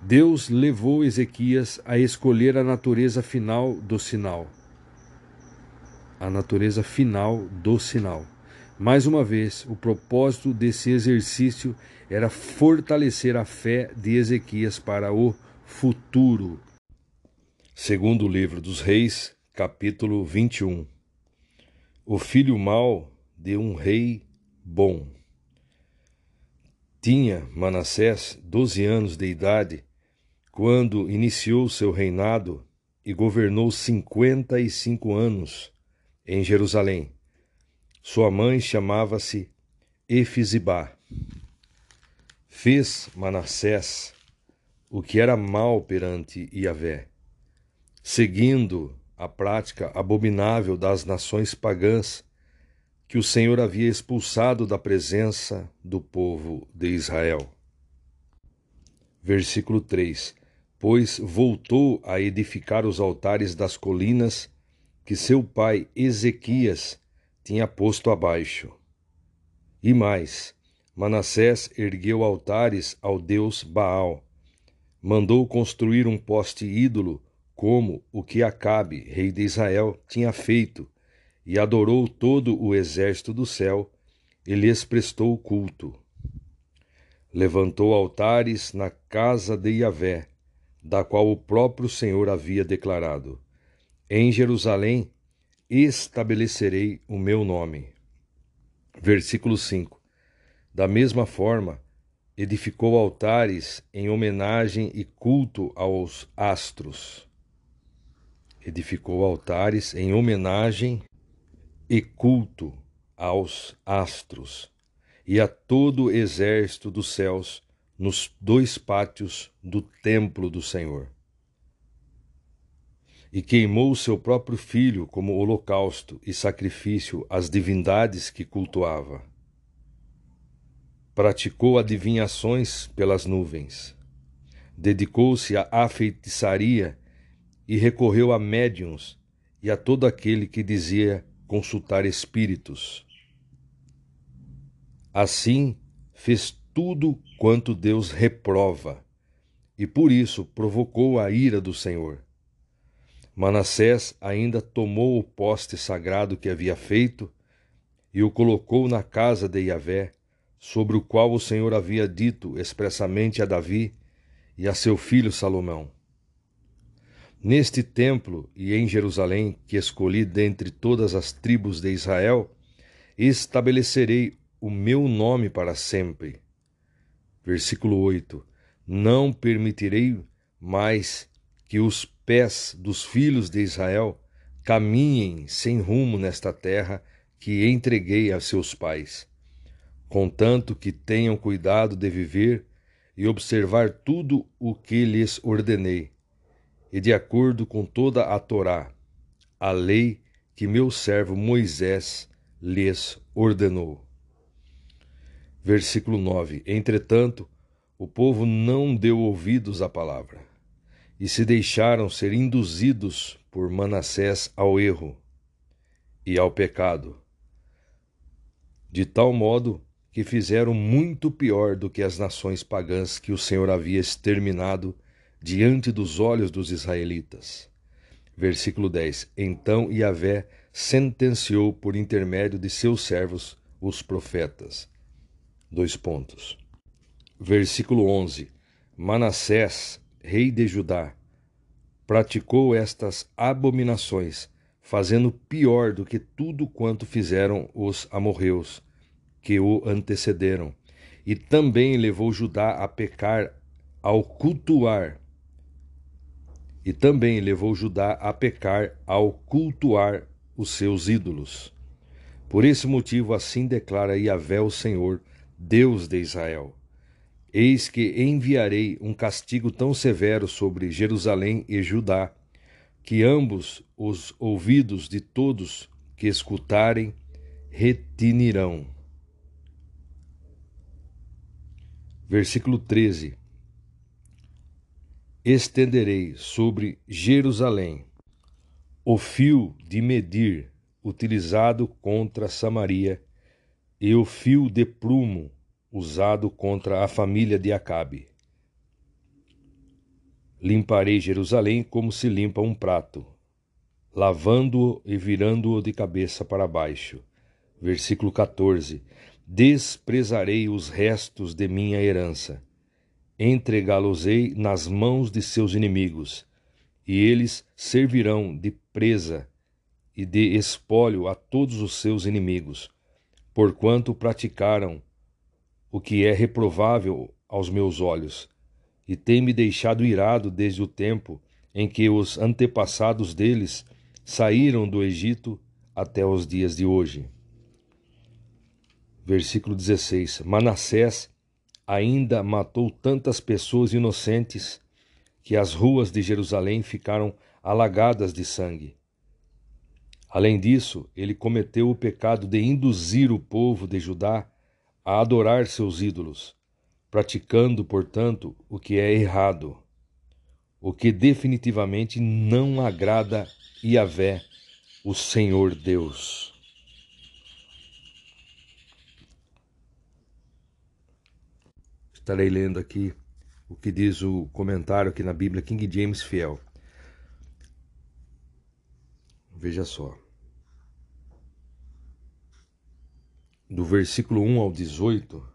Deus levou Ezequias a escolher a natureza final do sinal. A natureza final do sinal. Mais uma vez, o propósito desse exercício era fortalecer a fé de Ezequias para o futuro. Segundo o livro dos Reis, capítulo 21. O filho mau de um rei bom. Tinha Manassés doze anos de idade quando iniciou seu reinado e governou cinquenta e cinco anos em Jerusalém. Sua mãe chamava-se Efizibá. Fez Manassés o que era mal perante Iavé, seguindo a prática abominável das nações pagãs que o Senhor havia expulsado da presença do povo de Israel. Versículo 3: Pois voltou a edificar os altares das colinas que seu pai Ezequias tinha posto abaixo. E mais, Manassés ergueu altares ao deus Baal, mandou construir um poste ídolo, como o que Acabe, rei de Israel, tinha feito, e adorou todo o exército do céu, e lhes prestou culto. Levantou altares na casa de Yahvé, da qual o próprio Senhor havia declarado: Em Jerusalém estabelecerei o meu nome. Versículo 5. Da mesma forma, edificou altares em homenagem e culto aos astros. Edificou altares em homenagem e culto aos astros e a todo o exército dos céus, nos dois pátios do templo do Senhor. E queimou seu próprio filho como holocausto e sacrifício às divindades que cultuava. Praticou adivinhações pelas nuvens. Dedicou-se à feitiçaria e recorreu a médiuns e a todo aquele que dizia consultar espíritos. Assim fez tudo quanto Deus reprova, e por isso provocou a ira do Senhor. Manassés ainda tomou o poste sagrado que havia feito e o colocou na casa de Yahvé, sobre o qual o Senhor havia dito expressamente a Davi e a seu filho Salomão. Neste templo e em Jerusalém, que escolhi dentre todas as tribos de Israel, estabelecerei o meu nome para sempre. Versículo 8: Não permitirei mais que os pés dos filhos de Israel caminhem sem rumo nesta terra que entreguei a seus pais, contanto que tenham cuidado de viver e observar tudo o que lhes ordenei, e de acordo com toda a Torá, a lei que meu servo Moisés lhes ordenou. Versículo 9: Entretanto, o povo não deu ouvidos à palavra, e se deixaram ser induzidos por Manassés ao erro e ao pecado, de tal modo que fizeram muito pior do que as nações pagãs que o Senhor havia exterminado diante dos olhos dos israelitas. Versículo 10: Então Yahvé sentenciou por intermédio de seus servos, os profetas Dois pontos. Versículo 11. Manassés, rei de Judá, praticou estas abominações, fazendo pior do que tudo quanto fizeram os amorreus que o antecederam, e também levou Judá a pecar ao cultuar e também levou Judá a pecar ao cultuar os seus ídolos. Por esse motivo, assim declara Yahvé o Senhor, Deus de Israel. Eis que enviarei um castigo tão severo sobre Jerusalém e Judá, que ambos os ouvidos de todos que escutarem retinirão. Versículo 13: Estenderei sobre Jerusalém o fio de medir utilizado contra Samaria e o fio de prumo usado contra a família de Acabe. Limparei Jerusalém como se limpa um prato, lavando-o e virando-o de cabeça para baixo. Versículo 14: Desprezarei os restos de minha herança, entregá-los-ei nas mãos de seus inimigos, e eles servirão de presa e de espólio a todos os seus inimigos porquanto praticaram o que é reprovável aos meus olhos, e tem-me deixado irado desde o tempo em que os antepassados deles saíram do Egito até os dias de hoje. Versículo 16: Manassés ainda matou tantas pessoas inocentes que as ruas de Jerusalém ficaram alagadas de sangue. Além disso, ele cometeu o pecado de induzir o povo de Judá a adorar seus ídolos, praticando, portanto, o que é errado, o que definitivamente não agrada Yahvé, o Senhor Deus. Estarei lendo aqui o que diz o comentário aqui na Bíblia King James Fiel. Veja só. do versículo 1 ao 18,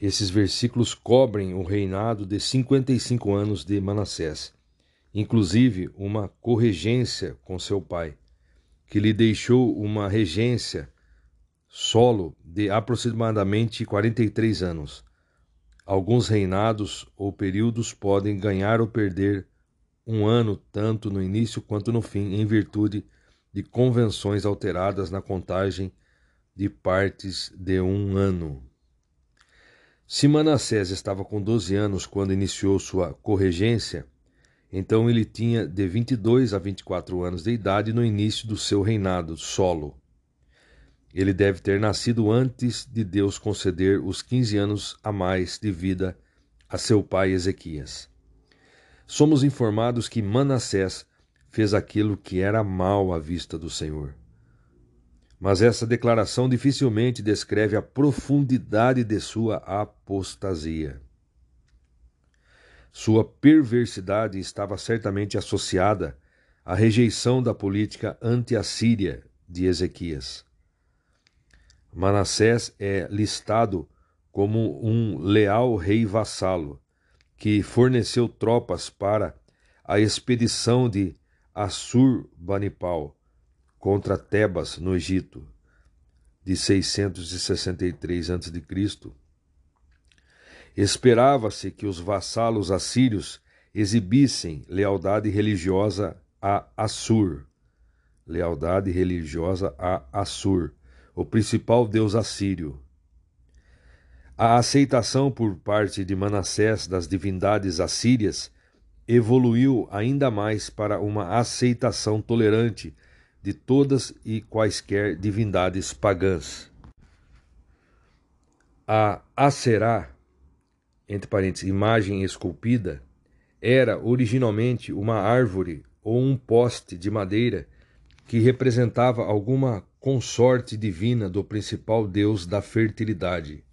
esses versículos cobrem o reinado de 55 anos de Manassés, inclusive uma corregência com seu pai, que lhe deixou uma regência solo de aproximadamente 43 anos. Alguns reinados ou períodos podem ganhar ou perder um ano tanto no início quanto no fim, em virtude de convenções alteradas na contagem de partes de um ano. Se Manassés estava com 12 anos quando iniciou sua corregência, então ele tinha de 22 a 24 anos de idade no início do seu reinado solo. Ele deve ter nascido antes de Deus conceder os 15 anos a mais de vida a seu pai Ezequias. Somos informados que Manassés fez aquilo que era mal à vista do Senhor. Mas essa declaração dificilmente descreve a profundidade de sua apostasia. Sua perversidade estava certamente associada à rejeição da política anti-assíria de Ezequias. Manassés é listado como um leal rei vassalo que forneceu tropas para a expedição de Assur-Banipal contra Tebas, no Egito, de 663 a.C. Esperava-se que os vassalos assírios exibissem lealdade religiosa a Assur, lealdade religiosa a Assur, o principal deus assírio. A aceitação por parte de Manassés das divindades assírias evoluiu ainda mais para uma aceitação tolerante de todas e quaisquer divindades pagãs. A Aserá, entre parênteses, imagem esculpida, era originalmente uma árvore ou um poste de madeira que representava alguma consorte divina do principal deus da fertilidade.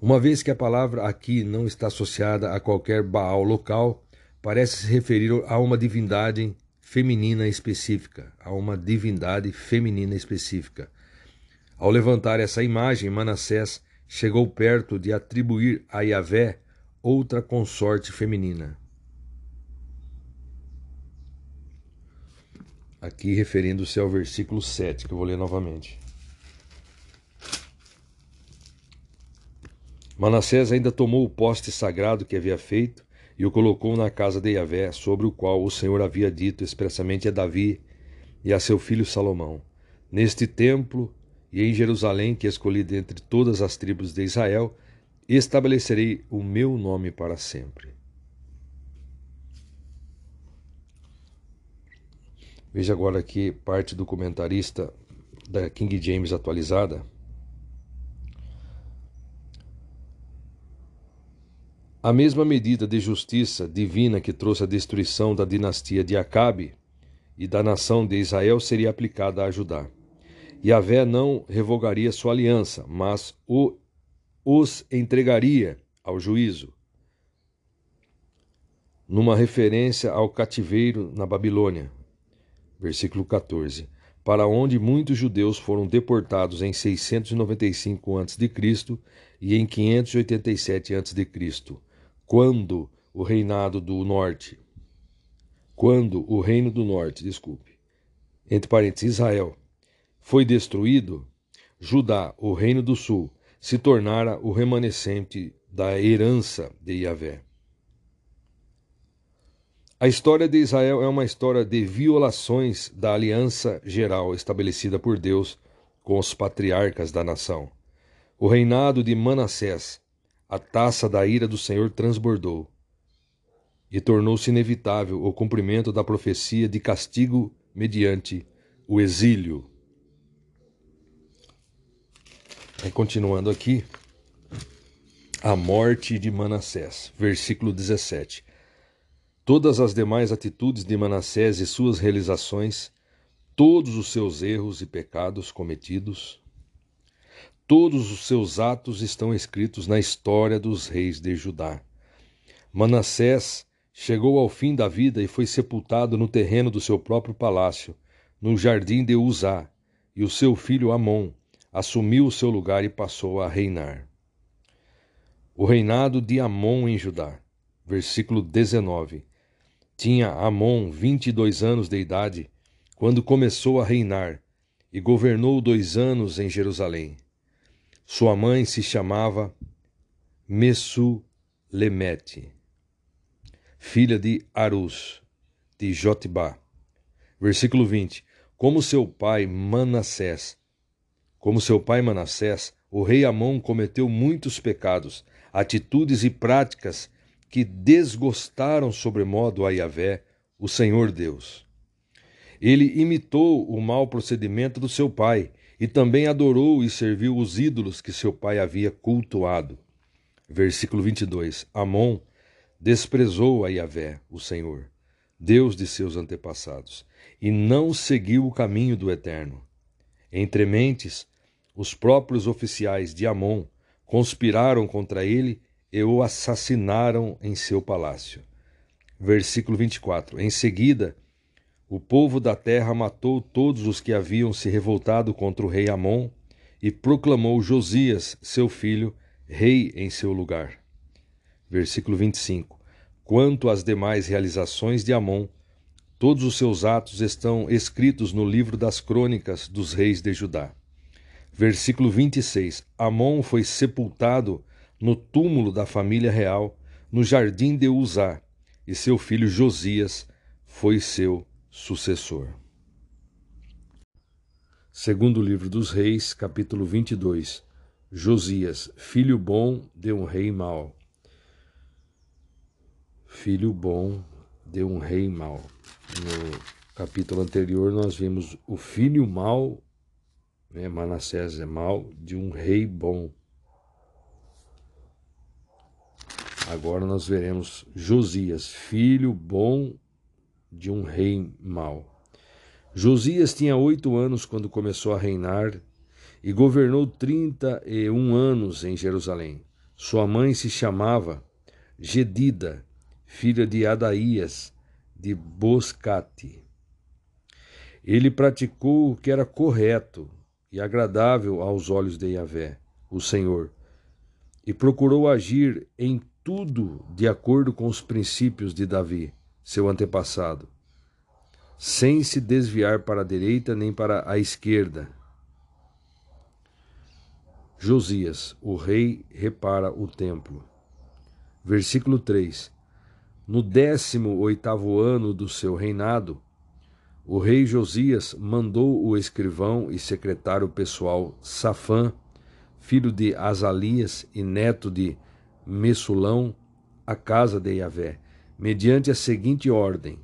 Uma vez que a palavra aqui não está associada a qualquer Baal local, parece se referir a uma divindade feminina específica, a uma divindade feminina específica. Ao levantar essa imagem, Manassés chegou perto de atribuir a Yahvé outra consorte feminina. Aqui referindo-se ao versículo 7, que eu vou ler novamente. Manassés ainda tomou o poste sagrado que havia feito e o colocou na casa de Yahvé, sobre o qual o Senhor havia dito expressamente a Davi e a seu filho Salomão: Neste templo e em Jerusalém, que escolhi dentre todas as tribos de Israel, estabelecerei o meu nome para sempre. Veja agora aqui parte do comentarista da King James atualizada. A mesma medida de justiça divina que trouxe a destruição da dinastia de Acabe e da nação de Israel seria aplicada a Judá. Yahvé não revogaria sua aliança, mas o, os entregaria ao juízo. Numa referência ao cativeiro na Babilônia, versículo 14, para onde muitos judeus foram deportados em 695 a.C. e em 587 a.C quando o reinado do norte, quando o reino do norte, desculpe, entre parênteses, Israel, foi destruído, Judá, o reino do sul, se tornara o remanescente da herança de Yahvé. A história de Israel é uma história de violações da aliança geral estabelecida por Deus com os patriarcas da nação. O reinado de Manassés a taça da ira do Senhor transbordou, e tornou-se inevitável o cumprimento da profecia de castigo mediante o exílio. Aí, continuando aqui, a morte de Manassés, versículo 17. Todas as demais atitudes de Manassés e suas realizações, todos os seus erros e pecados cometidos, Todos os seus atos estão escritos na história dos reis de Judá. Manassés chegou ao fim da vida e foi sepultado no terreno do seu próprio palácio, no jardim de Uzá, e o seu filho Amon assumiu o seu lugar e passou a reinar. O reinado de Amon em Judá, versículo 19. Tinha Amon vinte e dois anos de idade quando começou a reinar, e governou dois anos em Jerusalém. Sua mãe se chamava Messulemete, filha de Arus, de Jotibá. Versículo 20. Como seu pai Manassés Como seu pai Manassés, o rei Amon cometeu muitos pecados, atitudes e práticas que desgostaram sobremodo a Yahvé, o Senhor Deus. Ele imitou o mau procedimento do seu pai e também adorou e serviu os ídolos que seu pai havia cultuado. Versículo 22. Amon desprezou a Yahvé, o Senhor, Deus de seus antepassados, e não seguiu o caminho do Eterno. Entre mentes, os próprios oficiais de Amon conspiraram contra ele e o assassinaram em seu palácio. Versículo 24. Em seguida, o povo da terra matou todos os que haviam se revoltado contra o rei Amon e proclamou Josias, seu filho, rei em seu lugar. Versículo 25. Quanto às demais realizações de Amon, todos os seus atos estão escritos no livro das crônicas dos reis de Judá. Versículo 26. Amon foi sepultado no túmulo da família real, no jardim de Uzá, e seu filho Josias foi seu sucessor. Segundo livro dos Reis, capítulo 22. Josias, filho bom de um rei mau. Filho bom de um rei mau. No capítulo anterior nós vimos o filho mau, né, Manassés é mau, de um rei bom. Agora nós veremos Josias, filho bom de um rei mau. Josias tinha oito anos quando começou a reinar e governou trinta e um anos em Jerusalém. Sua mãe se chamava Gedida, filha de Adaías, de Boscate. Ele praticou o que era correto e agradável aos olhos de Yahvé, o Senhor, e procurou agir em tudo de acordo com os princípios de Davi seu antepassado, sem se desviar para a direita nem para a esquerda. Josias, o rei, repara o templo. Versículo 3. No décimo oitavo ano do seu reinado, o rei Josias mandou o escrivão e secretário pessoal Safã, filho de Azalias e neto de Messulão, à casa de Yahvé, mediante a seguinte ordem: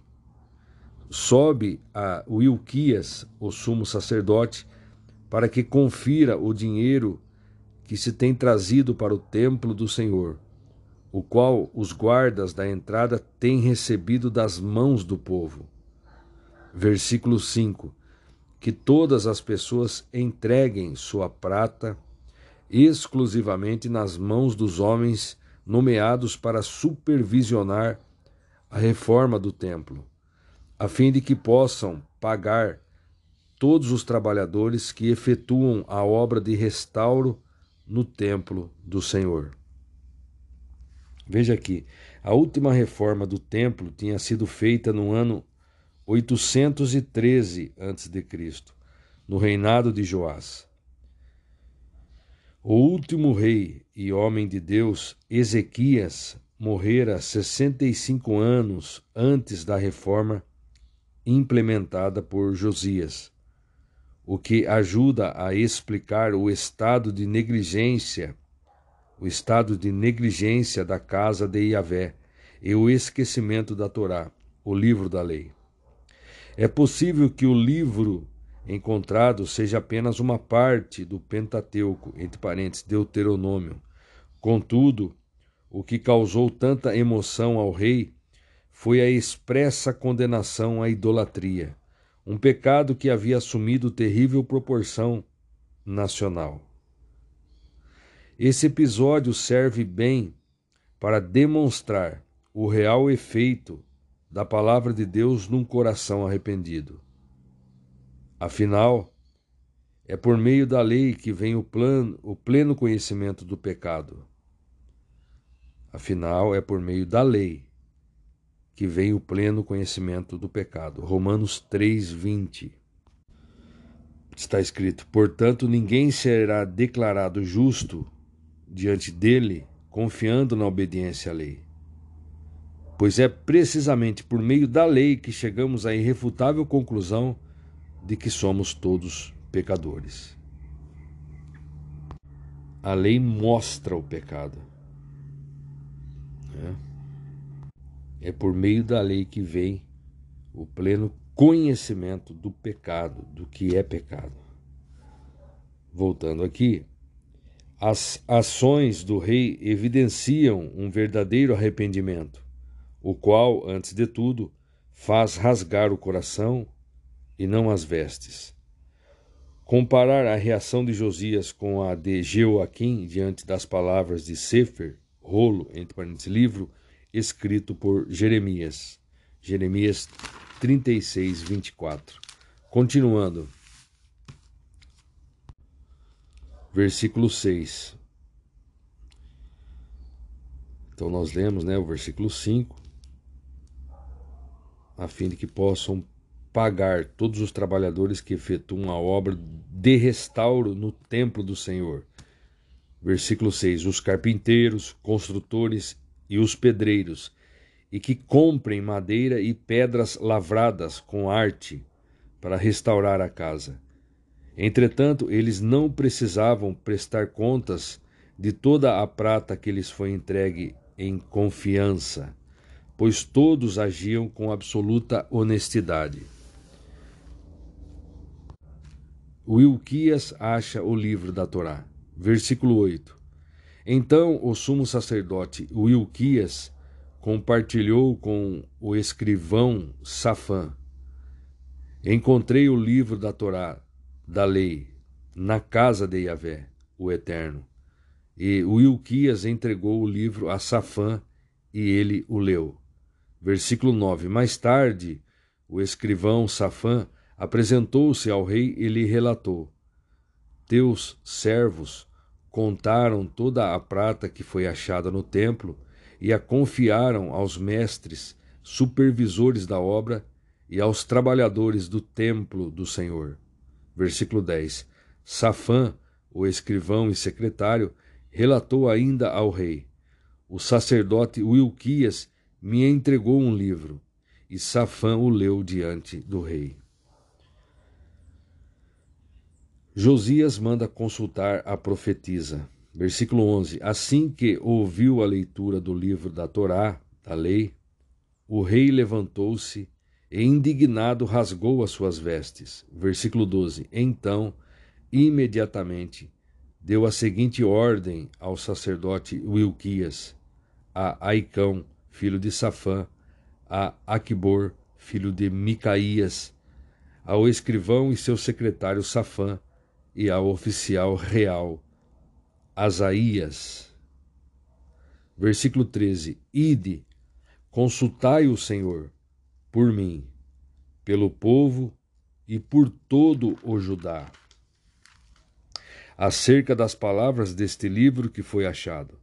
sobe a Wilquias, o sumo sacerdote, para que confira o dinheiro que se tem trazido para o templo do Senhor, o qual os guardas da entrada têm recebido das mãos do povo. Versículo 5: Que todas as pessoas entreguem sua prata exclusivamente nas mãos dos homens nomeados para supervisionar a reforma do templo, a fim de que possam pagar todos os trabalhadores que efetuam a obra de restauro no templo do Senhor. Veja aqui, a última reforma do templo tinha sido feita no ano 813 a.C., no reinado de Joás. O último rei e homem de Deus, Ezequias, morrera 65 anos antes da reforma implementada por Josias, o que ajuda a explicar o estado de negligência, o estado de negligência da casa de Iavé e o esquecimento da Torá, o livro da lei. É possível que o livro encontrado seja apenas uma parte do Pentateuco, entre parênteses, Deuteronômio. Contudo, o que causou tanta emoção ao rei foi a expressa condenação à idolatria, um pecado que havia assumido terrível proporção nacional. Esse episódio serve bem para demonstrar o real efeito da palavra de Deus num coração arrependido. Afinal, é por meio da lei que vem o, plano, o pleno conhecimento do pecado. Afinal, é por meio da lei que vem o pleno conhecimento do pecado. Romanos 3:20. Está escrito: "Portanto, ninguém será declarado justo diante dele confiando na obediência à lei. Pois é precisamente por meio da lei que chegamos à irrefutável conclusão de que somos todos pecadores." A lei mostra o pecado. É. é por meio da lei que vem o pleno conhecimento do pecado, do que é pecado. Voltando aqui, as ações do rei evidenciam um verdadeiro arrependimento, o qual, antes de tudo, faz rasgar o coração e não as vestes. Comparar a reação de Josias com a de Jeoaquim diante das palavras de Sefer, rolo, entre parênteses, livro, escrito por Jeremias. Jeremias 36, 24. Continuando. Versículo 6. Então nós lemos né, o versículo 5, a fim de que possam pagar todos os trabalhadores que efetuam a obra de restauro no templo do Senhor. Versículo 6: Os carpinteiros, construtores e os pedreiros, e que comprem madeira e pedras lavradas com arte para restaurar a casa. Entretanto, eles não precisavam prestar contas de toda a prata que lhes foi entregue em confiança, pois todos agiam com absoluta honestidade. Wilquias acha o livro da Torá. Versículo 8. Então o sumo sacerdote Wilquias compartilhou com o escrivão Safã. Encontrei o livro da Torá, da lei, na casa de Yahvé, o Eterno. E Wilquias entregou o livro a Safã e ele o leu. Versículo 9. Mais tarde, o escrivão Safã apresentou-se ao rei e lhe relatou: Teus servos contaram toda a prata que foi achada no templo e a confiaram aos mestres, supervisores da obra e aos trabalhadores do templo do Senhor. Versículo 10. Safã, o escrivão e secretário, relatou ainda ao rei: O sacerdote Wilquias me entregou um livro, e Safã o leu diante do rei. Josias manda consultar a profetisa. Versículo 11: Assim que ouviu a leitura do livro da Torá, da lei, o rei levantou-se e, indignado, rasgou as suas vestes. Versículo 12: Então, imediatamente, deu a seguinte ordem ao sacerdote Wilquias, a Aicão, filho de Safã, a Aquibor, filho de Micaías, ao escrivão e seu secretário Safã, e ao oficial real Asaías. Versículo 13: Ide, consultai o Senhor por mim, pelo povo e por todo o Judá, acerca das palavras deste livro que foi achado,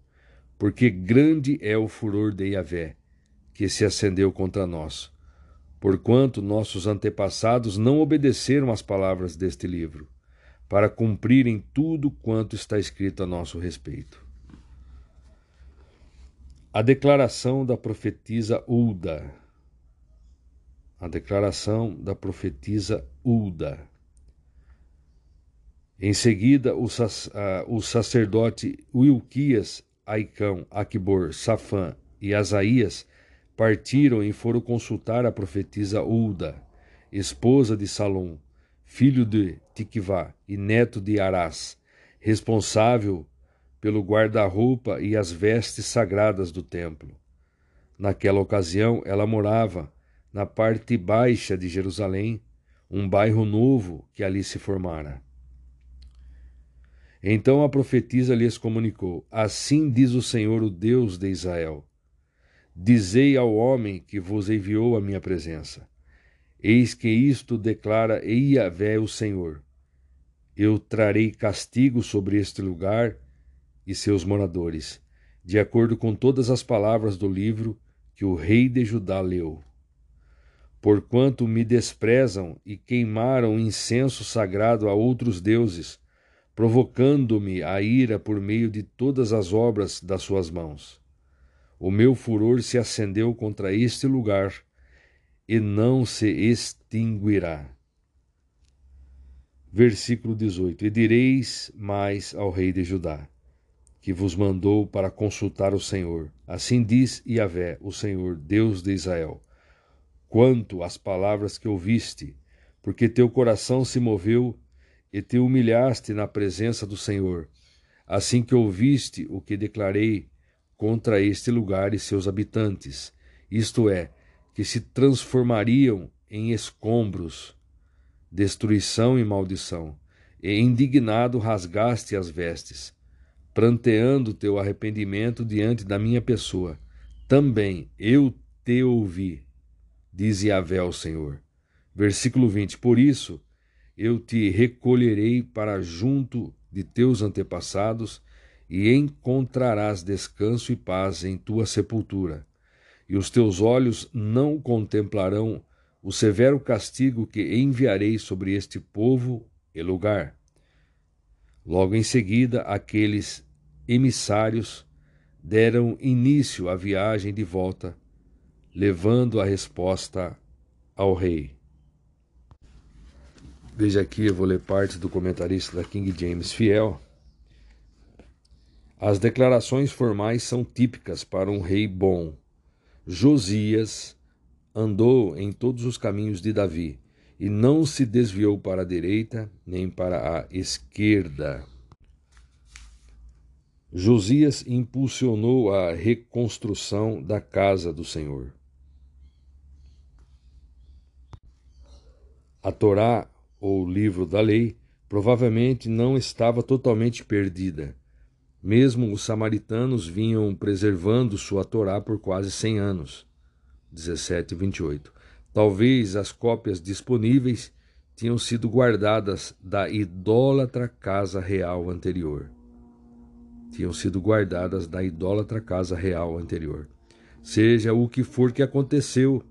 porque grande é o furor de Yahvé, que se acendeu contra nós, porquanto nossos antepassados não obedeceram às palavras deste livro para cumprirem tudo quanto está escrito a nosso respeito. A declaração da profetisa Ulda. A declaração da profetisa Ulda. Em seguida, o, o sacerdote Wilquias, Aicão, Aquibor, Safã e Asaías partiram e foram consultar a profetisa Ulda, esposa de Salom, filho de Tikvá e neto de Arás, responsável pelo guarda-roupa e as vestes sagradas do templo. Naquela ocasião, ela morava na parte baixa de Jerusalém, um bairro novo que ali se formara. Então a profetisa lhes comunicou: Assim diz o Senhor, o Deus de Israel: Dizei ao homem que vos enviou a minha presença: Eis que isto declara Iavé o Senhor. Eu trarei castigo sobre este lugar e seus moradores, de acordo com todas as palavras do livro que o rei de Judá leu. Porquanto me desprezam e queimaram incenso sagrado a outros deuses, provocando-me a ira por meio de todas as obras das suas mãos. O meu furor se acendeu contra este lugar e não se extinguirá. Versículo 18: E direis mais ao rei de Judá: que vos mandou para consultar o Senhor. Assim diz Yahvé, o Senhor, Deus de Israel: Quanto às palavras que ouviste, porque teu coração se moveu e te humilhaste na presença do Senhor, assim que ouviste o que declarei contra este lugar e seus habitantes, isto é, que se transformariam em escombros, destruição e maldição, e indignado rasgaste as vestes, pranteando teu arrependimento diante da minha pessoa. Também eu te ouvi, diz Yahvé ao Senhor. Versículo 20: Por isso eu te recolherei para junto de teus antepassados e encontrarás descanso e paz em tua sepultura. E os teus olhos não contemplarão o severo castigo que enviarei sobre este povo e lugar. Logo em seguida, aqueles emissários deram início à viagem de volta, levando a resposta ao rei. Veja aqui, eu vou ler parte do comentarista da King James Fiel. As declarações formais são típicas para um rei bom. Josias andou em todos os caminhos de Davi e não se desviou para a direita nem para a esquerda. Josias impulsionou a reconstrução da casa do Senhor. A Torá, ou livro da lei, provavelmente não estava totalmente perdida. Mesmo os samaritanos vinham preservando sua Torá por quase cem anos. 17 e 28. Talvez as cópias disponíveis tinham sido guardadas da idólatra casa real anterior. Tinham sido guardadas da idólatra casa real anterior. Seja o que for que aconteceu,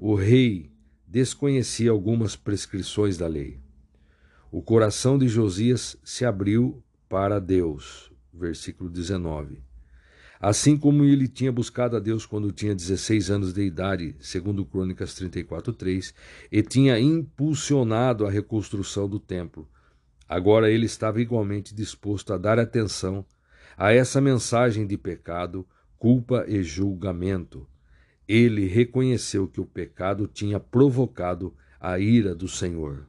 o rei desconhecia algumas prescrições da lei. O coração de Josias se abriu para Deus. Versículo 19. Assim como ele tinha buscado a Deus quando tinha 16 anos de idade, segundo Crônicas 34:3, e tinha impulsionado a reconstrução do templo. Agora ele estava igualmente disposto a dar atenção a essa mensagem de pecado, culpa e julgamento. Ele reconheceu que o pecado tinha provocado a ira do Senhor.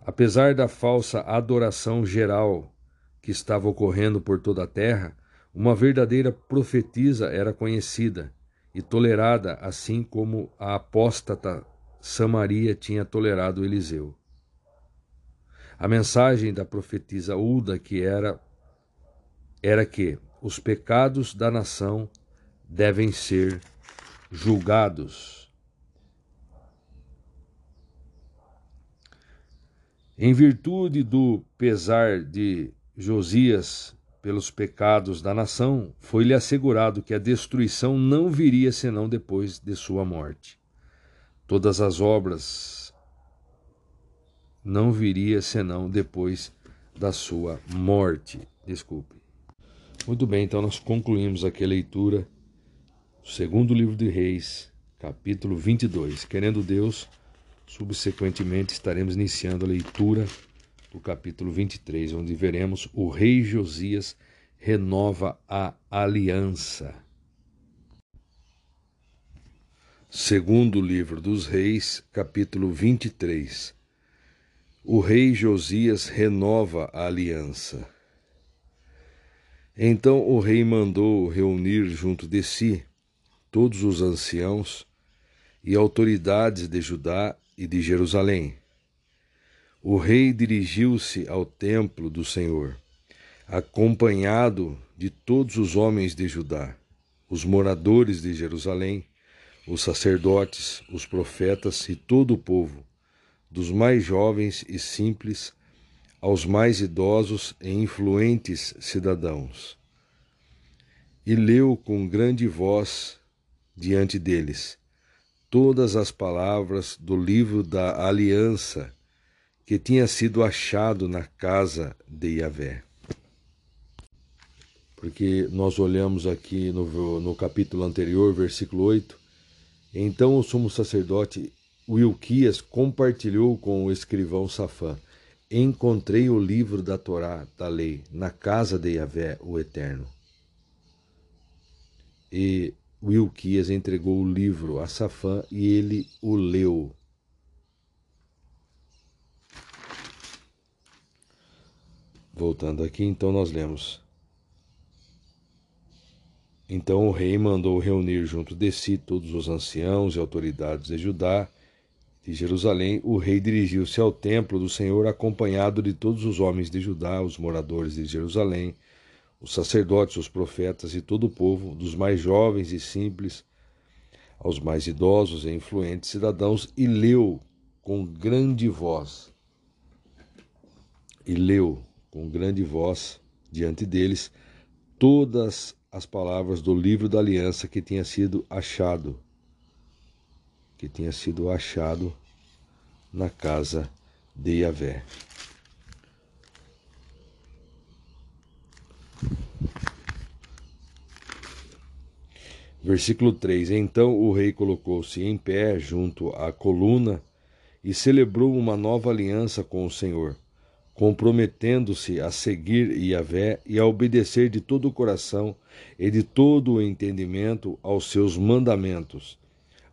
Apesar da falsa adoração geral que estava ocorrendo por toda a terra, uma verdadeira profetisa era conhecida e tolerada, assim como a apóstata Samaria tinha tolerado Eliseu. A mensagem da profetisa Uda que era era que os pecados da nação devem ser julgados. Em virtude do pesar de Josias pelos pecados da nação, foi-lhe assegurado que a destruição não viria senão depois de sua morte. Todas as obras não viria senão depois da sua morte. Desculpe. Muito bem, então nós concluímos aqui a leitura do segundo livro de Reis, capítulo 22. Querendo Deus, subsequentemente estaremos iniciando a leitura do capítulo 23, onde veremos o rei Josias renova a aliança. Segundo livro dos Reis, capítulo 23. O rei Josias renova a aliança. Então o rei mandou reunir junto de si todos os anciãos e autoridades de Judá e de Jerusalém o rei dirigiu-se ao templo do Senhor, acompanhado de todos os homens de Judá, os moradores de Jerusalém, os sacerdotes, os profetas e todo o povo, dos mais jovens e simples aos mais idosos e influentes cidadãos. E leu com grande voz diante deles todas as palavras do livro da aliança que tinha sido achado na casa de Yahvé. Porque nós olhamos aqui no, no capítulo anterior, versículo 8. Então o sumo sacerdote Wilquias compartilhou com o escrivão Safã. encontrei o livro da Torá, da lei, na casa de Yahvé, o Eterno. E Wilquias entregou o livro a Safã e ele o leu. Voltando aqui, então nós lemos. Então o rei mandou reunir junto de si todos os anciãos e autoridades de Judá de Jerusalém. O rei dirigiu-se ao templo do Senhor acompanhado de todos os homens de Judá, os moradores de Jerusalém, os sacerdotes, os profetas e todo o povo, dos mais jovens e simples aos mais idosos e influentes cidadãos, e leu com grande voz. E leu com grande voz diante deles todas as palavras do livro da aliança que tinha sido achado, que tinha sido achado na casa de Yahvé. Versículo 3: Então o rei colocou-se em pé junto à coluna e celebrou uma nova aliança com o Senhor, comprometendo-se a seguir Yahvé e a obedecer de todo o coração e de todo o entendimento aos seus mandamentos,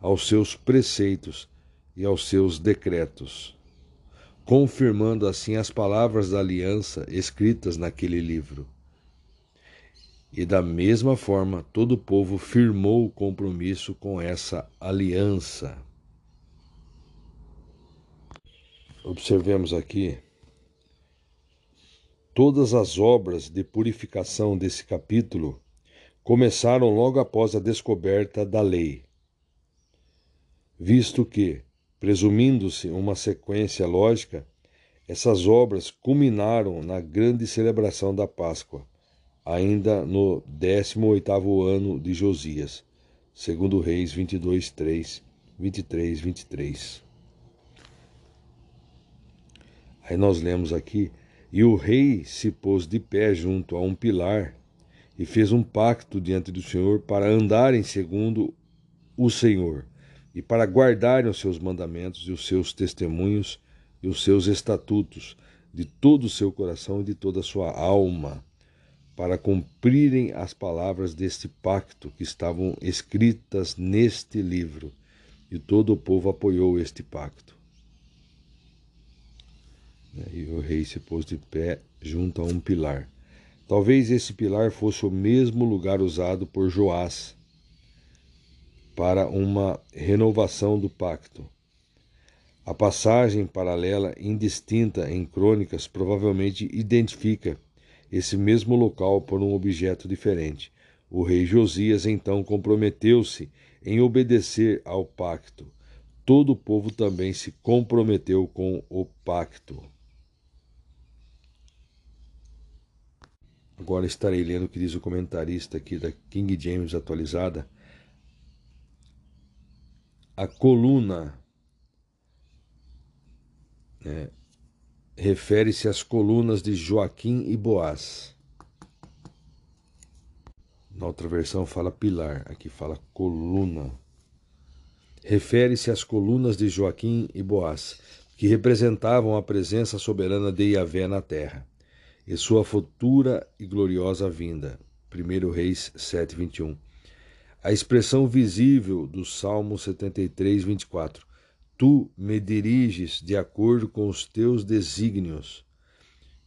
aos seus preceitos e aos seus decretos, confirmando assim as palavras da aliança escritas naquele livro. E da mesma forma, todo o povo firmou o compromisso com essa aliança. Observemos aqui todas as obras de purificação desse capítulo começaram logo após a descoberta da lei, visto que, presumindo-se uma sequência lógica, essas obras culminaram na grande celebração da Páscoa ainda no 18º ano de Josias, segundo Reis 22, 3, 23, 23. Aí nós lemos aqui, e o rei se pôs de pé junto a um pilar e fez um pacto diante do Senhor para andarem segundo o Senhor e para guardarem os seus mandamentos e os seus testemunhos e os seus estatutos de todo o seu coração e de toda a sua alma para cumprirem as palavras deste pacto que estavam escritas neste livro. E todo o povo apoiou este pacto. E o rei se pôs de pé junto a um pilar. Talvez esse pilar fosse o mesmo lugar usado por Joás para uma renovação do pacto. A passagem paralela indistinta em crônicas provavelmente identifica esse mesmo local por um objeto diferente. O rei Josias então comprometeu-se em obedecer ao pacto. Todo o povo também se comprometeu com o pacto. Agora estarei lendo o que diz o comentarista aqui da King James atualizada. A coluna né, refere-se às colunas de Joaquim e Boaz. Na outra versão fala pilar, aqui fala coluna. Refere-se às colunas de Joaquim e Boaz, que representavam a presença soberana de Yahvé na terra, e sua futura e gloriosa vinda. 1 Reis 7, 21. A expressão visível do Salmo 73, 24 Tu me diriges de acordo com os teus desígnios,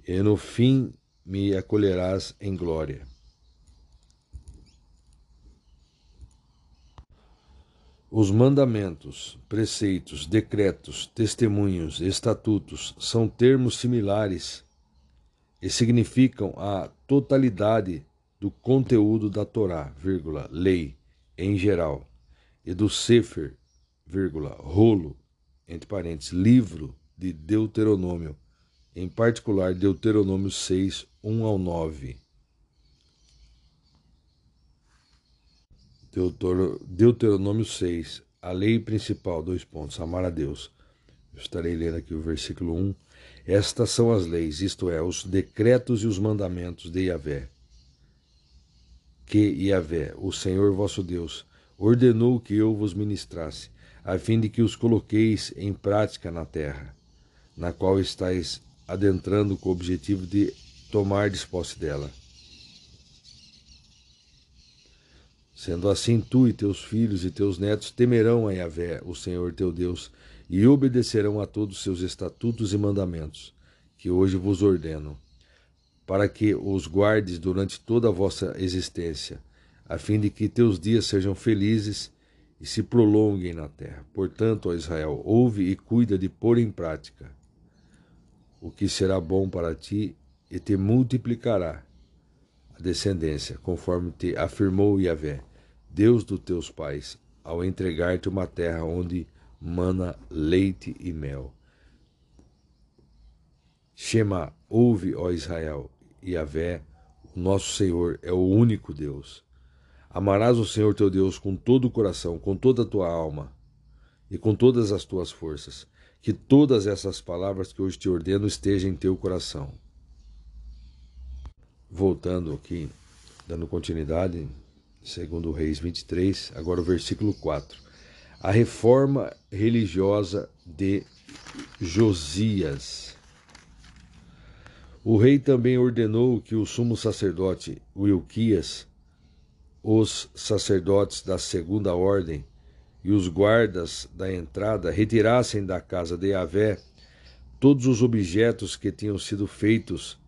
e no fim me acolherás em glória. Os mandamentos, preceitos, decretos, testemunhos, estatutos são termos similares e significam a totalidade do conteúdo da Torá, vírgula, lei, em geral, e do Sefer, vírgula, rolo, entre parênteses, livro de Deuteronômio, em particular Deuteronômio 6, 1 ao 9. Deuteronômio 6, a lei principal, dois pontos, amar a Deus. Eu estarei lendo aqui o versículo 1. Estas são as leis, isto é, os decretos e os mandamentos de Yahvé. Que Yahvé, o Senhor vosso Deus, ordenou que eu vos ministrasse a fim de que os coloqueis em prática na terra, na qual estáis adentrando com o objetivo de tomar posse dela. Sendo assim, tu e teus filhos e teus netos temerão a Yahvé, o Senhor teu Deus, e obedecerão a todos os seus estatutos e mandamentos, que hoje vos ordeno, para que os guardes durante toda a vossa existência, a fim de que teus dias sejam felizes e se prolonguem na terra. Portanto, ó Israel, ouve e cuida de pôr em prática o que será bom para ti e te multiplicará a descendência, conforme te afirmou Yahvé, Deus dos teus pais, ao entregar-te uma terra onde mana leite e mel. Shema, ouve, ó Israel, Yahvé, o nosso Senhor, é o único Deus. Amarás o Senhor teu Deus com todo o coração, com toda a tua alma e com todas as tuas forças. Que todas essas palavras que hoje te ordeno estejam em teu coração. Voltando aqui, dando continuidade, segundo Reis 23, agora o versículo 4. A reforma religiosa de Josias. O rei também ordenou que o sumo sacerdote Wilquias os sacerdotes da segunda ordem e os guardas da entrada retirassem da casa de Yahvé todos os objetos que tinham sido feitos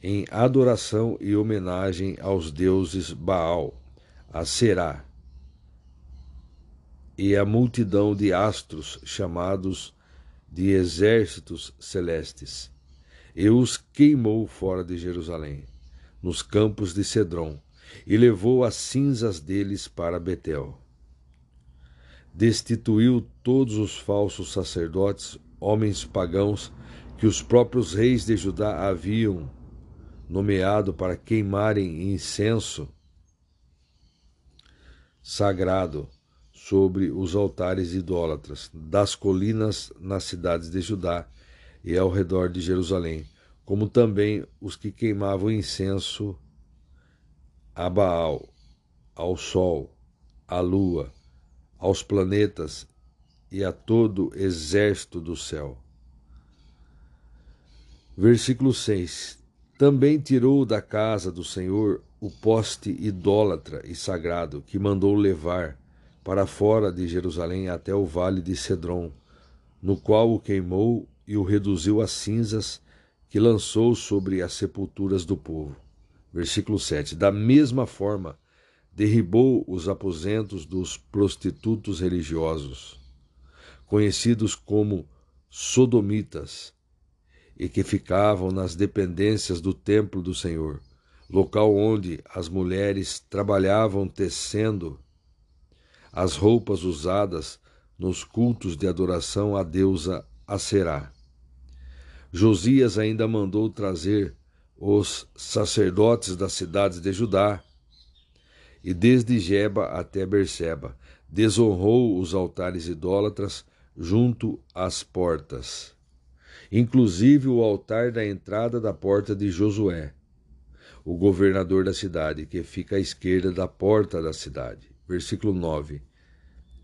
em adoração e homenagem aos deuses Baal, a Será, e a multidão de astros chamados de exércitos celestes, e os queimou fora de Jerusalém, nos campos de Cedron, e levou as cinzas deles para Betel. Destituiu todos os falsos sacerdotes, homens pagãos, que os próprios reis de Judá haviam nomeado para queimarem incenso sagrado sobre os altares idólatras das colinas nas cidades de Judá e ao redor de Jerusalém, como também os que queimavam incenso a Baal, ao Sol, à Lua, aos planetas e a todo exército do céu. Versículo 6: Também tirou da casa do Senhor o poste idólatra e sagrado que mandou levar para fora de Jerusalém até o vale de Cedron, no qual o queimou e o reduziu a cinzas que lançou sobre as sepulturas do povo. Versículo 7. Da mesma forma, derribou os aposentos dos prostitutos religiosos, conhecidos como sodomitas, e que ficavam nas dependências do templo do Senhor, local onde as mulheres trabalhavam tecendo as roupas usadas nos cultos de adoração à deusa Aserá. Josias ainda mandou trazer os sacerdotes das cidades de Judá, e desde Jeba até Berseba, desonrou os altares idólatras junto às portas, inclusive o altar da entrada da porta de Josué, o governador da cidade, que fica à esquerda da porta da cidade. Versículo 9.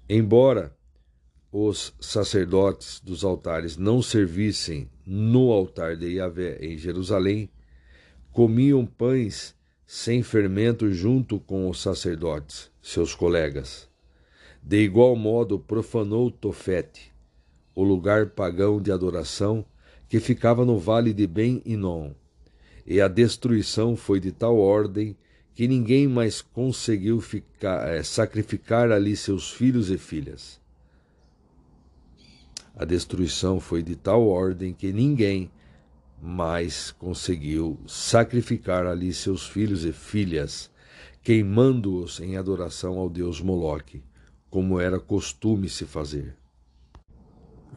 Embora os sacerdotes dos altares não servissem no altar de Yahvé em Jerusalém, comiam pães sem fermento junto com os sacerdotes, seus colegas. De igual modo, profanou Tofete, o lugar pagão de adoração que ficava no vale de Ben-Inon, e a destruição foi de tal ordem que ninguém mais conseguiu ficar, é, sacrificar ali seus filhos e filhas. A destruição foi de tal ordem que ninguém mas conseguiu sacrificar ali seus filhos e filhas, queimando-os em adoração ao deus Moloque, como era costume se fazer.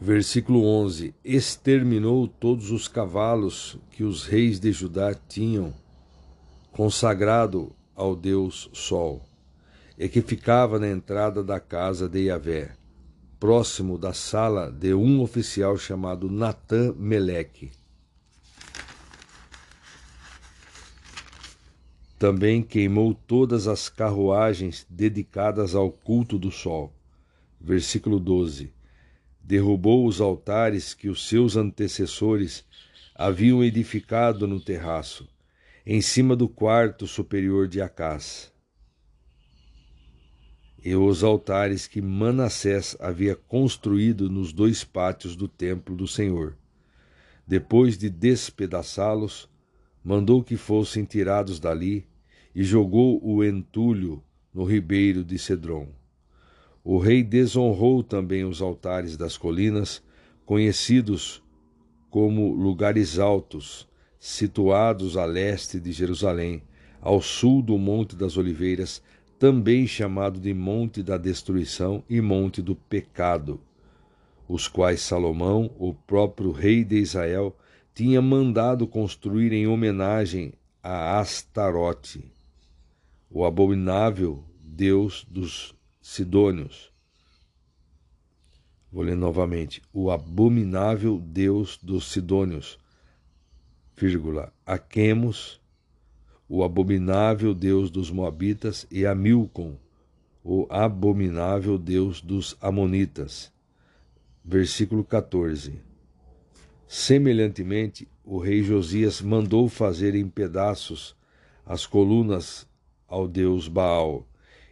Versículo 11: Exterminou todos os cavalos que os reis de Judá tinham consagrado ao deus Sol, e que ficava na entrada da casa de Yahvé, próximo da sala de um oficial chamado Natã Meleque Também queimou todas as carruagens dedicadas ao culto do sol. Versículo 12. Derrubou os altares que os seus antecessores haviam edificado no terraço, em cima do quarto superior de Acás. E os altares que Manassés havia construído nos dois pátios do templo do Senhor. Depois de despedaçá-los, mandou que fossem tirados dali e jogou o entulho no ribeiro de Cedron. O rei desonrou também os altares das colinas, conhecidos como lugares altos, situados a leste de Jerusalém, ao sul do Monte das Oliveiras, também chamado de Monte da Destruição e Monte do Pecado, os quais Salomão, o próprio rei de Israel, tinha mandado construir em homenagem a Astarote, o abominável deus dos Sidônios. Vou ler novamente. O abominável deus dos Sidônios, vírgula, a Quemos, o abominável Deus dos Moabitas, e a Milcom, o abominável Deus dos Amonitas. Versículo 14. Semelhantemente, o rei Josias mandou fazer em pedaços as colunas ao deus Baal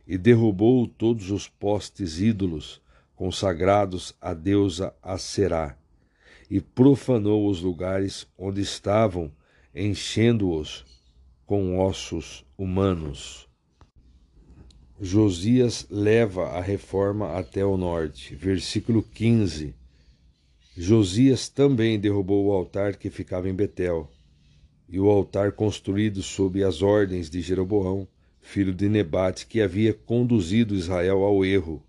e derrubou todos os postes ídolos consagrados à deusa Aserá e profanou os lugares onde estavam, enchendo-os com ossos humanos. Josias leva a reforma até o norte. Versículo 15. Josias também derrubou o altar que ficava em Betel, e o altar construído sob as ordens de Jeroboão, filho de Nebate, que havia conduzido Israel ao erro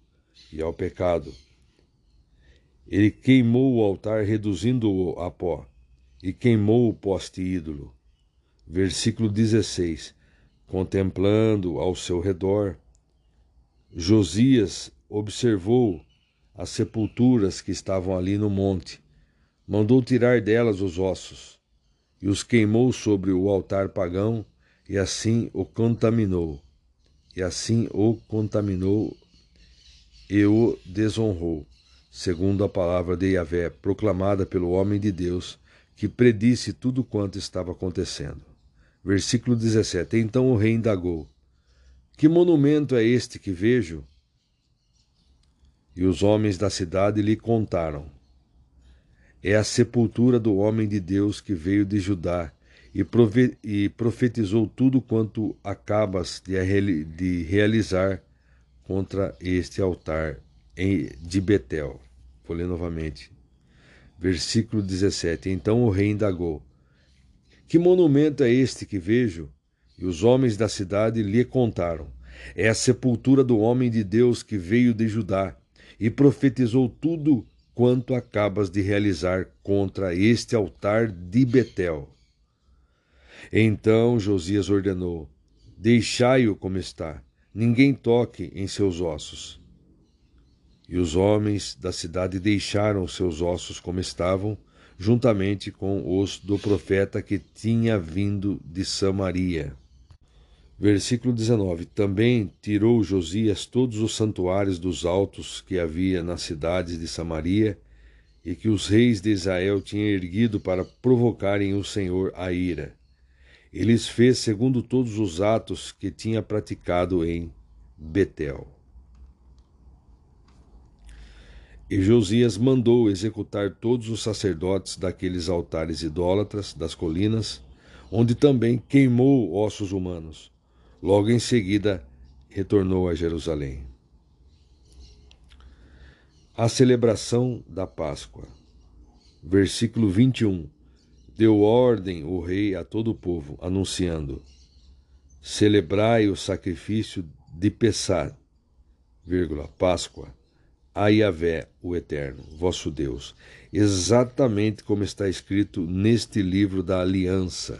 e ao pecado. Ele queimou o altar, reduzindo-o a pó, e queimou o poste ídolo. Versículo 16. Contemplando ao seu redor, Josias observou as sepulturas que estavam ali no monte, mandou tirar delas os ossos, e os queimou sobre o altar pagão, e assim o contaminou. E assim o contaminou e o desonrou segundo a palavra de Yahvé, proclamada pelo homem de Deus, que predisse tudo quanto estava acontecendo. Versículo 17: Então o rei indagou: Que monumento é este que vejo? E os homens da cidade lhe contaram: É a sepultura do homem de Deus que veio de Judá e profetizou tudo quanto acabas de realizar contra este altar de Betel. Vou ler novamente. Versículo 17. Então o rei indagou: Que monumento é este que vejo? E os homens da cidade lhe contaram: É a sepultura do homem de Deus que veio de Judá e profetizou tudo quanto acabas de realizar contra este altar de Betel. Então Josias ordenou: Deixai-o como está, ninguém toque em seus ossos. E os homens da cidade deixaram seus ossos como estavam, juntamente com os do profeta que tinha vindo de Samaria. Versículo 19: Também tirou Josias todos os santuários dos altos que havia nas cidades de Samaria e que os reis de Israel tinham erguido para provocarem o Senhor a ira. Eles fez segundo todos os atos que tinha praticado em Betel. E Josias mandou executar todos os sacerdotes daqueles altares idólatras das colinas, onde também queimou ossos humanos. Logo em seguida, retornou a Jerusalém. A celebração da Páscoa. Versículo 21. Deu ordem o rei a todo o povo, anunciando: Celebrai o sacrifício de Pessah, vírgula, Páscoa a Yahvé, o Eterno, vosso Deus, exatamente como está escrito neste livro da aliança.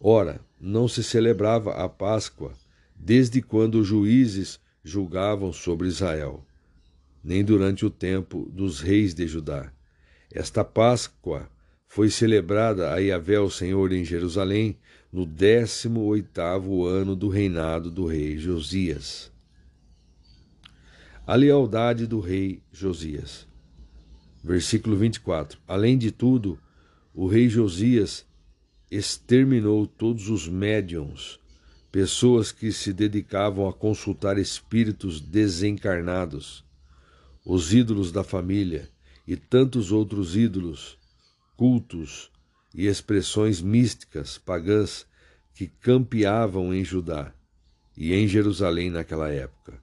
Ora, não se celebrava a Páscoa desde quando os juízes julgavam sobre Israel, nem durante o tempo dos reis de Judá. Esta Páscoa foi celebrada a Yahvé, o Senhor, em Jerusalém, no décimo oitavo ano do reinado do rei Josias a lealdade do rei Josias. Versículo 24: Além de tudo, o rei Josias exterminou todos os médiums, pessoas que se dedicavam a consultar espíritos desencarnados, os ídolos da família e tantos outros ídolos, cultos e expressões místicas pagãs que campeavam em Judá e em Jerusalém naquela época.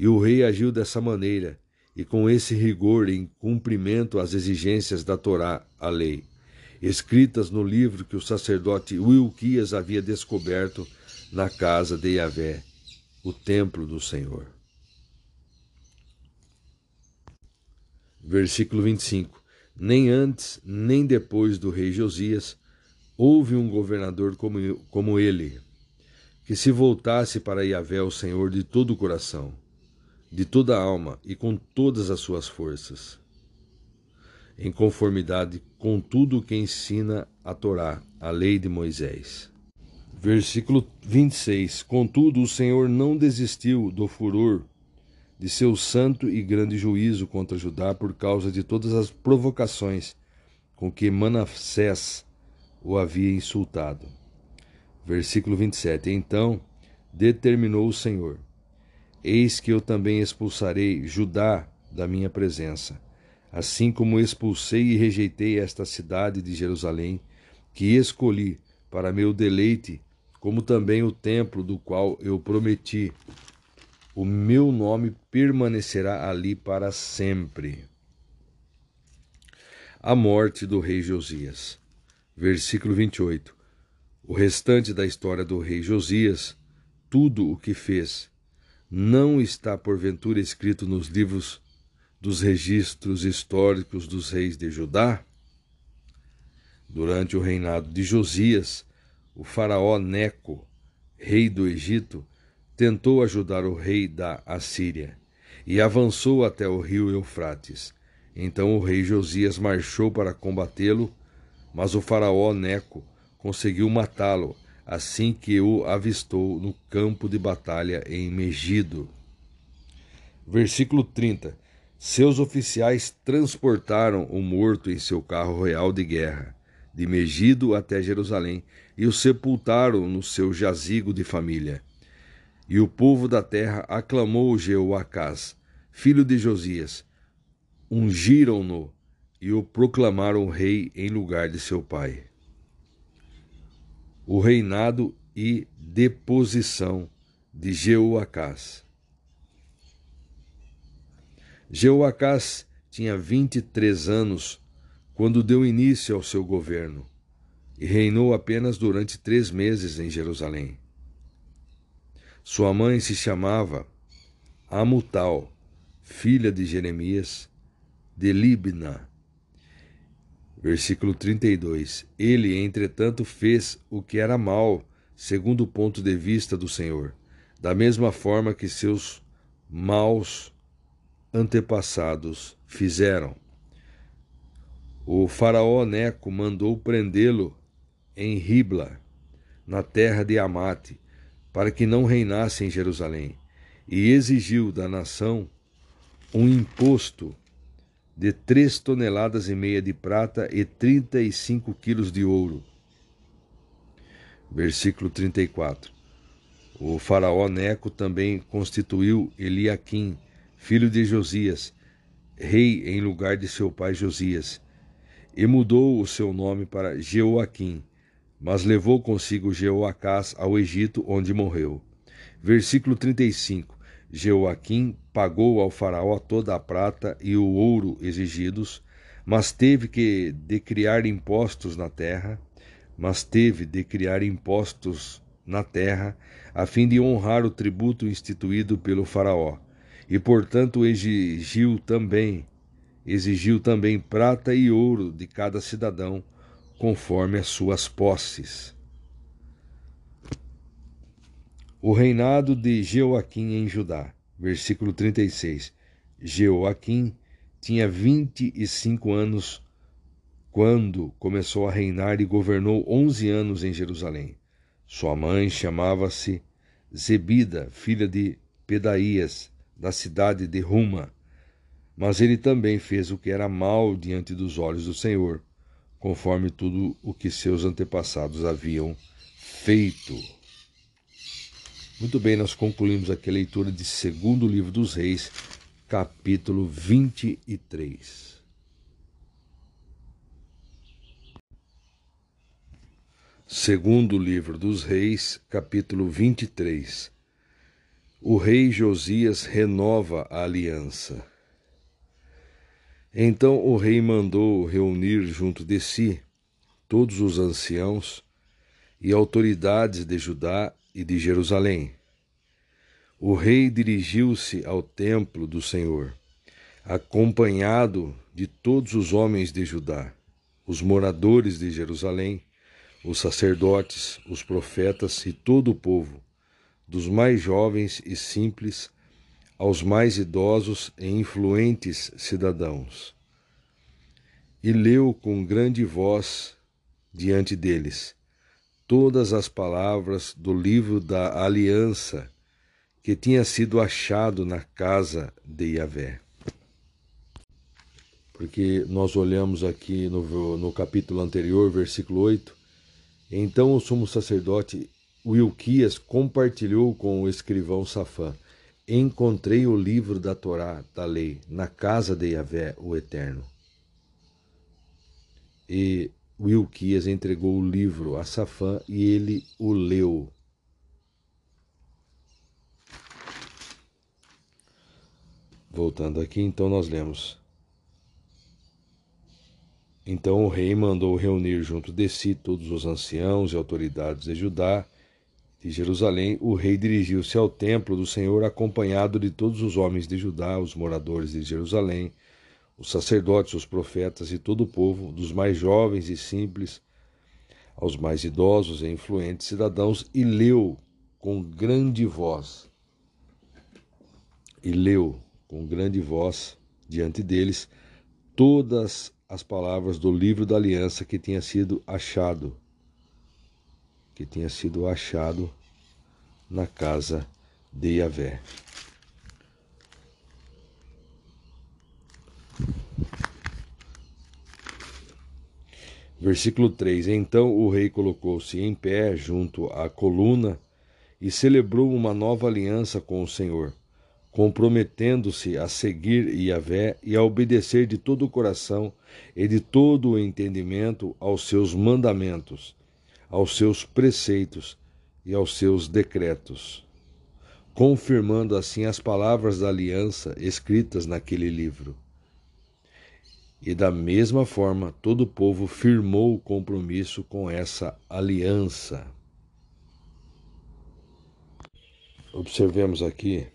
E o rei agiu dessa maneira e com esse rigor em cumprimento às exigências da Torá, a lei, escritas no livro que o sacerdote Wilquias havia descoberto na casa de Yahvé, o templo do Senhor. Versículo 25: Nem antes, nem depois do rei Josias, houve um governador como, como ele, que se voltasse para Yahvé, o Senhor, de todo o coração, de toda a alma e com todas as suas forças, em conformidade com tudo o que ensina a Torá, a lei de Moisés. Versículo 26: Contudo, o Senhor não desistiu do furor de seu santo e grande juízo contra Judá por causa de todas as provocações com que Manassés o havia insultado. Versículo 27: Então determinou o Senhor: Eis que eu também expulsarei Judá da minha presença, assim como expulsei e rejeitei esta cidade de Jerusalém, que escolhi para meu deleite como também o templo do qual eu prometi. O meu nome permanecerá ali para sempre. A morte do rei Josias. Versículo 28. O restante da história do rei Josias, tudo o que fez, não está porventura escrito nos livros dos registros históricos dos reis de Judá? Durante o reinado de Josias, o faraó Neco, rei do Egito, tentou ajudar o rei da Assíria e avançou até o rio Eufrates. Então o rei Josias marchou para combatê-lo, mas o faraó Neco conseguiu matá-lo assim que o avistou no campo de batalha em Megido. Versículo 30. Seus oficiais transportaram o morto em seu carro real de guerra de Megido até Jerusalém, e o sepultaram no seu jazigo de família. E o povo da terra aclamou Jeoacás, filho de Josias, ungiram-no e o proclamaram rei em lugar de seu pai. O reinado e deposição de Jeoacás. Jeoacás tinha vinte e três anos quando deu início ao seu governo, e reinou apenas durante três meses em Jerusalém. Sua mãe se chamava Amutal, filha de Jeremias, de Libna. Versículo 32. Ele, entretanto, fez o que era mal, segundo o ponto de vista do Senhor, da mesma forma que seus maus antepassados fizeram. O faraó Neco mandou prendê-lo em Ribla, na terra de Amate, para que não reinasse em Jerusalém, e exigiu da nação um imposto de três toneladas e meia de prata e trinta e cinco quilos de ouro. Versículo 34. O faraó Neco também constituiu Eliaquim, filho de Josias, rei em lugar de seu pai Josias, e mudou o seu nome para Jeoaquim, mas levou consigo Jeoacás ao Egito, onde morreu. Versículo 35. Jeoaquim pagou ao faraó toda a prata e o ouro exigidos, mas teve que decriar impostos na terra, mas teve de criar impostos na terra, a fim de honrar o tributo instituído pelo faraó, e portanto exigiu também exigiu também prata e ouro de cada cidadão, conforme as suas posses. O reinado de Jeoaquim em Judá, versículo 36. Jeoaquim tinha vinte e cinco anos quando começou a reinar e governou onze anos em Jerusalém. Sua mãe chamava-se Zebida, filha de Pedaías, da cidade de Ruma Mas ele também fez o que era mal diante dos olhos do Senhor, conforme tudo o que seus antepassados haviam feito. Muito bem, nós concluímos aqui a leitura de segundo livro dos Reis, capítulo 23. Segundo livro dos Reis, capítulo 23. O rei Josias renova a aliança. Então o rei mandou reunir junto de si todos os anciãos e autoridades de Judá e de Jerusalém. O rei dirigiu-se ao templo do Senhor, acompanhado de todos os homens de Judá, os moradores de Jerusalém, os sacerdotes, os profetas e todo o povo, dos mais jovens e simples aos mais idosos e influentes cidadãos. E leu com grande voz diante deles todas as palavras do livro da aliança que tinha sido achado na casa de Yahvé. Porque nós olhamos aqui no, no capítulo anterior, versículo 8, então o sumo sacerdote Wilquias compartilhou com o escrivão Safã encontrei o livro da Torá, da lei, na casa de Yahvé, o Eterno. E Wilquias entregou o livro a Safã e ele o leu. Voltando aqui, então nós lemos. Então o rei mandou reunir junto de si todos os anciãos e autoridades de Judá de Jerusalém, o rei dirigiu-se ao templo do Senhor acompanhado de todos os homens de Judá, os moradores de Jerusalém, os sacerdotes, os profetas e todo o povo, dos mais jovens e simples aos mais idosos e influentes cidadãos, e leu com grande voz. E leu com grande voz diante deles todas as palavras do livro da aliança que tinha sido achado que tinha sido achado na casa de Yahvé. Versículo 3: Então o rei colocou-se em pé junto à coluna e celebrou uma nova aliança com o Senhor, comprometendo-se a seguir Yahvé e a obedecer de todo o coração e de todo o entendimento aos seus mandamentos aos seus preceitos e aos seus decretos, confirmando assim as palavras da aliança escritas naquele livro. E da mesma forma, todo o povo firmou o compromisso com essa aliança. Observemos aqui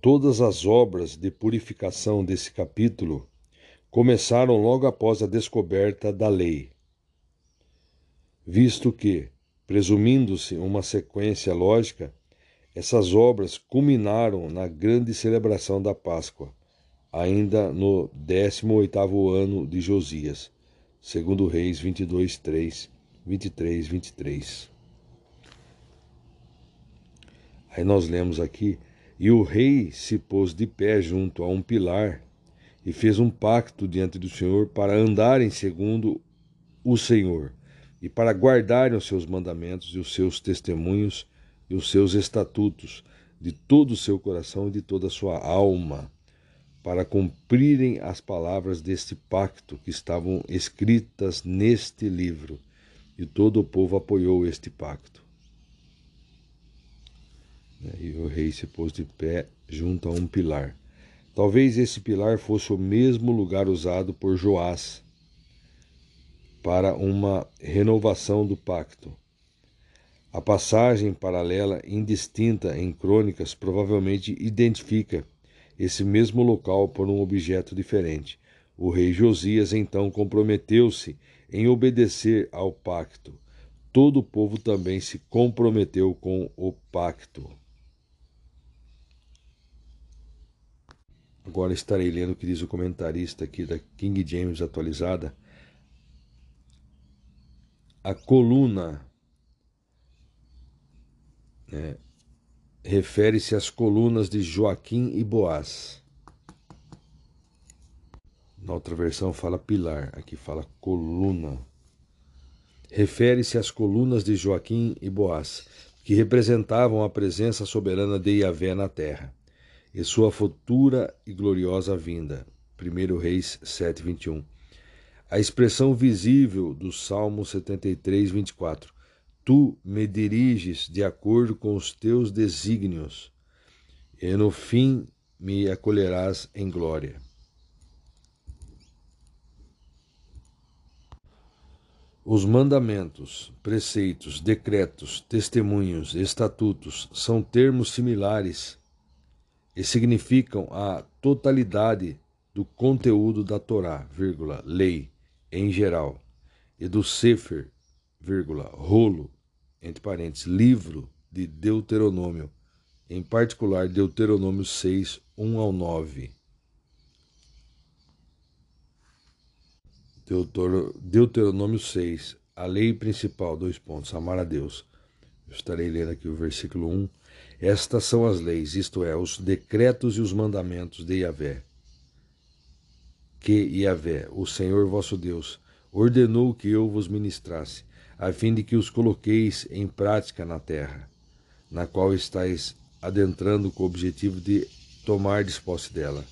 todas as obras de purificação desse capítulo começaram logo após a descoberta da lei visto que, presumindo-se uma sequência lógica, essas obras culminaram na grande celebração da Páscoa, ainda no 18º ano de Josias, segundo Reis 22, 3, 23, 23. Aí nós lemos aqui, e o rei se pôs de pé junto a um pilar e fez um pacto diante do Senhor para andarem segundo o Senhor e para guardarem os seus mandamentos e os seus testemunhos e os seus estatutos de todo o seu coração e de toda a sua alma, para cumprirem as palavras deste pacto que estavam escritas neste livro. E todo o povo apoiou este pacto. E o rei se pôs de pé junto a um pilar. Talvez esse pilar fosse o mesmo lugar usado por Joás para uma renovação do pacto. A passagem paralela indistinta em crônicas provavelmente identifica esse mesmo local por um objeto diferente. O rei Josias então comprometeu-se em obedecer ao pacto. Todo o povo também se comprometeu com o pacto. Agora estarei lendo o que diz o comentarista aqui da King James atualizada a coluna né, refere-se às colunas de Joaquim e Boaz. Na outra versão fala pilar, aqui fala coluna. Refere-se às colunas de Joaquim e Boaz, que representavam a presença soberana de Yahvé na terra, e sua futura e gloriosa vinda. 1 Reis 7, 21. A expressão visível do Salmo 73, 24. Tu me diriges de acordo com os teus desígnios, e no fim me acolherás em glória. Os mandamentos, preceitos, decretos, testemunhos, estatutos são termos similares e significam a totalidade do conteúdo da Torá, vírgula, lei, em geral, e do Sefer, vírgula, rolo, entre parênteses, livro de Deuteronômio, em particular Deuteronômio 6, 1 ao 9. Deuteronômio 6, a lei principal, dois pontos, amar a Deus. Eu estarei lendo aqui o versículo 1. Estas são as leis, isto é, os decretos e os mandamentos de Yahvé. Que Yahvé, o Senhor vosso Deus, ordenou que eu vos ministrasse, a fim de que os coloqueis em prática na terra, na qual estáis adentrando com o objetivo de tomar posse dela.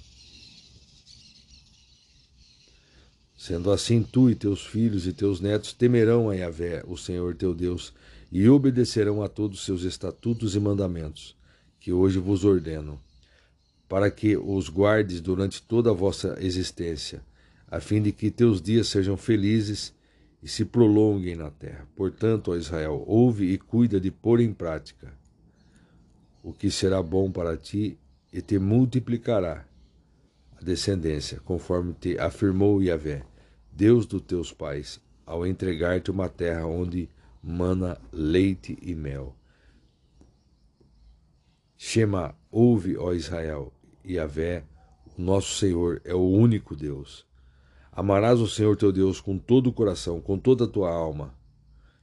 Sendo assim, tu e teus filhos e teus netos temerão a Yahvé, o Senhor teu Deus, e obedecerão a todos os seus estatutos e mandamentos, que hoje vos ordeno, para que os guardes durante toda a vossa existência, a fim de que teus dias sejam felizes e se prolonguem na terra. Portanto, ó Israel, ouve e cuida de pôr em prática o que será bom para ti e te multiplicará a descendência, conforme te afirmou Yahvé Deus dos teus pais, ao entregar-te uma terra onde mana leite e mel. Shema, ouve, ó Israel, Avé, o nosso Senhor, é o único Deus. Amarás o Senhor teu Deus com todo o coração, com toda a tua alma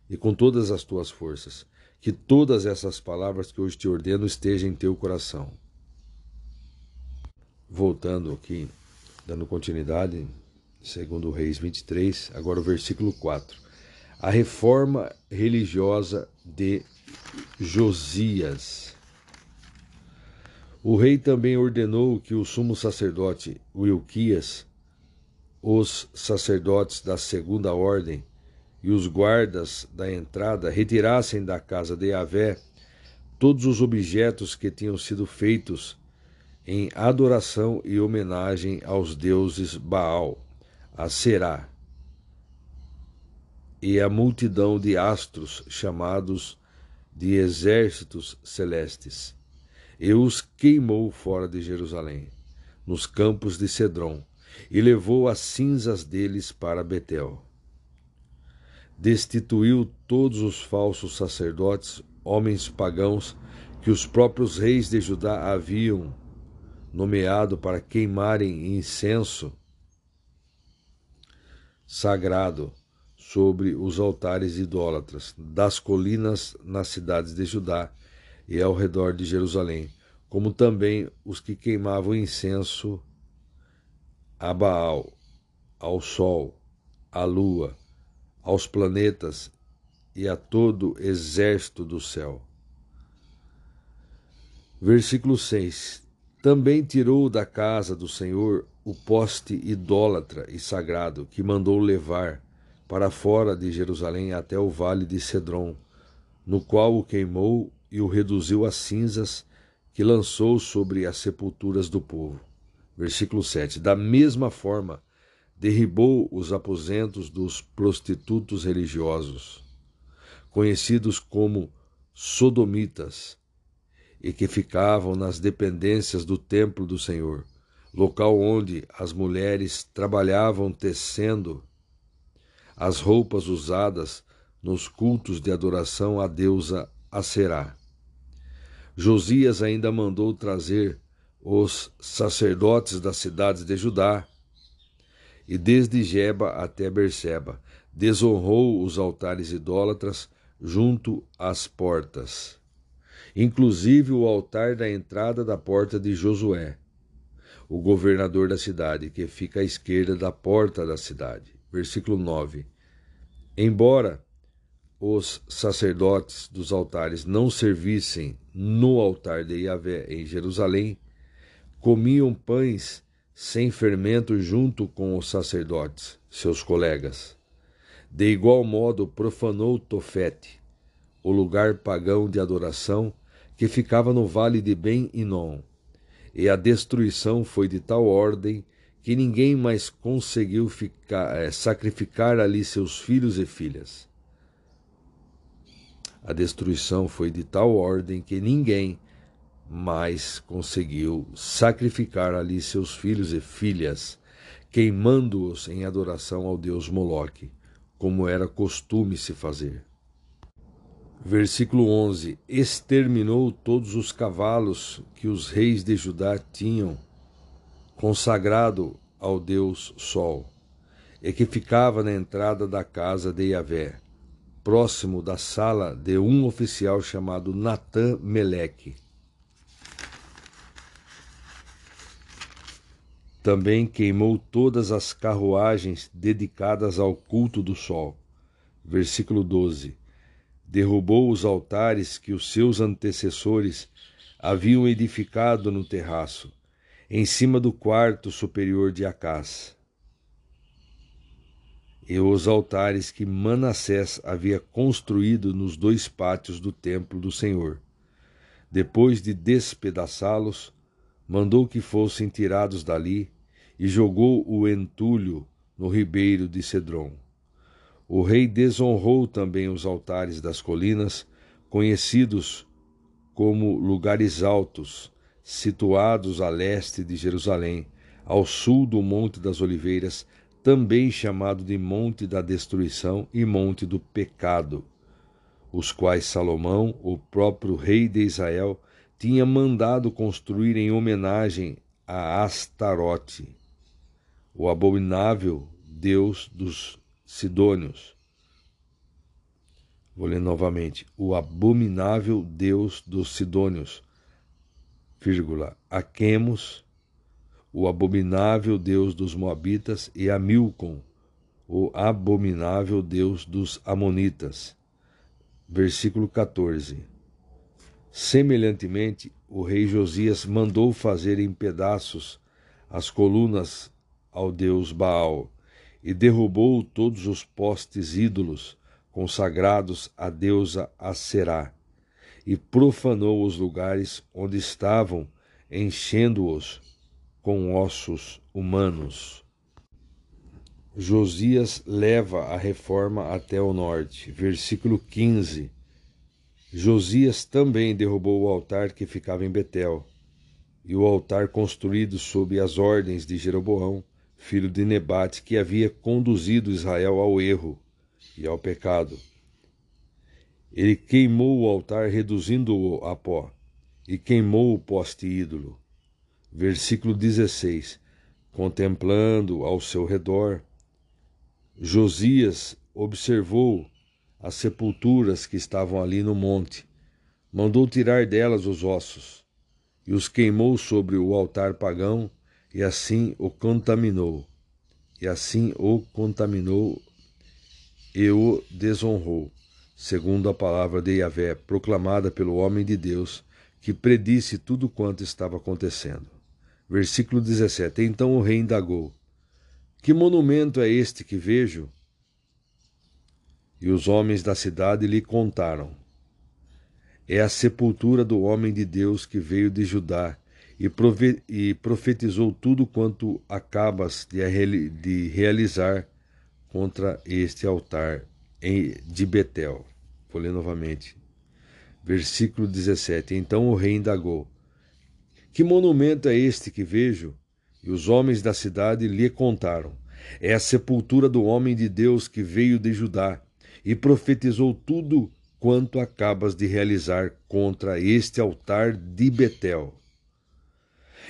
e com todas as tuas forças. Que todas essas palavras que hoje te ordeno estejam em teu coração. Voltando aqui, dando continuidade, segundo Reis 23, agora o versículo 4. A reforma religiosa de Josias. O rei também ordenou que o sumo sacerdote Wilquias, os sacerdotes da segunda ordem e os guardas da entrada retirassem da casa de Yahvé todos os objetos que tinham sido feitos em adoração e homenagem aos deuses Baal a Será, e a multidão de astros chamados de exércitos celestes, e os queimou fora de Jerusalém, nos campos de Cedron, e levou as cinzas deles para Betel. Destituiu todos os falsos sacerdotes, homens pagãos, que os próprios reis de Judá haviam nomeado para queimarem incenso sagrado sobre os altares idólatras das colinas nas cidades de Judá e ao redor de Jerusalém, como também os que queimavam incenso a Baal, ao sol, à lua, aos planetas e a todo exército do céu. Versículo 6: Também tirou da casa do Senhor o poste idólatra e sagrado que mandou levar para fora de Jerusalém até o vale de Cedron, no qual o queimou e o reduziu a cinzas que lançou sobre as sepulturas do povo. Versículo 7. Da mesma forma, derribou os aposentos dos prostitutos religiosos, conhecidos como sodomitas, e que ficavam nas dependências do templo do Senhor local onde as mulheres trabalhavam tecendo as roupas usadas nos cultos de adoração à deusa Aserá. Josias ainda mandou trazer os sacerdotes das cidades de Judá e desde Jeba até Berseba desonrou os altares idólatras junto às portas, inclusive o altar da entrada da porta de Josué o governador da cidade, que fica à esquerda da porta da cidade. Versículo 9. Embora os sacerdotes dos altares não servissem no altar de Yahvé em Jerusalém, comiam pães sem fermento junto com os sacerdotes, seus colegas. De igual modo, profanou Tofete, o lugar pagão de adoração que ficava no vale de Ben-Inom, e a destruição foi de tal ordem que ninguém mais conseguiu ficar, é, sacrificar ali seus filhos e filhas. A destruição foi de tal ordem que ninguém mais conseguiu sacrificar ali seus filhos e filhas, queimando-os em adoração ao deus Moloque, como era costume se fazer. Versículo 11: Exterminou todos os cavalos que os reis de Judá tinham, consagrado ao deus Sol, e que ficava na entrada da casa de Yahvé próximo da sala de um oficial chamado Natan Meleque. Também queimou todas as carruagens dedicadas ao culto do sol. Versículo 12. Derrubou os altares que os seus antecessores haviam edificado no terraço, em cima do quarto superior de Acás e os altares que Manassés havia construído nos dois pátios do templo do Senhor. Depois de despedaçá-los, mandou que fossem tirados dali e jogou o entulho no ribeiro de Cedron. O rei desonrou também os altares das colinas, conhecidos como lugares altos, situados a leste de Jerusalém, ao sul do Monte das Oliveiras, também chamado de Monte da Destruição e Monte do Pecado, os quais Salomão, o próprio rei de Israel, tinha mandado construir em homenagem a Astarote, o abominável deus dos Sidônios. Vou ler novamente. O abominável deus dos Sidônios, vírgula, Aquemos, o abominável Deus dos Moabitas, e a Milcom, o abominável Deus dos Amonitas. Versículo 14. Semelhantemente, o rei Josias mandou fazer em pedaços as colunas ao deus Baal e derrubou todos os postes ídolos consagrados à deusa Aserá e profanou os lugares onde estavam, enchendo-os com ossos humanos. Josias leva a reforma até o norte. Versículo 15. Josias também derrubou o altar que ficava em Betel, e o altar construído sob as ordens de Jeroboão, filho de Nebate, que havia conduzido Israel ao erro e ao pecado. Ele queimou o altar, reduzindo-o a pó, e queimou o poste ídolo versículo 16. Contemplando ao seu redor, Josias observou as sepulturas que estavam ali no monte, mandou tirar delas os ossos e os queimou sobre o altar pagão, e assim o contaminou. E assim o contaminou e o desonrou, segundo a palavra de Yahvé, proclamada pelo homem de Deus, que predisse tudo quanto estava acontecendo. Versículo 17: Então o rei indagou: Que monumento é este que vejo? E os homens da cidade lhe contaram: É a sepultura do homem de Deus que veio de Judá e profetizou tudo quanto acabas de realizar contra este altar de Betel. Vou ler novamente. Versículo 17: Então o rei indagou: que monumento é este que vejo? E os homens da cidade lhe contaram: É a sepultura do homem de Deus que veio de Judá e profetizou tudo quanto acabas de realizar contra este altar de Betel.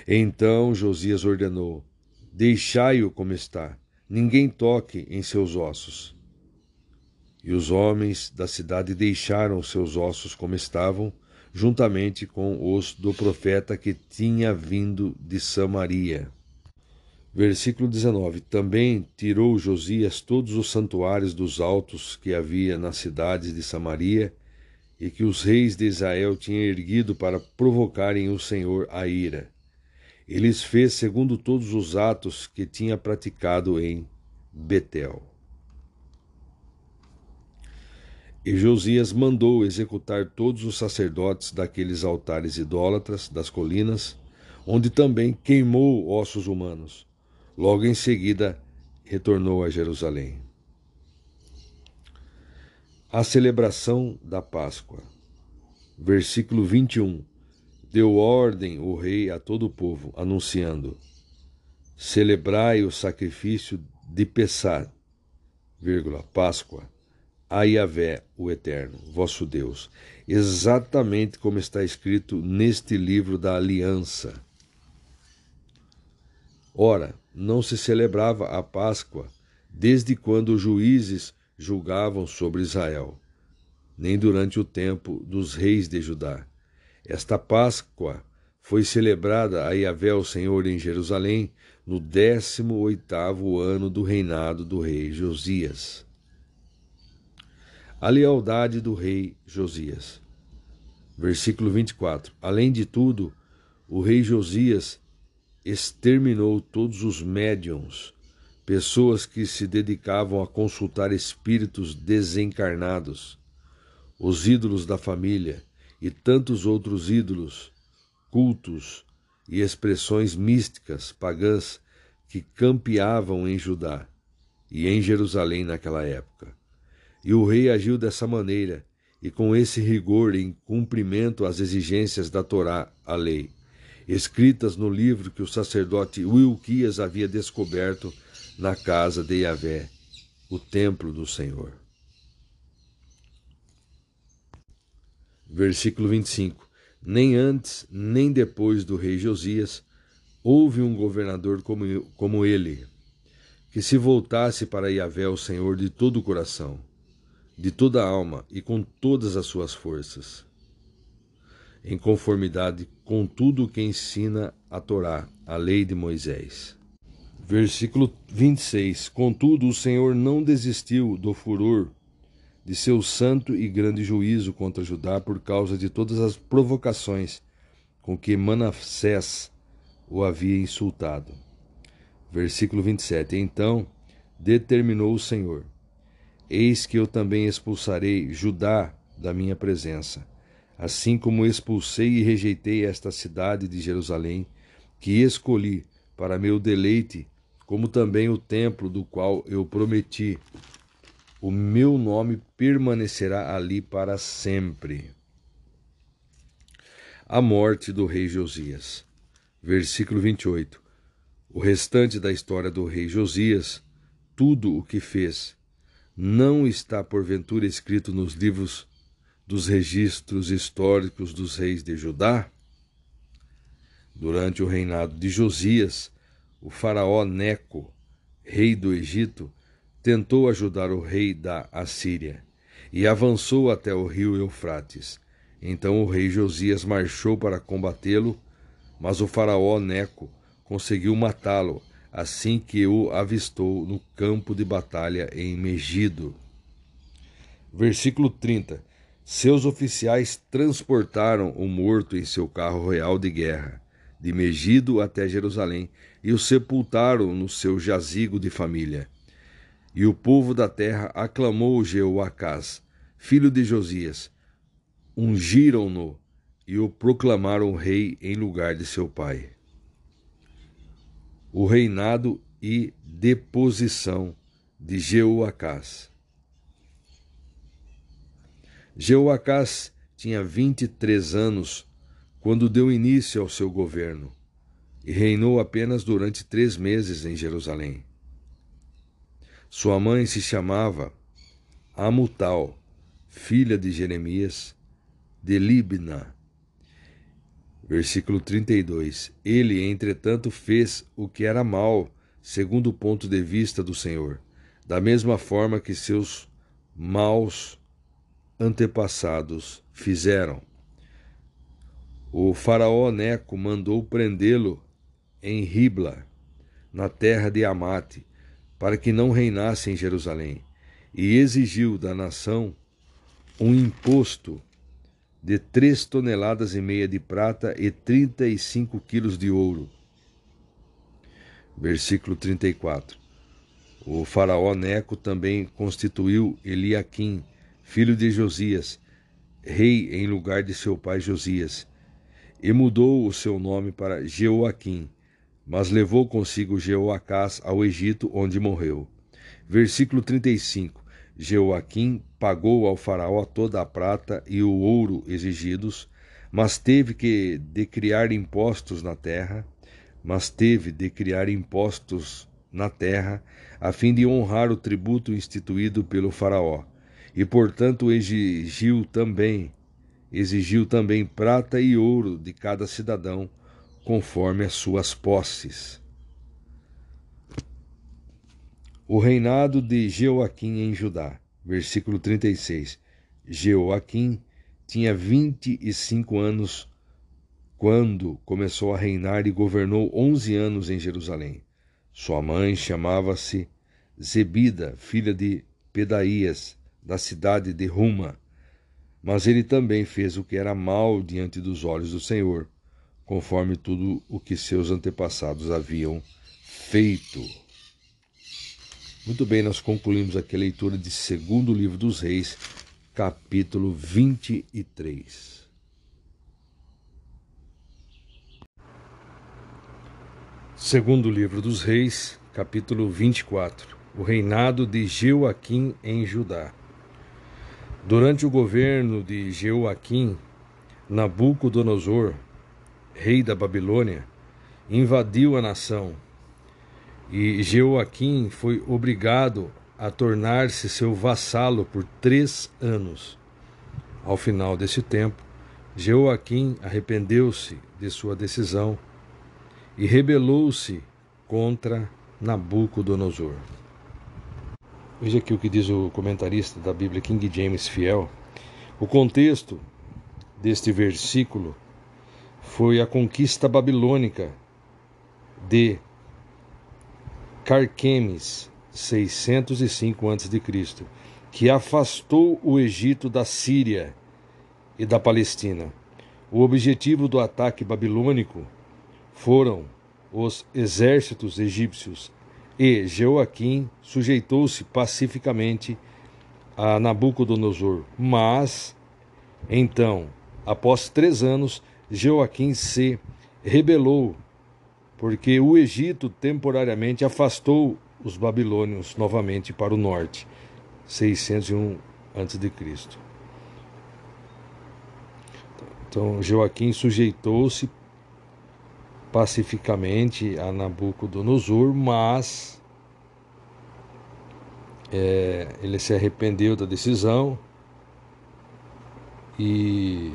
Então Josias ordenou: Deixai-o como está, ninguém toque em seus ossos. E os homens da cidade deixaram seus ossos como estavam juntamente com os do profeta que tinha vindo de Samaria. Versículo 19: Também tirou Josias todos os santuários dos altos que havia nas cidades de Samaria e que os reis de Israel tinham erguido para provocarem o Senhor a ira. Eles fez segundo todos os atos que tinha praticado em Betel. E Josias mandou executar todos os sacerdotes daqueles altares idólatras das colinas, onde também queimou ossos humanos Logo em seguida, retornou a Jerusalém. A celebração da Páscoa. Versículo 21. Deu ordem o rei a todo o povo, anunciando: Celebrai o sacrifício de Pessar, vírgula, Páscoa, a Yahvé, o Eterno, vosso Deus, exatamente como está escrito neste livro da aliança. Ora, não se celebrava a Páscoa desde quando os juízes julgavam sobre Israel, nem durante o tempo dos reis de Judá. Esta Páscoa foi celebrada a Yahvé, o Senhor, em Jerusalém, no décimo oitavo ano do reinado do rei Josias. A lealdade do rei Josias. Versículo 24. Além de tudo, o rei Josias exterminou todos os médiums, pessoas que se dedicavam a consultar espíritos desencarnados, os ídolos da família e tantos outros ídolos, cultos e expressões místicas pagãs que campeavam em Judá e em Jerusalém naquela época. E o rei agiu dessa maneira e com esse rigor em cumprimento às exigências da Torá, a lei escritas no livro que o sacerdote Wilquias havia descoberto na casa de Yahvé, o templo do Senhor. Versículo 25: Nem antes, nem depois do rei Josias, houve um governador como, como ele, que se voltasse para Yahvé, o Senhor, de todo o coração, de toda a alma e com todas as suas forças em conformidade com tudo o que ensina a Torá, a lei de Moisés. Versículo 26: Contudo, o Senhor não desistiu do furor de seu santo e grande juízo contra Judá por causa de todas as provocações com que Manassés o havia insultado. Versículo 27: Então determinou o Senhor: Eis que eu também expulsarei Judá da minha presença assim como expulsei e rejeitei esta cidade de Jerusalém, que escolhi para meu deleite, como também o templo do qual eu prometi. O meu nome permanecerá ali para sempre. A morte do rei Josias. Versículo 28. O restante da história do rei Josias, tudo o que fez, não está porventura escrito nos livros dos registros históricos dos reis de Judá? Durante o reinado de Josias, o faraó Neco, rei do Egito, tentou ajudar o rei da Assíria e avançou até o rio Eufrates. Então o rei Josias marchou para combatê-lo, mas o faraó Neco conseguiu matá-lo assim que o avistou no campo de batalha em Megido. Versículo 30. Seus oficiais transportaram o morto em seu carro real de guerra, de Megido até Jerusalém, e o sepultaram no seu jazigo de família. E o povo da terra aclamou Jeoacás, filho de Josias. Ungiram-no e o proclamaram rei em lugar de seu pai. O reinado e deposição de Jeoacás. Jeoacás tinha vinte e três anos quando deu início ao seu governo e reinou apenas durante três meses em Jerusalém. Sua mãe se chamava Amutal, filha de Jeremias, de Libna. Versículo 32. Ele, entretanto, fez o que era mal, segundo o ponto de vista do Senhor, da mesma forma que seus maus antepassados fizeram. O faraó Neco mandou prendê-lo em Ribla, na terra de Amate, para que não reinasse em Jerusalém, e exigiu da nação um imposto de três toneladas e meia de prata e trinta e cinco quilos de ouro. Versículo 34. O faraó Neco também constituiu Eliaquim, filho de Josias, rei em lugar de seu pai Josias, e mudou o seu nome para Jeoaquim, mas levou consigo Jeoacás ao Egito, onde morreu. Versículo 35. Jeoaquim pagou ao faraó toda a prata e o ouro exigidos, mas teve que decriar impostos na terra, mas teve de criar impostos na terra, a fim de honrar o tributo instituído pelo faraó, e portanto exigiu também exigiu também prata e ouro de cada cidadão, conforme as suas posses. O reinado de Jeoaquim em Judá, versículo 36. Jeoaquim tinha vinte e cinco anos quando começou a reinar e governou onze anos em Jerusalém. Sua mãe chamava-se Zebida, filha de Pedaías, da cidade de Ruma. Mas ele também fez o que era mal diante dos olhos do Senhor, conforme tudo o que seus antepassados haviam feito. Muito bem, nós concluímos aqui a leitura de segundo livro dos reis, capítulo 23. Segundo livro dos reis, capítulo 24. O reinado de Jeoaquim em Judá. Durante o governo de Jeoaquim, Nabucodonosor, rei da Babilônia, invadiu a nação e Jeoaquim foi obrigado a tornar-se seu vassalo por três anos. Ao final desse tempo, Jeoaquim arrependeu-se de sua decisão e rebelou-se contra Nabucodonosor. Veja aqui o que diz o comentarista da Bíblia King James Fiel. O contexto deste versículo foi a conquista babilônica de Carquemes, 605 a.C., que afastou o Egito da Síria e da Palestina. O objetivo do ataque babilônico foram os exércitos egípcios e Joaquim sujeitou-se pacificamente a Nabucodonosor. Mas, então, após três anos, Joaquim se rebelou porque o Egito temporariamente afastou os babilônios novamente para o norte, 601 a.C. Então Joaquim sujeitou-se pacificamente a Nabucodonosor, mas é, ele se arrependeu da decisão e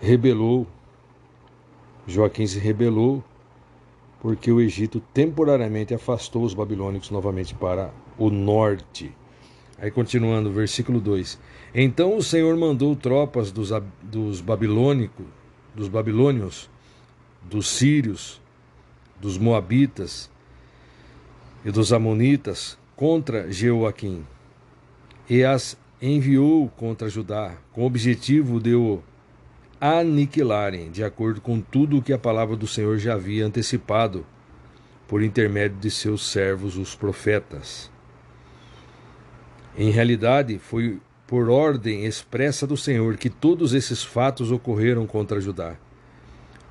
rebelou Joaquim se rebelou porque o Egito temporariamente afastou os babilônicos novamente para o norte. Aí continuando, versículo 2. Então o Senhor mandou tropas dos, dos babilônicos, dos babilônios, dos sírios, dos moabitas e dos amonitas contra Jeoaquim e as enviou contra Judá com o objetivo de o aniquilarem, de acordo com tudo o que a palavra do Senhor já havia antecipado por intermédio de seus servos, os profetas. Em realidade, foi por ordem expressa do Senhor que todos esses fatos ocorreram contra Judá,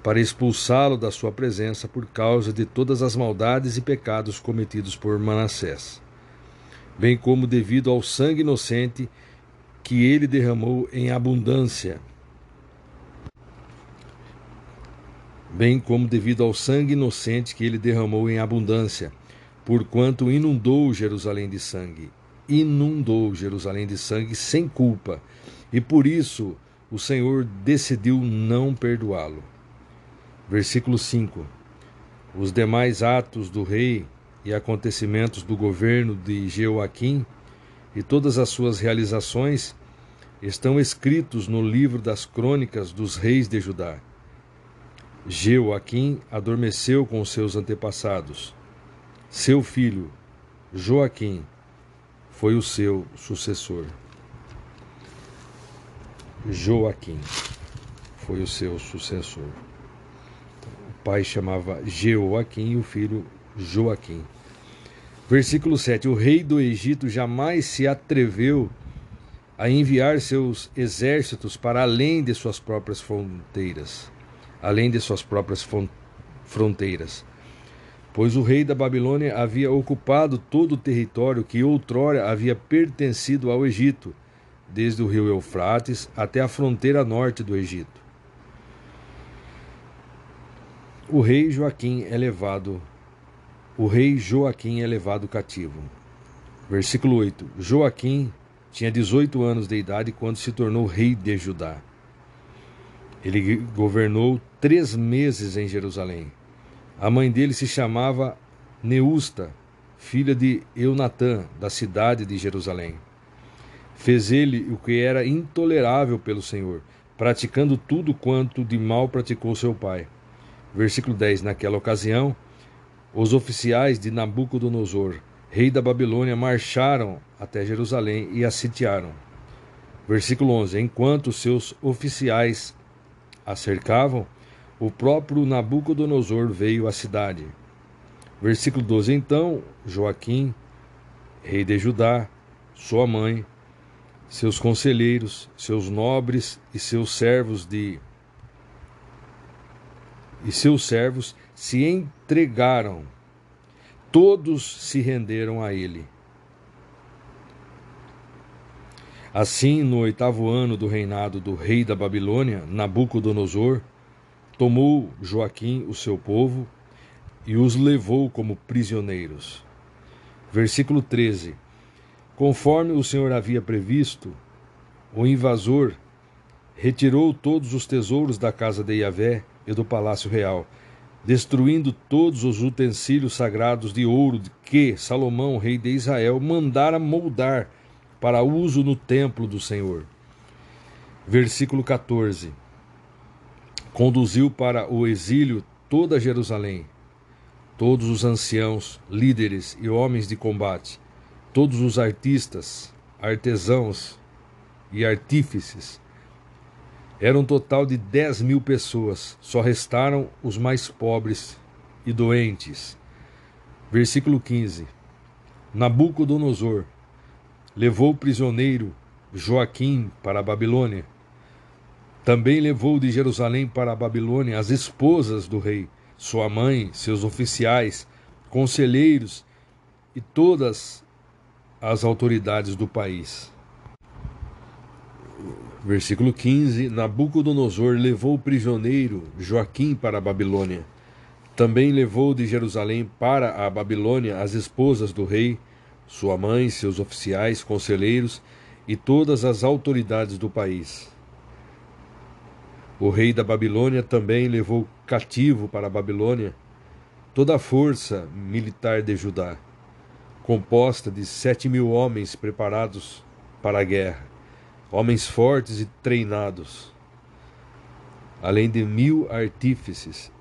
para expulsá-lo da sua presença por causa de todas as maldades e pecados cometidos por Manassés, bem como devido ao sangue inocente que ele derramou em abundância bem como devido ao sangue inocente que ele derramou em abundância, porquanto inundou Jerusalém de sangue. Inundou Jerusalém de sangue sem culpa, e por isso o Senhor decidiu não perdoá-lo. Versículo 5: Os demais atos do rei e acontecimentos do governo de Jeoaquim e todas as suas realizações estão escritos no livro das crônicas dos reis de Judá. Jeoaquim adormeceu com seus antepassados. Seu filho, Joaquim, foi o seu sucessor. Joaquim foi o seu sucessor. O pai chamava Jeoaquim e o filho Joaquim. Versículo 7: O rei do Egito jamais se atreveu a enviar seus exércitos para além de suas próprias fronteiras além de suas próprias fronteiras. Pois o rei da Babilônia havia ocupado todo o território que outrora havia pertencido ao Egito, desde o rio Eufrates até a fronteira norte do Egito. O rei Joaquim é levado o rei Joaquim é levado cativo. Versículo 8. Joaquim tinha 18 anos de idade quando se tornou rei de Judá. Ele governou três meses em Jerusalém. A mãe dele se chamava Neusta, filha de Eunatã, da cidade de Jerusalém. Fez ele o que era intolerável pelo Senhor, praticando tudo quanto de mal praticou seu pai. Versículo 10: Naquela ocasião, os oficiais de Nabucodonosor, rei da Babilônia, marcharam até Jerusalém e a sitiaram. Versículo 11: Enquanto seus oficiais a cercavam, o próprio Nabucodonosor veio à cidade. Versículo 12: Então Joaquim, rei de Judá, sua mãe, seus conselheiros, seus nobres e seus servos de e seus servos se entregaram. Todos se renderam a ele. Assim, no oitavo ano do reinado do rei da Babilônia, Nabucodonosor, tomou Joaquim, o seu povo, e os levou como prisioneiros. Versículo 13: Conforme o Senhor havia previsto, o invasor retirou todos os tesouros da casa de Yahvé e do palácio real, destruindo todos os utensílios sagrados de ouro que Salomão, rei de Israel, mandara moldar para uso no templo do Senhor. Versículo 14: Conduziu para o exílio toda Jerusalém, todos os anciãos, líderes e homens de combate, todos os artistas, artesãos e artífices. Era um total de dez mil pessoas, só restaram os mais pobres e doentes. Versículo 15: Nabucodonosor levou prisioneiro Joaquim para a Babilônia. Também levou de Jerusalém para a Babilônia as esposas do rei, sua mãe, seus oficiais, conselheiros e todas as autoridades do país. Versículo 15: Nabucodonosor levou prisioneiro Joaquim para a Babilônia. Também levou de Jerusalém para a Babilônia as esposas do rei, sua mãe, seus oficiais, conselheiros e todas as autoridades do país. O rei da Babilônia também levou cativo para a Babilônia toda a força militar de Judá, composta de sete mil homens preparados para a guerra, homens fortes e treinados, além de mil artífices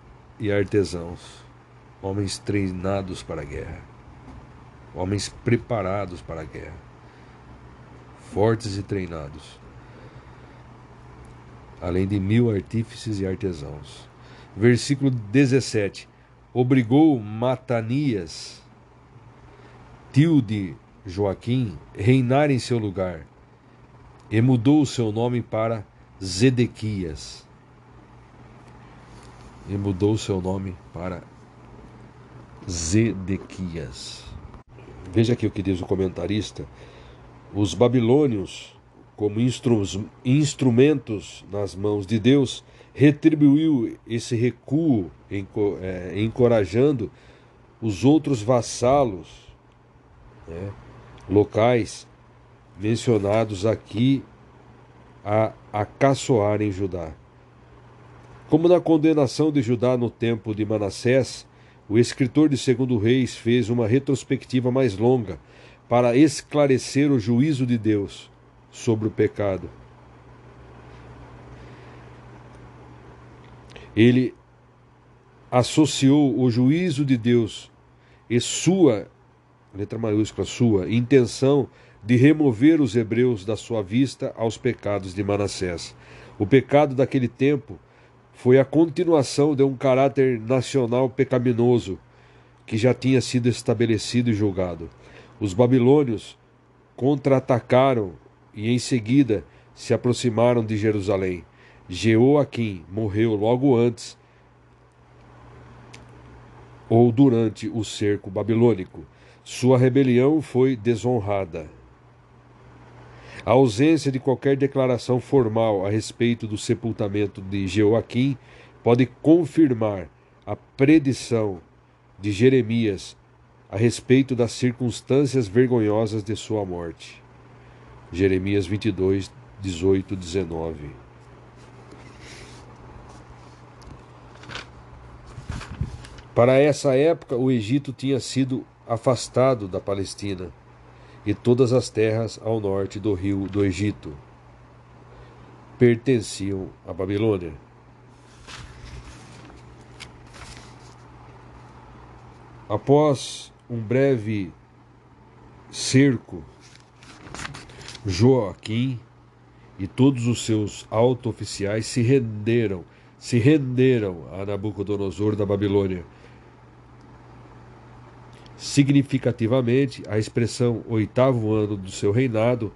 e artesãos, homens treinados para a guerra homens preparados para a guerra, fortes e treinados, além de mil artífices e artesãos. Versículo 17: Obrigou Matanias, tio de Joaquim, reinar em seu lugar, e mudou o seu nome para Zedequias. E mudou o seu nome para Zedequias. Veja aqui o que diz o comentarista. Os babilônios, como instru instrumentos nas mãos de Deus, retribuiu esse recuo, é, encorajando os outros vassalos né, locais mencionados aqui a acaçoarem Judá. Como na condenação de Judá no tempo de Manassés, o escritor de Segundo Reis fez uma retrospectiva mais longa para esclarecer o juízo de Deus sobre o pecado. Ele associou o juízo de Deus e sua, letra maiúscula, sua, intenção de remover os hebreus da sua vista aos pecados de Manassés. O pecado daquele tempo foi a continuação de um caráter nacional pecaminoso que já tinha sido estabelecido e julgado. Os babilônios contra-atacaram e em seguida se aproximaram de Jerusalém. Jeoaquim morreu logo antes ou durante o cerco babilônico. Sua rebelião foi desonrada. A ausência de qualquer declaração formal a respeito do sepultamento de Jeoaquim pode confirmar a predição de Jeremias a respeito das circunstâncias vergonhosas de sua morte. Jeremias 22, 18, 19. Para essa época, o Egito tinha sido afastado da Palestina e todas as terras ao norte do rio do Egito pertenciam à Babilônia. Após um breve cerco, Joaquim e todos os seus alto-oficiais se renderam, se renderam a Nabucodonosor da Babilônia Significativamente, a expressão oitavo ano do seu reinado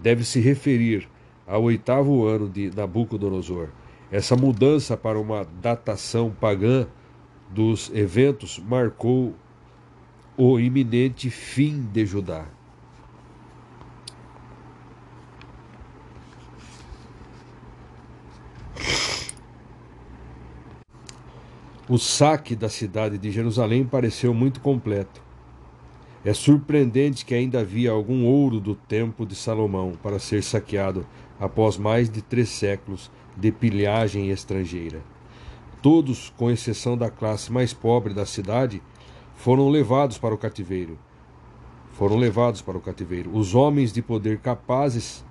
deve se referir ao oitavo ano de Nabucodonosor. Essa mudança para uma datação pagã dos eventos marcou o iminente fim de Judá. O saque da cidade de Jerusalém pareceu muito completo. É surpreendente que ainda havia algum ouro do tempo de Salomão para ser saqueado após mais de três séculos de pilhagem estrangeira. Todos, com exceção da classe mais pobre da cidade, foram levados para o cativeiro. Foram levados para o cativeiro. Os homens de poder capazes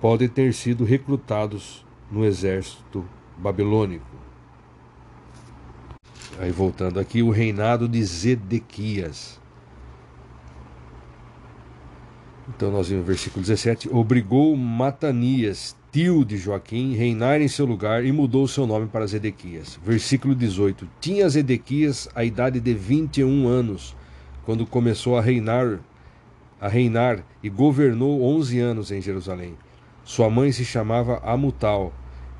podem ter sido recrutados no exército babilônico. Aí voltando aqui, o reinado de Zedequias. Então nós vimos o versículo 17: obrigou Matanias, tio de Joaquim, reinar em seu lugar e mudou seu nome para Zedequias. Versículo 18: Tinha Zedequias a idade de 21 anos quando começou a reinar, a reinar e governou 11 anos em Jerusalém. Sua mãe se chamava Amutal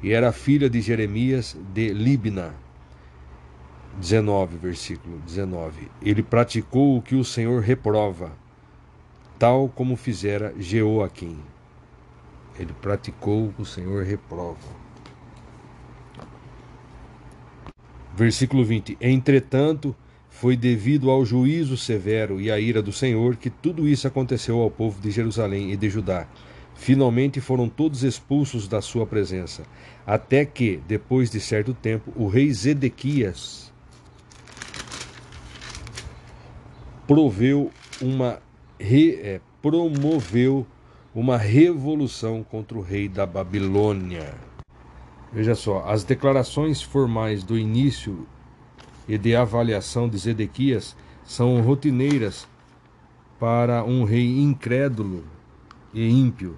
e era filha de Jeremias de Libna. 19, versículo 19. Ele praticou o que o Senhor reprova tal como fizera Jeoaquim. Ele praticou o que o Senhor reprova. Versículo 20: Entretanto, foi devido ao juízo severo e à ira do Senhor que tudo isso aconteceu ao povo de Jerusalém e de Judá. Finalmente foram todos expulsos da sua presença, até que, depois de certo tempo, o rei Zedequias proveu uma re, é, promoveu uma revolução contra o rei da Babilônia. Veja só, as declarações formais do início e de avaliação de Zedequias são rotineiras para um rei incrédulo e ímpio.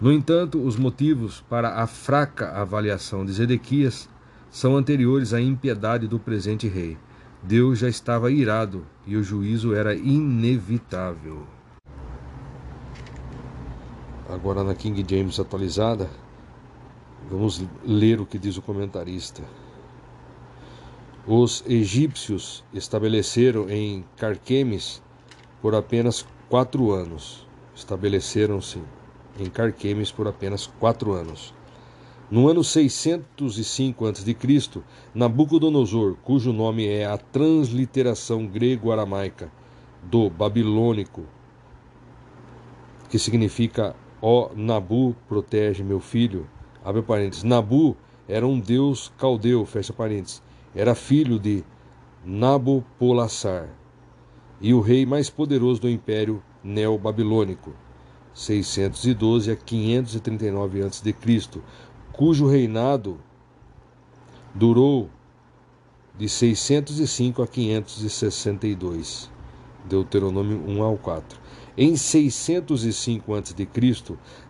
No entanto, os motivos para a fraca avaliação de Zedequias são anteriores à impiedade do presente rei. Deus já estava irado e o juízo era inevitável. Agora na King James atualizada, vamos ler o que diz o comentarista. Os egípcios estabeleceram em Carquemes por apenas quatro anos. Estabeleceram-se em Carquemes por apenas quatro anos. No ano 605 a.C., Nabucodonosor, cujo nome é a transliteração grego-aramaica do babilônico, que significa ó Nabu, protege meu filho, abre parênteses. Nabu era um deus caldeu, fecha parênteses. Era filho de Nabopolassar e o rei mais poderoso do império neo-babilônico, 612 a 539 a.C., cujo reinado durou de 605 a 562. Deuteronômio 1 ao 4. Em 605 a.C.,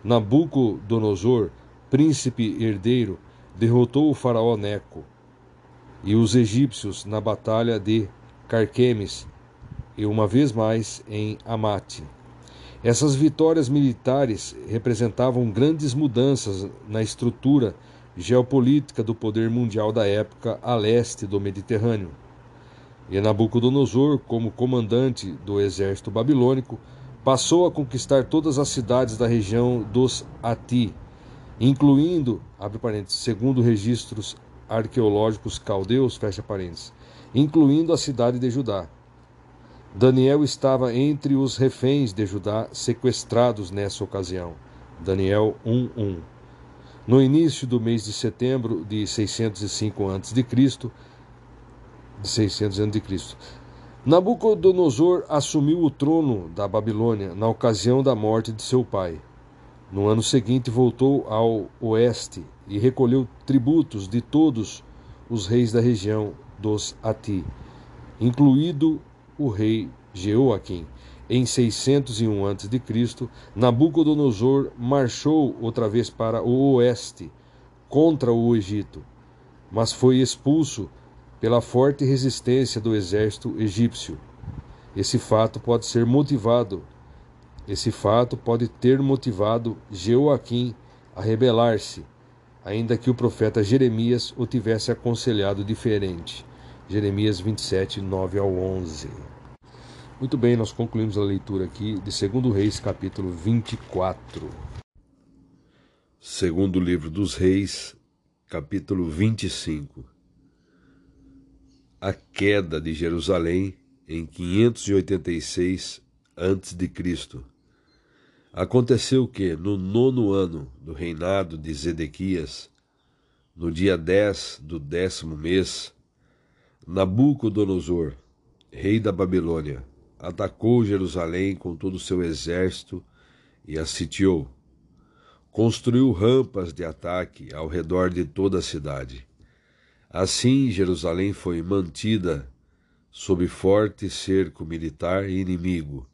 Nabucodonosor, príncipe herdeiro, derrotou o faraó Neco e os egípcios na batalha de Carquemes e uma vez mais em Amate. Essas vitórias militares representavam grandes mudanças na estrutura geopolítica do poder mundial da época a leste do Mediterrâneo. E Nabucodonosor, como comandante do exército babilônico, passou a conquistar todas as cidades da região dos Ati, incluindo, abre parênteses, segundo registros arqueológicos caldeus, fecha parênteses, incluindo a cidade de Judá. Daniel estava entre os reféns de Judá sequestrados nessa ocasião. Daniel 1:1. No início do mês de setembro de 605 a.C., de 600 a.C., Nabucodonosor assumiu o trono da Babilônia na ocasião da morte de seu pai. No ano seguinte voltou ao oeste e recolheu tributos de todos os reis da região dos Ati, incluído o rei Jeoaquim. Em 601 a.C., Nabucodonosor marchou outra vez para o oeste, contra o Egito, mas foi expulso pela forte resistência do exército egípcio. Esse fato pode ser motivado. Esse fato pode ter motivado Jeoaquim a rebelar-se, ainda que o profeta Jeremias o tivesse aconselhado diferente. Jeremias 27, 9 ao 11. Muito bem, nós concluímos a leitura aqui de 2 Reis, capítulo 24. Segundo livro dos Reis, capítulo 25. A queda de Jerusalém em 586 a.C. Aconteceu que, no nono ano do reinado de Zedequias, no dia 10 do décimo mês, Nabucodonosor, rei da Babilônia, atacou Jerusalém com todo o seu exército e a sitiou. Construiu rampas de ataque ao redor de toda a cidade. Assim, Jerusalém foi mantida sob forte cerco militar e inimigo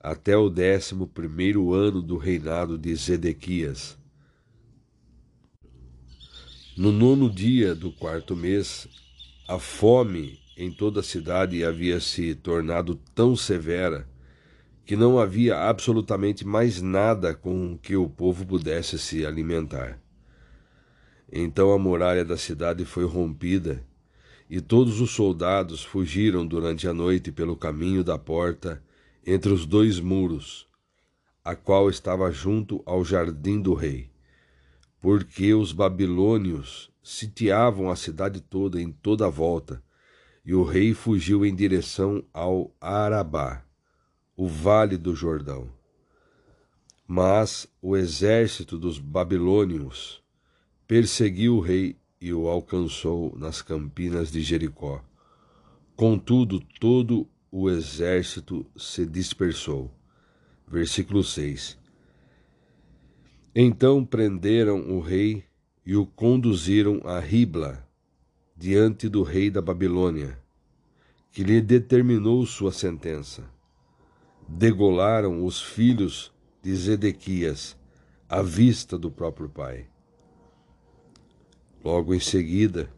até o décimo primeiro ano do reinado de Zedequias. No nono dia do quarto mês, a fome em toda a cidade havia se tornado tão severa que não havia absolutamente mais nada com que o povo pudesse se alimentar. Então a muralha da cidade foi rompida e todos os soldados fugiram durante a noite pelo caminho da porta entre os dois muros, a qual estava junto ao jardim do rei, porque os babilônios sitiavam a cidade toda em toda a volta, e o rei fugiu em direção ao Arabá, o vale do Jordão. Mas o exército dos babilônios perseguiu o rei e o alcançou nas campinas de Jericó. Contudo, todo o exército se dispersou. Versículo 6. Então prenderam o rei e o conduziram a Ribla, diante do rei da Babilônia, que lhe determinou sua sentença. Degolaram os filhos de Zedequias à vista do próprio pai. Logo em seguida,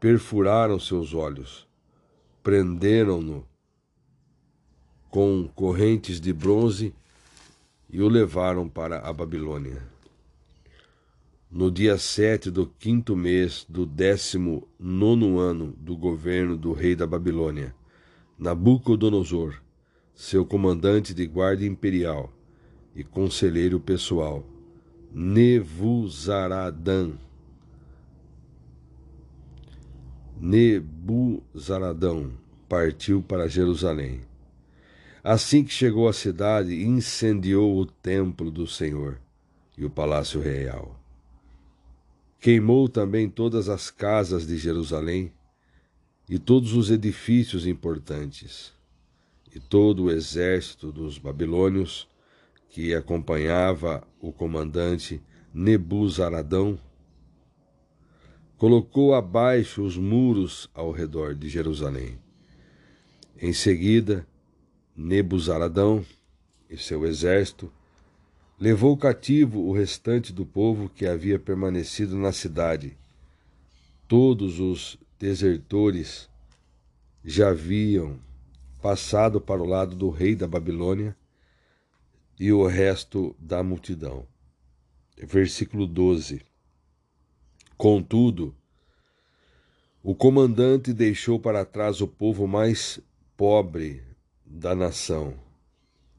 perfuraram seus olhos, prenderam-no com correntes de bronze e o levaram para a Babilônia no dia sete do quinto mês do décimo nono ano do governo do rei da Babilônia, Nabucodonosor, seu comandante de guarda imperial e conselheiro pessoal, Nebuzaradã. Nebuzaradão partiu para Jerusalém. Assim que chegou à cidade, incendiou o templo do Senhor e o palácio real. Queimou também todas as casas de Jerusalém e todos os edifícios importantes, e todo o exército dos babilônios que acompanhava o comandante Nebuzaradão colocou abaixo os muros ao redor de Jerusalém. Em seguida, Nebuzaradão e seu exército levou cativo o restante do povo que havia permanecido na cidade. Todos os desertores já haviam passado para o lado do rei da Babilônia e o resto da multidão. Versículo 12. Contudo, o comandante deixou para trás o povo mais pobre da nação,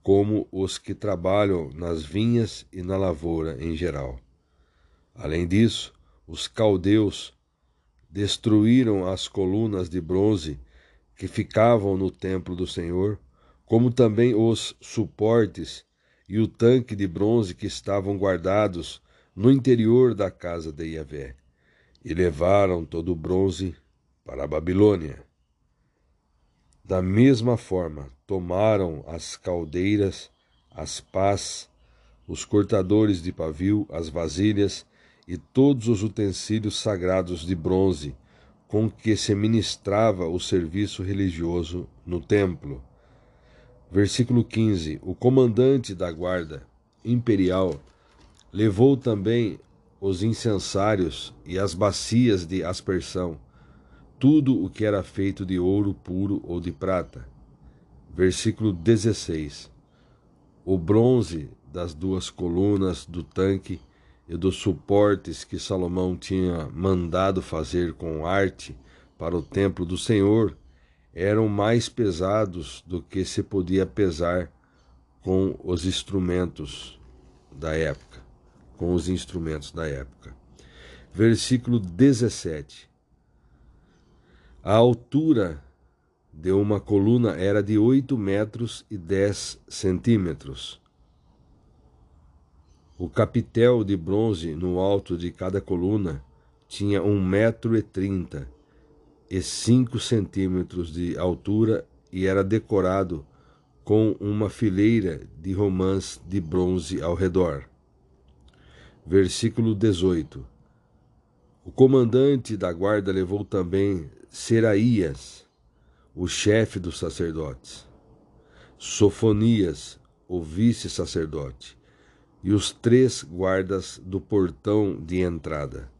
como os que trabalham nas vinhas e na lavoura em geral. Além disso, os caldeus destruíram as colunas de bronze que ficavam no templo do Senhor, como também os suportes e o tanque de bronze que estavam guardados no interior da casa de Yahvé e levaram todo o bronze para a Babilônia. Da mesma forma, tomaram as caldeiras, as pás, os cortadores de pavio, as vasilhas e todos os utensílios sagrados de bronze com que se ministrava o serviço religioso no templo. Versículo 15: O comandante da guarda imperial levou também os incensários e as bacias de aspersão, tudo o que era feito de ouro puro ou de prata. Versículo 16. O bronze das duas colunas do tanque e dos suportes que Salomão tinha mandado fazer com arte para o templo do Senhor eram mais pesados do que se podia pesar com os instrumentos da época com os instrumentos da época. Versículo 17. A altura de uma coluna era de 8 metros e 10 centímetros. O capitel de bronze no alto de cada coluna tinha um metro e trinta e cinco centímetros de altura e era decorado com uma fileira de romãs de bronze ao redor versículo 18. O comandante da guarda levou também Seraías, o chefe dos sacerdotes, Sofonias, o vice-sacerdote, e os três guardas do portão de entrada.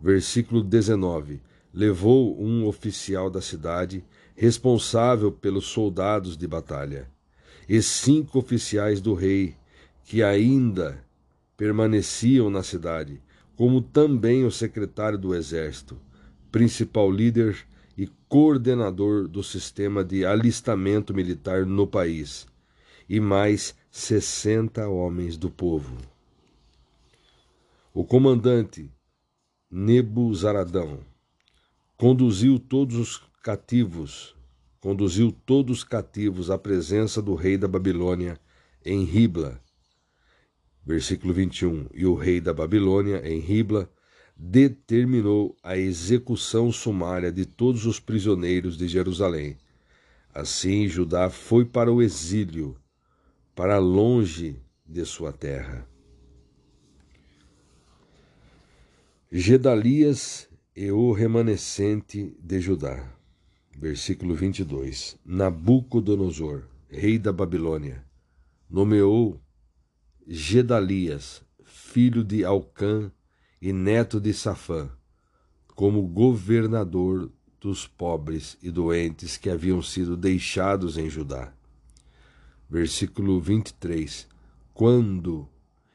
Versículo 19. Levou um oficial da cidade, responsável pelos soldados de batalha, e cinco oficiais do rei, que ainda permaneciam na cidade, como também o secretário do Exército, principal líder e coordenador do sistema de alistamento militar no país, e mais sessenta homens do povo. O comandante Nebuzaradão conduziu todos os cativos, conduziu todos os cativos à presença do rei da Babilônia em Ribla, Versículo 21. E o rei da Babilônia, em Ribla, determinou a execução sumária de todos os prisioneiros de Jerusalém. Assim, Judá foi para o exílio, para longe de sua terra. Gedalias e o remanescente de Judá. Versículo 22. Nabucodonosor, rei da Babilônia, nomeou Gedalias, filho de Alcã e neto de Safã, como governador dos pobres e doentes que haviam sido deixados em Judá. Versículo 23. Quando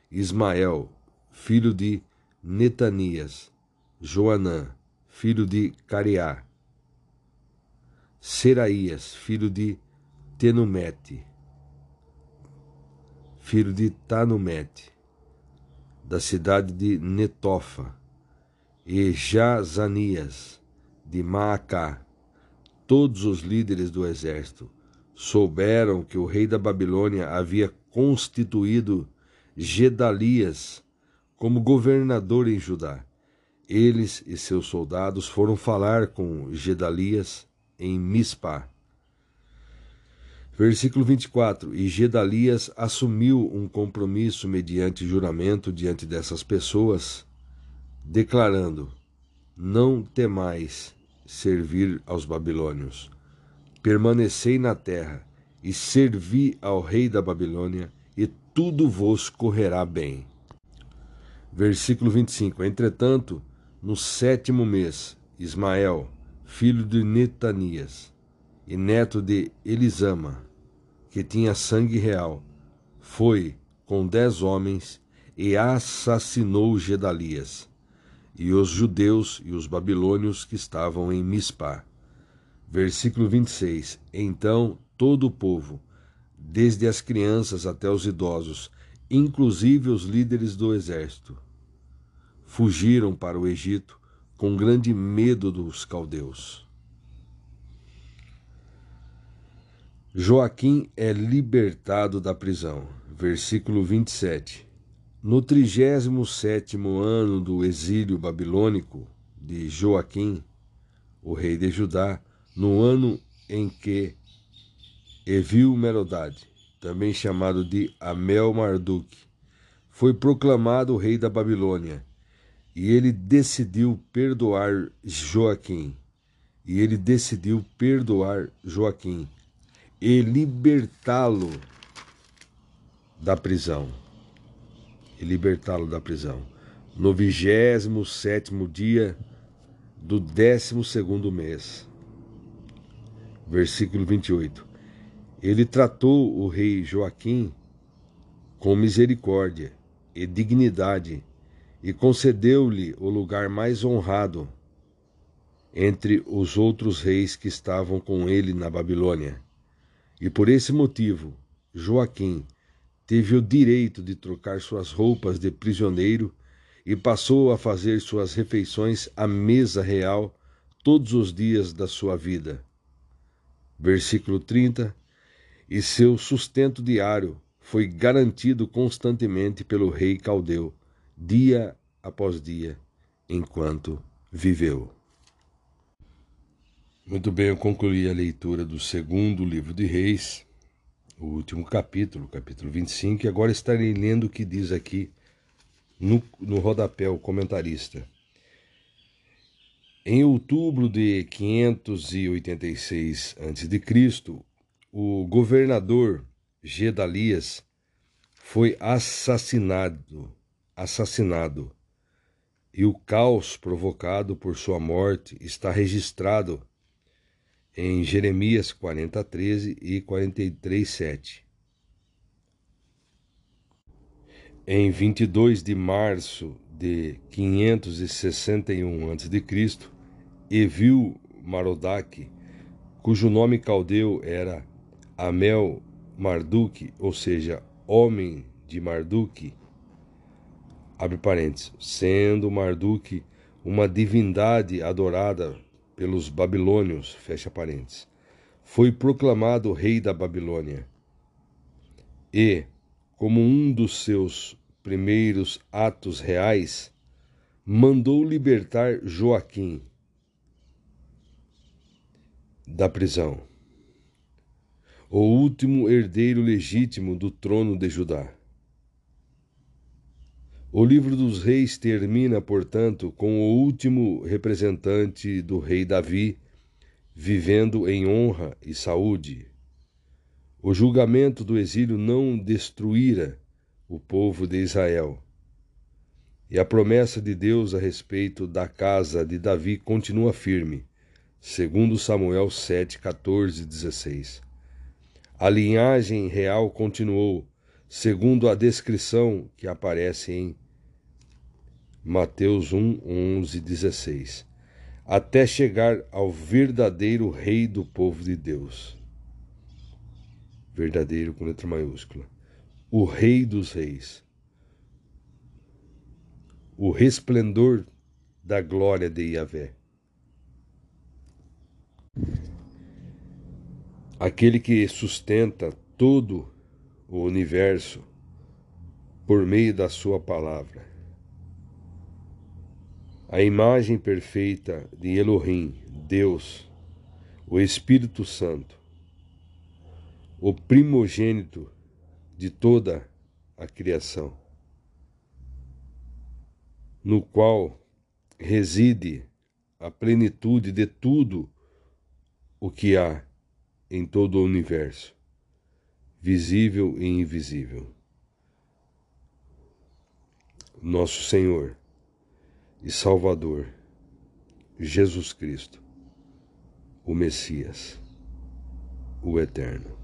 Ismael, filho de Netanias, Joanã, filho de Cariá, Seraías, filho de Tenumete, filho de Tanumete, da cidade de Netofa, e Jazanias, de Maacá, todos os líderes do exército, souberam que o rei da Babilônia havia constituído Gedalias como governador em Judá. Eles e seus soldados foram falar com Gedalias em Mispá Versículo 24: E Gedalias assumiu um compromisso mediante juramento diante dessas pessoas, declarando: não temais servir aos babilônios. Permanecei na terra e servi ao rei da Babilônia, e tudo vos correrá bem. Versículo 25: Entretanto, no sétimo mês, Ismael, filho de Netanias e neto de Elisama, que tinha sangue real, foi com dez homens e assassinou Gedalias e os judeus e os babilônios que estavam em Mispá. Versículo 26. Então todo o povo, desde as crianças até os idosos, inclusive os líderes do exército, fugiram para o Egito com grande medo dos caldeus. Joaquim é libertado da prisão. Versículo 27. No trigésimo sétimo ano do exílio babilônico de Joaquim, o rei de Judá, no ano em que Evil Merodade, também chamado de Amel Marduk, foi proclamado rei da Babilônia, e ele decidiu perdoar Joaquim. E ele decidiu perdoar Joaquim e libertá-lo da prisão. E libertá-lo da prisão. No vigésimo sétimo dia do décimo segundo mês. Versículo 28. Ele tratou o rei Joaquim com misericórdia e dignidade e concedeu-lhe o lugar mais honrado entre os outros reis que estavam com ele na Babilônia e por esse motivo, Joaquim teve o direito de trocar suas roupas de prisioneiro e passou a fazer suas refeições à mesa real todos os dias da sua vida. Versículo 30. E seu sustento diário foi garantido constantemente pelo rei caldeu, dia após dia, enquanto viveu. Muito bem, eu concluí a leitura do segundo livro de Reis, o último capítulo, capítulo 25, e agora estarei lendo o que diz aqui no, no rodapé o comentarista. Em outubro de 586 a.C., o governador Gedalias foi assassinado, assassinado, e o caos provocado por sua morte está registrado em Jeremias 40, 13 e 43, 7. Em 22 de março de 561 a.C., Evil Marodac, cujo nome caldeu era Amel Marduk, ou seja, homem de Marduk, abre parênteses, sendo Marduk uma divindade adorada pelos babilônios, fecha parênteses, foi proclamado rei da Babilônia. E, como um dos seus primeiros atos reais, mandou libertar Joaquim da prisão, o último herdeiro legítimo do trono de Judá. O livro dos reis termina, portanto, com o último representante do rei Davi vivendo em honra e saúde. O julgamento do exílio não destruíra o povo de Israel. E a promessa de Deus a respeito da casa de Davi continua firme, segundo Samuel 7, 14 e 16. A linhagem real continuou, segundo a descrição que aparece em Mateus 1, 11, 16, até chegar ao verdadeiro Rei do povo de Deus. Verdadeiro com letra maiúscula. O Rei dos Reis. O resplendor da glória de Yahvé. Aquele que sustenta todo o universo por meio da Sua palavra. A imagem perfeita de Elohim, Deus, o Espírito Santo, o primogênito de toda a criação, no qual reside a plenitude de tudo o que há em todo o universo, visível e invisível. Nosso Senhor e Salvador, Jesus Cristo, o Messias, o Eterno.